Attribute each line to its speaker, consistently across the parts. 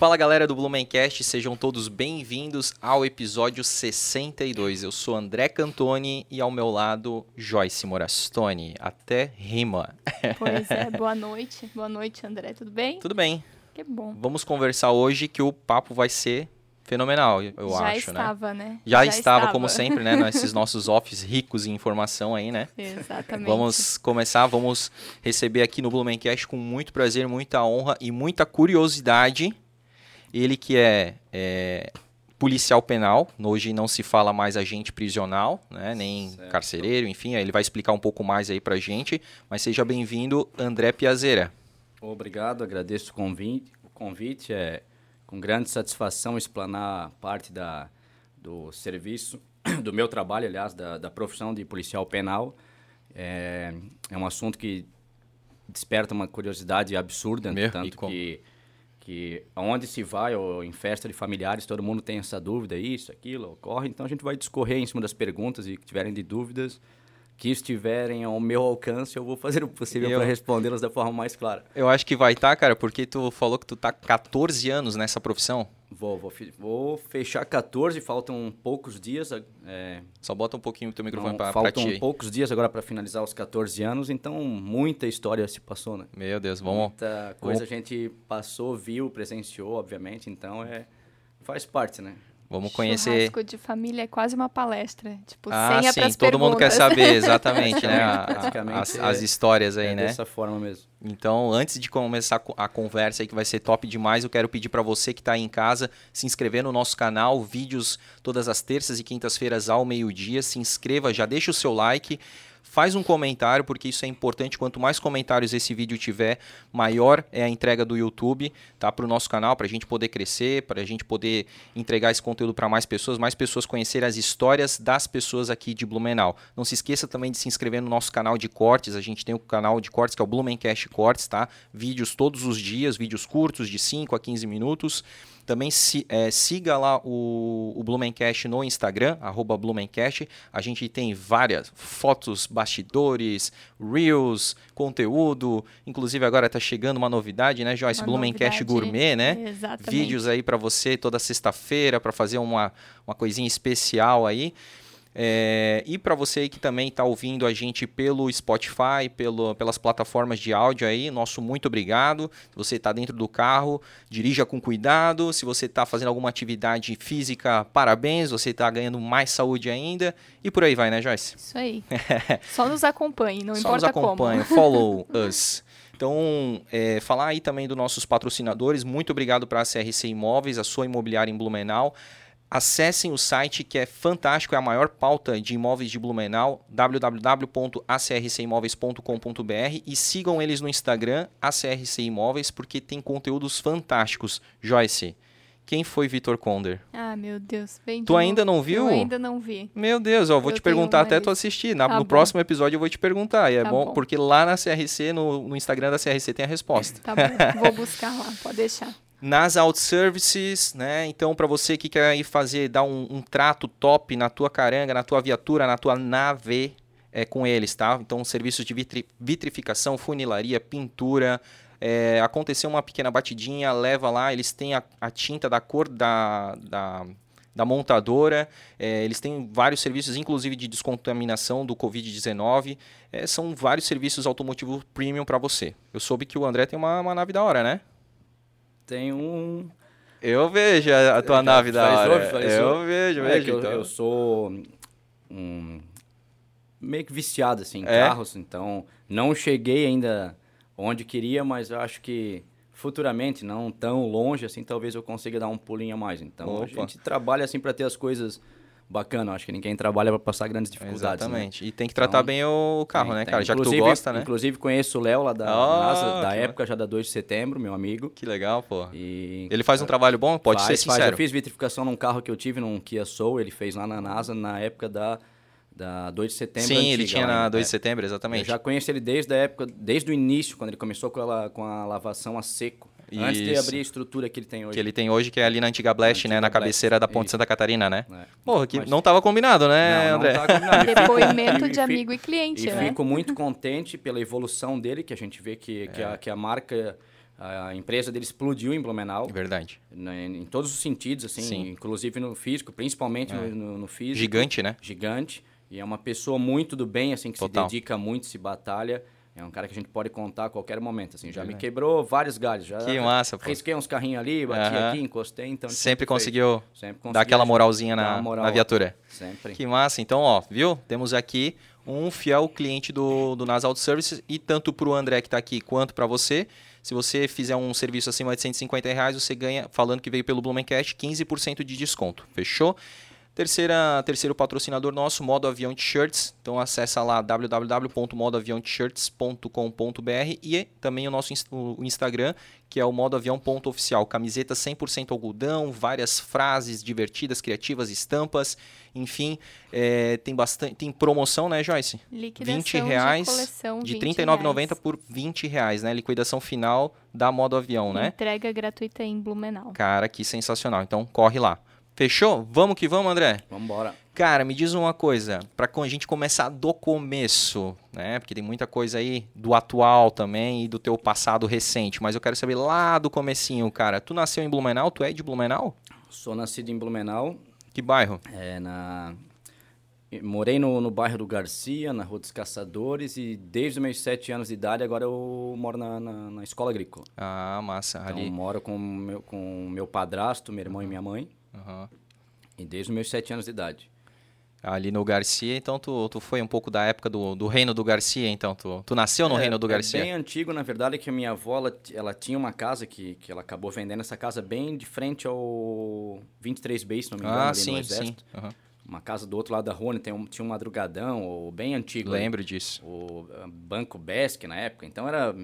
Speaker 1: Fala galera do Blumencast, sejam todos bem-vindos ao episódio 62. Eu sou André Cantoni e ao meu lado Joyce Morastoni. Até rima.
Speaker 2: Pois é, boa noite. Boa noite, André. Tudo bem?
Speaker 1: Tudo bem.
Speaker 2: Que bom.
Speaker 1: Vamos conversar hoje que o papo vai ser fenomenal, eu
Speaker 2: Já
Speaker 1: acho, né?
Speaker 2: estava, né?
Speaker 1: Já, estava, como sempre, né? Nesses nossos offs ricos em informação aí, né?
Speaker 2: Exatamente.
Speaker 1: Vamos começar, vamos receber aqui no Blumencast com muito prazer, muita honra e muita curiosidade. Ele que é, é, policial penal, hoje não se fala mais agente prisional, né, nem
Speaker 3: Certo.
Speaker 1: carcereiro, enfim, ele vai explicar um pouco mais aí pra gente, mas seja bem-vindo, André Piazeira.
Speaker 3: Obrigado, agradeço o convite. O convite é com grande satisfação explanar parte da, do serviço, do meu trabalho, aliás, da, da profissão de policial penal. É, é um assunto que desperta uma curiosidade absurda,
Speaker 1: Meu,
Speaker 3: tanto que, que aonde se vai ou em festa de familiares, todo mundo tem essa dúvida, isso, aquilo, ocorre. Então a gente vai discorrer em cima das perguntas e que tiverem de dúvidas, que estiverem ao meu alcance, eu vou fazer o possível para respondê-las da forma mais clara.
Speaker 1: Eu acho que vai estar, cara, porque tu falou que tu tá 14 anos nessa profissão.
Speaker 3: Vou, vou, vou fechar 14, faltam poucos dias. É,
Speaker 1: Só bota um pouquinho o teu microfone
Speaker 3: não,
Speaker 1: pra, pra
Speaker 3: faltam
Speaker 1: ti.
Speaker 3: poucos dias agora para finalizar os 14 anos, então muita história se passou, né?
Speaker 1: Meu Deus, vamos...
Speaker 3: Muita coisa a gente passou, viu, presenciou, obviamente, então é faz parte, né?
Speaker 1: Vamos conhecer...
Speaker 2: Churrasco de família é quase uma palestra. Tipo,
Speaker 1: Ah,
Speaker 2: senha
Speaker 1: sim, todo mundo quer
Speaker 2: perguntas.
Speaker 1: saber, exatamente, né? a- as,
Speaker 3: é-
Speaker 1: as histórias aí,
Speaker 3: é
Speaker 1: né?
Speaker 3: dessa forma mesmo.
Speaker 1: Então, antes de começar co- a conversa aí, que vai ser top demais, eu quero pedir para você que está aí em casa se inscrever no nosso canal, vídeos todas as terças e quintas-feiras ao meio-dia. Se inscreva, já deixa o seu like, faz um comentário, porque isso é importante. Quanto mais comentários esse vídeo tiver, maior é a entrega do YouTube tá, para o nosso canal, para a gente poder crescer, para a gente poder entregar esse conteúdo para mais pessoas, mais pessoas conhecerem as histórias das pessoas aqui de Blumenau. Não se esqueça também de se inscrever no nosso canal de cortes. A gente tem o canal de cortes que é o Blumencast Cortes, tá? Vídeos todos os dias, vídeos curtos de 5 a 15 minutos. Também se- é, siga lá o, o Blumencast no Instagram, arroba Blumencast. A gente tem várias fotos, bastidores, reels, conteúdo. Inclusive agora está chegando uma novidade, né, Joyce?
Speaker 2: Uma
Speaker 1: Blumencast
Speaker 2: novidade.
Speaker 1: Gourmet, né?
Speaker 2: Exatamente.
Speaker 1: vídeos aí para você toda sexta-feira para fazer uma, uma coisinha especial aí. É, e para você aí que também está ouvindo a gente pelo Spotify, pelo, pelas plataformas de áudio aí, nosso muito obrigado. Se você está dentro do carro, dirija com cuidado. Se você está fazendo alguma atividade física, parabéns. Você está ganhando mais saúde ainda. E por aí vai, né, Joyce?
Speaker 2: Isso aí. Só nos acompanhe, não
Speaker 1: Só nos
Speaker 2: importa
Speaker 1: acompanha, follow us. Então, é, falar aí também dos nossos patrocinadores. Muito obrigado para a CRC Imóveis, a sua imobiliária em Blumenau. Acessem o site que é fantástico, é a maior pauta de imóveis de Blumenau, www.acrcimóveis.com.br e sigam eles no Instagram, ACRC Imóveis, porque tem conteúdos fantásticos. Joyce, quem foi Vitor Konder?
Speaker 2: como. Ah, meu Deus. Vem de
Speaker 1: Tu
Speaker 2: novo.
Speaker 1: ainda não viu?
Speaker 2: Eu ainda não vi.
Speaker 1: Meu Deus, ó, vou
Speaker 2: Eu
Speaker 1: te perguntar até tu assistir. Na-
Speaker 2: Tá
Speaker 1: no
Speaker 2: bom.
Speaker 1: próximo episódio eu vou te perguntar. E é
Speaker 2: Tá
Speaker 1: bom,
Speaker 2: bom.
Speaker 1: porque lá na CRC, no, no Instagram da CRC, tem a resposta.
Speaker 2: Tá bom, vou buscar lá, pode deixar.
Speaker 1: Nas Out Services, né? Então, para você que quer ir fazer, dar um, um trato top na tua caranga, na tua viatura, na tua nave, é com eles, tá? Então, serviços de vitri- vitrificação, funilaria, pintura. É, aconteceu uma pequena batidinha, leva lá, eles têm a, a tinta da cor da, da, da montadora, é, eles têm vários serviços, inclusive de descontaminação do Covid-19. É, são vários serviços automotivo premium para você. Eu soube que o André tem uma, uma nave da hora, né?
Speaker 3: Tem um
Speaker 1: Eu vejo a a tua
Speaker 3: Já
Speaker 1: nave da hora. eu vejo,
Speaker 3: É
Speaker 1: vejo.
Speaker 3: que eu,
Speaker 1: então.
Speaker 3: eu sou um, meio que viciado assim, em
Speaker 1: É?
Speaker 3: carros, então não cheguei ainda onde queria, mas eu acho que futuramente, não tão longe assim, talvez eu consiga dar um pulinho a mais. Então
Speaker 1: Opa.
Speaker 3: a gente trabalha assim para ter as coisas bacanas. Acho que ninguém trabalha para passar grandes dificuldades. né?
Speaker 1: Exatamente. E tem que tratar
Speaker 3: Então,
Speaker 1: bem o carro,
Speaker 3: Tem,
Speaker 1: né,
Speaker 3: tem.
Speaker 1: cara? Já que tu
Speaker 3: Inclusive-
Speaker 1: gosta, né?
Speaker 3: Inclusive conheço o Léo lá da
Speaker 1: Ah,
Speaker 3: NASA, da época já da 2 de setembro, meu amigo.
Speaker 1: Que legal, pô.
Speaker 3: E
Speaker 1: Ele faz um trabalho bom? Pode
Speaker 3: faz,
Speaker 1: ser
Speaker 3: faz.
Speaker 1: sincero.
Speaker 3: Eu fiz vitrificação num carro que eu tive, num Kia Soul, ele fez lá na NASA na época da, da 2 de setembro.
Speaker 1: Sim, ele
Speaker 3: antiga
Speaker 1: tinha
Speaker 3: lá,
Speaker 1: na
Speaker 3: né?
Speaker 1: 2 de
Speaker 3: É.
Speaker 1: setembro,
Speaker 3: Eu
Speaker 1: exatamente.
Speaker 3: já conheço ele desde a época, desde o início, quando ele começou com, ela, com a lavação a seco. Antes de abrir a estrutura que ele tem hoje.
Speaker 1: Que ele tem hoje, que é ali na antiga Blast,
Speaker 3: Antiga
Speaker 1: né? Na
Speaker 3: Blast,
Speaker 1: cabeceira da Ponte
Speaker 3: isso.
Speaker 1: Santa Catarina, né?
Speaker 3: É.
Speaker 1: Porra, que
Speaker 3: Mas-
Speaker 1: não tava combinado, né,
Speaker 3: Não,
Speaker 1: André?
Speaker 3: não combinado.
Speaker 2: Depoimento de amigo e cliente,
Speaker 3: E
Speaker 2: né?
Speaker 3: fico muito contente pela evolução dele, que a gente vê que, que,
Speaker 1: É.
Speaker 3: a, que a marca A empresa dele explodiu em Blumenau.
Speaker 1: Verdade.
Speaker 3: Né, em todos os sentidos, assim,
Speaker 1: Sim.
Speaker 3: inclusive no físico, principalmente
Speaker 1: É.
Speaker 3: no, no, no físico.
Speaker 1: Gigante, né?
Speaker 3: Gigante. E é uma pessoa muito do bem, assim, que
Speaker 1: Total.
Speaker 3: se dedica muito, se batalha. É um cara que a gente pode contar a qualquer momento, assim. Já me
Speaker 1: Verdade.
Speaker 3: quebrou vários galhos. Já
Speaker 1: Que massa, pô.
Speaker 3: Risquei uns carrinhos ali, bati aqui, encostei, então...
Speaker 1: Sempre
Speaker 3: fez.
Speaker 1: conseguiu
Speaker 3: Sempre
Speaker 1: dar aquela moralzinha na,
Speaker 3: uma moral,
Speaker 1: na viatura.
Speaker 3: Sempre.
Speaker 1: Que massa. Então, ó, viu? Temos aqui um fiel cliente do, do Nas Auto Services e tanto para o André que está aqui quanto para você. Se você fizer um serviço acima de 150 reais, você ganha, falando que veio pelo Blumencast, 15% de desconto. Fechou? Terceira, terceiro patrocinador nosso, Modo Avião T-Shirts. Então acessa lá www.modoaviãotshirts.com.br e também o nosso o Instagram, que é o Modo Avião.oficial. Camiseta 100% algodão, várias frases divertidas, criativas, estampas. Enfim, é, tem bastante. Tem promoção, né, Joyce?
Speaker 2: Liquidação
Speaker 1: 20 reais
Speaker 2: de coleção,
Speaker 1: de
Speaker 2: 20
Speaker 1: 39,90
Speaker 2: reais.
Speaker 1: por 20 reais, né? Liquidação final da Modo Avião, né?
Speaker 2: Entrega gratuita em Blumenau.
Speaker 1: Cara, que sensacional. Então corre lá. Fechou? Vamos que vamos, André?
Speaker 3: Vambora.
Speaker 1: Cara, me diz uma coisa, para a gente começar do começo, né? Porque tem muita coisa aí do atual também e do teu passado recente, mas eu quero saber lá do comecinho, cara. Tu nasceu em Blumenau? Tu é de Blumenau?
Speaker 3: Sou nascido em Blumenau,
Speaker 1: Que bairro?
Speaker 3: é, na... Morei no, no bairro do Garcia, na Rua dos Caçadores, e desde os meus sete anos de idade, agora eu moro na, na, na escola agrícola.
Speaker 1: Ah, massa,
Speaker 3: Então,
Speaker 1: ali.
Speaker 3: moro com meu, com meu padrasto, meu irmão e minha mãe,
Speaker 1: Aham.
Speaker 3: e desde os meus sete anos de idade.
Speaker 1: Ali no Garcia, então tu, tu foi um pouco da época do, do reino do Garcia, então tu, tu nasceu no
Speaker 3: É,
Speaker 1: reino do
Speaker 3: é
Speaker 1: Garcia?
Speaker 3: bem antigo, na verdade, que a minha avó, ela, ela tinha uma casa que, que ela acabou vendendo essa casa bem de frente ao 23B, se não me engano,
Speaker 1: ah,
Speaker 3: ali no
Speaker 1: sim, sim.
Speaker 3: Exército.
Speaker 1: Aham.
Speaker 3: Uma casa do outro lado da rua, onde tem um, tinha um madrugadão, ou bem antigo. ali.
Speaker 1: Lembro disso.
Speaker 3: O Banco Besc na época, então era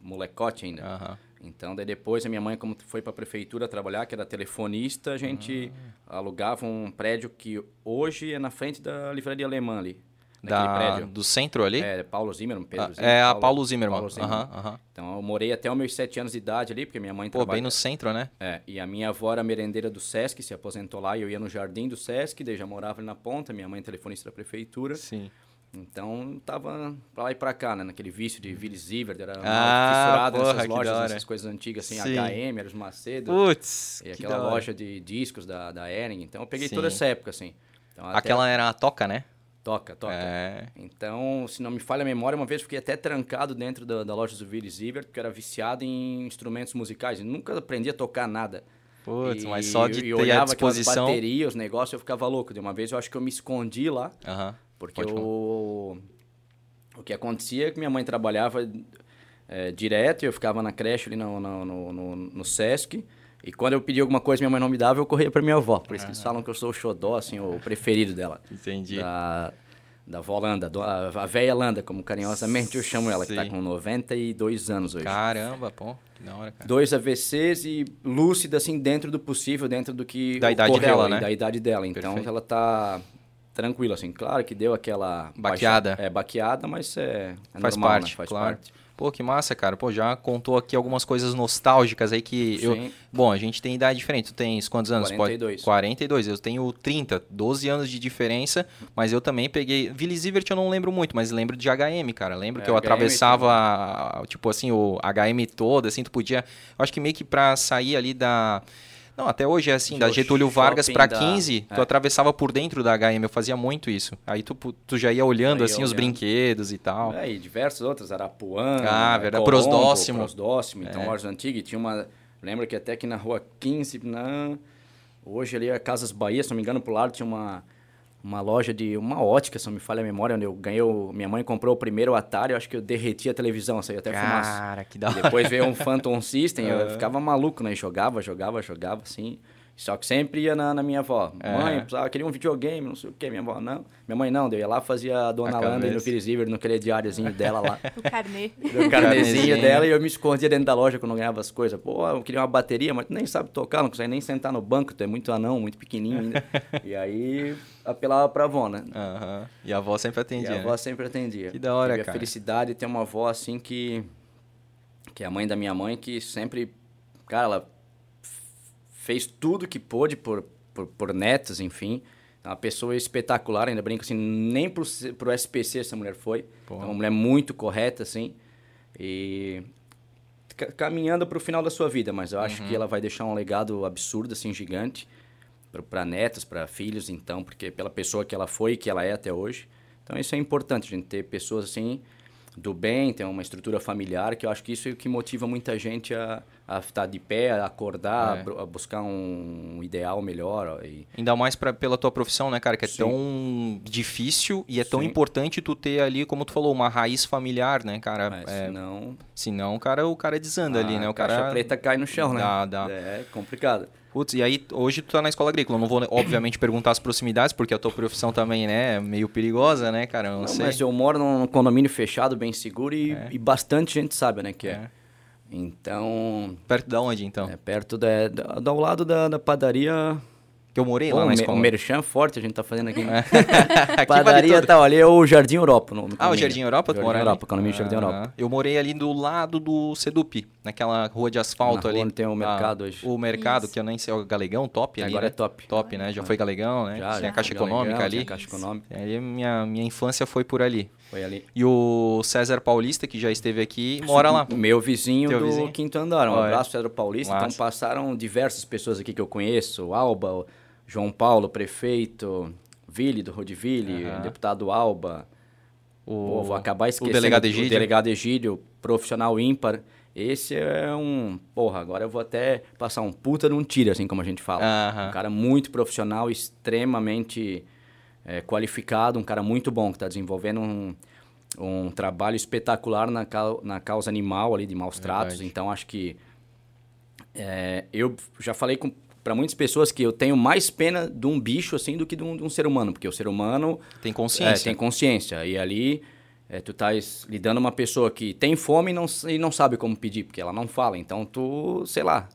Speaker 3: molecote ainda.
Speaker 1: Aham.
Speaker 3: Então, daí depois a minha mãe, como foi para a prefeitura trabalhar, que era telefonista, a gente
Speaker 1: Ah.
Speaker 3: alugava um prédio que hoje é na frente da livraria alemã ali.
Speaker 1: Da,
Speaker 3: prédio.
Speaker 1: do centro ali?
Speaker 3: É, Paulo Zimmermann, Pedro
Speaker 1: Ah,
Speaker 3: Zimmermann,
Speaker 1: é a Paulo Zimmermann.
Speaker 3: Paulo Zimmermann.
Speaker 1: Aham, aham.
Speaker 3: Então, eu morei até os meus sete anos de idade ali, porque minha mãe
Speaker 1: Pô,
Speaker 3: trabalha...
Speaker 1: bem no centro, né?
Speaker 3: É, e a minha avó era merendeira do Sesc, se aposentou lá, e eu ia no jardim do Sesc, daí já morava ali na ponta, minha mãe telefonista da prefeitura.
Speaker 1: Sim.
Speaker 3: Então, tava pra lá e pra cá, né? Naquele vício de Willy Zivert, era
Speaker 1: Ah,
Speaker 3: fissurado
Speaker 1: porra,
Speaker 3: nessas lojas, nessas coisas antigas, assim,
Speaker 1: Sim.
Speaker 3: HM, era os Macedo,
Speaker 1: Putz,
Speaker 3: e
Speaker 1: que
Speaker 3: aquela loja de discos da, da Ering. Então, eu peguei
Speaker 1: Sim.
Speaker 3: toda essa época, assim. Então,
Speaker 1: Aquela era a toca, né?
Speaker 3: Toca, toca.
Speaker 1: É.
Speaker 3: Então, se não me falha a memória, uma vez fiquei até trancado dentro da, da loja do Willy Zivert, porque era viciado em instrumentos musicais. e nunca aprendi a tocar nada.
Speaker 1: Putz,
Speaker 3: E-
Speaker 1: mas só de
Speaker 3: e
Speaker 1: ter
Speaker 3: olhava
Speaker 1: a disposição.
Speaker 3: aquelas baterias, os negócios, eu ficava louco. De uma vez eu acho que eu me escondi lá,
Speaker 1: Aham.
Speaker 3: Porque o, o que acontecia é que minha mãe trabalhava é, direto, eu ficava na creche ali no, no, no, no, Sesc. E quando eu pedia alguma coisa minha mãe não me dava, eu corria pra minha avó. Por isso que eles falam que eu sou o xodó, assim, o preferido dela.
Speaker 1: Entendi.
Speaker 3: Da, da avó Landa, a, a véia Landa, como carinhosamente eu chamo ela, que tá
Speaker 1: Sim.
Speaker 3: com 92 anos hoje.
Speaker 1: Caramba, pô. Que da hora, cara.
Speaker 3: Dois AVCs e lúcida, assim, dentro do possível, dentro do que
Speaker 1: Da idade dela, né?
Speaker 3: Da idade dela. Então,
Speaker 1: Perfeito.
Speaker 3: ela tá tranquila, assim. Claro que deu aquela...
Speaker 1: Baqueada.
Speaker 3: baixa- É, baqueada, mas é, é
Speaker 1: Faz
Speaker 3: normal,
Speaker 1: parte,
Speaker 3: né? Faz
Speaker 1: claro.
Speaker 3: parte.
Speaker 1: Pô, que massa, cara. Pô, já contou aqui algumas coisas nostálgicas aí que eu...
Speaker 3: Sim.
Speaker 1: Bom, a gente tem idade diferente. Tu tens quantos anos? Pode-
Speaker 3: 42.
Speaker 1: 42. Eu tenho 30. 12 anos de diferença, mas eu também peguei... Willy Zivert eu não lembro muito, mas lembro de HM, cara. Lembro
Speaker 3: É,
Speaker 1: que eu
Speaker 3: HM
Speaker 1: atravessava, a- tipo assim, o HM todo, assim, tu podia... Eu acho que meio que pra sair ali da... Não, até hoje é assim, da Getúlio Vargas
Speaker 3: shopping
Speaker 1: pra
Speaker 3: da-
Speaker 1: 15, tu
Speaker 3: é.
Speaker 1: atravessava por dentro da HM, eu fazia muito isso. Aí tu, tu já ia olhando, assim, os
Speaker 3: olhando.
Speaker 1: brinquedos e tal.
Speaker 3: É, e diversos outros, Arapuã,
Speaker 1: Ah,
Speaker 3: eh,
Speaker 1: verdade,
Speaker 3: Colombo,
Speaker 1: Prosdóximo.
Speaker 3: Prosdóximo, então
Speaker 1: É.
Speaker 3: lojas antigas. E Tinha uma... Lembro que até aqui na rua 15, na... hoje ali é Casas Bahia, se não me engano, pro lado tinha uma, uma loja de... Uma ótica, se não me falha a memória, onde eu ganhei o... Minha mãe comprou o primeiro Atari, eu acho que eu derreti a televisão, saiu até fumaça.
Speaker 1: Cara, que da
Speaker 3: E depois veio um Phantom System, eu ficava maluco, né? Jogava, jogava, jogava, assim. Só que sempre ia na, na minha avó.
Speaker 1: É.
Speaker 3: Mãe, precisava, queria um videogame, não sei o quê. Minha avó, não. Minha mãe, não. Eu ia lá, fazia a Dona
Speaker 1: A
Speaker 3: Landa e no River, no diáriozinho dela lá.
Speaker 2: O carnê.
Speaker 3: O carnezinho dela e eu me escondia dentro da loja quando eu ganhava as coisas. Pô, eu queria uma bateria, mas tu nem sabe tocar, não consegue nem sentar no banco, tu é muito anão, muito pequenininho ainda. e aí apelava pra avó, né?
Speaker 1: Aham. E a avó sempre
Speaker 3: E
Speaker 1: atendia.
Speaker 3: a
Speaker 1: né?
Speaker 3: avó sempre atendia.
Speaker 1: Que da hora,
Speaker 3: Tive
Speaker 1: cara.
Speaker 3: a felicidade de ter uma avó assim que. Que é a mãe da minha mãe, que sempre. Cara, ela fez tudo que pôde por, por, por netos, enfim. É uma pessoa espetacular, ainda brinco assim, nem pro, pro SPC essa mulher foi.
Speaker 1: Pô.
Speaker 3: É uma mulher muito correta, assim. E. caminhando para o final da sua vida, mas eu acho
Speaker 1: Uhum.
Speaker 3: que ela vai deixar um legado absurdo, assim, gigante para netos, para filhos, então, porque pela pessoa que ela foi e que ela é até hoje. Então isso é importante, gente ter pessoas assim do bem, ter uma estrutura familiar, que eu acho que isso é o que motiva muita gente a, a estar de pé, a acordar,
Speaker 1: É.
Speaker 3: a bu- a buscar um ideal melhor. E,
Speaker 1: Ainda mais pra, pela tua profissão, né, cara? Que é
Speaker 3: Sim.
Speaker 1: tão difícil e é tão
Speaker 3: Sim.
Speaker 1: importante tu ter ali, como tu falou, uma raiz familiar, né, cara?
Speaker 3: mas,
Speaker 1: É,
Speaker 3: senão,
Speaker 1: senão o cara, o cara desanda ali,
Speaker 3: a
Speaker 1: né? O
Speaker 3: caixa
Speaker 1: cara.
Speaker 3: preta cai no chão, né?
Speaker 1: Dá, dá.
Speaker 3: É complicado.
Speaker 1: Putz, e aí hoje tu tá na escola agrícola. Eu não vou, obviamente, perguntar as proximidades, porque a tua profissão também, né, é meio perigosa, né, cara? Eu não,
Speaker 3: Não,
Speaker 1: sei.
Speaker 3: mas eu moro num condomínio fechado, bem seguro e, e bastante gente sabe, né, que é.
Speaker 1: É.
Speaker 3: Então,
Speaker 1: Perto da onde, então?
Speaker 3: é perto da, da, da- ao lado da, da padaria.
Speaker 1: Que eu morei
Speaker 3: Pô,
Speaker 1: lá na escola.
Speaker 3: um merchan forte a gente tá fazendo aqui.
Speaker 1: Aqui vale
Speaker 3: padaria
Speaker 1: tudo.
Speaker 3: tal, ali é o Jardim Europa. No, no
Speaker 1: Ah, o. Jardim Europa, tu
Speaker 3: Jardim
Speaker 1: mora ali?
Speaker 3: Europa, condomínio Jardim
Speaker 1: Ah,
Speaker 3: Europa.
Speaker 1: Eu morei ali do lado do Sedup, naquela rua de asfalto
Speaker 3: Na
Speaker 1: ali.
Speaker 3: onde tem o
Speaker 1: Ah,
Speaker 3: mercado hoje.
Speaker 1: O mercado,
Speaker 2: Isso.
Speaker 1: que eu nem sei, é o Galegão, top ali,
Speaker 3: Agora
Speaker 1: né?
Speaker 3: é top.
Speaker 1: Top, né? Já foi Galegão, né?
Speaker 3: Já,
Speaker 1: Tinha
Speaker 3: já
Speaker 1: a Caixa
Speaker 3: foi
Speaker 1: Econômica
Speaker 3: legal,
Speaker 1: ali.
Speaker 3: tinha Caixa Econômica.
Speaker 1: Aí minha, minha infância foi por ali.
Speaker 3: Foi ali.
Speaker 1: E o César Paulista, que já esteve aqui, mora lá.
Speaker 3: Meu vizinho
Speaker 1: Teu
Speaker 3: do
Speaker 1: vizinho?
Speaker 3: quinto andar. Um
Speaker 1: é.
Speaker 3: abraço, Pedro Paulista.
Speaker 1: Massa.
Speaker 3: Então passaram diversas pessoas aqui que eu conheço. O Alba, o João Paulo, prefeito. Ville, do Rodiville. O deputado Alba.
Speaker 1: O,
Speaker 3: Pô, vou acabar esquecendo.
Speaker 1: delegado Egídio.
Speaker 3: O delegado Egídio, profissional ímpar. Esse é um... Porra, agora eu vou até passar um puta num tiro, assim como a gente fala. Um cara muito profissional, extremamente é, qualificado, um cara muito bom, que está desenvolvendo um, um trabalho espetacular na, na causa animal ali, de maus tratos.
Speaker 1: Verdade.
Speaker 3: Então, acho que... é, eu já falei para muitas pessoas que eu tenho mais pena de um bicho, assim, do que de um, de um ser humano. Porque o ser humano...
Speaker 1: Tem
Speaker 3: É,
Speaker 1: consciência.
Speaker 3: tem consciência. E ali, é, tu estás lidando uma pessoa que tem fome e não, e não sabe como pedir, porque ela não fala. Então, tu, sei lá,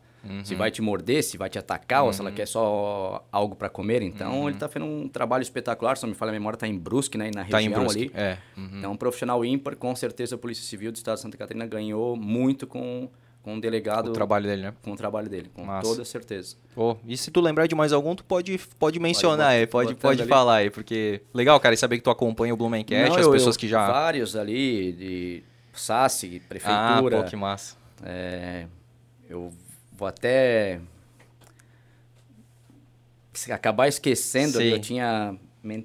Speaker 3: se
Speaker 1: Uhum.
Speaker 3: vai te morder, se vai te atacar, ou se ela quer só algo para comer. Então,
Speaker 1: Uhum.
Speaker 3: ele tá fazendo um trabalho espetacular. Se não me falha a memória, tá em Brusque, né? Na
Speaker 1: Tá em
Speaker 3: região
Speaker 1: Brusque.
Speaker 3: ali.
Speaker 1: É. uhum.
Speaker 3: Então, um profissional ímpar, com certeza a Polícia Civil do Estado de Santa Catarina ganhou muito com, com o delegado,
Speaker 1: O trabalho dele, né?
Speaker 3: com o trabalho dele, com
Speaker 1: Massa.
Speaker 3: toda certeza.
Speaker 1: E se tu lembrar de mais algum, tu pode, pode mencionar aí, pode,
Speaker 3: botando
Speaker 1: pode
Speaker 3: ali.
Speaker 1: falar aí, porque legal, cara, e saber que tu acompanha o Blumencast,
Speaker 3: Não,
Speaker 1: as
Speaker 3: eu-
Speaker 1: pessoas
Speaker 3: eu-
Speaker 1: que já...
Speaker 3: Vários ali, de SASSI,
Speaker 1: Ah,
Speaker 3: Prefeitura.
Speaker 1: pô, que massa.
Speaker 3: É, eu vou até acabar esquecendo,
Speaker 1: Sim.
Speaker 3: eu tinha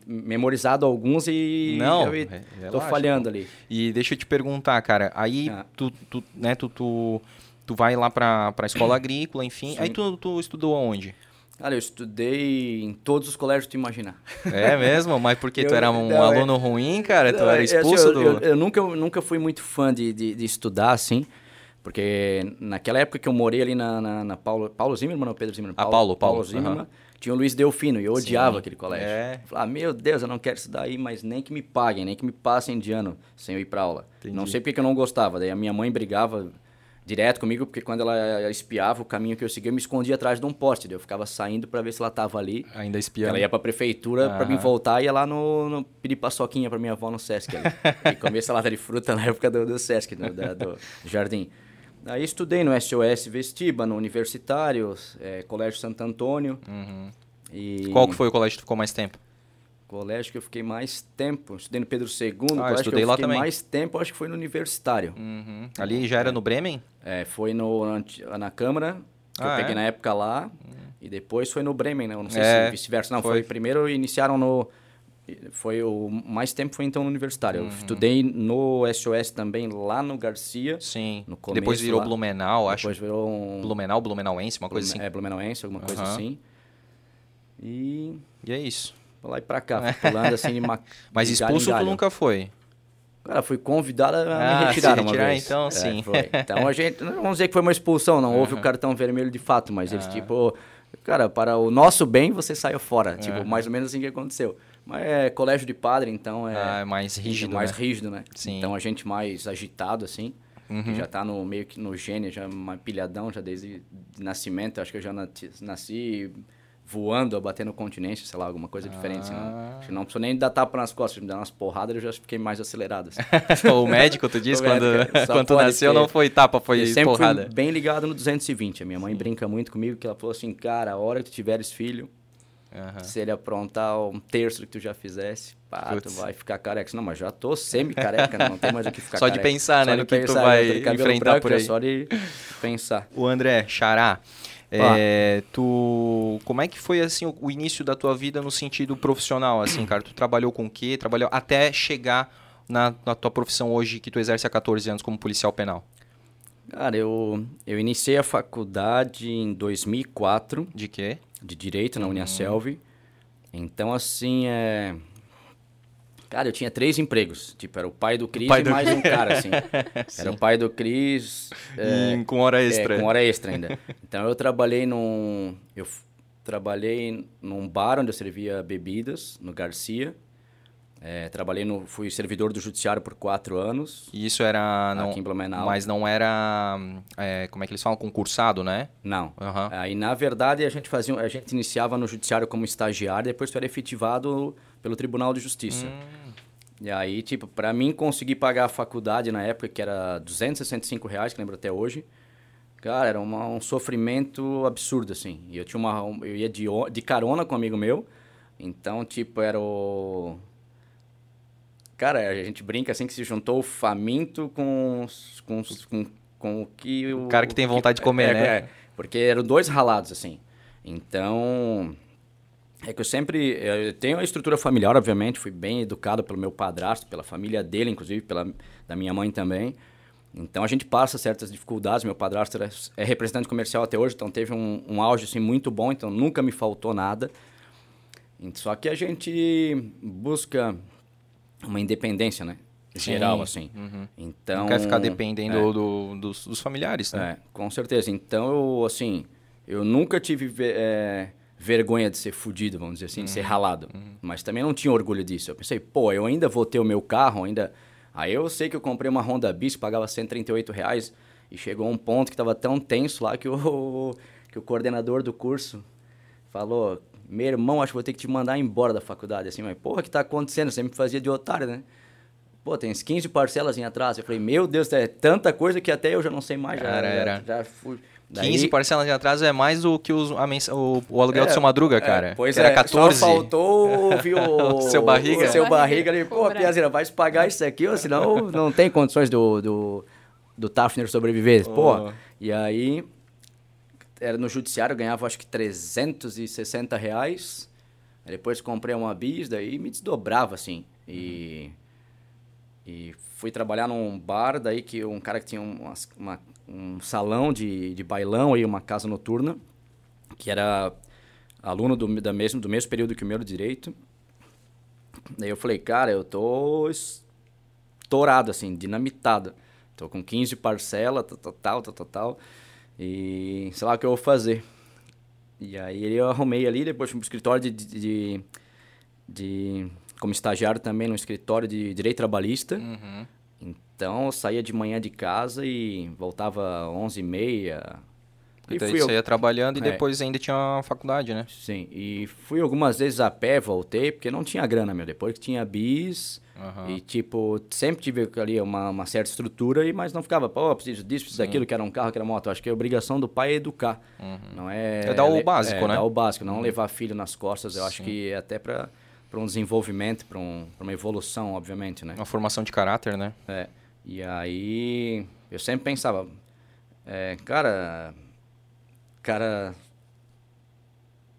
Speaker 3: memorizado alguns e
Speaker 1: Não,
Speaker 3: eu
Speaker 1: re-
Speaker 3: tô
Speaker 1: relaxa,
Speaker 3: falhando ali.
Speaker 1: E deixa eu te perguntar, cara, aí
Speaker 3: Ah.
Speaker 1: tu, tu, né, tu, tu, tu vai lá pra, pra escola agrícola, enfim, aí
Speaker 3: Sim.
Speaker 1: tu, tu estudou aonde?
Speaker 3: Cara, eu estudei em todos os colégios que tu imaginar.
Speaker 1: É mesmo? Mas porque tu
Speaker 3: Eu-
Speaker 1: era um
Speaker 3: não, é-
Speaker 1: aluno ruim, cara? Tu
Speaker 3: Não,
Speaker 1: era
Speaker 3: é- é assim,
Speaker 1: expulso
Speaker 3: eu,
Speaker 1: do...
Speaker 3: eu, eu nunca, nunca fui muito fã de, de, de estudar, assim, porque naquela época que eu morei ali na, na, na Paulo, Paulo Zimmermann ou Pedro Zimmermann?
Speaker 1: Ah, Paulo, Paulo,
Speaker 3: Zimmermann.
Speaker 1: aham.
Speaker 3: Tinha o Luiz Delfino e eu odiava
Speaker 1: Sim,
Speaker 3: aquele colégio.
Speaker 1: é.
Speaker 3: Falava, meu Deus, eu não quero estudar aí, mas nem que me paguem, nem que me passem de ano sem eu ir pra aula.
Speaker 1: Entendi.
Speaker 3: Não sei porque que eu não gostava. Daí a minha mãe brigava direto comigo, porque quando ela espiava o caminho que eu seguia, eu me escondia atrás de um poste. Daí eu ficava saindo pra ver se ela tava ali.
Speaker 1: Ainda espiando.
Speaker 3: Ela ia pra prefeitura mim
Speaker 1: Aham.
Speaker 3: voltar e ia lá no, no pedir paçoquinha pra minha avó no Sesc. Ali. e comer salada de fruta na época do, do Sesc, do, da- do jardim. Aí estudei no SOS Vestiba, no Universitário, é, Colégio Santo Antônio.
Speaker 1: Uhum.
Speaker 3: E
Speaker 1: Qual que foi o colégio que ficou mais tempo?
Speaker 3: colégio que eu fiquei mais tempo. Estudei no Pedro II,
Speaker 1: Ah, estudei lá também.
Speaker 3: mais tempo, acho que foi no Universitário.
Speaker 1: Uhum. Ali já era no Bremen?
Speaker 3: É, foi no, na Câmara, que
Speaker 1: Ah,
Speaker 3: eu peguei
Speaker 1: é?
Speaker 3: na época lá, e depois foi no Bremen, né? Eu não sei
Speaker 1: É,
Speaker 3: se vice-versa. Não,
Speaker 1: foi.
Speaker 3: foi. primeiro iniciaram no... Foi o mais tempo foi então no Universitário.
Speaker 1: Uhum.
Speaker 3: Eu estudei no SOS também, lá no Garcia.
Speaker 1: Sim.
Speaker 3: No começo
Speaker 1: Depois virou
Speaker 3: lá.
Speaker 1: Blumenau, acho.
Speaker 3: Depois virou um...
Speaker 1: Blumenau, Blumenauense, uma coisa assim.
Speaker 3: É, Blumenauense, alguma coisa
Speaker 1: Aham.
Speaker 3: assim. E...
Speaker 1: E é isso.
Speaker 3: Pra lá e pra cá, pulando assim de ma-
Speaker 1: Mas
Speaker 3: de
Speaker 1: expulso tu nunca foi.
Speaker 3: Cara, fui convidado a
Speaker 1: Ah,
Speaker 3: me retirar
Speaker 1: se
Speaker 3: uma
Speaker 1: retirar,
Speaker 3: vez.
Speaker 1: então,
Speaker 3: É,
Speaker 1: sim.
Speaker 3: foi. Então a gente, não vamos dizer que foi uma expulsão, não houve o cartão vermelho de fato, mas eles tipo, cara, para o nosso bem você saiu fora, tipo, mais ou menos assim que aconteceu. Mas é colégio de padre, então é,
Speaker 1: Ah, é mais rígido,
Speaker 3: mais
Speaker 1: né?
Speaker 3: rígido, né?
Speaker 1: Sim. Uhum.
Speaker 3: Então a gente mais agitado assim, que já tá no meio que no gênio, já mais pilhadão já desde de nascimento, acho que eu já nasci voando, batendo continência, sei lá, alguma coisa diferente. assim,
Speaker 1: Ah.
Speaker 3: não, acho que não preciso nem dar tapa nas costas, me dar umas porradas, eu já fiquei mais acelerado. assim.
Speaker 1: o médico, tu disse, quando,
Speaker 3: só
Speaker 1: quando tu nasceu, não foi tapa, foi
Speaker 3: eu sempre
Speaker 1: porrada.
Speaker 3: bem ligado no 220. A minha mãe brinca muito comigo, que ela falou assim, cara, a hora que tu tiveres filho,
Speaker 1: Aham.
Speaker 3: se ele aprontar um terço do que tu já fizesse, Pá, tu vai ficar careca. Não, mas já tô semi-careca, não tem mais o que ficar
Speaker 1: Só
Speaker 3: careca.
Speaker 1: de pensar, né,
Speaker 3: Só
Speaker 1: no
Speaker 3: de
Speaker 1: que tu vai
Speaker 3: né?
Speaker 1: Enfrentar
Speaker 3: branco,
Speaker 1: por
Speaker 3: é
Speaker 1: aí.
Speaker 3: Só de pensar.
Speaker 1: O André, Xará, é, tu, como é que foi assim o, o início da tua vida no sentido profissional, assim, cara? Tu trabalhou com o quê? Trabalhou até chegar na, na tua profissão hoje que tu exerce há 14 anos como policial penal.
Speaker 3: Cara, eu, eu iniciei a faculdade em 2004
Speaker 1: De quê?
Speaker 3: De Direito na
Speaker 1: Uhum.
Speaker 3: Uniaselv. Então, assim, é... Cara, eu tinha três empregos. Tipo, era o pai do Cris
Speaker 1: pai
Speaker 3: e
Speaker 1: do
Speaker 3: mais um cara, assim. Era o pai do Cris... é,
Speaker 1: com hora extra.
Speaker 3: É, com hora extra ainda. Então eu trabalhei num. Eu trabalhei num bar onde eu servia bebidas, no Garcia. É, trabalhei no. Fui servidor do judiciário por quatro anos.
Speaker 1: E isso era. Não,
Speaker 3: Aqui em Blumenau.
Speaker 1: Mas não era. é, como é que eles falam? Concursado, né?
Speaker 3: Não.
Speaker 1: Aham.
Speaker 3: Aí, na verdade, a gente fazia. A gente iniciava no judiciário como estagiário, depois tu era efetivado pelo Tribunal de Justiça.
Speaker 1: Hum.
Speaker 3: E aí, tipo, pra mim conseguir pagar a faculdade na época, que era 265 reais, que lembro até hoje, cara, era uma- um sofrimento absurdo, assim. E eu tinha uma... um- Eu ia de, de carona com um amigo meu, então, tipo, era o... Cara, a gente brinca assim que se juntou o faminto com, com, com, com o que... O,
Speaker 1: cara que tem vontade de comer,
Speaker 3: é,
Speaker 1: né?
Speaker 3: é, porque eram dois ralados, assim. Então... É que eu sempre. Eu tenho a estrutura familiar, obviamente, fui bem educado pelo meu padrasto, pela família dele, inclusive, pela da minha mãe também. Então a gente passa certas dificuldades. Meu padrasto era- é representante comercial até hoje, então teve um, um auge assim, muito bom, então nunca me faltou nada. Só que a gente busca uma independência, né? Geral,
Speaker 1: Sim.
Speaker 3: assim.
Speaker 1: Uhum.
Speaker 3: Então.
Speaker 1: não quer ficar dependendo
Speaker 3: é.
Speaker 1: do- dos, dos familiares, né?
Speaker 3: É, com certeza. Então, eu, assim, eu nunca tive ve- é, vergonha de ser fudido, vamos dizer assim, de ser ralado. Mas também não tinha orgulho disso. Eu pensei, pô, eu ainda vou ter o meu carro, ainda... Aí eu sei que eu comprei uma Honda Bis, pagava 138 reais, e chegou um ponto que estava tão tenso lá que o, que o coordenador do curso falou, meu irmão, acho que vou ter que te mandar embora da faculdade. Assim, mas porra, o que tá acontecendo? Você me fazia de otário, né? Pô, tem uns 15 parcelas em atrás. Eu falei, meu Deus, é tanta coisa que até eu já não sei mais. Já,
Speaker 1: Cara,
Speaker 3: já-
Speaker 1: era.
Speaker 3: já fui.
Speaker 1: 15 parcelas de atraso é mais do que os- a mensa- o, o aluguel do seu Madruga, cara.
Speaker 3: É, pois
Speaker 1: que era
Speaker 3: é,
Speaker 1: 14.
Speaker 3: Só faltou ouvir o,
Speaker 1: seu barriga.
Speaker 3: O seu
Speaker 2: Barriga,
Speaker 3: ali, pô. Piazeira, vai se pagar isso aqui, ou senão não tem condições do, do, do Tafner sobreviver. Pô,
Speaker 1: Oh.
Speaker 3: e aí, era no judiciário, ganhava acho que 360 reais. Depois comprei uma bis, daí me desdobrava, assim. E, e fui trabalhar num bar, daí que um cara que tinha um, uma- um salão de, de bailão e uma casa noturna, que era aluno do, da mesmo, do mesmo período que o meu de direito. Daí eu falei, cara, eu tô estourado, assim, dinamitado. Tô com 15 parcelas, tal, tal, tal, tal, tal. E sei lá o que eu vou fazer. E aí eu arrumei ali, depois fui pro escritório de, de, de, de- como estagiário também no escritório de direito trabalhista.
Speaker 1: Uhum.
Speaker 3: Então eu saía de manhã de casa e voltava às 11h30.
Speaker 1: E daí
Speaker 3: fui
Speaker 1: você ia trabalhando e
Speaker 3: É.
Speaker 1: depois ainda tinha a faculdade, né?
Speaker 3: Sim, e fui algumas vezes a pé, voltei, porque não tinha grana, meu. Depois que tinha bis,
Speaker 1: Aham.
Speaker 3: e tipo, sempre tive ali uma, uma certa estrutura, e mas não ficava, pô, preciso disso, preciso daquilo, que era um carro, que era moto. Acho que a obrigação do pai é educar, não é...
Speaker 1: É dar o básico,
Speaker 3: é,
Speaker 1: né?
Speaker 3: dar o básico, não levar filho nas costas. Eu acho
Speaker 1: Sim.
Speaker 3: que é até para um desenvolvimento, para um, pra uma evolução, obviamente, né?
Speaker 1: Uma formação de caráter, né?
Speaker 3: É, e aí eu sempre pensava, é, cara, cara,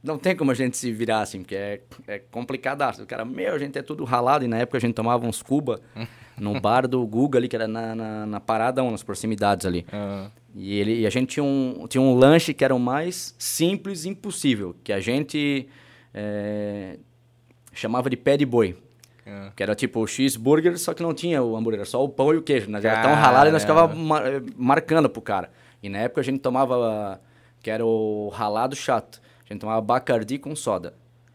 Speaker 3: não tem como a gente se virar assim, porque é, é complicadaço. O cara, meu, a gente é tudo ralado, e na época a gente tomava uns cuba no bar do Guga ali, que era na, na, na Parada 1, nas proximidades ali.
Speaker 1: Ah,
Speaker 3: E, ele, e a gente tinha um, tinha um lanche que era o mais simples impossível, que a gente é, chamava de pé de boi.
Speaker 1: ah.
Speaker 3: Que era tipo o cheeseburger, só que não tinha o hambúrguer, só o pão e o queijo. Nós era tão ralado e nós ficava mar- eh, marcando pro cara. E na época a gente tomava, que era o ralado chato. Gente tomava Bacardi com soda.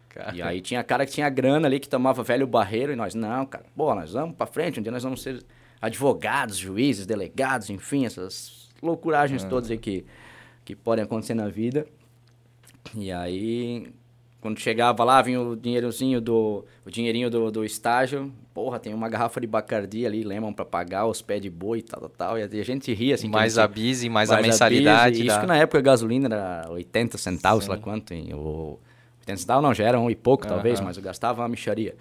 Speaker 1: Cara.
Speaker 3: E aí tinha cara que tinha grana ali, que tomava velho barreiro, e nós, não, cara, pô, nós vamos pra frente, um dia nós vamos ser advogados, juízes, delegados, enfim, essas loucuragens todas aí que, que podem acontecer na vida. E aí, quando chegava lá, vinha o dinheirozinho do. O dinheirinho do, do estágio. Porra, tem uma garrafa de Bacardi ali, lemam pra pagar os pés de boi e tal, tal, tal. E a gente ria assim.
Speaker 1: mais
Speaker 3: a
Speaker 1: a
Speaker 3: gente-
Speaker 1: bis e mais, a mensalidade.
Speaker 3: Isso
Speaker 1: da-
Speaker 3: que na época a gasolina era 80 centavos, sei lá quanto. E o 80 centavos não, já era um e pouco talvez,
Speaker 1: Aham.
Speaker 3: mas eu gastava uma micharia.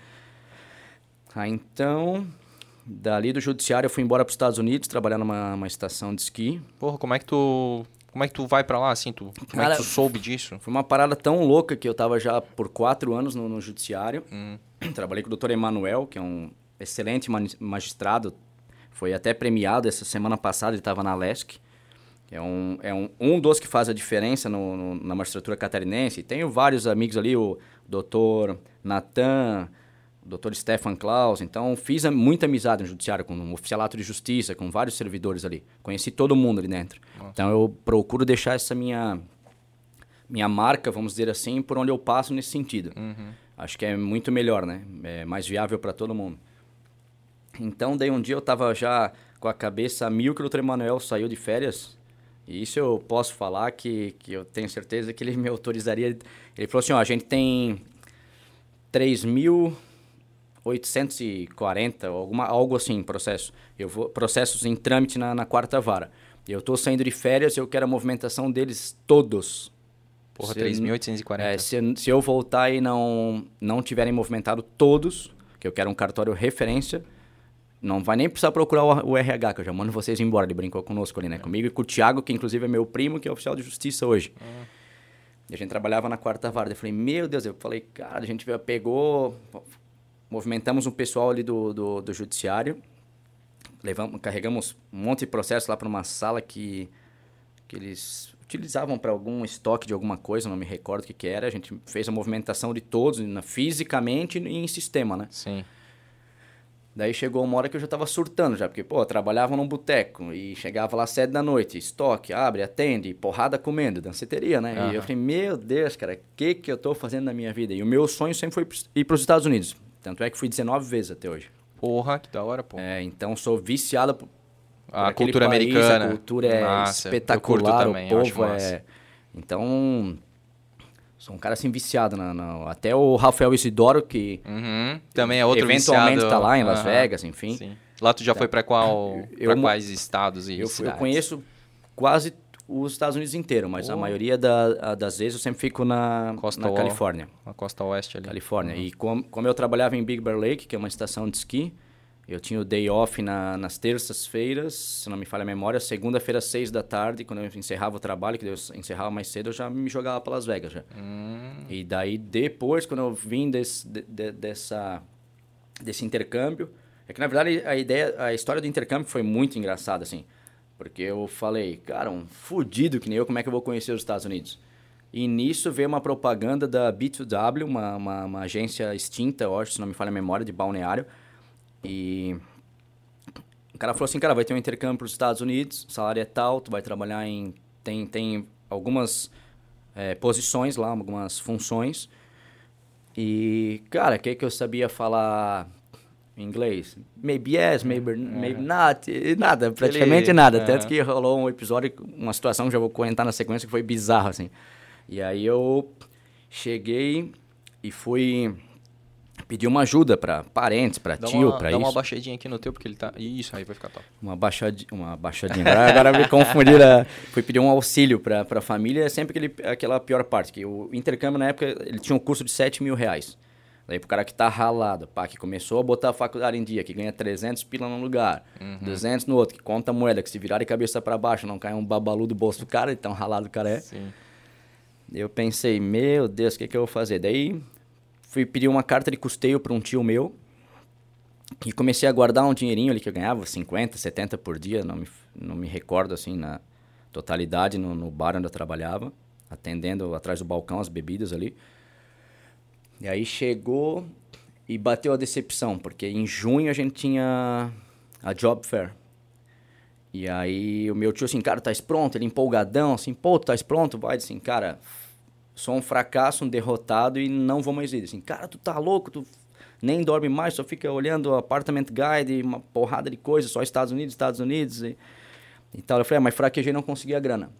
Speaker 3: Aí então, dali do judiciário eu fui embora para os Estados Unidos, trabalhar numa uma estação de esqui.
Speaker 1: Porra, como é que tu. Como é que tu vai pra lá, assim? Tu, como é
Speaker 3: Cara,
Speaker 1: que tu soube disso?
Speaker 3: Foi uma parada tão louca que eu tava já por quatro anos no, no judiciário.
Speaker 1: Hum.
Speaker 3: Trabalhei com o doutor Emanuel, que é um excelente magistrado. Foi até premiado essa semana passada, ele estava na LESC. É, um, é um, um dos que faz a diferença no, no- na magistratura catarinense. Tenho vários amigos ali, o doutor Natan, doutor Stefan Klaus. Então, fiz muita amizade no judiciário, com o oficialato de justiça, com vários servidores ali. Conheci todo mundo ali dentro. Então, eu procuro deixar essa minha minha marca, vamos dizer assim, por onde eu passo nesse sentido. Acho que é muito melhor, né? É mais viável para todo mundo. Então, daí um dia eu tava já com a cabeça a mil que o Dr. Emanuel saiu de férias. E isso eu posso falar que, que eu tenho certeza que ele me autorizaria. Ele falou assim, ó, a gente tem 3.840, alguma, algo assim, processo. Eu vou, processos em trâmite na, na quarta vara. Eu tô saindo de férias, eu quero a movimentação deles todos.
Speaker 1: Porra,
Speaker 3: Se-
Speaker 1: 3.840.
Speaker 3: é, se, se eu voltar e não, não tiverem movimentado todos, que eu quero um cartório referência, não vai nem precisar procurar o, o RH, que eu já mando vocês embora. Ele brincou conosco ali, né? Comigo e com o Thiago, que inclusive é meu primo, que é oficial de justiça hoje. E a gente trabalhava na quarta vara. Eu falei, meu Deus, eu falei, cara, a gente pegou, movimentamos um pessoal ali do, do, do judiciário, levamos, carregamos um monte de processo lá para uma sala que, que eles utilizavam para algum estoque de alguma coisa, não me recordo o que, que era. A gente fez a movimentação de todos, na, fisicamente e em sistema, né?
Speaker 1: Sim.
Speaker 3: Daí chegou uma hora que eu já tava surtando já, porque, pô, eu trabalhava num boteco e chegava lá às sete da noite, estoque, abre, atende, porrada comendo, danceteria, né? E
Speaker 1: Aham.
Speaker 3: eu falei, meu Deus, cara, o que que eu tô fazendo na minha vida? E o meu sonho sempre foi ir pros Estados Unidos. Tanto é que fui 19 vezes até hoje.
Speaker 1: Porra, que da hora, pô.
Speaker 3: É, então sou viciado por,
Speaker 1: a cultura
Speaker 3: país,
Speaker 1: americana.
Speaker 3: A cultura é espetacular,
Speaker 1: também,
Speaker 3: o povo é... Então, sou um cara assim viciado. Na, na- Até o Rafael Isidoro, que
Speaker 1: Uhum. Também é outro
Speaker 3: eventualmente
Speaker 1: viciado.
Speaker 3: tá lá em Las
Speaker 1: Aham.
Speaker 3: Vegas, enfim.
Speaker 1: Sim. Lá tu já foi pra qual,
Speaker 3: Eu
Speaker 1: pra
Speaker 3: mo-
Speaker 1: quais estados e
Speaker 3: Eu, fui- eu
Speaker 1: cidades?
Speaker 3: conheço quase os Estados Unidos inteiro, mas a
Speaker 1: Oh.
Speaker 3: maioria da- a- das vezes eu sempre fico na,
Speaker 1: Costa
Speaker 3: na Califórnia.
Speaker 1: Na costa oeste ali.
Speaker 3: Califórnia. E com, como eu trabalhava em Big Bear Lake, que é uma estação de esqui, eu tinha o day off na- nas terças-feiras, se não me falha a memória, segunda-feira, seis da tarde, quando eu encerrava o trabalho, que eu encerrava mais cedo, eu já me jogava para Las Vegas já.
Speaker 1: Hum,
Speaker 3: E daí, depois, quando eu vim desse, de- de- dessa, desse intercâmbio, é que, na verdade, a ideia, a história do intercâmbio foi muito engraçada, assim. Porque eu falei, cara, um fudido que nem eu, como é que eu vou conhecer os Estados Unidos? E nisso veio uma propaganda da B2W, uma, uma, uma agência extinta, eu acho, se não me falha a memória, de balneário. E o cara falou assim, cara, vai ter um intercâmbio para os Estados Unidos, salário é tal, tu vai trabalhar em... Tem, tem algumas eh, posições lá, algumas funções. E, cara, o que, que eu sabia falar inglês? Maybe yes, maybe, maybe not, e nada, praticamente nada.
Speaker 1: aham.
Speaker 3: Tanto que rolou um episódio, uma situação que já vou comentar na sequência, que foi bizarro, assim. E aí eu cheguei e fui pedir uma ajuda para parentes, para
Speaker 1: Dá
Speaker 3: tio, para
Speaker 1: dá
Speaker 3: isso.
Speaker 1: uma baixadinha aqui no teu, porque ele tá... Isso, aí vai ficar top.
Speaker 3: Uma baixadinha. Uma baixadinha. Agora, me confundi. né? Fui pedir um auxílio para a família. É sempre aquele, aquela pior parte. Que o intercâmbio, na época, ele tinha um custo de 7 mil reais. Daí pro cara que tá ralado, pá, que começou a botar a faculdade em dia, que ganha 300 pila num lugar, 200 no outro, que conta moeda, que se virar de cabeça para baixo, não cai um babalu do bolso do cara, então ralado o cara é.
Speaker 1: Sim.
Speaker 3: Eu pensei, meu Deus, o que, que eu vou fazer? Daí fui pedir uma carta de custeio para um tio meu e comecei a guardar um dinheirinho ali que eu ganhava, 50, 70 por dia, não me, não me recordo assim na totalidade no, no bar onde eu trabalhava, atendendo atrás do balcão as bebidas ali. E aí chegou e bateu a decepção, porque em junho a gente tinha a Job Fair. E aí o meu tio assim, cara, tá pronto? Ele empolgadão, assim, pô, tá pronto? Vai, assim, cara, sou um fracasso, um derrotado e não vou mais ir. Assim, cara, tu tá louco, tu nem dorme mais, só fica olhando Apartment Guide, uma porrada de coisa, só Estados Unidos, Estados Unidos e, e tal. Eu falei, ah, mas fraquejei não consegui a grana.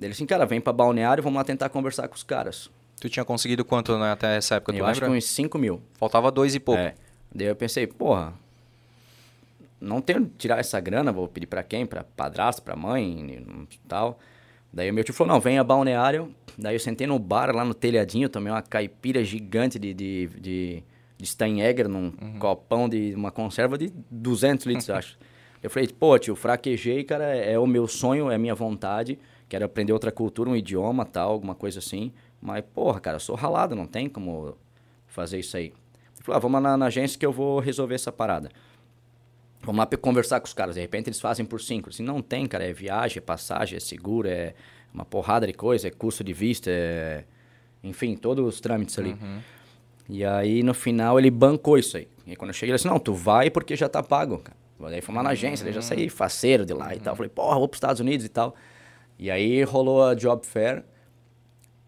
Speaker 3: Ele assim, cara, vem pra balneário, vamos lá tentar conversar com os caras.
Speaker 1: Tu tinha conseguido quanto né, até essa época, tu
Speaker 3: eu acho que
Speaker 1: lembra?
Speaker 3: uns 5 mil.
Speaker 1: Faltava dois e pouco.
Speaker 3: É. Daí eu pensei, porra, não tenho que tirar essa grana, vou pedir pra quem? Pra padrasto, pra mãe e tal. Daí o meu tio falou, não, vem a balneário. Daí eu sentei no bar lá no telhadinho, tomei uma caipira gigante de, de, de, de Steinegger num copão de uma conserva de 200 litros, acho. Eu falei, pô, tio, fraquejei, cara, é, é o meu sonho, é a minha vontade. Quero aprender outra cultura, um idioma, tal, alguma coisa assim. Mas, porra, cara, eu sou ralado, não tem como fazer isso aí. Ele falou, ah, vamos lá na, agência que eu vou resolver essa parada. Vamos lá conversar com os caras. De repente eles fazem por cinco. Assim, não tem, cara. É viagem, é passagem, é seguro, é uma porrada de coisa, é custo de vista, é... Enfim, todos os trâmites ali. E aí, no final, ele bancou isso aí. E aí, quando eu cheguei, ele disse, não, tu vai porque já tá pago, cara. Daí fomos lá na agência, daí já saí faceiro de lá e tal. Falei, porra, vou pros Estados Unidos e tal. E aí, rolou a Job Fair.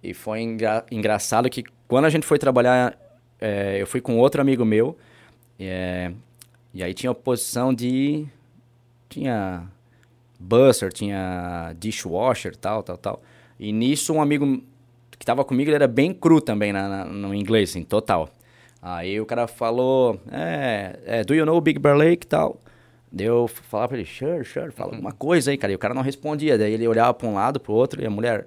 Speaker 3: E foi engra- engraçado que quando a gente foi trabalhar, eh, eu fui com outro amigo meu. eh, e aí tinha posição de... Tinha busser, tinha dishwasher, tal, tal, tal. E nisso um amigo que tava comigo, ele era bem cru também na, na- no inglês, assim, total. Aí o cara falou, é, é, do you know Big Bear Lake tal? Daí eu falava pra ele, sure, sure, fala alguma coisa aí, cara. E o cara não respondia. Daí ele olhava pra um lado, pro outro, e a mulher,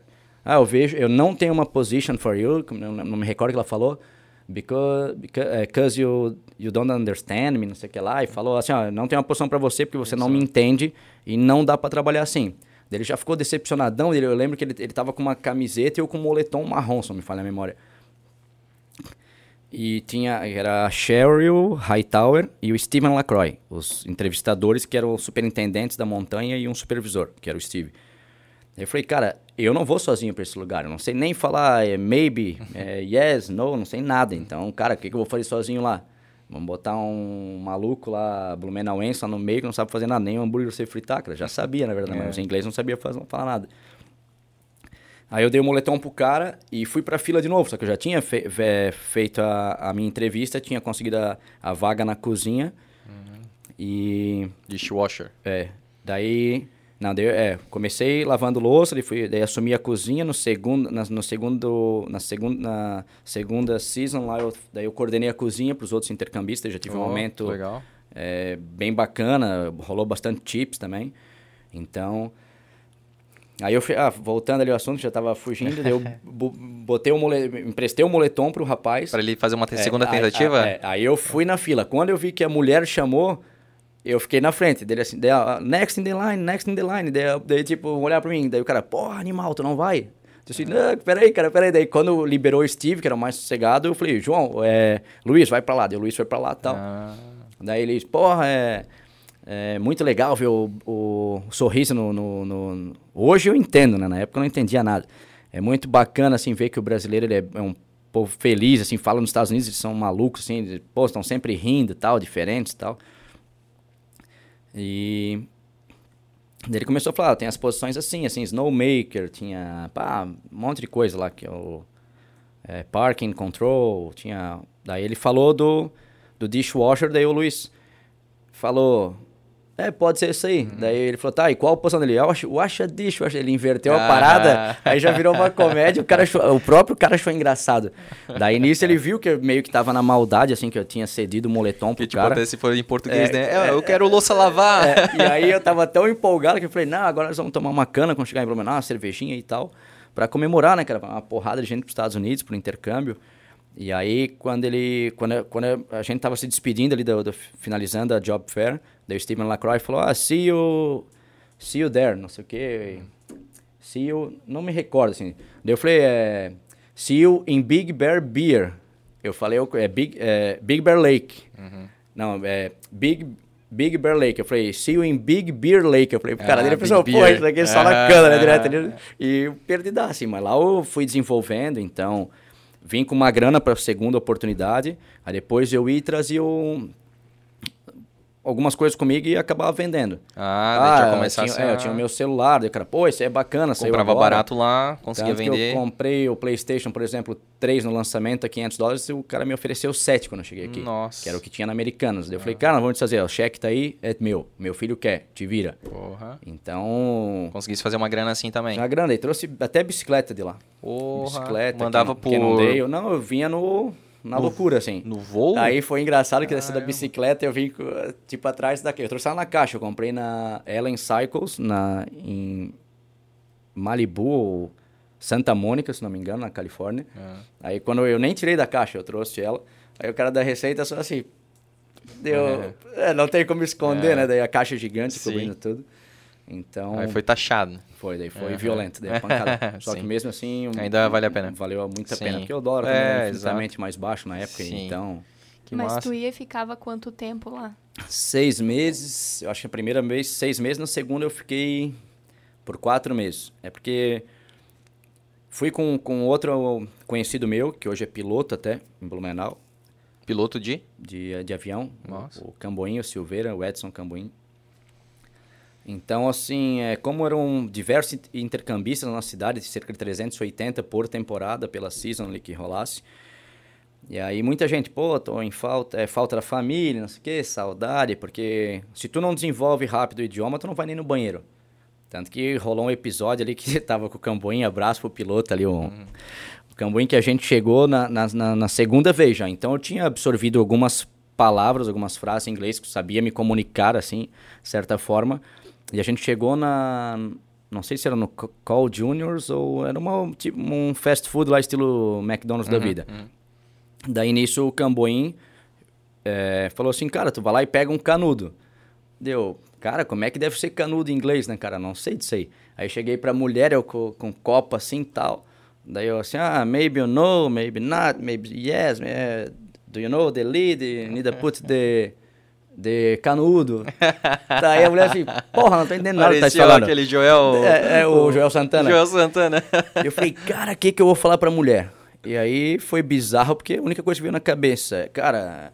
Speaker 3: ah, eu vejo, eu não tenho uma position for you, não, não me recordo o que ela falou, because, because, because you, you don't understand me, não sei o que lá. E falou assim, ó, não tenho uma posição pra você porque você não me entende e não dá pra trabalhar assim. Ele já ficou decepcionadão. Ele, eu lembro que ele, ele tava com uma camiseta e eu com um moletom marrom, se não me falha a memória. E tinha, era a Cheryl Hightower e o Stephen Lacroix, os entrevistadores que eram superintendentes da montanha e um supervisor, que era o Steve. Eu falei, cara, eu não vou sozinho para esse lugar, eu não sei nem falar é, maybe, é, yes, no, não sei nada. Então, cara, o que, que eu vou fazer sozinho lá? Vamos botar um maluco lá, blumenauense lá no meio que não sabe fazer nada, nem um hambúrguer você fritar, cara. Já sabia, na verdade, mas os inglês não sabia fazer, falar nada. Aí eu dei o moletom pro cara e fui pra fila de novo, só que eu já tinha fe- feito a, a minha entrevista, tinha conseguido a, a vaga na cozinha e...
Speaker 1: Dishwasher.
Speaker 3: É, daí... Não, daí, é, comecei lavando louça, daí, fui, daí assumi a cozinha no segundo, na, no segundo, na segunda, na segunda season lá, eu, daí eu coordenei a cozinha para os outros intercambistas, já tive um
Speaker 1: Oh,
Speaker 3: momento
Speaker 1: legal.
Speaker 3: é, bem bacana, rolou bastante tips também, então... Aí eu fui, ah, voltando ali ao assunto, já tava fugindo, daí eu bo- botei o mole, emprestei o moletom pro rapaz.
Speaker 1: Pra ele fazer uma
Speaker 3: É,
Speaker 1: segunda
Speaker 3: aí-
Speaker 1: tentativa?
Speaker 3: Aí, é, aí eu fui na fila. Quando eu vi que a mulher chamou, eu fiquei na frente. Dele assim, daí, next in the line, next in the line. Daí, daí tipo, olhar pra mim. Daí o cara, porra, animal, tu não vai? Eu disse, não, peraí, cara, peraí. Daí quando liberou o Steve, que era o mais sossegado, eu falei, João, é, Luiz, vai pra lá. Daí o Luiz foi pra lá e tal.
Speaker 1: Ah,
Speaker 3: Daí ele disse, porra, é, é muito legal ver o, o sorriso no, no- no- Hoje eu entendo, né? Na época eu não entendia nada. É muito bacana, assim, ver que o brasileiro ele é, é um povo feliz, assim, fala nos Estados Unidos, eles são malucos, assim, eles, pô, estão sempre rindo e tal, diferentes e tal. E... Ele começou a falar, "Ah, tem as posições assim, assim, snowmaker, tinha, pá, um monte de coisa lá, que o é, parking control, tinha... Daí ele falou do, do dishwasher, daí o Luiz falou, é, pode ser isso aí. Daí ele falou, tá, e qual a posição dele? Eu acho, wash a dishwasher. Ele inverteu a
Speaker 1: Ah.
Speaker 3: parada, aí já virou uma comédia, o, cara achou- o próprio cara achou engraçado. Daí nisso ele viu que eu meio que tava na maldade, assim, que eu tinha cedido o moletom pro
Speaker 1: que tipo,
Speaker 3: cara.
Speaker 1: até se for em português,
Speaker 3: É,
Speaker 1: né? É, eu quero louça lavar.
Speaker 3: É, e aí eu tava tão empolgado que eu falei, não, agora nós vamos tomar uma cana quando chegar em Blumenau, uma cervejinha e tal, pra comemorar, né, cara? Uma porrada de gente pros Estados Unidos, pro intercâmbio. E aí, quando ele, quando, quando a gente tava se despedindo ali, do, do- finalizando a job fair, daí o Stephen Lacroix falou, ah, see you, see you there, não sei o quê. See you, não me recordo, assim. Daí eu falei, é, see you in Big Bear Beer. Eu falei, é Big, é, Big Bear Lake. Não, é Big, Big Bear Lake. Eu falei, see you in Big Beer Lake. Eu falei, pro cara
Speaker 1: Ah,
Speaker 3: dele,
Speaker 1: Big
Speaker 3: pensou, pô, isso daqui é só na
Speaker 1: Ah.
Speaker 3: cana, né, direto ali. E perdida, assim, mas lá eu fui desenvolvendo, então vim com uma grana para segunda oportunidade, aí depois eu ia e trazia um- algumas coisas comigo e acabava vendendo.
Speaker 1: Ah, daí já
Speaker 3: eu
Speaker 1: começasse
Speaker 3: tinha, é, eu
Speaker 1: a-
Speaker 3: tinha o meu celular, daí o cara, pô, isso é bacana, saiu
Speaker 1: Comprava
Speaker 3: agora.
Speaker 1: barato lá, conseguia
Speaker 3: Tanto que
Speaker 1: vender.
Speaker 3: eu comprei o PlayStation, por exemplo, 3 no lançamento a 500 dólares e o cara me ofereceu 7 quando eu cheguei aqui.
Speaker 1: Nossa.
Speaker 3: Que era o que tinha na Americanas. Daí eu falei, cara, vamos fazer, o cheque tá aí, é meu. Meu filho quer, te vira.
Speaker 1: Porra.
Speaker 3: Então,
Speaker 1: Conseguisse fazer uma grana assim também.
Speaker 3: já grande, aí trouxe até bicicleta de lá.
Speaker 1: Porra.
Speaker 3: Bicicleta.
Speaker 1: Mandava
Speaker 3: que,
Speaker 1: por...
Speaker 3: que não dei. Eu, não, eu vinha no, na loucura, assim.
Speaker 1: No voo?
Speaker 3: Aí foi engraçado que dessa da bicicleta eu vim, tipo, atrás daqui. Eu trouxe ela na caixa. Eu comprei na Ellen Cycles, na, em Malibu ou Santa Mônica, se não me engano, na Califórnia.
Speaker 1: É.
Speaker 3: Aí quando eu nem tirei da caixa, eu trouxe ela. Aí o cara da receita só assim. Deu. É, não tem como esconder,
Speaker 1: É.
Speaker 3: né? Daí a caixa gigante
Speaker 1: Sim.
Speaker 3: cobrindo tudo. Então.
Speaker 1: Aí foi taxado.
Speaker 3: Foi, daí foi
Speaker 1: Aham.
Speaker 3: violento, daí a pancada. Só que mesmo assim. um-
Speaker 1: Ainda vale a pena.
Speaker 3: Valeu muito a
Speaker 1: Sim.
Speaker 3: pena. Porque o dólar
Speaker 1: É,
Speaker 3: também era
Speaker 1: exato.
Speaker 3: infinitamente mais baixo na época.
Speaker 1: Sim.
Speaker 3: Então.
Speaker 1: Que
Speaker 2: Mas
Speaker 1: massa.
Speaker 2: tu ia e ficava quanto tempo lá?
Speaker 3: Seis meses, eu acho que a primeira vez, seis meses, na segunda eu fiquei por quatro meses. É porque fui com, com outro conhecido meu, que hoje é piloto até, em Blumenau,
Speaker 1: Piloto de?
Speaker 3: de, de avião,
Speaker 1: Nossa.
Speaker 3: o Camboinho Silveira, o Edson Camboinho. Então, assim, é, como eram diversos in- intercambistas na cidade, cerca de 380 por temporada pela season que rolasse, e aí muita gente, pô, tô em falta, é falta da família, não sei o quê, saudade, porque se tu não desenvolve rápido o idioma, tu não vai nem no banheiro. Tanto que rolou um episódio ali que tava com o Camboinho, abraço pro piloto ali, o, o Camboinho que a gente chegou na, na, na- segunda vez já. Então eu tinha absorvido algumas palavras, algumas frases em inglês que eu sabia me comunicar, assim, certa forma. E a gente chegou na... Não sei se era no Call Juniors ou era uma, tipo, um fast food lá estilo McDonald's da vida. Daí nisso o Camboim é, falou assim, cara, tu vai lá e pega um canudo. Deu, cara, como é que deve ser canudo em inglês, né, cara? Não sei disso aí. Aí cheguei pra mulher, eu com, com copo assim tal. Daí eu assim, ah, maybe you know, maybe not, maybe yes, do you know the lead, you need to put the, the canudo. Daí a mulher assim, porra, não tô entendendo nada que tá falando.
Speaker 1: aquele Joel...
Speaker 3: É, é, o Joel Santana.
Speaker 1: Joel Santana.
Speaker 3: Eu falei, cara, o que, que eu vou falar pra mulher? E aí foi bizarro, porque a única coisa que veio na cabeça é, cara,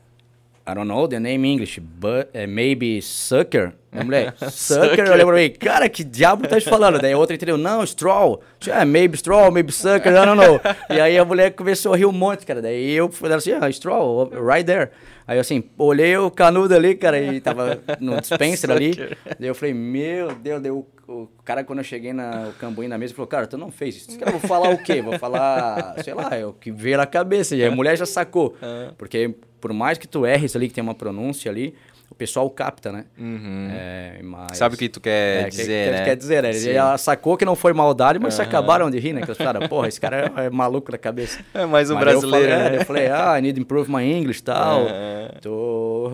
Speaker 3: I don't know the name in English, but eh, maybe sucker. A mulher, sucker, eu lembro aí, cara, que diabo tá te falando? Daí a outra entendeu, não, straw. Ah, maybe straw, maybe sucker, I don't know. E aí a mulher começou a rir um monte, cara. Daí eu falei assim, ah, straw, right there. Aí eu assim, olhei o canudo ali, cara, e tava no dispenser ali. Daí eu falei, meu Deus, deu o cara, quando eu cheguei na, o Cambuí na mesa, falou, cara, tu não fez isso. Cara, eu vou falar o quê? Vou falar, sei lá, é o que veio na cabeça. E a mulher já sacou. Porque por mais que tu erres ali, que tem uma pronúncia ali, o pessoal capta, né? É, mas-
Speaker 1: Sabe o que tu quer
Speaker 3: é,
Speaker 1: dizer,
Speaker 3: que,
Speaker 1: né?
Speaker 3: Quer dizer, né?
Speaker 1: Sim.
Speaker 3: já sacou que não foi maldade, mas se acabaram de rir, né? Que os caras, porra, esse cara é, maluco da cabeça.
Speaker 1: É mais um
Speaker 3: Mas
Speaker 1: brasileiro,
Speaker 3: Eu falei,
Speaker 1: né?
Speaker 3: é, eu falei, ah, I need to improve my English e tal.
Speaker 1: É.
Speaker 3: Tô...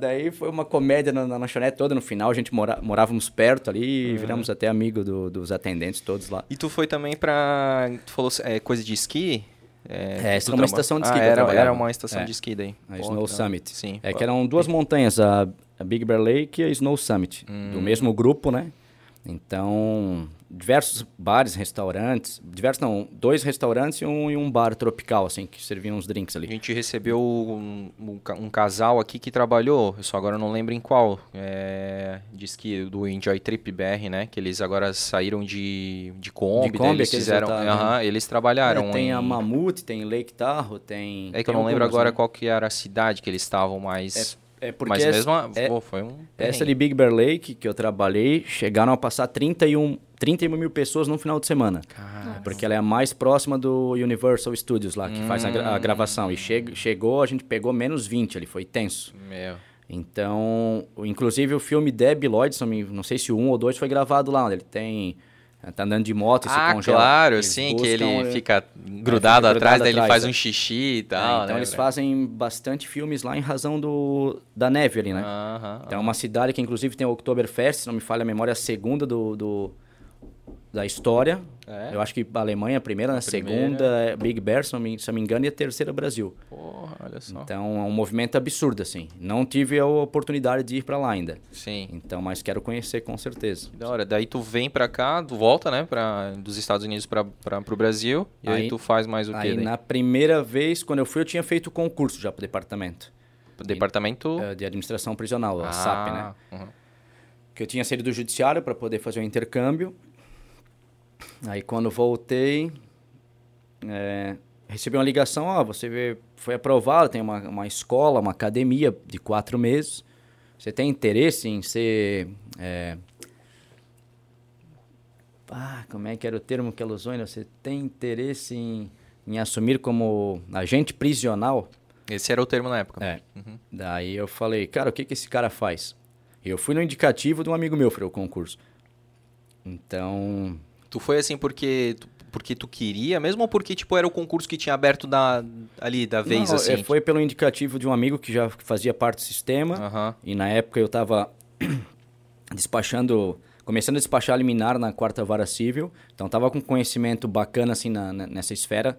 Speaker 3: Daí foi uma comédia na, na lanchonete toda. No final, a gente mora, morávamos perto ali e viramos até amigo do- dos atendentes todos lá.
Speaker 1: E tu foi também pra... Tu falou é, coisa de esqui?
Speaker 3: É, essa
Speaker 1: tu
Speaker 3: era uma estação de
Speaker 1: Ah,
Speaker 3: esqui eu
Speaker 1: era, era uma estação
Speaker 3: É.
Speaker 1: de esqui daí.
Speaker 3: A
Speaker 1: Pô,
Speaker 3: Snow Summit.
Speaker 1: Sim.
Speaker 3: É que eram duas montanhas, a, a Big Bear Lake e a Snow Summit, do mesmo grupo, né? Então, diversos bares, restaurantes, diversos não, dois restaurantes e um, e um bar tropical, assim, que serviam uns drinks
Speaker 1: A
Speaker 3: ali.
Speaker 1: gente recebeu um, um um casal aqui que trabalhou, eu só agora não lembro em qual, é, de esqui, do Enjoy Trip BR, né? Que eles agora saíram de, de Kombi,
Speaker 3: De Kombi,
Speaker 1: eles
Speaker 3: que eles
Speaker 1: fizeram,
Speaker 3: já estavam,
Speaker 1: aham, eles trabalharam
Speaker 3: É, tem
Speaker 1: em...
Speaker 3: a Mamute, tem Lake Tahoe, tem...
Speaker 1: É que eu
Speaker 3: tem
Speaker 1: não lembro agora
Speaker 3: né?
Speaker 1: qual que era a cidade que eles estavam, mas...
Speaker 3: É porque
Speaker 1: mas mesmo,
Speaker 3: é-
Speaker 1: pô, foi um...
Speaker 3: Essa de Big Bear Lake, que eu trabalhei, chegaram a passar 31, 31 mil pessoas no final de semana.
Speaker 1: Cara,
Speaker 3: Porque ela é a mais próxima do Universal Studios lá, que faz a, gra-
Speaker 1: Hum.
Speaker 3: a gravação. E che chegou, a gente pegou menos 20 ali, foi tenso.
Speaker 1: meu...
Speaker 3: Então, inclusive o filme Debbie Lloyd, não sei se o 1 ou 2 foi gravado lá, ele tem... Tá andando de moto se
Speaker 1: Ah,
Speaker 3: congela.
Speaker 1: claro,
Speaker 3: Eles
Speaker 1: sim, que
Speaker 3: buscam,
Speaker 1: ele
Speaker 3: eh,
Speaker 1: fica
Speaker 3: grudado
Speaker 1: grudado atrás, daí ele
Speaker 3: atrás,
Speaker 1: faz
Speaker 3: é.
Speaker 1: um xixi e
Speaker 3: é,
Speaker 1: tal,
Speaker 3: então
Speaker 1: né?
Speaker 3: eles fazem bastante filmes lá em razão do, da neve ali, né?
Speaker 1: Aham,
Speaker 3: Então é uma cidade que inclusive tem o Oktoberfest, se não me falha a memória, a segunda do, do- da história.
Speaker 1: É?
Speaker 3: Eu acho que a Alemanha é a primeira, né? a segunda é Big Bear, se não, me, se não me engano, e a terceira Brasil.
Speaker 1: Porra, olha só.
Speaker 3: Então é um movimento absurdo, assim. Não tive a oportunidade de ir para lá ainda.
Speaker 1: Sim.
Speaker 3: Então, mas quero conhecer com certeza.
Speaker 1: Que da hora. Daí tu vem pra cá, tu volta, né, pra, dos Estados Unidos pra, pro Brasil. E aí,
Speaker 3: Aí-
Speaker 1: tu faz mais o quê?
Speaker 3: Aí
Speaker 1: daí?
Speaker 3: na primeira vez, quando eu fui, eu tinha feito concurso já para o departamento
Speaker 1: Departamento...
Speaker 3: eh, de administração prisional, a SAP, né?
Speaker 1: Ah, uhum.
Speaker 3: que eu tinha saído do judiciário para poder fazer o intercâmbio. Aí quando voltei, é, recebi uma ligação, ó, você foi aprovado, tem uma, uma escola, uma academia de quatro meses. Você tem interesse em ser... é, ah, como é que era o termo que ela usou? ainda? Você tem interesse em, em assumir como agente prisional?
Speaker 1: Esse era o termo na época.
Speaker 3: É.
Speaker 1: Uhum.
Speaker 3: Daí eu falei, cara, o que, que esse cara faz? Eu fui no indicativo de um amigo meu para o concurso. Então,
Speaker 1: Tu foi assim porque tu porque tu queria mesmo ou porque tipo era o concurso que tinha aberto da, ali da vez
Speaker 3: Não,
Speaker 1: assim?
Speaker 3: é, foi pelo indicativo de um amigo que já fazia parte do sistema. E na época eu estava despachando, começando a despachar liminar na quarta vara civil. Então tava com conhecimento bacana assim na- nessa esfera.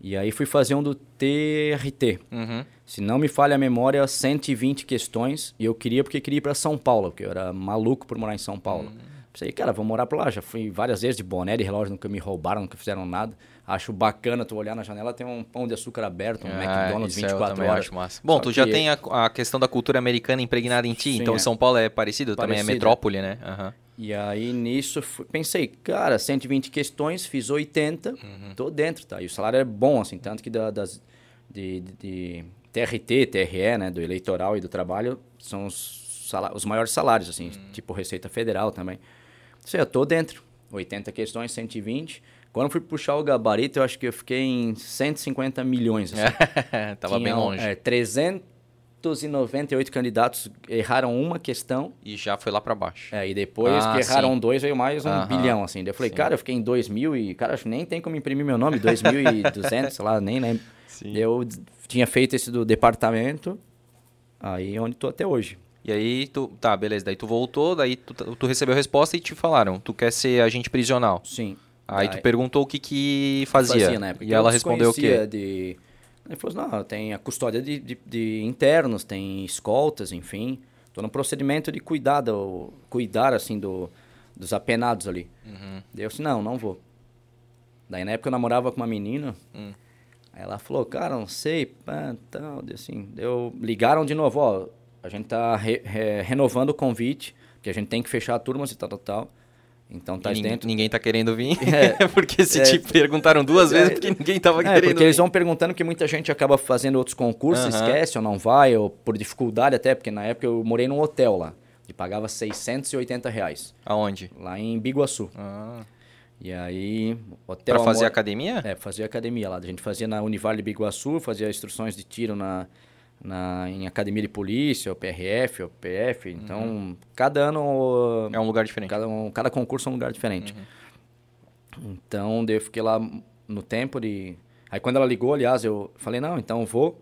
Speaker 3: E aí fui fazer um do TRT.
Speaker 1: Uhum.
Speaker 3: Se não me falha a memória, 120 questões. E eu queria porque queria ir para São Paulo, porque eu era maluco por morar em São Paulo. Pensei, cara, vou morar por lá. Já fui várias vezes de boné, de relógio, nunca me roubaram, nunca fizeram nada. Acho bacana tu olhar na janela, tem um pão de açúcar aberto, um
Speaker 1: Ah,
Speaker 3: McDonald's
Speaker 1: isso eu
Speaker 3: 24
Speaker 1: também
Speaker 3: horas.
Speaker 1: acho massa. Bom,
Speaker 3: Só
Speaker 1: tu já
Speaker 3: que-
Speaker 1: tem a, a questão da cultura americana impregnada em ti,
Speaker 3: Sim,
Speaker 1: então
Speaker 3: é.
Speaker 1: em São Paulo é parecido, também é
Speaker 3: Parecido.
Speaker 1: metrópole, né? Aham.
Speaker 3: E aí nisso fui- pensei, cara, 120 questões, fiz 80,
Speaker 1: Uhum.
Speaker 3: tô dentro, tá? E o salário é bom, assim, tanto que da- das de, de- de TRT, TRE, né, do eleitoral e do trabalho, são os, os maiores salários, assim,
Speaker 1: Uhum.
Speaker 3: tipo Receita Federal também. Sei, eu tô dentro, 80 questões, 120. Quando eu fui puxar o gabarito, eu acho que eu fiquei em 150 milhões, assim.
Speaker 1: Tava bem
Speaker 3: Tinham,
Speaker 1: longe.
Speaker 3: É, 398 candidatos erraram uma questão.
Speaker 1: E já foi lá pra baixo.
Speaker 3: É, e depois
Speaker 1: Ah,
Speaker 3: que erraram
Speaker 1: sim.
Speaker 3: dois, veio mais um
Speaker 1: Aham.
Speaker 3: bilhão, assim. Daí eu falei,
Speaker 1: Sim.
Speaker 3: cara, eu fiquei em 2 mil e, cara, acho que nem tem como imprimir meu nome, 2.200, sei lá, nem lembro.
Speaker 1: Sim.
Speaker 3: Eu tinha feito esse do departamento, aí é onde tô até hoje.
Speaker 1: E aí, tu, tá, beleza. Daí tu voltou, daí tu, tu recebeu a resposta e te falaram, tu quer ser agente prisional.
Speaker 3: Sim.
Speaker 1: Aí
Speaker 3: Daí-
Speaker 1: tu perguntou o que que fazia.
Speaker 3: na época.
Speaker 1: e ela
Speaker 3: eu
Speaker 1: respondeu o quê?
Speaker 3: De... Ele falou, não, tem a custódia de, de, de internos, tem escoltas, enfim. Tô no procedimento de cuidar, do, cuidar assim, do, dos apenados ali.
Speaker 1: Uhum.
Speaker 3: Daí eu disse, não, não vou. Daí na época eu namorava com uma menina.
Speaker 1: Hum.
Speaker 3: Aí ela falou, cara, não sei, pá, tal, assim. Deu, ligaram de novo, ó, a gente tá re- re- renovando o convite, que a gente tem que fechar turmas e tal, tal, tal. Então tá
Speaker 1: ninguém,
Speaker 3: dentro.
Speaker 1: ninguém tá querendo vir.
Speaker 3: É.
Speaker 1: porque se
Speaker 3: É.
Speaker 1: te perguntaram duas vezes, porque ninguém tava
Speaker 3: É,
Speaker 1: querendo
Speaker 3: porque eles
Speaker 1: vir.
Speaker 3: vão perguntando que muita gente acaba fazendo outros concursos,
Speaker 1: Aham.
Speaker 3: esquece ou não vai, ou por dificuldade até, porque na época eu morei num hotel lá, e pagava 680 reais,
Speaker 1: Aonde?
Speaker 3: lá em Biguaçu.
Speaker 1: Ah,
Speaker 3: E aí, hotel...
Speaker 1: pra fazer
Speaker 3: amor-
Speaker 1: academia?
Speaker 3: É, fazia academia lá. A gente fazia na Univale Biguaçu, fazia instruções de tiro na, na, em academia de polícia, o PRF, o PF. Então, cada ano...
Speaker 1: É um lugar diferente.
Speaker 3: Cada, um- cada concurso é um lugar diferente. Então, daí eu fiquei lá no tempo de... Aí quando ela ligou, aliás, eu falei, não, então eu vou.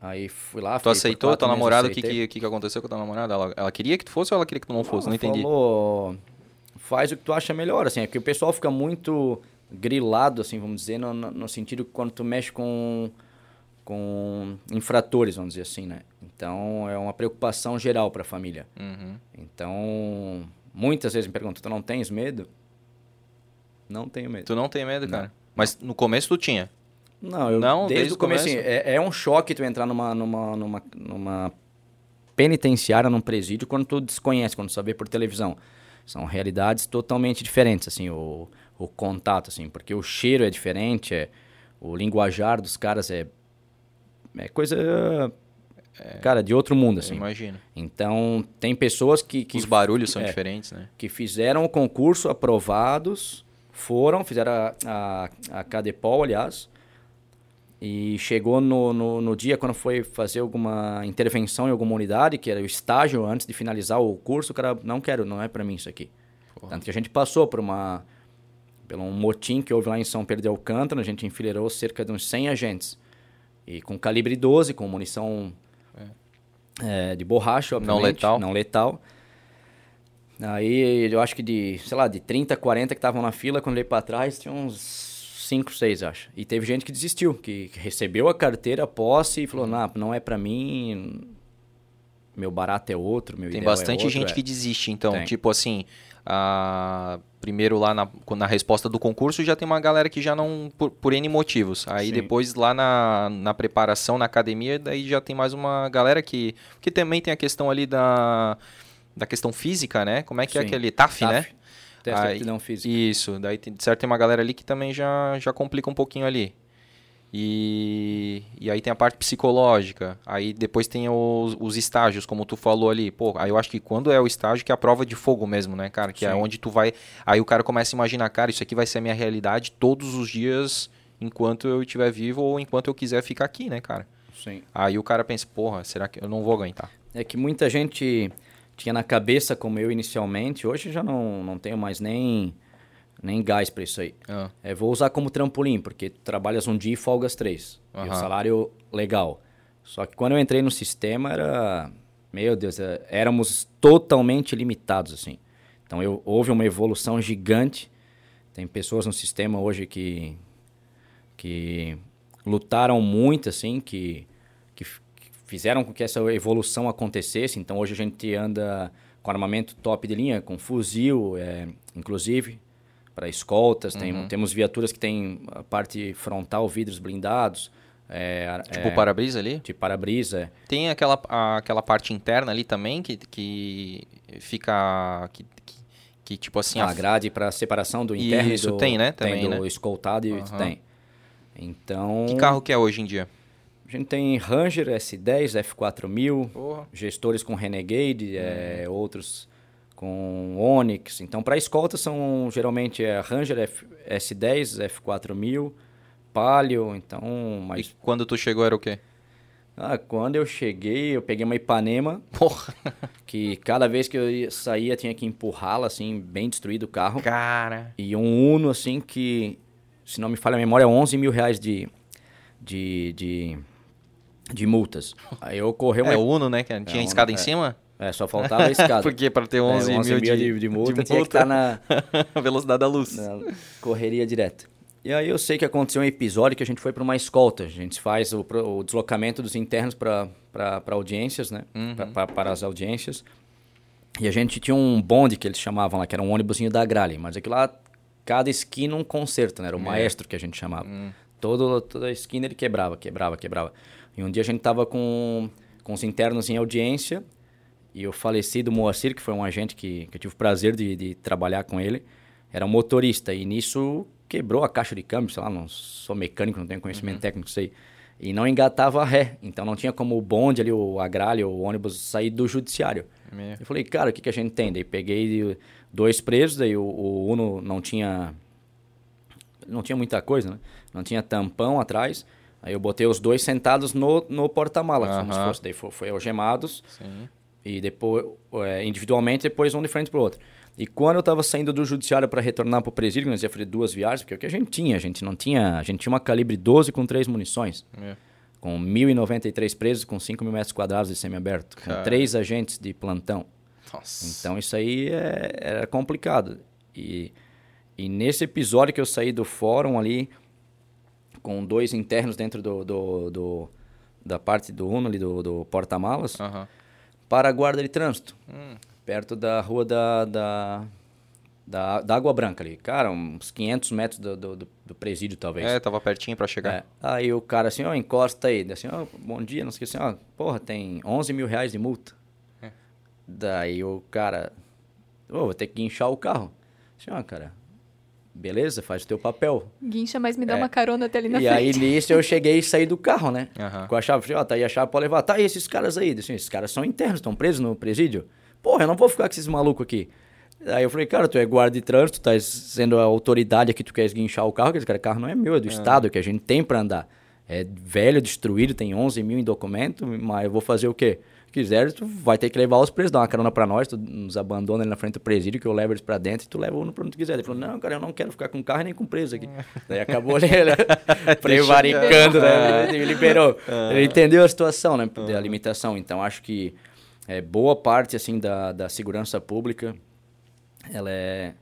Speaker 3: Aí fui lá,
Speaker 1: Tu aceitou tua namorada? O que, que, que aconteceu com a tua namorada? Ela, ela queria que tu fosse ou ela queria que tu não fosse? Não, entendi.
Speaker 3: Falou, faz o que tu acha melhor, assim, é que o pessoal fica muito grilado, assim, vamos dizer, no no sentido que quando tu mexe com, com infratores, vamos dizer assim, né? Então, é uma preocupação geral para a família.
Speaker 1: Uhum.
Speaker 3: Então, muitas vezes me perguntam, tu não tens medo? Não tenho medo.
Speaker 1: Tu não tem medo,
Speaker 3: Não.
Speaker 1: cara? Mas no começo tu tinha.
Speaker 3: Não, eu,
Speaker 1: Não,
Speaker 3: desde,
Speaker 1: desde
Speaker 3: o começo,
Speaker 1: começo?
Speaker 3: é, é um choque tu entrar numa, numa, numa, numa penitenciária, num presídio, quando tu desconhece, quando tu só vê por televisão. São realidades totalmente diferentes, assim, o, o contato, assim, porque o cheiro é diferente, é, o linguajar dos caras é, é coisa, cara, de outro mundo, assim.
Speaker 1: imagino.
Speaker 3: Então, tem pessoas que... que
Speaker 1: Os barulhos são
Speaker 3: é,
Speaker 1: diferentes, né?
Speaker 3: que fizeram o concurso, aprovados, foram, fizeram a, a, a Cadepol, aliás, e chegou no, no, no dia quando foi fazer alguma intervenção em alguma unidade, que era o estágio antes de finalizar o curso, o cara, não quero, não é para mim isso aqui.
Speaker 1: Porra.
Speaker 3: Tanto que a gente passou por uma pelo um motim que houve lá em São Pedro de Alcântara, a gente enfileirou cerca de uns 100 agentes. E com calibre 12, com munição eh, de borracha,
Speaker 1: Não
Speaker 3: obviamente.
Speaker 1: letal.
Speaker 3: Não letal. Aí eu acho que de, sei lá, de 30, 40 que estavam na fila, quando eu olhei pra trás, tinha uns 5, 6, acho. E teve gente que desistiu, que recebeu a carteira, a posse e falou, não, não é pra mim, meu barato é outro, meu
Speaker 1: Tem
Speaker 3: é
Speaker 1: bastante
Speaker 3: outro",
Speaker 1: gente
Speaker 3: é.
Speaker 1: que desiste, então.
Speaker 3: Tem.
Speaker 1: Tipo assim, a- primeiro lá na, na resposta do concurso já tem uma galera que já não. Por, por N motivos. Aí
Speaker 3: Sim.
Speaker 1: depois lá na, na preparação, na academia, daí já tem mais uma galera que. Que também tem a questão ali da. Da questão física, né? Como é que é
Speaker 3: Sim.
Speaker 1: aquele TAF, né?
Speaker 3: TAF, Teste de aptidão física.
Speaker 1: Isso, daí certo tem uma galera ali que também já, já complica um pouquinho ali. E, e aí tem a parte psicológica, aí depois tem os, os estágios, como tu falou ali. Pô, aí eu acho que quando é o estágio que é a prova de fogo mesmo, né, cara? Que é
Speaker 3: Sim.
Speaker 1: onde tu vai. Aí o cara começa a imaginar, cara, isso aqui vai ser a minha realidade todos os dias enquanto eu estiver vivo ou enquanto eu quiser ficar aqui, né, cara?
Speaker 3: Sim.
Speaker 1: Aí o cara pensa, porra, será que eu não vou aguentar?
Speaker 3: É que muita gente tinha na cabeça, como eu inicialmente, hoje já não, não tenho mais nem, nem gás para isso aí.
Speaker 1: Ah.
Speaker 3: É, vou usar como trampolim, porque tu trabalhas um dia e folgas três. E o salário legal. Só que quando eu entrei no sistema era... Meu Deus, é- éramos totalmente limitados, assim. Então eu, houve uma evolução gigante. Tem pessoas no sistema hoje que, que lutaram muito, assim, que, que fizeram com que essa evolução acontecesse. Então hoje a gente anda com armamento top de linha, com fuzil, é, inclusive, para escoltas. Tem, temos viaturas que têm a parte frontal, vidros blindados. É, ar-
Speaker 1: Tipo
Speaker 3: é,
Speaker 1: o para-brisa ali?
Speaker 3: de para-brisa. é.
Speaker 1: Tem aquela, a- aquela parte interna ali também que, que fica. Que, que, que, tipo assim.
Speaker 3: a
Speaker 1: a-
Speaker 3: grade para separação do interno e
Speaker 1: Isso,
Speaker 3: do,
Speaker 1: tem, né? Também,
Speaker 3: tem do
Speaker 1: né?
Speaker 3: escoltado e
Speaker 1: Aham.
Speaker 3: tem. Então,
Speaker 1: Que carro que é hoje em dia?
Speaker 3: a gente tem Ranger S10, F4000,
Speaker 1: Porra.
Speaker 3: gestores com Renegade, é, outros com Onix. Então, para escolta são geralmente é Ranger F, S10, F4000, Palio, então,
Speaker 1: E
Speaker 3: mas
Speaker 1: quando tu chegou era o quê?
Speaker 3: ah, quando eu cheguei, eu peguei uma Ipanema,
Speaker 1: Porra.
Speaker 3: que cada vez que eu saía tinha que empurrá-la assim, bem destruído o carro.
Speaker 1: Cara.
Speaker 3: E um Uno, assim, que, se não me falha a memória, 11 mil reais de, de, de, de multas. Aí ocorreu uma...
Speaker 1: É o Uno, né? Que tinha
Speaker 3: Uno,
Speaker 1: escada em
Speaker 3: é.
Speaker 1: cima?
Speaker 3: É, só faltava a escada.
Speaker 1: Porque para ter
Speaker 3: É,
Speaker 1: 11, mil de,
Speaker 3: de, de multa,
Speaker 1: de
Speaker 3: tinha que estar na,
Speaker 1: velocidade da luz.
Speaker 3: na correria direto. E aí eu sei que aconteceu um episódio que a gente foi para uma escolta. A gente faz o, o deslocamento dos internos para audiências, né? Pra- pra- para as audiências. E a gente tinha um bonde que eles chamavam lá, que era um ônibusinho da Grale. Mas aquilo lá, cada esquina um concerto, né? Era o maestro que a gente chamava. Todo, toda esquina ele quebrava, quebrava, quebrava. E um dia a gente tava com, com os internos em audiência e o falecido Moacir, que foi um agente que, que eu tive o prazer de, de trabalhar com ele, era um motorista. E nisso quebrou a caixa de câmbio, sei lá, não sou mecânico, não tenho conhecimento técnico, sei. E não engatava ré. Então não tinha como o bonde ali, o agralho, o ônibus sair do judiciário.
Speaker 1: Meu.
Speaker 3: Eu falei, cara, o que, que a gente tem? Daí peguei dois presos, daí o, o Uno não tinha. Não tinha muita coisa, né? Não tinha tampão atrás. Aí eu botei os dois sentados no, no porta-malas, como se fosse. Daí foi, foi algemados.
Speaker 1: Sim.
Speaker 3: E depois, é, individualmente, depois um de frente pro outro. E quando eu tava saindo do judiciário para retornar pro presídio, nós ia fazer duas viagens, porque é o que a gente tinha, a gente não tinha, a gente tinha uma calibre 12 com três munições,
Speaker 1: Meu.
Speaker 3: com 1.093 presos, com 5 mil metros quadrados de semiaberto, com
Speaker 1: Cara.
Speaker 3: três agentes de plantão.
Speaker 1: Nossa.
Speaker 3: Então isso aí é, era complicado. E, e nesse episódio que eu saí do fórum ali, com dois internos dentro do, do, do- da parte do Uno ali, do, do porta-malas,
Speaker 1: Aham.
Speaker 3: Para a guarda de trânsito,
Speaker 1: Hum.
Speaker 3: perto da rua da, da, da, da Água Branca ali. Cara, uns 500 metros do, do, do- presídio, talvez.
Speaker 1: É, tava pertinho pra chegar.
Speaker 3: É. Aí o cara assim, ó, encosta aí. Assim, ó, bom dia, não sei o que assim, ó, porra, tem 11 mil reais de multa.
Speaker 1: É.
Speaker 3: Daí o cara, ô, vou ter que guinchar o carro. Assim, ó, cara, beleza, faz o teu papel.
Speaker 2: Guincha, mas me dá
Speaker 3: É.
Speaker 2: uma carona até ali na
Speaker 3: e aí
Speaker 2: frente.
Speaker 3: nisso eu cheguei e saí do carro, né?
Speaker 1: Aham.
Speaker 3: Com a chave, falei, ó, tá aí a chave pra levar. Tá aí esses caras aí. Assim, esses caras são internos, estão presos no presídio. Porra, eu não vou ficar com esses malucos aqui. Aí eu falei, cara, tu é guarda de trânsito, tá sendo a autoridade aqui, tu queres guinchar o carro, que esse cara, carro não é meu, é do Estado, que a gente tem pra andar. É velho, destruído, tem 11 mil em documento, mas eu vou fazer o quê? Quiser, tu vai ter que levar os presos, dar uma carona pra nós, tu nos abandona ali na frente do presídio, que eu levo eles pra dentro e tu leva um pra onde tu quiser. Ele falou, não, cara, eu não quero ficar com carro nem com preso aqui. Daí acabou ele prevaricando, né? Ele liberou. Ele entendeu a situação, né? Da limitação. Então, acho que é, boa parte, assim, da, da segurança pública, ela é...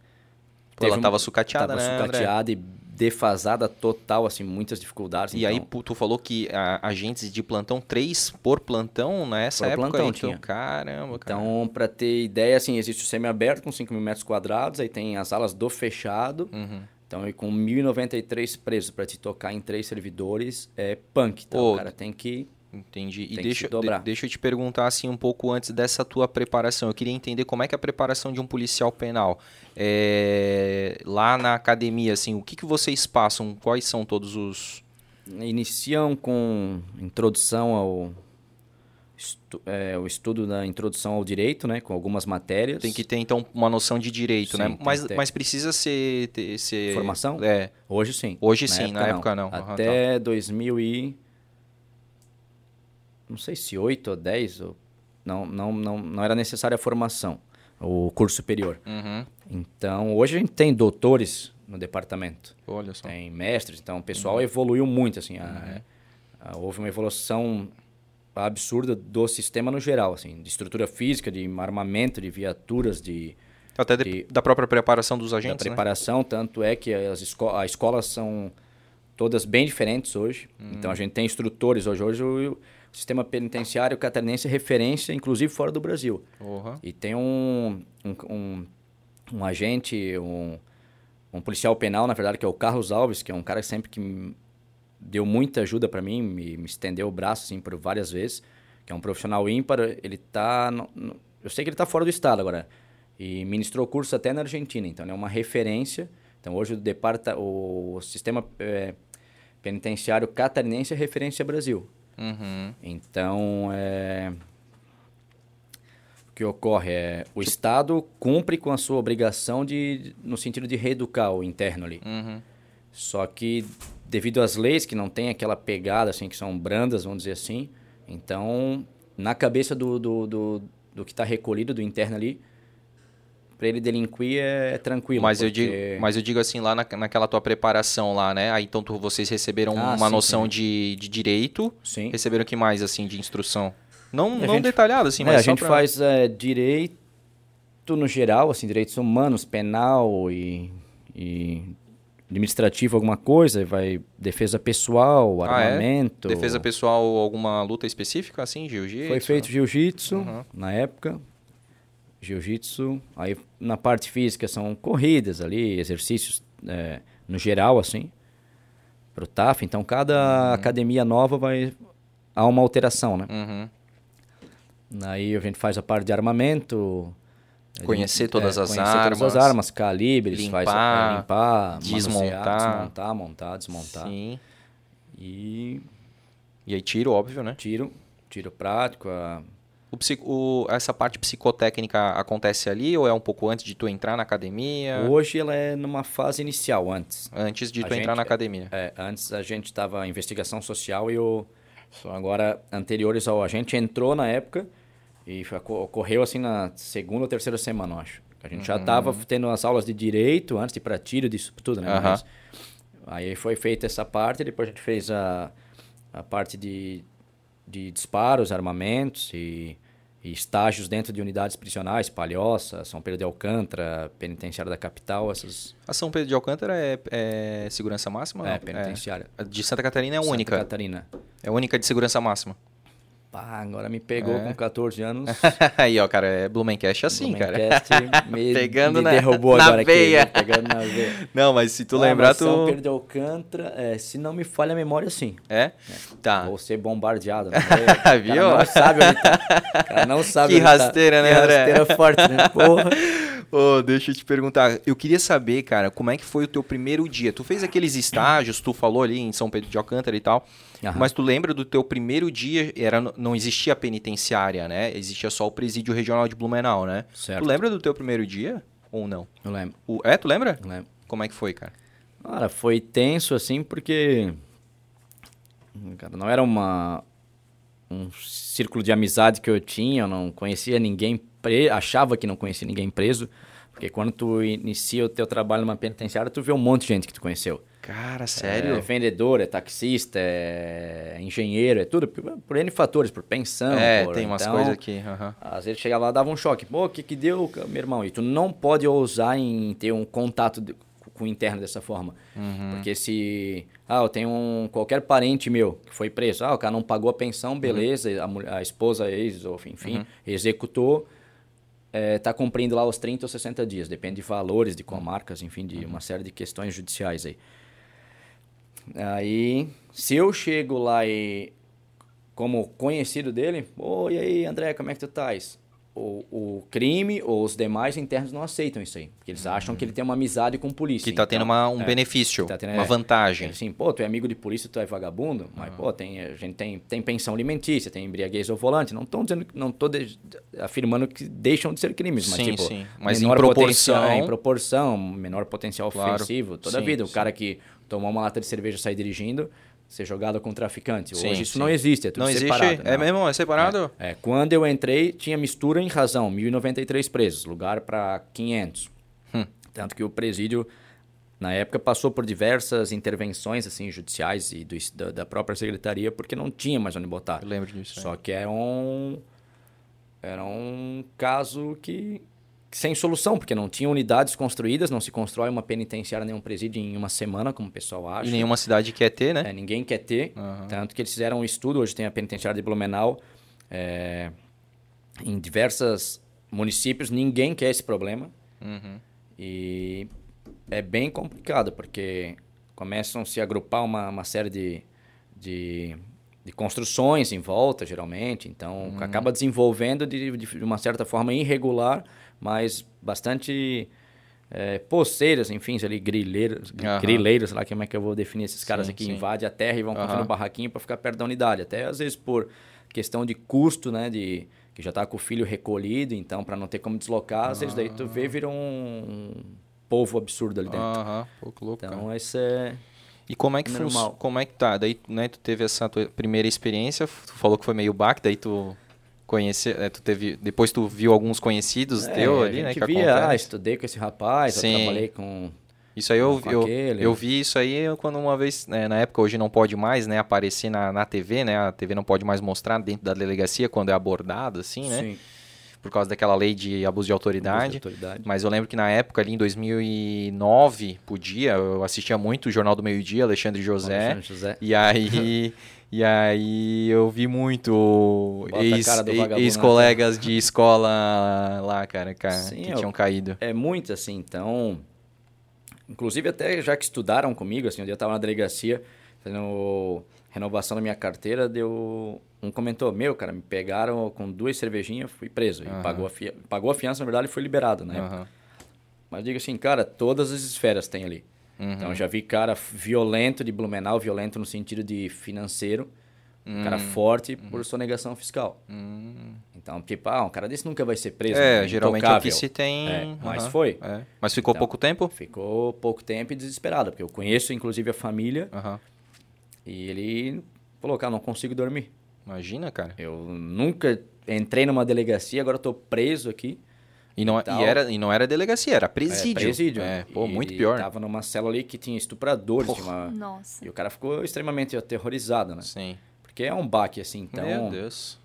Speaker 1: Pô, ela
Speaker 3: um-
Speaker 1: tava sucateada,
Speaker 3: tava
Speaker 1: né, André?
Speaker 3: sucateada e defasada total, assim, muitas dificuldades.
Speaker 1: E aí,
Speaker 3: então-
Speaker 1: pu- tu falou que a- agentes de plantão, três por plantão nessa
Speaker 3: Por
Speaker 1: época?
Speaker 3: plantão
Speaker 1: aí,
Speaker 3: tinha.
Speaker 1: Então, caramba, cara.
Speaker 3: Então, para ter ideia, assim, existe o semi-aberto com 5 mil metros quadrados, aí tem as alas do fechado.
Speaker 1: Uhum.
Speaker 3: Então, e com 1.093 presos para te tocar em três servidores, é punk, tá?
Speaker 1: Pô,
Speaker 3: o cara tem que...
Speaker 1: Entendi. E deixa, de- deixa eu te perguntar assim um pouco antes dessa tua preparação. Eu queria entender como é que é a preparação de um policial penal. É, lá na academia, assim, o que, que vocês passam? Quais são todos os.
Speaker 3: Iniciam com introdução ao... estu- é, o estudo da introdução ao direito, né? Com algumas matérias.
Speaker 1: Tem que ter, então, uma noção de direito,
Speaker 3: Sim,
Speaker 1: né?
Speaker 3: tem que
Speaker 1: Mas, mas precisa ser, ter- ser.
Speaker 3: Formação?
Speaker 1: É.
Speaker 3: Hoje sim.
Speaker 1: Hoje sim, na época não. Tá.
Speaker 3: Até 2000 e... Não sei se 8 ou 10, ou... Não, não, não, não era necessária a formação. o curso superior.
Speaker 1: Uhum.
Speaker 3: Então, hoje a gente tem doutores no departamento.
Speaker 1: Olha só.
Speaker 3: Tem mestres, então o pessoal evoluiu muito, assim. a- a- houve uma evolução absurda do sistema no geral, assim, de estrutura física, de armamento, de viaturas, de
Speaker 1: Até de-
Speaker 3: de-
Speaker 1: da própria preparação dos
Speaker 3: da
Speaker 1: agentes, né?
Speaker 3: preparação, tanto é que as esco as escolas são todas bem diferentes hoje. Então a gente tem instrutores hoje. Hoje o sistema penitenciário catarinense é referência, inclusive fora do Brasil.
Speaker 1: Porra.
Speaker 3: E tem um, um, um, um agente, um, um policial penal, na verdade, que é o Carlos Alves, que é um cara sempre que deu muita ajuda para mim, me, me estendeu o braço assim por várias vezes, que é um profissional ímpar. Ele tá, no- no- eu sei que ele está fora do estado agora e ministrou curso até na Argentina, então ele é uma referência. Então hoje o departa, o sistema eh, penitenciário catarinense é referência Brasil.
Speaker 1: Uhum.
Speaker 3: Então, é... o que ocorre é o Estado cumpre com a sua obrigação de, no sentido de reeducar o interno ali.
Speaker 1: Uhum.
Speaker 3: Só que devido às leis que não tem aquela pegada assim que são brandas, vamos dizer assim, então na cabeça do, do, do, do que está recolhido do interno ali, para ele delinquir é, é tranquilo.
Speaker 1: Mas, eu
Speaker 3: porque-
Speaker 1: digo, mas eu digo assim, lá na, naquela tua preparação lá, né? Aí então tu- vocês receberam
Speaker 3: Ah,
Speaker 1: uma
Speaker 3: sim,
Speaker 1: noção
Speaker 3: sim.
Speaker 1: De, de direito.
Speaker 3: sim.
Speaker 1: Receberam o que mais, assim, de instrução? Não,
Speaker 3: A
Speaker 1: não
Speaker 3: gente-
Speaker 1: detalhado, assim,
Speaker 3: É,
Speaker 1: mas
Speaker 3: a
Speaker 1: só
Speaker 3: gente
Speaker 1: pra-
Speaker 3: faz é, direito no geral, assim, direitos humanos, penal e, e administrativo alguma coisa, vai defesa pessoal,
Speaker 1: Ah, é?
Speaker 3: armamento.
Speaker 1: Defesa pessoal, alguma luta específica, assim, jiu-jitsu?
Speaker 3: Foi feito jiu-jitsu
Speaker 1: Uhum.
Speaker 3: na época. Jiu-jitsu. Aí na parte física são corridas ali, exercícios é, no geral, assim, pro TAF. Então cada
Speaker 1: Uhum.
Speaker 3: academia nova vai. Há uma alteração, né?
Speaker 1: Uhum.
Speaker 3: Aí a gente faz a parte de armamento.
Speaker 1: Conhecer
Speaker 3: gente-
Speaker 1: todas as
Speaker 3: conhecer todas as
Speaker 1: armas,
Speaker 3: armas, calibres, faz
Speaker 1: limpar,
Speaker 3: é, limpar,
Speaker 1: desmontar.
Speaker 3: desmontar, montar, desmontar.
Speaker 1: Sim.
Speaker 3: E
Speaker 1: E aí tiro, óbvio, né?
Speaker 3: tiro, tiro prático. a-
Speaker 1: O o- essa parte psicotécnica acontece ali ou é um pouco antes de tu entrar na academia?
Speaker 3: Hoje ela é numa fase inicial, antes.
Speaker 1: Antes de
Speaker 3: A
Speaker 1: tu entrar
Speaker 3: gente-
Speaker 1: na academia?
Speaker 3: É, antes a gente estava investigação social e o só agora anteriores ao a gente entrou na época e ocorreu assim na segunda ou terceira semana, eu acho. A gente já estava tendo as aulas de direito antes de para tiro disso tudo, né?
Speaker 1: Aham.
Speaker 3: Mas aí foi feita essa parte, depois a gente fez a, a parte de, de disparos, armamentos e estágios dentro de unidades prisionais, Palhoça, São Pedro de Alcântara, Penitenciária da Capital, essas
Speaker 1: A São Pedro de Alcântara é, é segurança máxima?
Speaker 3: é,
Speaker 1: Não?
Speaker 3: penitenciária.
Speaker 1: A de Santa Catarina é
Speaker 3: Santa
Speaker 1: única.
Speaker 3: Catarina.
Speaker 1: É única de segurança máxima.
Speaker 3: Pá, agora me pegou
Speaker 1: É.
Speaker 3: com 14 anos.
Speaker 1: Aí, ó, cara, é Blumencast assim, cara.
Speaker 3: Blumencast me,
Speaker 1: Pegando
Speaker 3: me
Speaker 1: na-
Speaker 3: derrubou
Speaker 1: na
Speaker 3: agora
Speaker 1: veia.
Speaker 3: aqui. Pegando na veia.
Speaker 1: Não, mas se tu
Speaker 3: Ah,
Speaker 1: lembrar,
Speaker 3: São
Speaker 1: tu...
Speaker 3: Pedro de Alcântara, é, se não me falha a memória, sim.
Speaker 1: É? Tá.
Speaker 3: Vou ser bombardeado. Né?
Speaker 1: Viu?
Speaker 3: cara não sabe onde tá. O cara não sabe
Speaker 1: Que
Speaker 3: onde tá.
Speaker 1: rasteira, né,
Speaker 3: Que
Speaker 1: André?
Speaker 3: rasteira forte, né? Porra.
Speaker 1: Ô, deixa eu te perguntar. Eu queria saber, cara, como é que foi o teu primeiro dia? Tu fez aqueles estágios, tu falou ali em São Pedro de Alcântara e tal.
Speaker 3: Aham.
Speaker 1: Mas tu lembra do teu primeiro dia? Era, não existia penitenciária, né? Existia só o presídio regional de Blumenau, né?
Speaker 3: Certo.
Speaker 1: Tu lembra do teu primeiro dia? Ou não?
Speaker 3: Eu lembro,
Speaker 1: O- é, tu lembra?
Speaker 3: eu lembro.
Speaker 1: Como é que foi, cara?
Speaker 3: Cara, foi tenso assim porque cara, não era uma um círculo de amizade que eu tinha, eu não conhecia ninguém, achava que não conhecia ninguém preso, porque quando tu inicia o teu trabalho numa penitenciária, tu vê um monte de gente que tu conheceu.
Speaker 1: Cara,
Speaker 3: É
Speaker 1: sério?
Speaker 3: vendedor, é taxista, é engenheiro, é tudo por, por N fatores, por pensão.
Speaker 1: É,
Speaker 3: por-
Speaker 1: tem umas
Speaker 3: então,
Speaker 1: coisas aqui. aham.
Speaker 3: Às vezes chegava lá dava um choque. Pô, o que que deu, meu irmão? E tu não pode ousar em ter um contato de- com o interno dessa forma.
Speaker 1: Uhum.
Speaker 3: Porque se... Ah, eu tenho um, qualquer parente meu que foi preso. Ah, o cara não pagou a pensão, beleza. A, mul- a esposa, ex, enfim,
Speaker 1: Uhum.
Speaker 3: executou. É, tá cumprindo lá os 30 ou 60 dias. Depende de valores, de comarcas, enfim, de uma série de questões judiciais aí. Aí, se eu chego lá e, como conhecido dele, ô, e aí, André, como é que tu estás? O, o crime ou os demais internos não aceitam isso aí. Porque eles acham que ele tem uma amizade com polícia.
Speaker 1: Que tá tendo
Speaker 3: Então,
Speaker 1: uma, um
Speaker 3: é,
Speaker 1: benefício,
Speaker 3: tá tendo-
Speaker 1: uma
Speaker 3: é,
Speaker 1: vantagem.
Speaker 3: Assim, pô, tu é amigo de polícia, tu é vagabundo, mas, pô, tem, a gente tem, tem pensão alimentícia, tem embriaguez ao volante. Não estou dizendo, não tô de- afirmando que deixam de ser crimes, mas,
Speaker 1: Sim,
Speaker 3: tipo,
Speaker 1: sim. Mas em
Speaker 3: menor
Speaker 1: proporção-
Speaker 3: potencial- em proporção, menor potencial
Speaker 1: Claro.
Speaker 3: ofensivo, toda a
Speaker 1: Sim,
Speaker 3: vida. O cara que tomou uma lata de cerveja e sai dirigindo, ser jogada com traficante.
Speaker 1: Sim,
Speaker 3: Hoje isso
Speaker 1: sim.
Speaker 3: não existe, é tudo
Speaker 1: Não existe?
Speaker 3: separado.
Speaker 1: É
Speaker 3: não.
Speaker 1: mesmo? É separado?
Speaker 3: É, quando eu entrei, tinha mistura em razão, 1.093 presos, lugar para 500.
Speaker 1: Hum.
Speaker 3: Tanto que o presídio, na época, passou por diversas intervenções assim judiciais e do, da, da própria secretaria, porque não tinha mais onde botar.
Speaker 1: Eu lembro disso. é.
Speaker 3: Só que era um, era um caso que sem solução, porque não tinha unidades construídas, não se constrói uma penitenciária nem um presídio em uma semana, como o pessoal acha.
Speaker 1: E nenhuma cidade quer ter, né?
Speaker 3: É, ninguém quer ter.
Speaker 1: Aham.
Speaker 3: Tanto que eles fizeram um estudo, hoje tem a penitenciária de Blumenau, é, em diversos municípios, ninguém quer esse problema.
Speaker 1: Uhum.
Speaker 3: E é bem complicado, porque começam a se agrupar uma, uma série de, de, de construções em volta, geralmente. Então, acaba desenvolvendo de, de uma certa forma irregular, mas bastante é, poceiras, enfim, ali, grileiras, grileiros, sei lá como é que eu vou definir esses caras
Speaker 1: Sim,
Speaker 3: aqui,
Speaker 1: sim.
Speaker 3: invadem a terra e vão construir
Speaker 1: Aham.
Speaker 3: um barraquinho para ficar perto da unidade. Até às vezes por questão de custo, né, de que já tá com o filho recolhido, então para não ter como deslocar, às vezes daí tu vê vira um povo absurdo ali dentro.
Speaker 1: Aham, que louco, cara.
Speaker 3: Então esse é
Speaker 1: E como é que
Speaker 3: Normal.
Speaker 1: funciona? Como é que tá? Daí, né, tu teve essa tua primeira experiência, tu falou que foi meio baque, daí tu conhece, é, tu teve, depois tu viu alguns conhecidos
Speaker 3: é,
Speaker 1: teu ali, né, que
Speaker 3: via, ah,
Speaker 1: acontece.
Speaker 3: estudei com esse rapaz,
Speaker 1: Sim.
Speaker 3: eu trabalhei com
Speaker 1: Isso aí eu,
Speaker 3: com
Speaker 1: eu,
Speaker 3: aquele.
Speaker 1: eu vi isso aí quando uma vez, né, na época hoje não pode mais, né, aparecer na, na TV, né, a TV não pode mais mostrar dentro da delegacia quando é abordado, assim, né,
Speaker 3: sim,
Speaker 1: por causa daquela lei de abuso de autoridade.
Speaker 3: autoridade.
Speaker 1: Mas eu lembro que na época, ali em 2009, podia, eu assistia muito o Jornal do Meio Dia, Alexandre José,
Speaker 3: Alexandre José.
Speaker 1: E aí, e aí eu vi muito
Speaker 3: a
Speaker 1: ex- ex-colegas de escola lá, cara, cara
Speaker 3: Sim,
Speaker 1: que
Speaker 3: eu-
Speaker 1: tinham caído.
Speaker 3: É muito assim, então. Inclusive, até já que estudaram comigo, assim, um dia eu tava na delegacia, fazendo renovação da minha carteira, deu. Um comentou: Meu, cara, me pegaram com duas cervejinhas, fui preso. E pagou a, pagou a fiança, na verdade, e foi liberado, né?
Speaker 1: Aham.
Speaker 3: Mas digo assim, cara, todas as esferas tem ali.
Speaker 1: Uhum.
Speaker 3: Então, já vi cara violento de Blumenau, violento no sentido de financeiro, um cara forte por sonegação fiscal.
Speaker 1: Hum.
Speaker 3: Então, tipo, ah, um cara desse nunca vai ser preso.
Speaker 1: É,
Speaker 3: né?
Speaker 1: geralmente é o que
Speaker 3: Intocável.
Speaker 1: se tem.
Speaker 3: É, mas foi.
Speaker 1: é. Mas ficou
Speaker 3: Então,
Speaker 1: pouco tempo?
Speaker 3: Ficou pouco tempo e desesperado, porque eu conheço inclusive a família e ele falou, cara, não consigo dormir.
Speaker 1: Imagina, cara.
Speaker 3: Eu nunca entrei numa delegacia, agora tô preso aqui.
Speaker 1: E não,
Speaker 3: tal.
Speaker 1: e era, e não era delegacia, era
Speaker 3: É,
Speaker 1: presídio.
Speaker 3: presídio.
Speaker 1: É, pô,
Speaker 3: E
Speaker 1: muito pior.
Speaker 3: Tava numa célula ali que tinha estupradores. tinha uma-
Speaker 2: Nossa.
Speaker 3: E o cara ficou extremamente aterrorizado, né?
Speaker 1: Sim.
Speaker 3: Porque é um baque, assim, então...
Speaker 1: Meu Deus.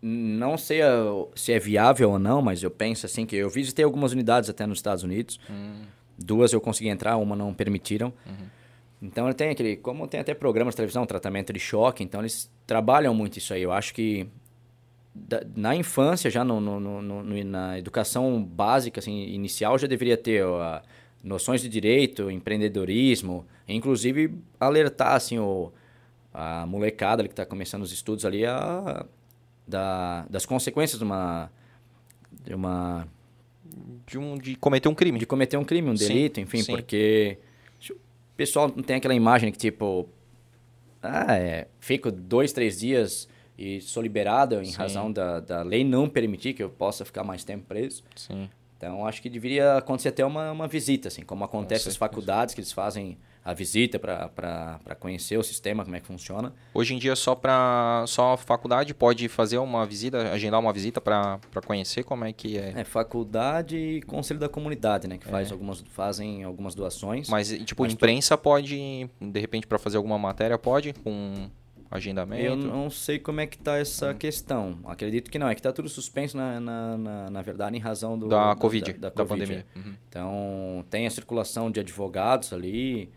Speaker 3: Não sei a- se é viável ou não, mas eu penso assim que eu visitei algumas unidades até nos Estados Unidos.
Speaker 1: Hum.
Speaker 3: Duas eu consegui entrar, uma não permitiram.
Speaker 1: Uhum.
Speaker 3: Então ele tem aquele, como tem até programas de televisão, tratamento de choque, então eles trabalham muito isso aí. Eu acho que da- na infância, já no, no- no- na educação básica, assim, inicial, já deveria ter ó, noções de direito, empreendedorismo, inclusive alertar assim, o, a molecada que está começando os estudos ali a, da, das consequências de uma, de uma
Speaker 1: De, um, de cometer um crime.
Speaker 3: de cometer um crime, um
Speaker 1: Sim,
Speaker 3: delito, enfim,
Speaker 1: sim.
Speaker 3: porque o pessoal não tem aquela imagem que tipo, ah, é, fico dois, três dias e sou liberado em
Speaker 1: Sim.
Speaker 3: razão da, da lei não permitir que eu possa ficar mais tempo preso.
Speaker 1: Sim.
Speaker 3: Então, acho que deveria acontecer até uma, uma visita, assim, como acontece nas
Speaker 1: certeza.
Speaker 3: faculdades, que eles fazem a visita para conhecer o sistema, como é que funciona.
Speaker 1: Hoje em dia só para só a faculdade pode fazer uma visita, agendar uma visita para conhecer como é que é.
Speaker 3: É, faculdade e conselho da comunidade, né, que
Speaker 1: É.
Speaker 3: faz algumas, fazem algumas doações.
Speaker 1: Mas tipo,
Speaker 3: Mas tu-
Speaker 1: imprensa pode, de repente para fazer alguma matéria pode com agendamento.
Speaker 3: Eu não sei como é que tá essa questão. Acredito que não. É que tá tudo suspenso, na, na, na, na verdade, em razão do...
Speaker 1: da Covid,
Speaker 3: da,
Speaker 1: da,
Speaker 3: da Covid,
Speaker 1: pandemia.
Speaker 3: é.
Speaker 1: Uhum.
Speaker 3: Então, tem a circulação de advogados ali,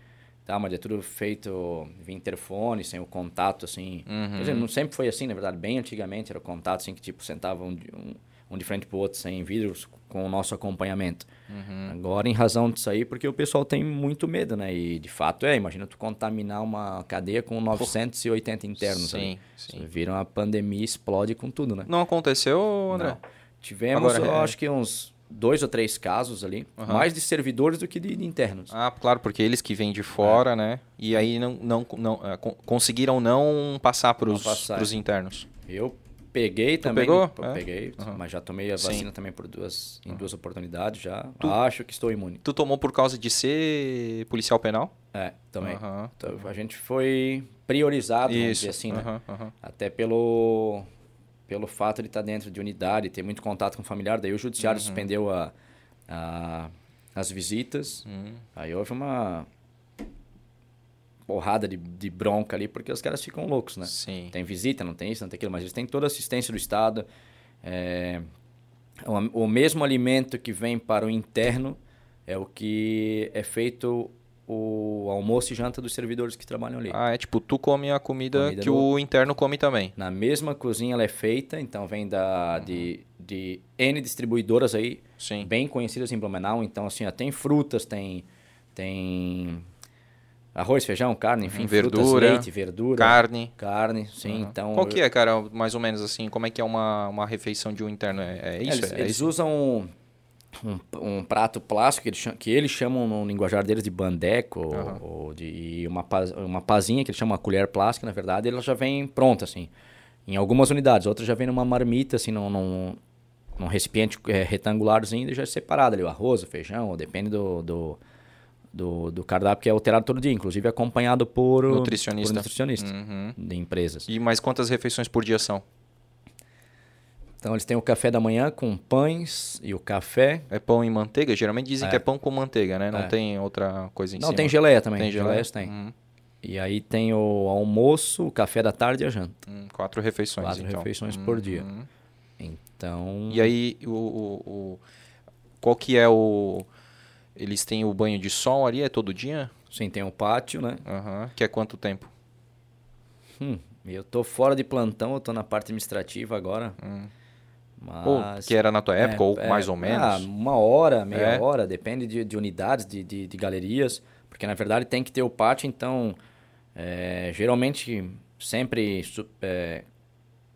Speaker 3: tá? Mas é tudo feito via interfone, sem o contato, assim...
Speaker 1: Uhum.
Speaker 3: Quer dizer, não sempre foi assim, na verdade. Bem antigamente era o contato, assim, que, tipo, sentavam um, um, um de frente pro outro, sem vidros, com o nosso acompanhamento.
Speaker 1: Uhum.
Speaker 3: Agora, em razão disso aí, porque o pessoal tem muito medo, né? E, de fato, é. Imagina tu contaminar uma cadeia com 980 internos ali.
Speaker 1: Sim, sim.
Speaker 3: Vira uma pandemia, explode com tudo, né?
Speaker 1: Não aconteceu, André?
Speaker 3: Não. Tivemos,
Speaker 1: Agora,
Speaker 3: eu
Speaker 1: é-
Speaker 3: acho que uns dois ou três casos ali,
Speaker 1: Aham.
Speaker 3: mais de servidores do que de, de internos.
Speaker 1: Ah, claro, porque eles que vêm de fora, né? E aí não, não, não é, con- conseguiram não passar para os internos.
Speaker 3: Eu peguei
Speaker 1: Tu
Speaker 3: também.
Speaker 1: pegou?
Speaker 3: Pô,
Speaker 1: É?
Speaker 3: Peguei,
Speaker 1: Aham.
Speaker 3: mas já tomei a
Speaker 1: Sim.
Speaker 3: vacina também por duas, em duas oportunidades já. Acho que estou imune.
Speaker 1: Tu tomou por causa de ser policial penal?
Speaker 3: É, também.
Speaker 1: Aham.
Speaker 3: Então, a gente foi priorizado, vamos
Speaker 1: Isso.
Speaker 3: dizer assim, né?
Speaker 1: aham.
Speaker 3: Até pelo, pelo fato de estar dentro de unidade, ter muito contato com o familiar. Daí o judiciário
Speaker 1: Uhum.
Speaker 3: suspendeu a, a- as visitas.
Speaker 1: Uhum.
Speaker 3: Aí houve uma porrada de, de bronca ali, porque os caras ficam loucos, né?
Speaker 1: Sim.
Speaker 3: Tem visita, não tem isso, não tem aquilo, mas eles têm toda a assistência do Estado. É, o, o mesmo alimento que vem para o interno é o que é feito o almoço e janta dos servidores que trabalham ali.
Speaker 1: Ah, é tipo, tu come a comida,
Speaker 3: Comida
Speaker 1: que
Speaker 3: do-
Speaker 1: o interno come também.
Speaker 3: Na mesma cozinha ela é feita, então vem da, de, de N distribuidoras aí,
Speaker 1: Sim.
Speaker 3: bem conhecidas em Blumenau. Então, assim, ó, tem frutas, tem, tem arroz, feijão, carne, enfim, frutas,
Speaker 1: Verdura,
Speaker 3: leite, verdura,
Speaker 1: Carne.
Speaker 3: carne, sim.
Speaker 1: Aham.
Speaker 3: Então,
Speaker 1: Qual que é, cara, mais ou menos assim? Como é que é uma, uma refeição de um interno? É, é isso?
Speaker 3: eles,
Speaker 1: é
Speaker 3: eles
Speaker 1: isso?
Speaker 3: usam um, um, prato plástico que eles, chamam, que eles chamam no linguajar deles de bandeco ou-
Speaker 1: Aham.
Speaker 3: ou de uma, paz- uma pazinha que eles chamam uma colher plástica, na verdade, ela já vem pronta, assim. Em algumas unidades, outras já vem numa marmita, assim, num, num, num recipiente é, retangularzinho e já é separado ali, o arroz, o feijão, ou depende do, do, do, do cardápio que é alterado todo dia, inclusive acompanhado por,
Speaker 1: Nutricionista.
Speaker 3: por nutricionista
Speaker 1: Uhum.
Speaker 3: de empresas.
Speaker 1: E mais quantas refeições por dia são?
Speaker 3: Então eles têm o café da manhã com pães e o café.
Speaker 1: É pão e manteiga? Geralmente dizem
Speaker 3: É.
Speaker 1: que é pão com manteiga, né? Não
Speaker 3: É.
Speaker 1: tem outra coisa em
Speaker 3: Não,
Speaker 1: cima.
Speaker 3: tem geleia também.
Speaker 1: Tem geleia?
Speaker 3: Geleias tem.
Speaker 1: Uhum.
Speaker 3: E aí tem o almoço, o café da tarde e a janta.
Speaker 1: Hum, quatro refeições,
Speaker 3: Quatro
Speaker 1: então.
Speaker 3: refeições por dia.
Speaker 1: Uhum.
Speaker 3: Então.
Speaker 1: E aí, o, o, o- qual que é o... Eles têm o banho de sol ali? É todo dia?
Speaker 3: Sim, tem o pátio, né?
Speaker 1: Aham. Que é quanto tempo?
Speaker 3: Hum, eu tô fora de plantão, eu tô na parte administrativa agora.
Speaker 1: Ou
Speaker 3: Mas.
Speaker 1: que era na tua época,
Speaker 3: é,
Speaker 1: ou
Speaker 3: é,
Speaker 1: mais ou menos?
Speaker 3: Ah, uma hora, meia
Speaker 1: É.
Speaker 3: hora, depende de, de unidades, de, de, de galerias. Porque na verdade tem que ter o pátio, então. é, geralmente sempre é,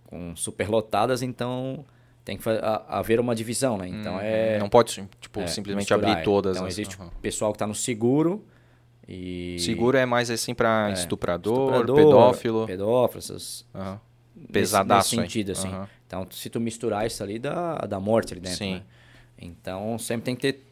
Speaker 3: com superlotadas, então tem que haver uma divisão, né? Então é.
Speaker 1: Não pode, tipo,
Speaker 3: é,
Speaker 1: simplesmente
Speaker 3: misturar,
Speaker 1: abrir todas.
Speaker 3: Então
Speaker 1: as-
Speaker 3: existe o pessoal que está no seguro e.
Speaker 1: Seguro é mais assim pra
Speaker 3: É,
Speaker 1: estuprador,
Speaker 3: estuprador,
Speaker 1: pedófilo.
Speaker 3: Pedófilo, essas. Nesse-
Speaker 1: Pesadaço,
Speaker 3: Nesse
Speaker 1: hein?
Speaker 3: sentido, assim.
Speaker 1: Aham.
Speaker 3: Então, se tu misturar isso ali, dá, dá morte ali dentro,
Speaker 1: Sim.
Speaker 3: né? Então, sempre tem que ter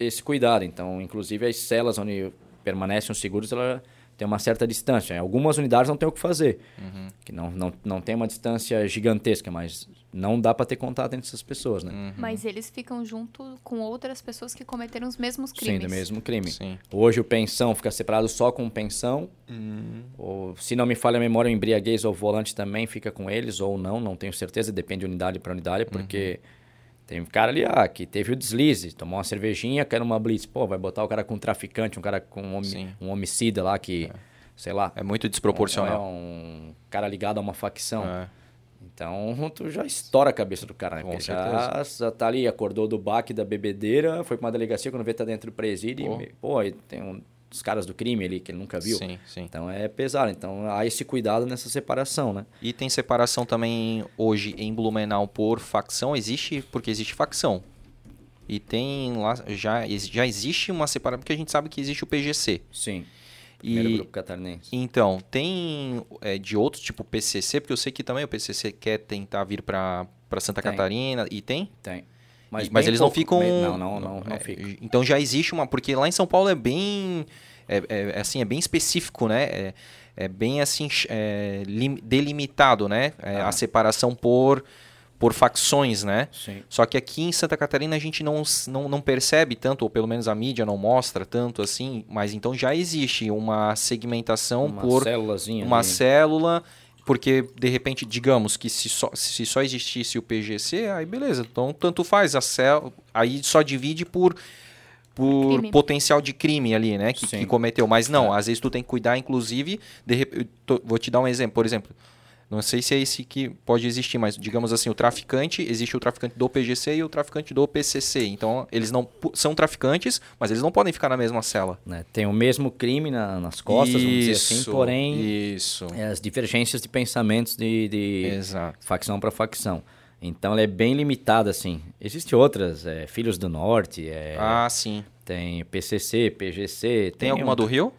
Speaker 3: esse cuidado. Então, inclusive, as celas onde permanecem os seguros, ela tem uma certa distância. Algumas unidades não tem o que fazer.
Speaker 1: Uhum.
Speaker 3: Que não, não, não tem uma distância gigantesca, mas não dá para ter contato entre essas pessoas, né?
Speaker 1: Uhum.
Speaker 2: Mas eles ficam junto com outras pessoas que cometeram os mesmos
Speaker 3: Sim,
Speaker 2: crimes.
Speaker 3: do mesmo crime.
Speaker 1: Sim.
Speaker 3: Hoje o pensão fica separado só com o pensão.
Speaker 1: Uhum.
Speaker 3: Ou, se não me falha a memória, o embriaguez ou o volante também fica com eles, ou não, não tenho certeza, depende de unidade para unidade, porque tem um cara ali ah, que teve o deslize, tomou uma cervejinha, quer uma blitz. Pô, vai botar o cara com um traficante, um cara com um, homi-
Speaker 1: Sim.
Speaker 3: um homicida lá que, sei lá,
Speaker 1: É muito
Speaker 3: é
Speaker 1: desproporcional.
Speaker 3: um cara ligado a uma facção.
Speaker 1: É.
Speaker 3: Então, tu já estoura a cabeça do cara, né?
Speaker 1: Com
Speaker 3: Porque já, já tá ali, acordou do baque da bebedeira, foi pra uma delegacia, quando vê tá dentro do presídio,
Speaker 1: Pô.
Speaker 3: e, pô, tem um, os caras do crime ali que ele nunca viu.
Speaker 1: Sim, sim.
Speaker 3: Então é pesado. Então há esse cuidado nessa separação, né?
Speaker 1: E tem separação também hoje em Blumenau por facção? Existe, porque existe facção. E tem lá, já, já existe uma separação, porque a gente sabe que existe o PGC.
Speaker 3: Sim. Primeiro
Speaker 1: E
Speaker 3: grupo catarinense.
Speaker 1: então, tem é, de outros, tipo PCC, porque eu sei que também o PCC quer tentar vir para Santa
Speaker 3: Tem.
Speaker 1: Catarina, e tem?
Speaker 3: Tem.
Speaker 1: Mas,
Speaker 3: bem
Speaker 1: eles
Speaker 3: pouco.
Speaker 1: não ficam.
Speaker 3: Me- Não, não, não, não
Speaker 1: é,
Speaker 3: fica.
Speaker 1: Então já existe uma. Porque lá em São Paulo é bem. É, é- é assim, é bem específico, né? É, é bem assim. é, lim- delimitado, né?
Speaker 3: Ah.
Speaker 1: A separação por, por facções, né?
Speaker 3: Sim.
Speaker 1: Só que aqui em Santa Catarina a gente não, não, não percebe tanto, ou pelo menos a mídia não mostra tanto assim, mas então já existe uma segmentação
Speaker 3: Uma
Speaker 1: por
Speaker 3: célulazinha.
Speaker 1: uma
Speaker 3: ali.
Speaker 1: célula, porque de repente, digamos que se só, se só existisse o PGC, aí beleza, então tanto faz a célula, aí só divide por por
Speaker 2: Crime.
Speaker 1: potencial de crime ali, né, que, que cometeu, mas não,
Speaker 3: É.
Speaker 1: às vezes tu tem que cuidar, inclusive, de vou te dar um exemplo, por exemplo, não sei se é esse que pode existir, mas digamos assim, o traficante, existe o traficante do PGC e o traficante do PCC, então eles não são traficantes, mas eles não podem ficar na mesma cela.
Speaker 3: Né? Tem o mesmo crime na- nas costas, vamos dizer assim,
Speaker 1: Isso,
Speaker 3: porém
Speaker 1: Isso.
Speaker 3: é, as divergências de pensamentos de, de facção para facção. Então ela é bem limitada, assim. Existem outras, é, Filhos do Norte, é,
Speaker 1: Ah, sim.
Speaker 3: tem PCC, PGC.
Speaker 1: Tem alguma
Speaker 3: um-
Speaker 1: do Rio?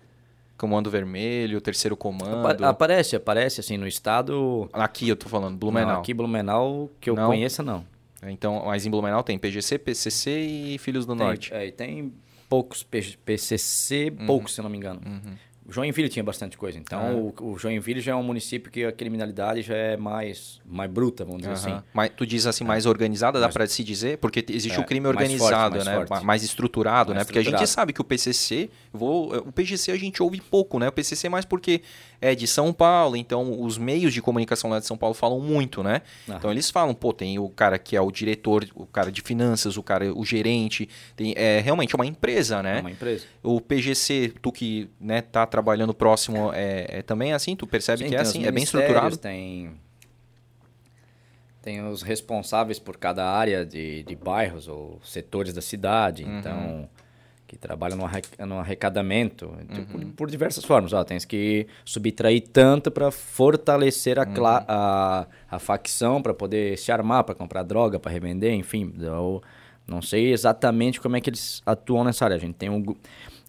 Speaker 1: Comando Vermelho, Terceiro Comando.
Speaker 3: aparece, aparece assim no estado.
Speaker 1: Aqui eu tô falando, Blumenau.
Speaker 3: Não, aqui Blumenau que eu não. conheça não.
Speaker 1: Então, mas em Blumenau tem PGC, PCC e Filhos do
Speaker 3: tem,
Speaker 1: Norte.
Speaker 3: É, tem poucos PCC, uhum. poucos se não me engano. Uhum. Joinville tinha bastante coisa. Então, ah. o, o, Joinville já é um município que a criminalidade já é mais, mais bruta, vamos dizer assim.
Speaker 1: Mas tu diz assim, mais organizada, dá para se dizer? Porque existe é, o crime organizado, mais forte, mais né? Forte. Mais estruturado, mais né? Porque estruturado. a gente sabe que o PCC, vou, o PGC a gente ouve pouco, né? O PCC é mais porque é de São Paulo, então os meios de comunicação lá de São Paulo falam muito, né? Então eles falam, pô, tem o cara que é o diretor, o cara de finanças, o cara, o gerente, tem, é realmente uma empresa, né?
Speaker 3: É uma empresa.
Speaker 1: O PGC, tu que né, tá trabalhando próximo, é, é também assim? Tu percebe Sim, que é assim? É bem estruturado?
Speaker 3: Tem, tem os responsáveis por cada área de, de bairros ou setores da cidade, uhum. então que trabalham no, arrecadamento uhum. por, por, diversas formas. Ó, tens que subtrair tanto para fortalecer a, uhum. a, a facção, para poder se armar, para comprar droga, para revender, enfim. Eu não sei exatamente como é que eles atuam nessa área. A gente tem um,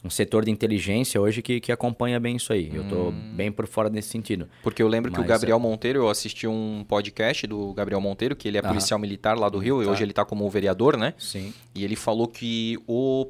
Speaker 3: um setor de inteligência hoje que, que acompanha bem isso aí. Hum. Eu estou bem por fora nesse sentido.
Speaker 1: Porque eu lembro Mas, que o Gabriel é... Monteiro, eu assisti um podcast do Gabriel Monteiro, que ele é policial militar lá do Rio, tá. e hoje ele está como vereador, né?
Speaker 3: Sim.
Speaker 1: E ele falou que o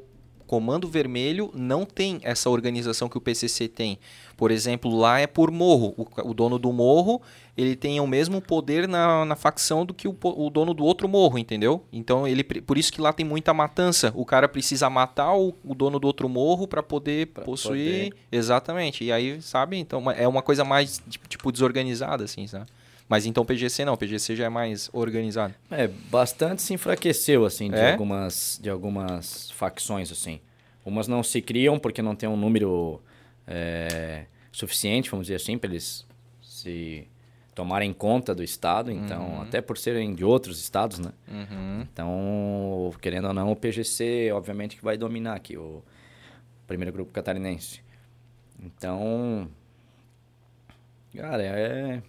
Speaker 1: Comando Vermelho não tem essa organização que o PCC tem. Por exemplo, lá é por morro. O, o dono do morro ele tem o mesmo poder na, na facção do que o, o, dono do outro morro, entendeu? Então ele por isso que lá tem muita matança. O cara precisa matar o, o dono do outro morro para poder pra possuir. Poder. Exatamente. E aí, sabe? Então é uma coisa mais tipo desorganizada, assim, sabe? Mas então PGC não, PGC já é mais organizado.
Speaker 3: É, bastante se enfraqueceu, assim, de, é? algumas, de algumas facções, assim. Umas não se criam porque não tem um número é, suficiente, vamos dizer assim, para eles se tomarem conta do Estado, então, uhum. até por serem de outros estados, né? Uhum. Então, querendo ou não, o PGC, obviamente, que vai dominar aqui, o primeiro grupo catarinense. Então, cara, é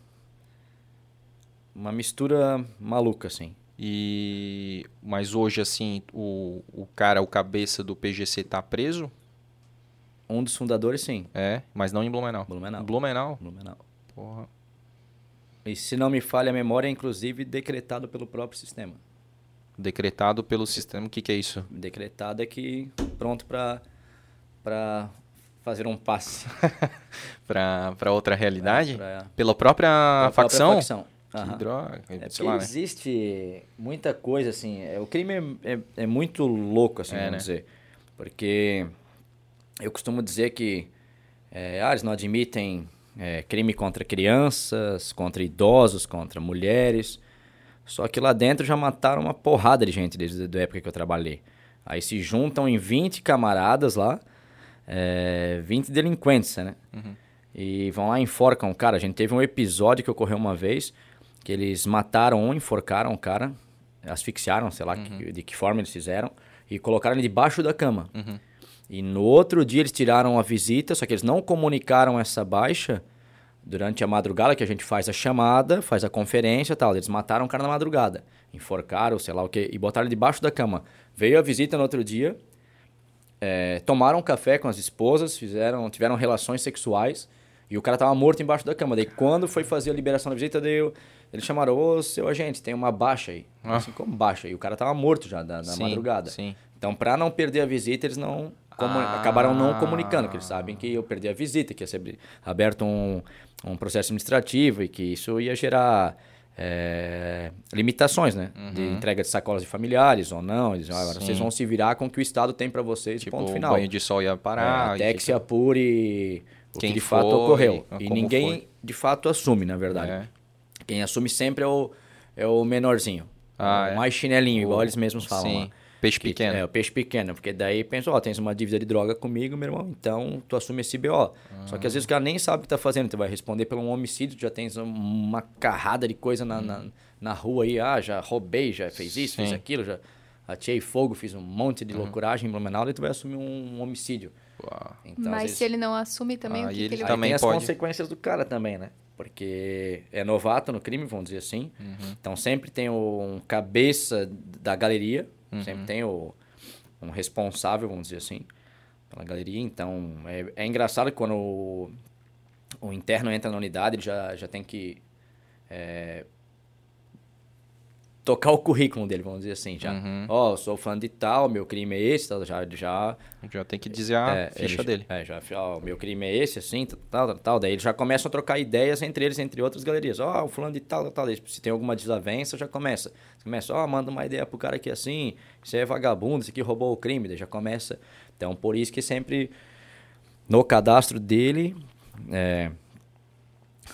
Speaker 3: uma mistura maluca, assim.
Speaker 1: E mas hoje assim, o, o cara, o cabeça do PGC tá preso?
Speaker 3: Um dos fundadores, sim.
Speaker 1: É, mas não em Blumenau.
Speaker 3: Blumenau.
Speaker 1: Blumenau.
Speaker 3: Blumenau.
Speaker 1: Porra.
Speaker 3: E se não me falha a memória, é inclusive decretado pelo próprio sistema.
Speaker 1: Decretado pelo sistema, o que, que é isso?
Speaker 3: Decretado é que pronto para para fazer um passe
Speaker 1: para outra realidade? É, pra... Pela própria pela facção? Própria facção. Que
Speaker 3: Aham.
Speaker 1: droga.
Speaker 3: É Sei lá, né? existe muita coisa, assim. É, o crime é, é, é muito louco, assim, é, vamos né? dizer. Porque eu costumo dizer que é, ah, eles não admitem é, crime contra crianças, contra idosos, contra mulheres. Só que lá dentro já mataram uma porrada de gente desde a época que eu trabalhei. Aí se juntam em 20 camaradas lá, é, 20 delinquentes, né? Uhum. E vão lá e enforcam cara. A gente teve um episódio que ocorreu uma vez que eles mataram um, enforcaram o cara, asfixiaram, sei lá uhum. que, de que forma eles fizeram, e colocaram ele debaixo da cama. Uhum. E no outro dia eles tiraram a visita, só que eles não comunicaram essa baixa durante a madrugada, que a gente faz a chamada, faz a conferência e tal. Eles mataram o cara na madrugada, enforcaram, sei lá o que, e botaram ele debaixo da cama. Veio a visita no outro dia, é, tomaram café com as esposas, fizeram, tiveram relações sexuais, e o cara tava morto embaixo da cama. Daí quando foi fazer a liberação da visita, deu eles chamaram, ô seu agente, tem uma baixa aí. Ah. Assim, como baixa? E o cara tava morto já na, madrugada.
Speaker 1: Sim.
Speaker 3: Então, para não perder a visita, eles não ah. acabaram não comunicando, que eles sabem que eu perdi a visita, que ia ser aberto um, um processo administrativo e que isso ia gerar é, limitações, né? Uhum. De entrega de sacolas de familiares ou não. Eles, ah, agora vocês vão se virar com o que o Estado tem para vocês, tipo, ponto final.
Speaker 1: O banho de sol ia parar.
Speaker 3: É, até que se apure o que de fato ocorreu. E ninguém foi. de fato assume, na verdade. É. Quem assume sempre é o, é o menorzinho. Ah, o é? mais chinelinho, o... igual eles mesmos falam Sim. lá.
Speaker 1: Peixe pequeno.
Speaker 3: É, o peixe pequeno, porque daí pensa, ó, oh, tens uma dívida de droga comigo, meu irmão, então tu assume esse BO. Ah. Só que às vezes o cara nem sabe o que tá fazendo, tu vai responder por um homicídio, tu já tens uma carrada de coisa na, hum. na, na, rua aí, ah, já roubei, já fez isso, Sim. fez aquilo, já atirei fogo, fiz um monte de uhum. loucuragem em Blumenau, e tu vai assumir um, um homicídio.
Speaker 2: Então, Mas vezes... se ele não assume também, ah, o que,
Speaker 1: ele
Speaker 2: que ele
Speaker 1: também
Speaker 3: vai...
Speaker 1: tem as
Speaker 3: consequências do cara também, né? Porque é novato no crime, vamos dizer assim. Uhum. Então sempre tem um cabeça da galeria, uhum. sempre tem o, um responsável, vamos dizer assim. pela galeria. Então, é, é engraçado que quando o, o interno entra na unidade, ele já, já tem que é, tocar o currículo dele, vamos dizer assim, já.
Speaker 1: Uhum.
Speaker 3: Ó, eu sou fã de tal, meu crime é esse, tal, já, já
Speaker 1: Já tem que dizer a
Speaker 3: é,
Speaker 1: ficha
Speaker 3: ele-
Speaker 1: dele.
Speaker 3: É, já, ó, meu crime é esse, assim, tal, tal, tal. Daí eles já começam a trocar ideias entre eles, entre outras galerias. Ó, o fulano de tal, tal, tal. Se tem alguma desavença, já começa. Começa, ó, manda uma ideia pro cara aqui assim, aí é vagabundo, isso aqui roubou o crime. Daí já começa. Então, por isso que sempre no cadastro dele, é,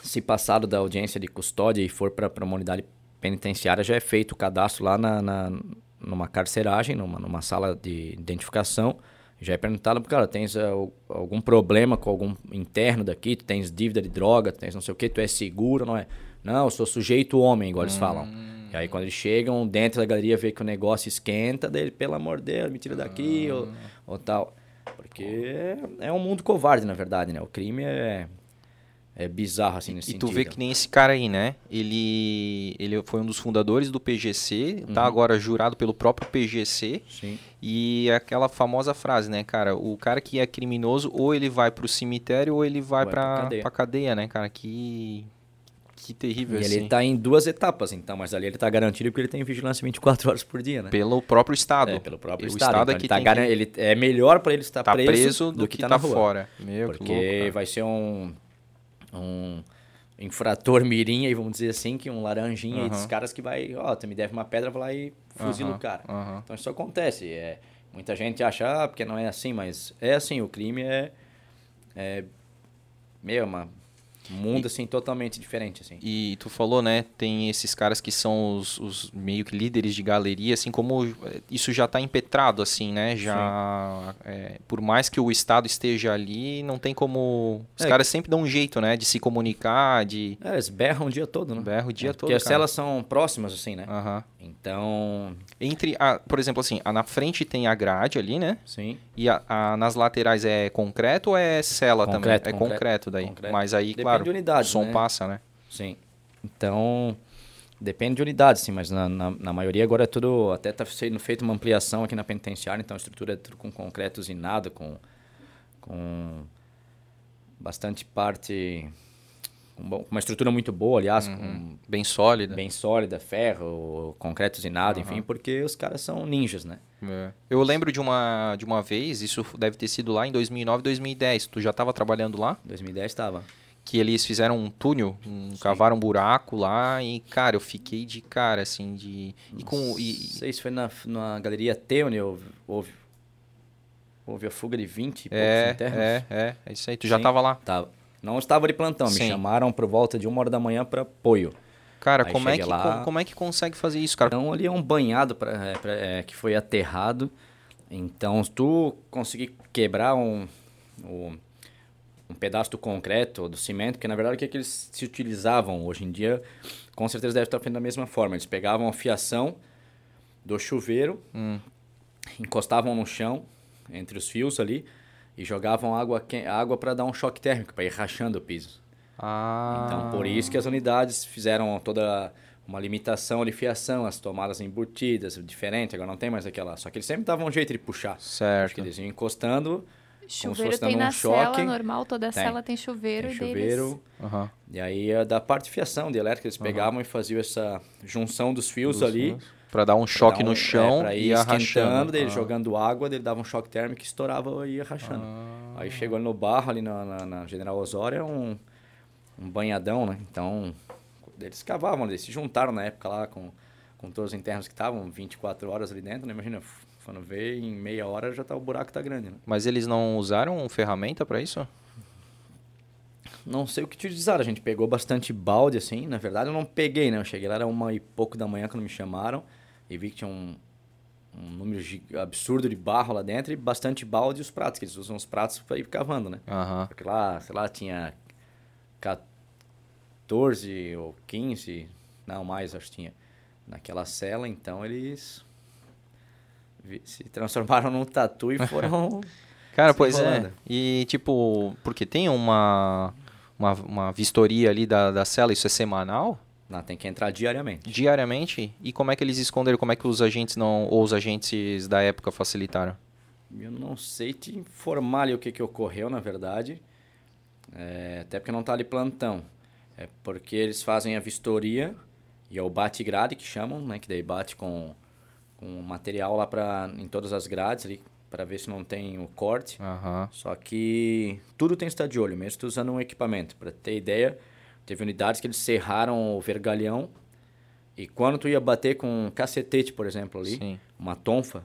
Speaker 3: se passado da audiência de custódia e for para uma unidade penitenciária, já é feito o cadastro lá na, na- numa carceragem, numa, numa sala de identificação. Já é perguntado cara, tens eh, al- algum problema com algum interno daqui? Tu tens dívida de droga, tu tens não sei o que, tu é seguro, não é? Não, eu sou sujeito homem, igual eles falam. E aí quando eles chegam dentro da galeria, vê que o negócio esquenta, dele, pelo amor de Deus, me tira daqui, ou, ou tal. Porque é, é um mundo covarde, na verdade, né? O crime é, é bizarro, assim, nesse
Speaker 1: E tu
Speaker 3: sentido.
Speaker 1: vê que nem esse cara aí, né? Ele, ele foi um dos fundadores do PGC,
Speaker 3: Uhum.
Speaker 1: tá agora jurado pelo próprio PGC.
Speaker 3: Sim.
Speaker 1: E é aquela famosa frase, né, cara? O cara que é criminoso, ou ele vai pro cemitério, ou ele vai,
Speaker 3: Vai
Speaker 1: pra,
Speaker 3: pra
Speaker 1: pra,
Speaker 3: cadeia.
Speaker 1: cadeia. né, cara? Que, que terrível,
Speaker 3: E
Speaker 1: assim.
Speaker 3: ele tá em duas etapas, então, mas ali ele tá garantido porque ele tem vigilância 24 horas por dia, né?
Speaker 1: Pelo próprio Estado.
Speaker 3: É, pelo próprio
Speaker 1: o
Speaker 3: Estado.
Speaker 1: Estado
Speaker 3: então
Speaker 1: é que
Speaker 3: ele tá
Speaker 1: que
Speaker 3: ele É melhor para ele estar
Speaker 1: tá
Speaker 3: preso,
Speaker 1: preso do, que, tá,
Speaker 3: na rua.
Speaker 1: fora. Meu, que
Speaker 3: Porque
Speaker 1: louco, cara.
Speaker 3: vai ser um, um infrator mirim, aí vamos dizer assim, que um laranjinha aí dos caras que vai, ó, tu me deve uma pedra, vai lá e fuzila
Speaker 1: Aham,
Speaker 3: o cara.
Speaker 1: aham.
Speaker 3: Então isso acontece. É, muita gente acha, ah, porque não é assim, mas é assim, o crime é, é meu, uma, um mundo assim totalmente diferente, assim.
Speaker 1: E tu falou, né? Tem esses caras que são os, os meio que líderes de galeria, assim como isso já tá impetrado, assim, né? Já, é, por mais que o Estado esteja ali, não tem como. Os
Speaker 3: É.
Speaker 1: caras sempre dão um jeito, né? De se comunicar, de
Speaker 3: É, eles berram o dia todo, né?
Speaker 1: berra o dia
Speaker 3: É,
Speaker 1: todo.
Speaker 3: Porque as celas são próximas, assim, né?
Speaker 1: Aham.
Speaker 3: Então,
Speaker 1: Entre, a, por exemplo, assim, a, na frente tem a grade ali, né?
Speaker 3: sim.
Speaker 1: E a, a- nas laterais é concreto ou é cela também?
Speaker 3: Concreto,
Speaker 1: É
Speaker 3: concreto,
Speaker 1: concreto daí.
Speaker 3: concreto.
Speaker 1: Mas aí,
Speaker 3: Depende
Speaker 1: claro,
Speaker 3: de unidade,
Speaker 1: o som
Speaker 3: né?
Speaker 1: passa, né?
Speaker 3: Sim. Então, depende de unidade, sim, mas na, na, na maioria agora é tudo. Até está sendo feita uma ampliação aqui na penitenciária, então a estrutura é tudo com concreto usinado, com, com bastante parte. Com uma estrutura muito boa, aliás, com
Speaker 1: Bem sólida.
Speaker 3: bem sólida, ferro, concreto usinado, enfim, porque os caras são ninjas, né?
Speaker 1: É. Eu lembro de uma, de uma vez, isso deve ter sido lá em 2009, 2010. Tu já estava trabalhando lá?
Speaker 3: Em 2010 estava.
Speaker 1: Que eles fizeram um túnel, um, cavaram um buraco lá e, cara, eu fiquei de cara, assim, de... E com...
Speaker 3: Não
Speaker 1: E,
Speaker 3: sei se foi na, na galeria T, onde houve, houve, houve a fuga de 20 e poucos
Speaker 1: é,
Speaker 3: internos.
Speaker 1: é, é, é isso aí. Tu já
Speaker 3: Sim.
Speaker 1: tava lá.
Speaker 3: Tava. Não estava de plantão, me
Speaker 1: Sim.
Speaker 3: chamaram por volta de uma hora da manhã para apoio.
Speaker 1: Cara,
Speaker 3: Aí
Speaker 1: como é, que,
Speaker 3: lá-
Speaker 1: como, como é que consegue fazer isso, cara?
Speaker 3: Então ali é um banhado pra, é, pra- é, que foi aterrado. Então, se tu conseguir quebrar um, um, um pedaço do concreto ou do cimento, que na verdade o que, é que eles se utilizavam hoje em dia, com certeza deve estar feito da mesma forma. Eles pegavam a fiação do chuveiro,
Speaker 1: Hum.
Speaker 3: encostavam no chão, entre os fios ali, e jogavam água, água para dar um choque térmico, para ir rachando o piso.
Speaker 1: Ah,
Speaker 3: Então, por isso que as unidades fizeram toda uma limitação de fiação, as tomadas embutidas, diferente, agora não tem mais aquela. Só que eles sempre davam um jeito de puxar. Acho
Speaker 1: certo.
Speaker 3: que eles iam encostando,
Speaker 2: Chuveiro tem
Speaker 3: um
Speaker 2: na
Speaker 3: choque.
Speaker 2: cela normal, toda
Speaker 3: Tem.
Speaker 2: cela tem chuveiro
Speaker 3: tem
Speaker 2: e deles.
Speaker 3: chuveiro.
Speaker 1: Aham.
Speaker 3: E aí, eh, da parte de fiação de elétrica, eles pegavam e faziam essa junção dos fios
Speaker 1: Dos
Speaker 3: ali.
Speaker 1: fios. Pra dar um choque
Speaker 3: dar
Speaker 1: no
Speaker 3: um-
Speaker 1: chão
Speaker 3: é, pra
Speaker 1: e
Speaker 3: ir
Speaker 1: ir arrachando.
Speaker 3: dele
Speaker 1: Ah.
Speaker 3: jogando água, dele dava um choque térmico e estourava e ia rachando.
Speaker 1: Ah.
Speaker 3: Aí chegou ali no barro, ali na, na- na General Osório, é um, um banhadão, né? Então, eles cavavam, eles se juntaram na época lá com, com todos os internos que estavam 24 horas ali dentro, né? Imagina, quando vê, em meia hora já tá, o buraco tá grande, né?
Speaker 1: Mas eles não usaram ferramenta pra isso?
Speaker 3: Não sei o que te utilizar, a gente pegou bastante balde, assim, na verdade eu não peguei, né? Eu cheguei lá, era uma e pouco da manhã quando me chamaram, e vi que tinha um, um número absurdo de barro lá dentro e bastante balde e os pratos, que eles usam os pratos para ir cavando, né?
Speaker 1: Aham.
Speaker 3: Porque lá, sei lá, tinha 14 ou 15, não mais, acho que tinha, naquela cela, então eles se transformaram num tatu e foram...
Speaker 1: Cara, pois é. E tipo, porque tem uma, uma, uma vistoria ali da, da cela, isso é semanal?
Speaker 3: Não, tem que entrar diariamente.
Speaker 1: Diariamente? E como é que eles esconderam? Como é que os agentes não. Ou os agentes da época facilitaram?
Speaker 3: Eu não sei te informar ali o que, que ocorreu, na verdade. É, até porque não está ali plantão. É porque eles fazem a vistoria e é o bate-grade que chamam, né? Que daí bate com, com material lá pra, em todas as grades ali para ver se não tem o corte.
Speaker 1: Aham.
Speaker 3: Só que tudo tem que estar de olho, mesmo tu usando um equipamento. Para ter ideia, teve unidades que eles serraram o vergalhão e quando tu ia bater com um cacetete, por exemplo, ali,
Speaker 1: Sim.
Speaker 3: uma tonfa,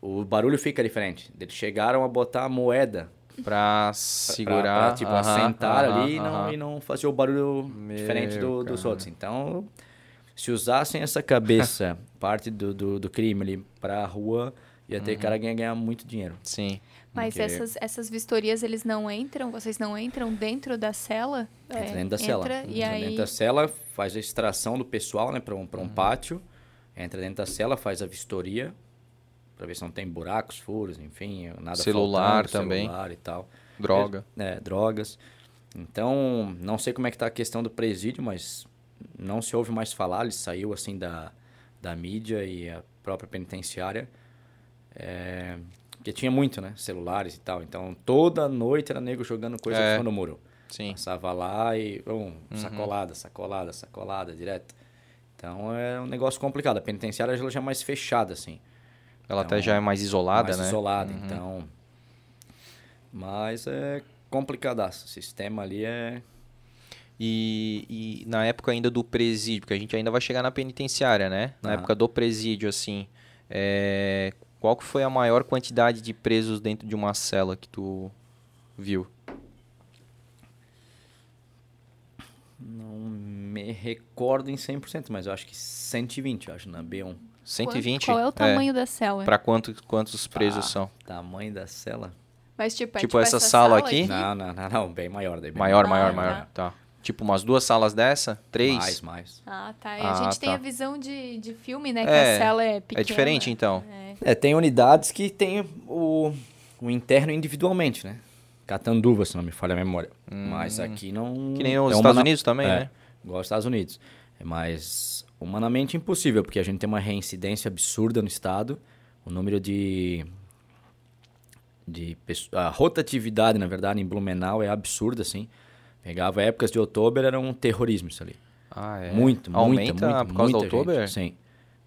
Speaker 3: o barulho fica diferente. Eles chegaram a botar a moeda
Speaker 1: Pra
Speaker 3: pra-
Speaker 1: segurar.
Speaker 3: pra, pra, tipo,
Speaker 1: aham,
Speaker 3: assentar
Speaker 1: aham,
Speaker 3: ali e não,
Speaker 1: aham.
Speaker 3: e não fazer o barulho
Speaker 1: Meu,
Speaker 3: diferente do, dos outros. Então, se usassem essa cabeça, parte do, do, do crime ali, pra rua, ia
Speaker 1: Uhum.
Speaker 3: ter cara que ia ganhar muito dinheiro.
Speaker 1: Sim.
Speaker 2: Mas
Speaker 3: Porque-
Speaker 2: essas, essas vistorias, eles não entram? Vocês não entram dentro da cela?
Speaker 3: Entra
Speaker 2: É,
Speaker 3: dentro da cela.
Speaker 2: Entra e
Speaker 3: Entra
Speaker 2: aí...
Speaker 3: dentro da cela, faz a extração do pessoal, né, para um,
Speaker 1: Uhum.
Speaker 3: pra um pátio. Entra dentro da cela, faz a vistoria, para ver se não tem buracos, furos, enfim, nada
Speaker 1: Celular
Speaker 3: faltando,
Speaker 1: também.
Speaker 3: celular e tal.
Speaker 1: Droga.
Speaker 3: É, drogas. Então, não sei como é que tá a questão do presídio, mas não se ouve mais falar, ele saiu assim da, da mídia e a própria penitenciária. É, porque tinha muito, né? Celulares e tal. Então, toda noite era nego jogando coisa
Speaker 1: É.
Speaker 3: do muro.
Speaker 1: Sim.
Speaker 3: Passava lá e, um, sacolada, sacolada, sacolada, direto. Então, é um negócio complicado. A penitenciária ela já é mais fechada, assim.
Speaker 1: Ela até
Speaker 3: Então,
Speaker 1: já é mais isolada,
Speaker 3: mais
Speaker 1: né?
Speaker 3: isolada, então... Mas é complicadaço. O sistema ali é...
Speaker 1: E, e na época ainda do presídio, porque a gente ainda vai chegar na penitenciária, né? Na
Speaker 3: Aham.
Speaker 1: época do presídio, assim, é, qual que foi a maior quantidade de presos dentro de uma cela que tu viu?
Speaker 3: Não me recordo em 100%, mas eu acho que 120, eu acho, na B1.
Speaker 1: 120?
Speaker 2: Qual é o tamanho da cela?
Speaker 1: Para quanto, quantos presos
Speaker 3: Ah,
Speaker 1: são?
Speaker 3: Tamanho da cela?
Speaker 2: Mas tipo, é
Speaker 1: Tipo essa sala aqui?
Speaker 3: Não, não, não, não, bem maior. Daí bem
Speaker 1: Maior,
Speaker 2: Ah,
Speaker 1: maior,
Speaker 2: tá.
Speaker 1: maior. Tá. Tipo umas duas salas dessa? Três?
Speaker 3: Mais, mais.
Speaker 2: Ah, tá. E
Speaker 1: Ah,
Speaker 2: a gente tem
Speaker 1: tá.
Speaker 2: a visão de, de filme, né? Que
Speaker 1: É,
Speaker 2: a cela é pequena.
Speaker 1: É diferente, então.
Speaker 3: É, tem unidades que tem o, o interno individualmente, né? Catanduva, se não me falha a memória. Mas aqui não...
Speaker 1: Hum. Que nem os
Speaker 3: é
Speaker 1: Estados
Speaker 3: humana-
Speaker 1: Unidos também,
Speaker 3: é,
Speaker 1: né?
Speaker 3: Igual aos Estados Unidos. É mais humanamente impossível, porque a gente tem uma reincidência absurda no estado. O número de... de a rotatividade, na verdade, em Blumenau é absurda, assim. Pegava épocas de outubro, era um terrorismo isso ali.
Speaker 1: Ah, é.
Speaker 3: Muito,
Speaker 1: Aumenta
Speaker 3: muita, muita,
Speaker 1: por causa do
Speaker 3: muita
Speaker 1: outubro?
Speaker 3: gente, Sim.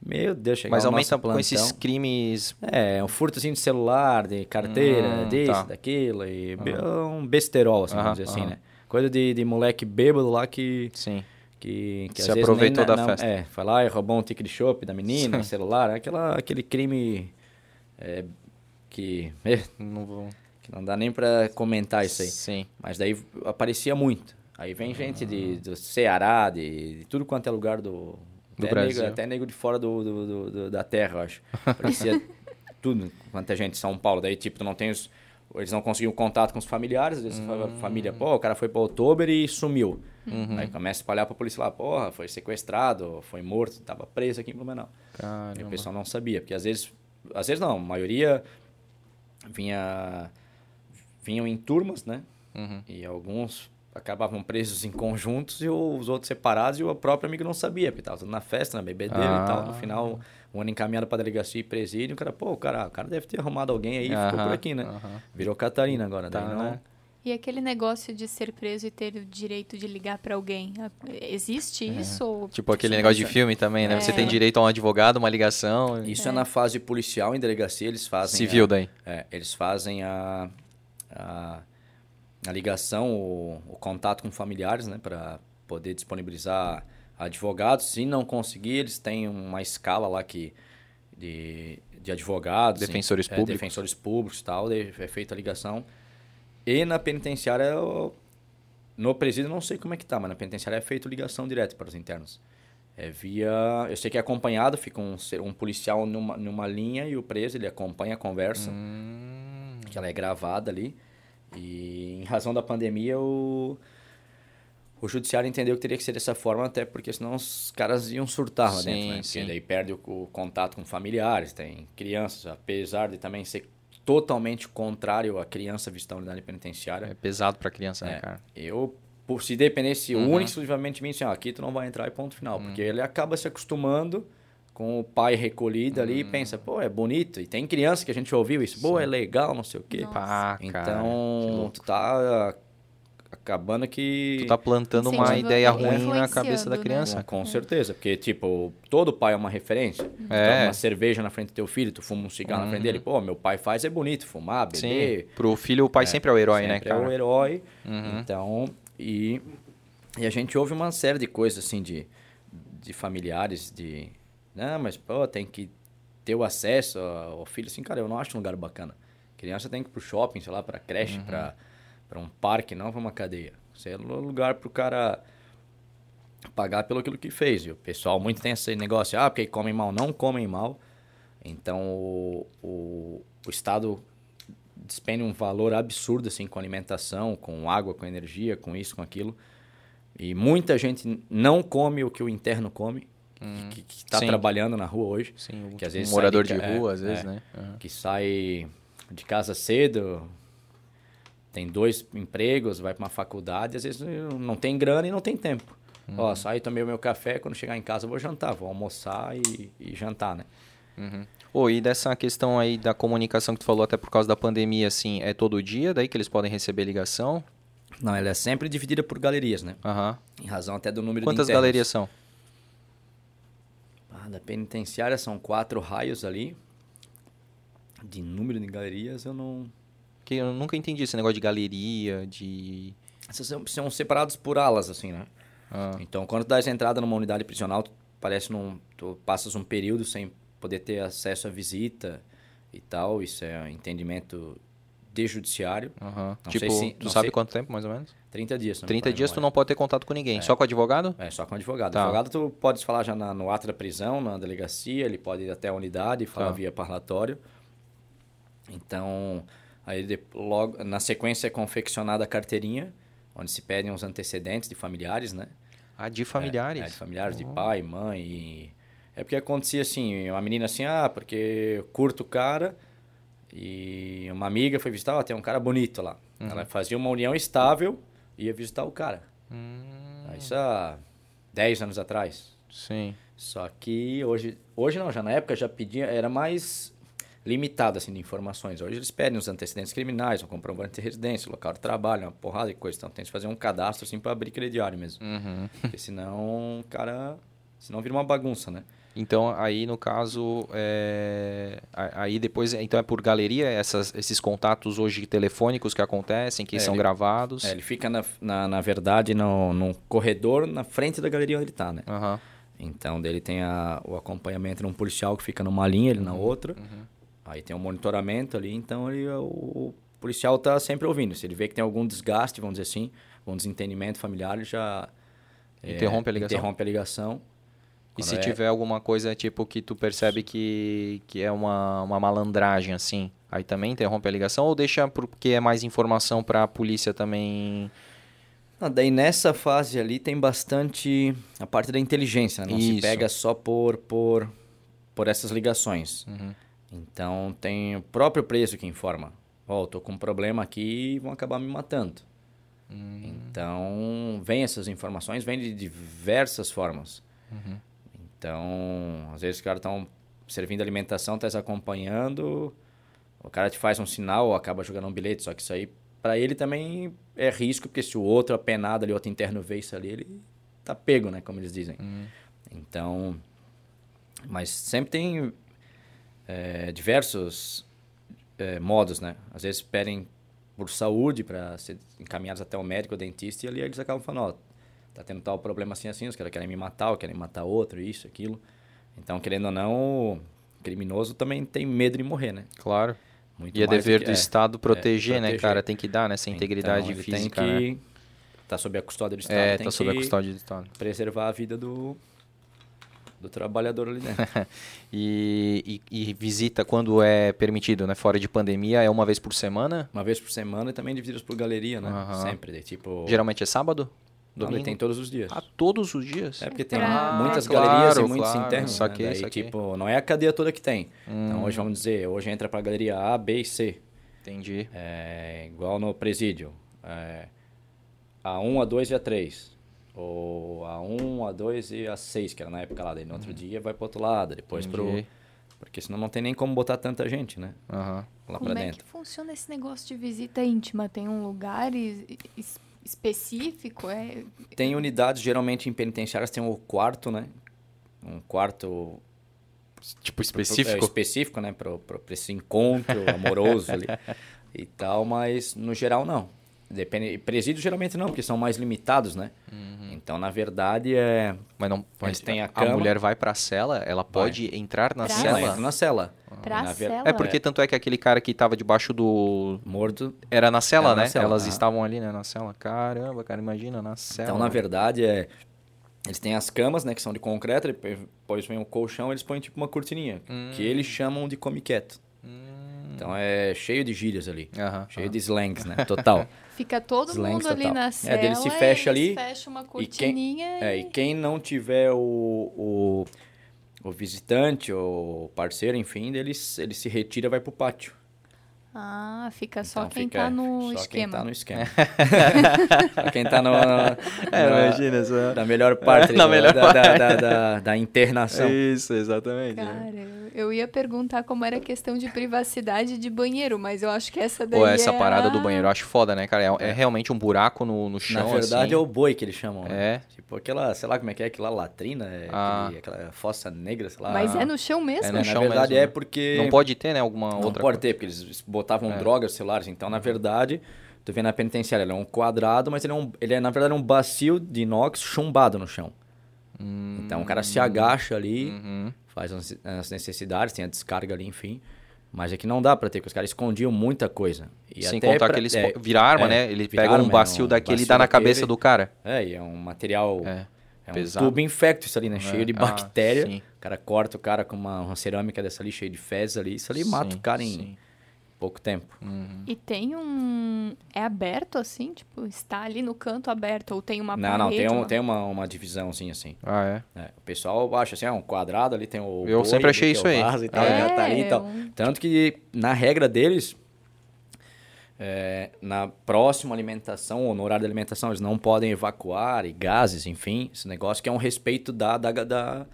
Speaker 3: Meu Deus, chegava
Speaker 1: Mas aumenta com esses crimes.
Speaker 3: É, um furtozinho de celular, de carteira,
Speaker 1: Hum,
Speaker 3: desse,
Speaker 1: tá.
Speaker 3: daquilo, e be- um besterol, assim,
Speaker 1: Aham,
Speaker 3: vamos dizer assim,
Speaker 1: aham.
Speaker 3: né? Coisa de, de moleque bêbado lá que,
Speaker 1: Sim.
Speaker 3: que, que
Speaker 1: Se aproveitou
Speaker 3: nem,
Speaker 1: da
Speaker 3: não,
Speaker 1: festa.
Speaker 3: É, foi lá e roubou um ticket de chopp da menina, celular, aquela, aquele crime é, que,
Speaker 1: Não vou...
Speaker 3: não dá nem pra comentar isso aí.
Speaker 1: Sim.
Speaker 3: Mas daí aparecia muito. Aí vem gente de, do Ceará, de, de tudo quanto é lugar do...
Speaker 1: Do
Speaker 3: até
Speaker 1: Brasil.
Speaker 3: Nego, até nego de fora do, do- do- da terra, eu acho. Parecia tudo quanto é gente de São Paulo. Daí, tipo, tu não tem os... Eles não conseguiam contato com os familiares. Às vezes a
Speaker 1: Hum.
Speaker 3: família, pô, o cara foi para outubro e sumiu.
Speaker 1: Uhum.
Speaker 3: Aí começa a espalhar pra polícia lá, porra, foi sequestrado, foi morto, tava preso aqui em Blumenau. E o
Speaker 1: Caramba.
Speaker 3: pessoal não sabia, porque às vezes, às vezes não, a maioria vinha vinham em turmas, né?
Speaker 1: Uhum.
Speaker 3: E alguns acabavam presos em conjuntos e os outros separados e o próprio amigo não sabia, porque tava tudo na festa, na bebedeira e tal. No
Speaker 1: Ah.
Speaker 3: final, um ano encaminhado pra delegacia e presídio, o cara, pô, o cara, o cara deve ter arrumado alguém aí e ficou por aqui, né?
Speaker 1: aham.
Speaker 3: Virou Catarina agora,
Speaker 1: Tá,
Speaker 3: daí não...
Speaker 1: né?
Speaker 2: E aquele negócio de ser preso e ter o direito de ligar pra alguém, existe isso? Ou...
Speaker 1: Tipo aquele negócio de
Speaker 3: é-
Speaker 1: filme também, né? Você
Speaker 2: É.
Speaker 1: tem direito a um advogado, uma ligação.
Speaker 3: Isso é. na fase policial, em delegacia, eles fazem...
Speaker 1: Civil
Speaker 3: a-
Speaker 1: daí.
Speaker 3: É, eles fazem a, a, a ligação, o, o contato com familiares, né, para poder disponibilizar advogados. Se não conseguir, eles têm uma escala lá que de, de advogados,
Speaker 1: Defensores
Speaker 3: é,
Speaker 1: públicos.
Speaker 3: defensores públicos, tal, é feita a ligação. E na penitenciária, eu- no presídio, não sei como é que tá, mas na penitenciária é feita ligação direta para os internos. É via. Eu sei que é acompanhado, fica um, um policial numa, numa linha e o preso ele acompanha a conversa,
Speaker 1: Hum,
Speaker 3: que ela é gravada ali. E em razão da pandemia, o, o judiciário entendeu que teria que ser dessa forma, até porque senão os caras iam surtar lá
Speaker 1: Sim,
Speaker 3: dentro, né?
Speaker 1: sim.
Speaker 3: Porque daí perde o, o contato com familiares, tem crianças, apesar de também ser totalmente contrário à criança vista na unidade penitenciária.
Speaker 1: é pesado pra criança, né,
Speaker 3: É,
Speaker 1: cara?
Speaker 3: Eu, por se dependesse
Speaker 1: Uhum.
Speaker 3: exclusivamente de mim, assim, ó, aqui tu não vai entrar e ponto final. Porque ele acaba se acostumando com o pai recolhido ali e pensa, pô, é bonito. E tem criança que a gente ouviu isso, pô, é legal, não sei o quê.
Speaker 1: Pá,
Speaker 3: Então, tu tá acabando que...
Speaker 1: Tu tá plantando uma ideia
Speaker 2: é,
Speaker 1: ruim na cabeça da
Speaker 2: né?
Speaker 1: criança.
Speaker 3: Com certeza, porque, tipo, todo pai é uma referência. Tu
Speaker 1: É.
Speaker 3: toma uma cerveja na frente do teu filho, tu fuma um cigarro na frente dele, pô, meu pai faz, é bonito, fumar, beber.
Speaker 1: Sim. Pro filho, o pai sempre é o herói, né,
Speaker 3: sempre
Speaker 1: cara?
Speaker 3: é o herói.
Speaker 1: Uhum.
Speaker 3: Então, e, e a gente ouve uma série de coisas, assim, de, de familiares, de... Não, mas, pô, tem que ter o acesso ao filho. Assim, cara, eu não acho um lugar bacana. Criança tem que ir pro shopping, sei lá, pra creche,
Speaker 1: Uhum.
Speaker 3: pra, pra um parque, não pra uma cadeia. Isso é um lugar pro cara pagar pelo aquilo que fez. E o pessoal muito tem esse negócio, ah, porque comem mal. Não comem mal. Então, o, o, o Estado despende um valor absurdo, assim, com alimentação, com água, com energia, com isso, com aquilo. E muita gente não come o que o interno come, que, que tá
Speaker 1: Sim.
Speaker 3: trabalhando na rua hoje.
Speaker 1: Sim,
Speaker 3: Que às
Speaker 1: um
Speaker 3: vezes
Speaker 1: morador
Speaker 3: sai
Speaker 1: de
Speaker 3: de
Speaker 1: rua,
Speaker 3: é,
Speaker 1: às vezes,
Speaker 3: é.
Speaker 1: né? Aham.
Speaker 3: que sai de casa cedo, tem dois empregos, vai para uma faculdade, às vezes não tem grana e não tem tempo.
Speaker 1: Uhum.
Speaker 3: Ó, saio, tomei o meu café, quando chegar em casa eu vou jantar, vou almoçar e, e jantar, né?
Speaker 1: Ô, e dessa questão aí da comunicação que tu falou até por causa da pandemia, assim, é todo dia daí que eles podem receber ligação?
Speaker 3: Não, ela é sempre dividida por galerias, né?
Speaker 1: Aham.
Speaker 3: Em razão até do número
Speaker 1: Quantas
Speaker 3: de internos.
Speaker 1: galerias são?
Speaker 3: Da penitenciária são quatro raios ali. De número de galerias eu não...
Speaker 1: Que eu nunca entendi esse negócio de galeria, de...
Speaker 3: São, são separados por alas, assim, né?
Speaker 1: Ah,
Speaker 3: Então, quando tu dás entrada numa unidade prisional, tu, parece num, tu passas um período sem poder ter acesso à visita e tal. Isso é entendimento de judiciário. Não
Speaker 1: Tipo,
Speaker 3: se-
Speaker 1: tu sabe
Speaker 3: sei-
Speaker 1: quanto tempo, mais ou menos?
Speaker 3: 30 dias. se não me
Speaker 1: 30
Speaker 3: falha a
Speaker 1: dias tu não pode ter contato com ninguém, só com advogado?
Speaker 3: É, só com advogado.
Speaker 1: Tá.
Speaker 3: Advogado tu podes falar já na- no ato da prisão, na delegacia, ele pode ir até a unidade e falar
Speaker 1: Tá.
Speaker 3: via parlatório. Então, aí de- logo, na sequência é confeccionada a carteirinha, onde se pedem os antecedentes de familiares, né?
Speaker 1: Ah, de familiares?
Speaker 3: É, de familiares, de pai, mãe. E... É porque acontecia assim, uma menina assim, ah, porque curto o cara e uma amiga foi visitar, ó, tem um cara bonito lá.
Speaker 1: Uhum.
Speaker 3: Ela fazia uma união estável e ia visitar o cara.
Speaker 1: Hum,
Speaker 3: Ah, Isso há 10 anos atrás.
Speaker 1: sim.
Speaker 3: Só que hoje, hoje não, já na época já pedia, era mais limitado assim de informações. Hoje eles pedem os antecedentes criminais, um comprovante de residência, local de trabalho, uma porrada de coisa. Então tem que fazer um cadastro assim para abrir crediário mesmo.
Speaker 1: Uhum.
Speaker 3: Porque senão, o cara, senão vira uma bagunça, né?
Speaker 1: Então, aí no caso, é... aí depois, então é por galeria, essas, esses contatos hoje telefônicos que acontecem, que
Speaker 3: É,
Speaker 1: são
Speaker 3: ele-
Speaker 1: gravados.
Speaker 3: É, ele fica, na, na, na verdade, no, no corredor na frente da galeria onde ele tá, né?
Speaker 1: Aham.
Speaker 3: Então, dele tem a, o acompanhamento de um policial que fica numa linha, ele na outra. Aí tem um monitoramento ali, então ele, o, policial tá sempre ouvindo. Se ele vê que tem algum desgaste, vamos dizer assim, algum desentendimento familiar, ele já... é,
Speaker 1: Interrompe a ligação.
Speaker 3: Interrompe a ligação.
Speaker 1: E se
Speaker 3: é-
Speaker 1: tiver alguma coisa, tipo, que tu percebe que, que é uma, uma malandragem, assim, aí também interrompe a ligação ou deixa porque é mais informação pra polícia também...
Speaker 3: Ah, daí nessa fase ali tem bastante a parte da inteligência, né? não se
Speaker 1: Isso.
Speaker 3: pega só por, por, por essas ligações.
Speaker 1: Uhum.
Speaker 3: Então tem o próprio preso que informa. Ó, eu tô com um problema aqui e vão acabar me matando.
Speaker 1: Hum.
Speaker 3: Então, vem essas informações, vem de diversas formas.
Speaker 1: Uhum.
Speaker 3: Então, às vezes os caras estão servindo alimentação, tá acompanhando, o cara te faz um sinal ou acaba jogando um bilhete, só que isso aí, para ele também é risco, porque se o outro apenado ali, outro interno vê isso ali, ele tá pego, né, como eles dizem.
Speaker 1: Uhum.
Speaker 3: Então, mas sempre tem é, diversos é, modos, né? Às vezes pedem por saúde para ser encaminhados até o médico, o dentista, e ali eles acabam falando, ó, tá tendo tal problema assim, assim, os caras querem me matar, ou querem matar outro, isso, aquilo. Então, querendo ou não, o criminoso também tem medo de morrer, né?
Speaker 1: Claro.
Speaker 3: Muito
Speaker 1: E é dever
Speaker 3: que-
Speaker 1: do
Speaker 3: é,
Speaker 1: Estado proteger, né,
Speaker 3: proteger.
Speaker 1: cara? Tem que dar nessa integridade
Speaker 3: então, ele
Speaker 1: física,
Speaker 3: tem
Speaker 1: né?
Speaker 3: que tá sob a custódia do Estado,
Speaker 1: É, tá sob a custódia do Estado.
Speaker 3: preservar a vida do do trabalhador ali dentro.
Speaker 1: E, e, e visita quando é permitido, né? Fora de pandemia, é uma vez por semana?
Speaker 3: Uma vez por semana e também divididos por galeria, né?
Speaker 1: Aham.
Speaker 3: Sempre. Tipo.
Speaker 1: Geralmente é sábado?
Speaker 3: Ele tem todos os dias.
Speaker 1: Ah, todos os dias?
Speaker 3: É porque tem
Speaker 2: Pra-
Speaker 3: muitas
Speaker 1: claro,
Speaker 3: galerias e muitos
Speaker 1: claro.
Speaker 3: internos.
Speaker 1: Saquei,
Speaker 3: né? Daí, tipo, não é a cadeia toda que tem.
Speaker 1: Hum.
Speaker 3: Então hoje vamos dizer, hoje entra pra galeria A, B e C.
Speaker 1: Entendi.
Speaker 3: É, igual no presídio. É, A1, A2 e A3. O A1, A2 e A6, que era na época lá. Daí no outro dia vai pro outro lado, depois pro...
Speaker 1: Entendi.
Speaker 3: Porque senão não tem nem como botar tanta gente, né?
Speaker 1: Aham.
Speaker 3: Lá
Speaker 2: Como
Speaker 3: pra
Speaker 2: é
Speaker 3: dentro.
Speaker 2: que funciona esse negócio de visita íntima? Tem um lugar es- es- específico? É...
Speaker 3: Tem unidades, geralmente em penitenciárias tem um quarto, né? Um quarto
Speaker 1: Tipo
Speaker 3: é,
Speaker 1: específico?
Speaker 3: específico, né? Pra, pra, pra esse encontro amoroso ali e tal, mas no geral não. Depende, presídios geralmente não, porque são mais limitados, né?
Speaker 1: Uhum.
Speaker 3: Então, na verdade, é...
Speaker 1: Mas não. Mas
Speaker 3: Eles têm a
Speaker 1: a
Speaker 3: cama.
Speaker 1: mulher vai pra cela, ela pode entrar na
Speaker 2: Pra
Speaker 3: Ela
Speaker 1: cela.
Speaker 3: entra na cela.
Speaker 2: Pra
Speaker 3: Na ver-
Speaker 2: cela?
Speaker 1: É porque tanto é que aquele cara que tava debaixo do.
Speaker 3: Morto.
Speaker 1: Era na cela,
Speaker 3: Era na
Speaker 1: né?
Speaker 3: cela,
Speaker 1: Elas estavam ali, né? Na cela. Caramba, cara, imagina, na cela.
Speaker 3: Então, na verdade, é... Eles têm as camas, né? Que são de concreto, depois vem o colchão, eles põem tipo uma cortininha, que eles chamam de come quieto. Então, é cheio de gírias ali. Cheio de slangs, né? Total.
Speaker 2: Fica todo
Speaker 3: Slangs
Speaker 2: mundo ali
Speaker 3: total.
Speaker 2: na
Speaker 3: É,
Speaker 2: cela.
Speaker 3: daí ele se fecha ali,
Speaker 2: Fecha uma
Speaker 3: E quem,
Speaker 2: cortininha
Speaker 3: é, e quem não tiver o, o, o visitante ou parceiro, enfim, ele, ele se retira e vai pro pátio.
Speaker 2: Ah, fica só
Speaker 3: Então
Speaker 2: quem
Speaker 3: fica-
Speaker 2: tá no
Speaker 3: só
Speaker 2: esquema.
Speaker 3: quem tá no esquema. só quem tá no, no-
Speaker 1: É,
Speaker 3: na-
Speaker 1: imagina só.
Speaker 3: na melhor parte
Speaker 1: Na
Speaker 3: do-
Speaker 1: melhor
Speaker 3: da, da, da, da- da internação.
Speaker 1: Isso, exatamente. né?
Speaker 2: Cara, eu- eu ia perguntar como era a questão de privacidade de banheiro, mas eu acho que essa daí
Speaker 1: Pô, essa
Speaker 2: é
Speaker 1: parada
Speaker 2: a-
Speaker 1: do banheiro eu acho foda, né, cara? É, é realmente um buraco no, no
Speaker 3: Na
Speaker 1: chão,
Speaker 3: verdade
Speaker 1: assim.
Speaker 3: é o boi que eles chamam, né?
Speaker 1: É.
Speaker 3: Tipo aquela, sei lá como é que é, aquela latrina, é
Speaker 1: Ah.
Speaker 3: aquele- aquela fossa negra, sei lá.
Speaker 2: Mas é no chão mesmo?
Speaker 1: É no
Speaker 3: na
Speaker 1: chão
Speaker 3: verdade
Speaker 1: mesmo,
Speaker 3: é
Speaker 1: né?
Speaker 3: porque...
Speaker 1: Não pode ter, né, alguma
Speaker 3: Não
Speaker 1: outra
Speaker 3: pode
Speaker 1: coisa.
Speaker 3: ter, porque eles botavam
Speaker 1: É.
Speaker 3: drogas celulares. Então, na verdade, tu vê na penitenciária, ele é um quadrado, mas ele é, um, ele é na verdade, um bacio de inox chumbado no chão. Então, o cara se agacha ali,
Speaker 1: Uhum.
Speaker 3: faz as necessidades, tem a descarga ali, enfim. Mas é que não dá pra ter, porque os caras escondiam muita coisa. E
Speaker 1: Sem contar
Speaker 3: pra-
Speaker 1: que eles
Speaker 3: é,
Speaker 1: po- vira arma,
Speaker 3: é,
Speaker 1: né? Ele pega um
Speaker 3: arma, é
Speaker 1: bacio
Speaker 3: um
Speaker 1: daquele e dá na
Speaker 3: daquele.
Speaker 1: cabeça do cara.
Speaker 3: É, e é um material...
Speaker 1: É.
Speaker 3: É um tubo infecto isso ali, né? Cheio de
Speaker 1: Ah,
Speaker 3: bactéria.
Speaker 1: sim.
Speaker 3: o cara corta o cara com uma, uma cerâmica dessa ali, cheia de fezes ali. Isso ali mata
Speaker 1: Sim,
Speaker 3: o cara em
Speaker 1: sim.
Speaker 3: Pouco tempo.
Speaker 2: E tem um... É aberto assim? Tipo, está ali no canto aberto? Ou tem uma
Speaker 3: não,
Speaker 2: parede?
Speaker 3: não, tem, um,
Speaker 2: uma-
Speaker 3: tem uma, uma divisãozinha assim.
Speaker 1: Ah, é?
Speaker 3: É, o pessoal acha assim, é um quadrado, ali tem o.
Speaker 1: Eu
Speaker 3: boi,
Speaker 1: sempre achei isso aí.
Speaker 3: vaso e tal,
Speaker 2: É,
Speaker 3: já tá ali e tal.
Speaker 2: um-
Speaker 3: Tanto que, na regra deles, é, na próxima alimentação, ou no horário da alimentação, eles não podem evacuar e gases, enfim. Esse negócio que é um respeito da, da, da,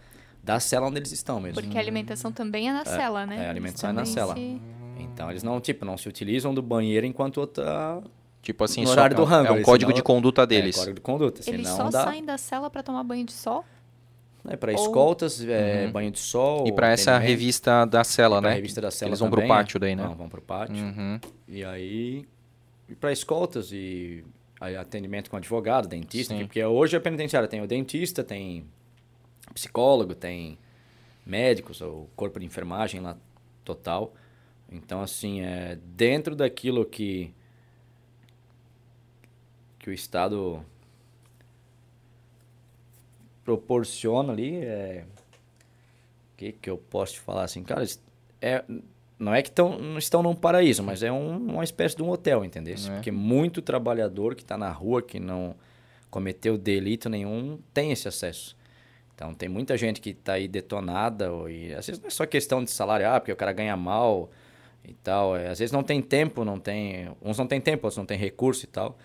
Speaker 3: da cela onde eles estão mesmo.
Speaker 2: Porque a alimentação também é na cela, né?
Speaker 3: é, a alimentação é na cela.
Speaker 2: se-
Speaker 3: Então eles não, tipo, não se utilizam do banheiro enquanto outra.
Speaker 1: Tipo assim,
Speaker 3: No
Speaker 1: só,
Speaker 3: horário do
Speaker 1: é um-
Speaker 3: rango,
Speaker 1: é um código
Speaker 3: senão-
Speaker 1: de conduta deles.
Speaker 3: É, código de conduta.
Speaker 2: Eles
Speaker 3: senão
Speaker 2: só
Speaker 3: dá.
Speaker 2: saem da cela pra tomar banho de sol?
Speaker 3: É, para
Speaker 2: Ou-
Speaker 3: escoltas, é, banho de sol.
Speaker 1: Uhum. E pra essa revista da cela, né?
Speaker 3: revista da cela
Speaker 1: Eles vão pro
Speaker 3: também,
Speaker 1: pátio
Speaker 3: é.
Speaker 1: daí, né?
Speaker 3: Não, vão pro pátio.
Speaker 1: Uhum.
Speaker 3: E aí, e para escoltas e aí atendimento com advogado, dentista,
Speaker 1: Sim.
Speaker 3: porque hoje a penitenciária tem o dentista, tem psicólogo, tem médicos, o corpo de enfermagem lá total. Então, assim, é dentro daquilo que que o Estado proporciona ali, é o que, que eu posso te falar assim, cara, é, não é que tão, não estão num paraíso, mas é um- uma espécie de um hotel, entendeu?
Speaker 1: É.
Speaker 3: Porque muito trabalhador que está na rua, que não cometeu delito nenhum, tem esse acesso. Então, tem muita gente que está aí detonada, ou, e às vezes não é só questão de salário, ah, porque o cara ganha mal e tal. é, às vezes não tem tempo, não tem... Uns não tem tempo, outros não tem recurso e tal.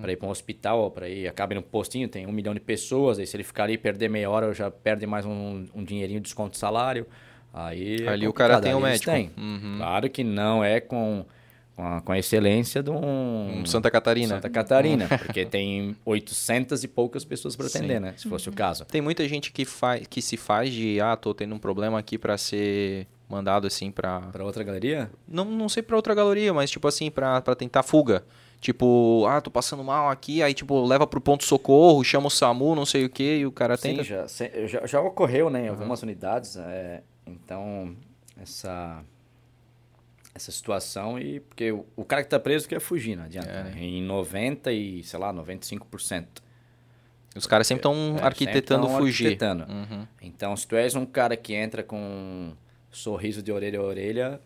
Speaker 3: Para ir para um hospital, ou para ir... Acaba no postinho, tem um milhão de pessoas, aí se ele ficar ali e perder meia hora, já perde mais um, um dinheirinho de desconto de salário. Aí é
Speaker 1: Ali o cara tem o
Speaker 3: eles
Speaker 1: médico.
Speaker 3: têm.
Speaker 1: Uhum.
Speaker 3: Claro que não é com, com, a, com a excelência de um...
Speaker 1: Um Santa Catarina.
Speaker 3: Santa Catarina, porque tem 800 e poucas pessoas para atender,
Speaker 1: Sim.
Speaker 3: né? Se fosse o caso.
Speaker 1: Tem muita gente que, faz, que se faz de, ah, tô tendo um problema aqui pra ser mandado assim pra...
Speaker 3: Para outra galeria?
Speaker 1: Não, não sei pra outra galeria, mas tipo assim, pra, pra tentar fuga. Tipo, ah, tô passando mal aqui, aí tipo, leva pro ponto-socorro, chama o SAMU, não sei o que, e o cara tenta...
Speaker 3: Sim, já, se- já, já ocorreu, né? Em algumas unidades. é, então, essa, essa situação e... Porque o, o cara que tá preso quer fugir, não adianta.
Speaker 1: É,
Speaker 3: né? Em 90 e, sei lá, 95%.
Speaker 1: Os caras sempre estão
Speaker 3: É,
Speaker 1: arquitetando
Speaker 3: sempre
Speaker 1: fugir.
Speaker 3: arquitetando.
Speaker 1: Uhum.
Speaker 3: Então, se tu és um cara que entra com sorriso de orelha a orelha,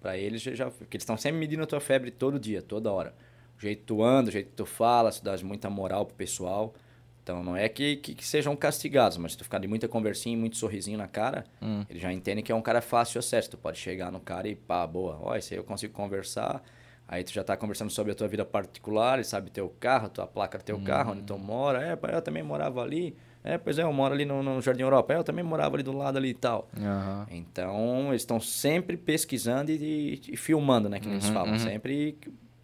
Speaker 3: pra eles já... porque eles estão sempre medindo a tua febre todo dia, toda hora. O jeito que tu anda, o jeito que tu fala, tu dás muita moral pro pessoal. Então, não é que, que, que sejam castigados, mas se tu ficar de muita conversinha e muito sorrisinho na cara,
Speaker 1: Hum.
Speaker 3: eles já entendem que é um cara fácil acesso. Tu pode chegar no cara e pá, boa, ó, esse aí eu consigo conversar, Aí tu já tá conversando sobre a tua vida particular, ele sabe teu carro, tua placa do teu carro, onde tu mora. É, pai, eu também morava ali. É, pois é, eu moro ali no, no Jardim Europa. É, eu também morava ali do lado ali e tal.
Speaker 1: Aham.
Speaker 3: Então, eles estão sempre pesquisando e, e- e filmando, né? Que eles
Speaker 1: Uhum,
Speaker 3: falam.
Speaker 1: uhum.
Speaker 3: Sempre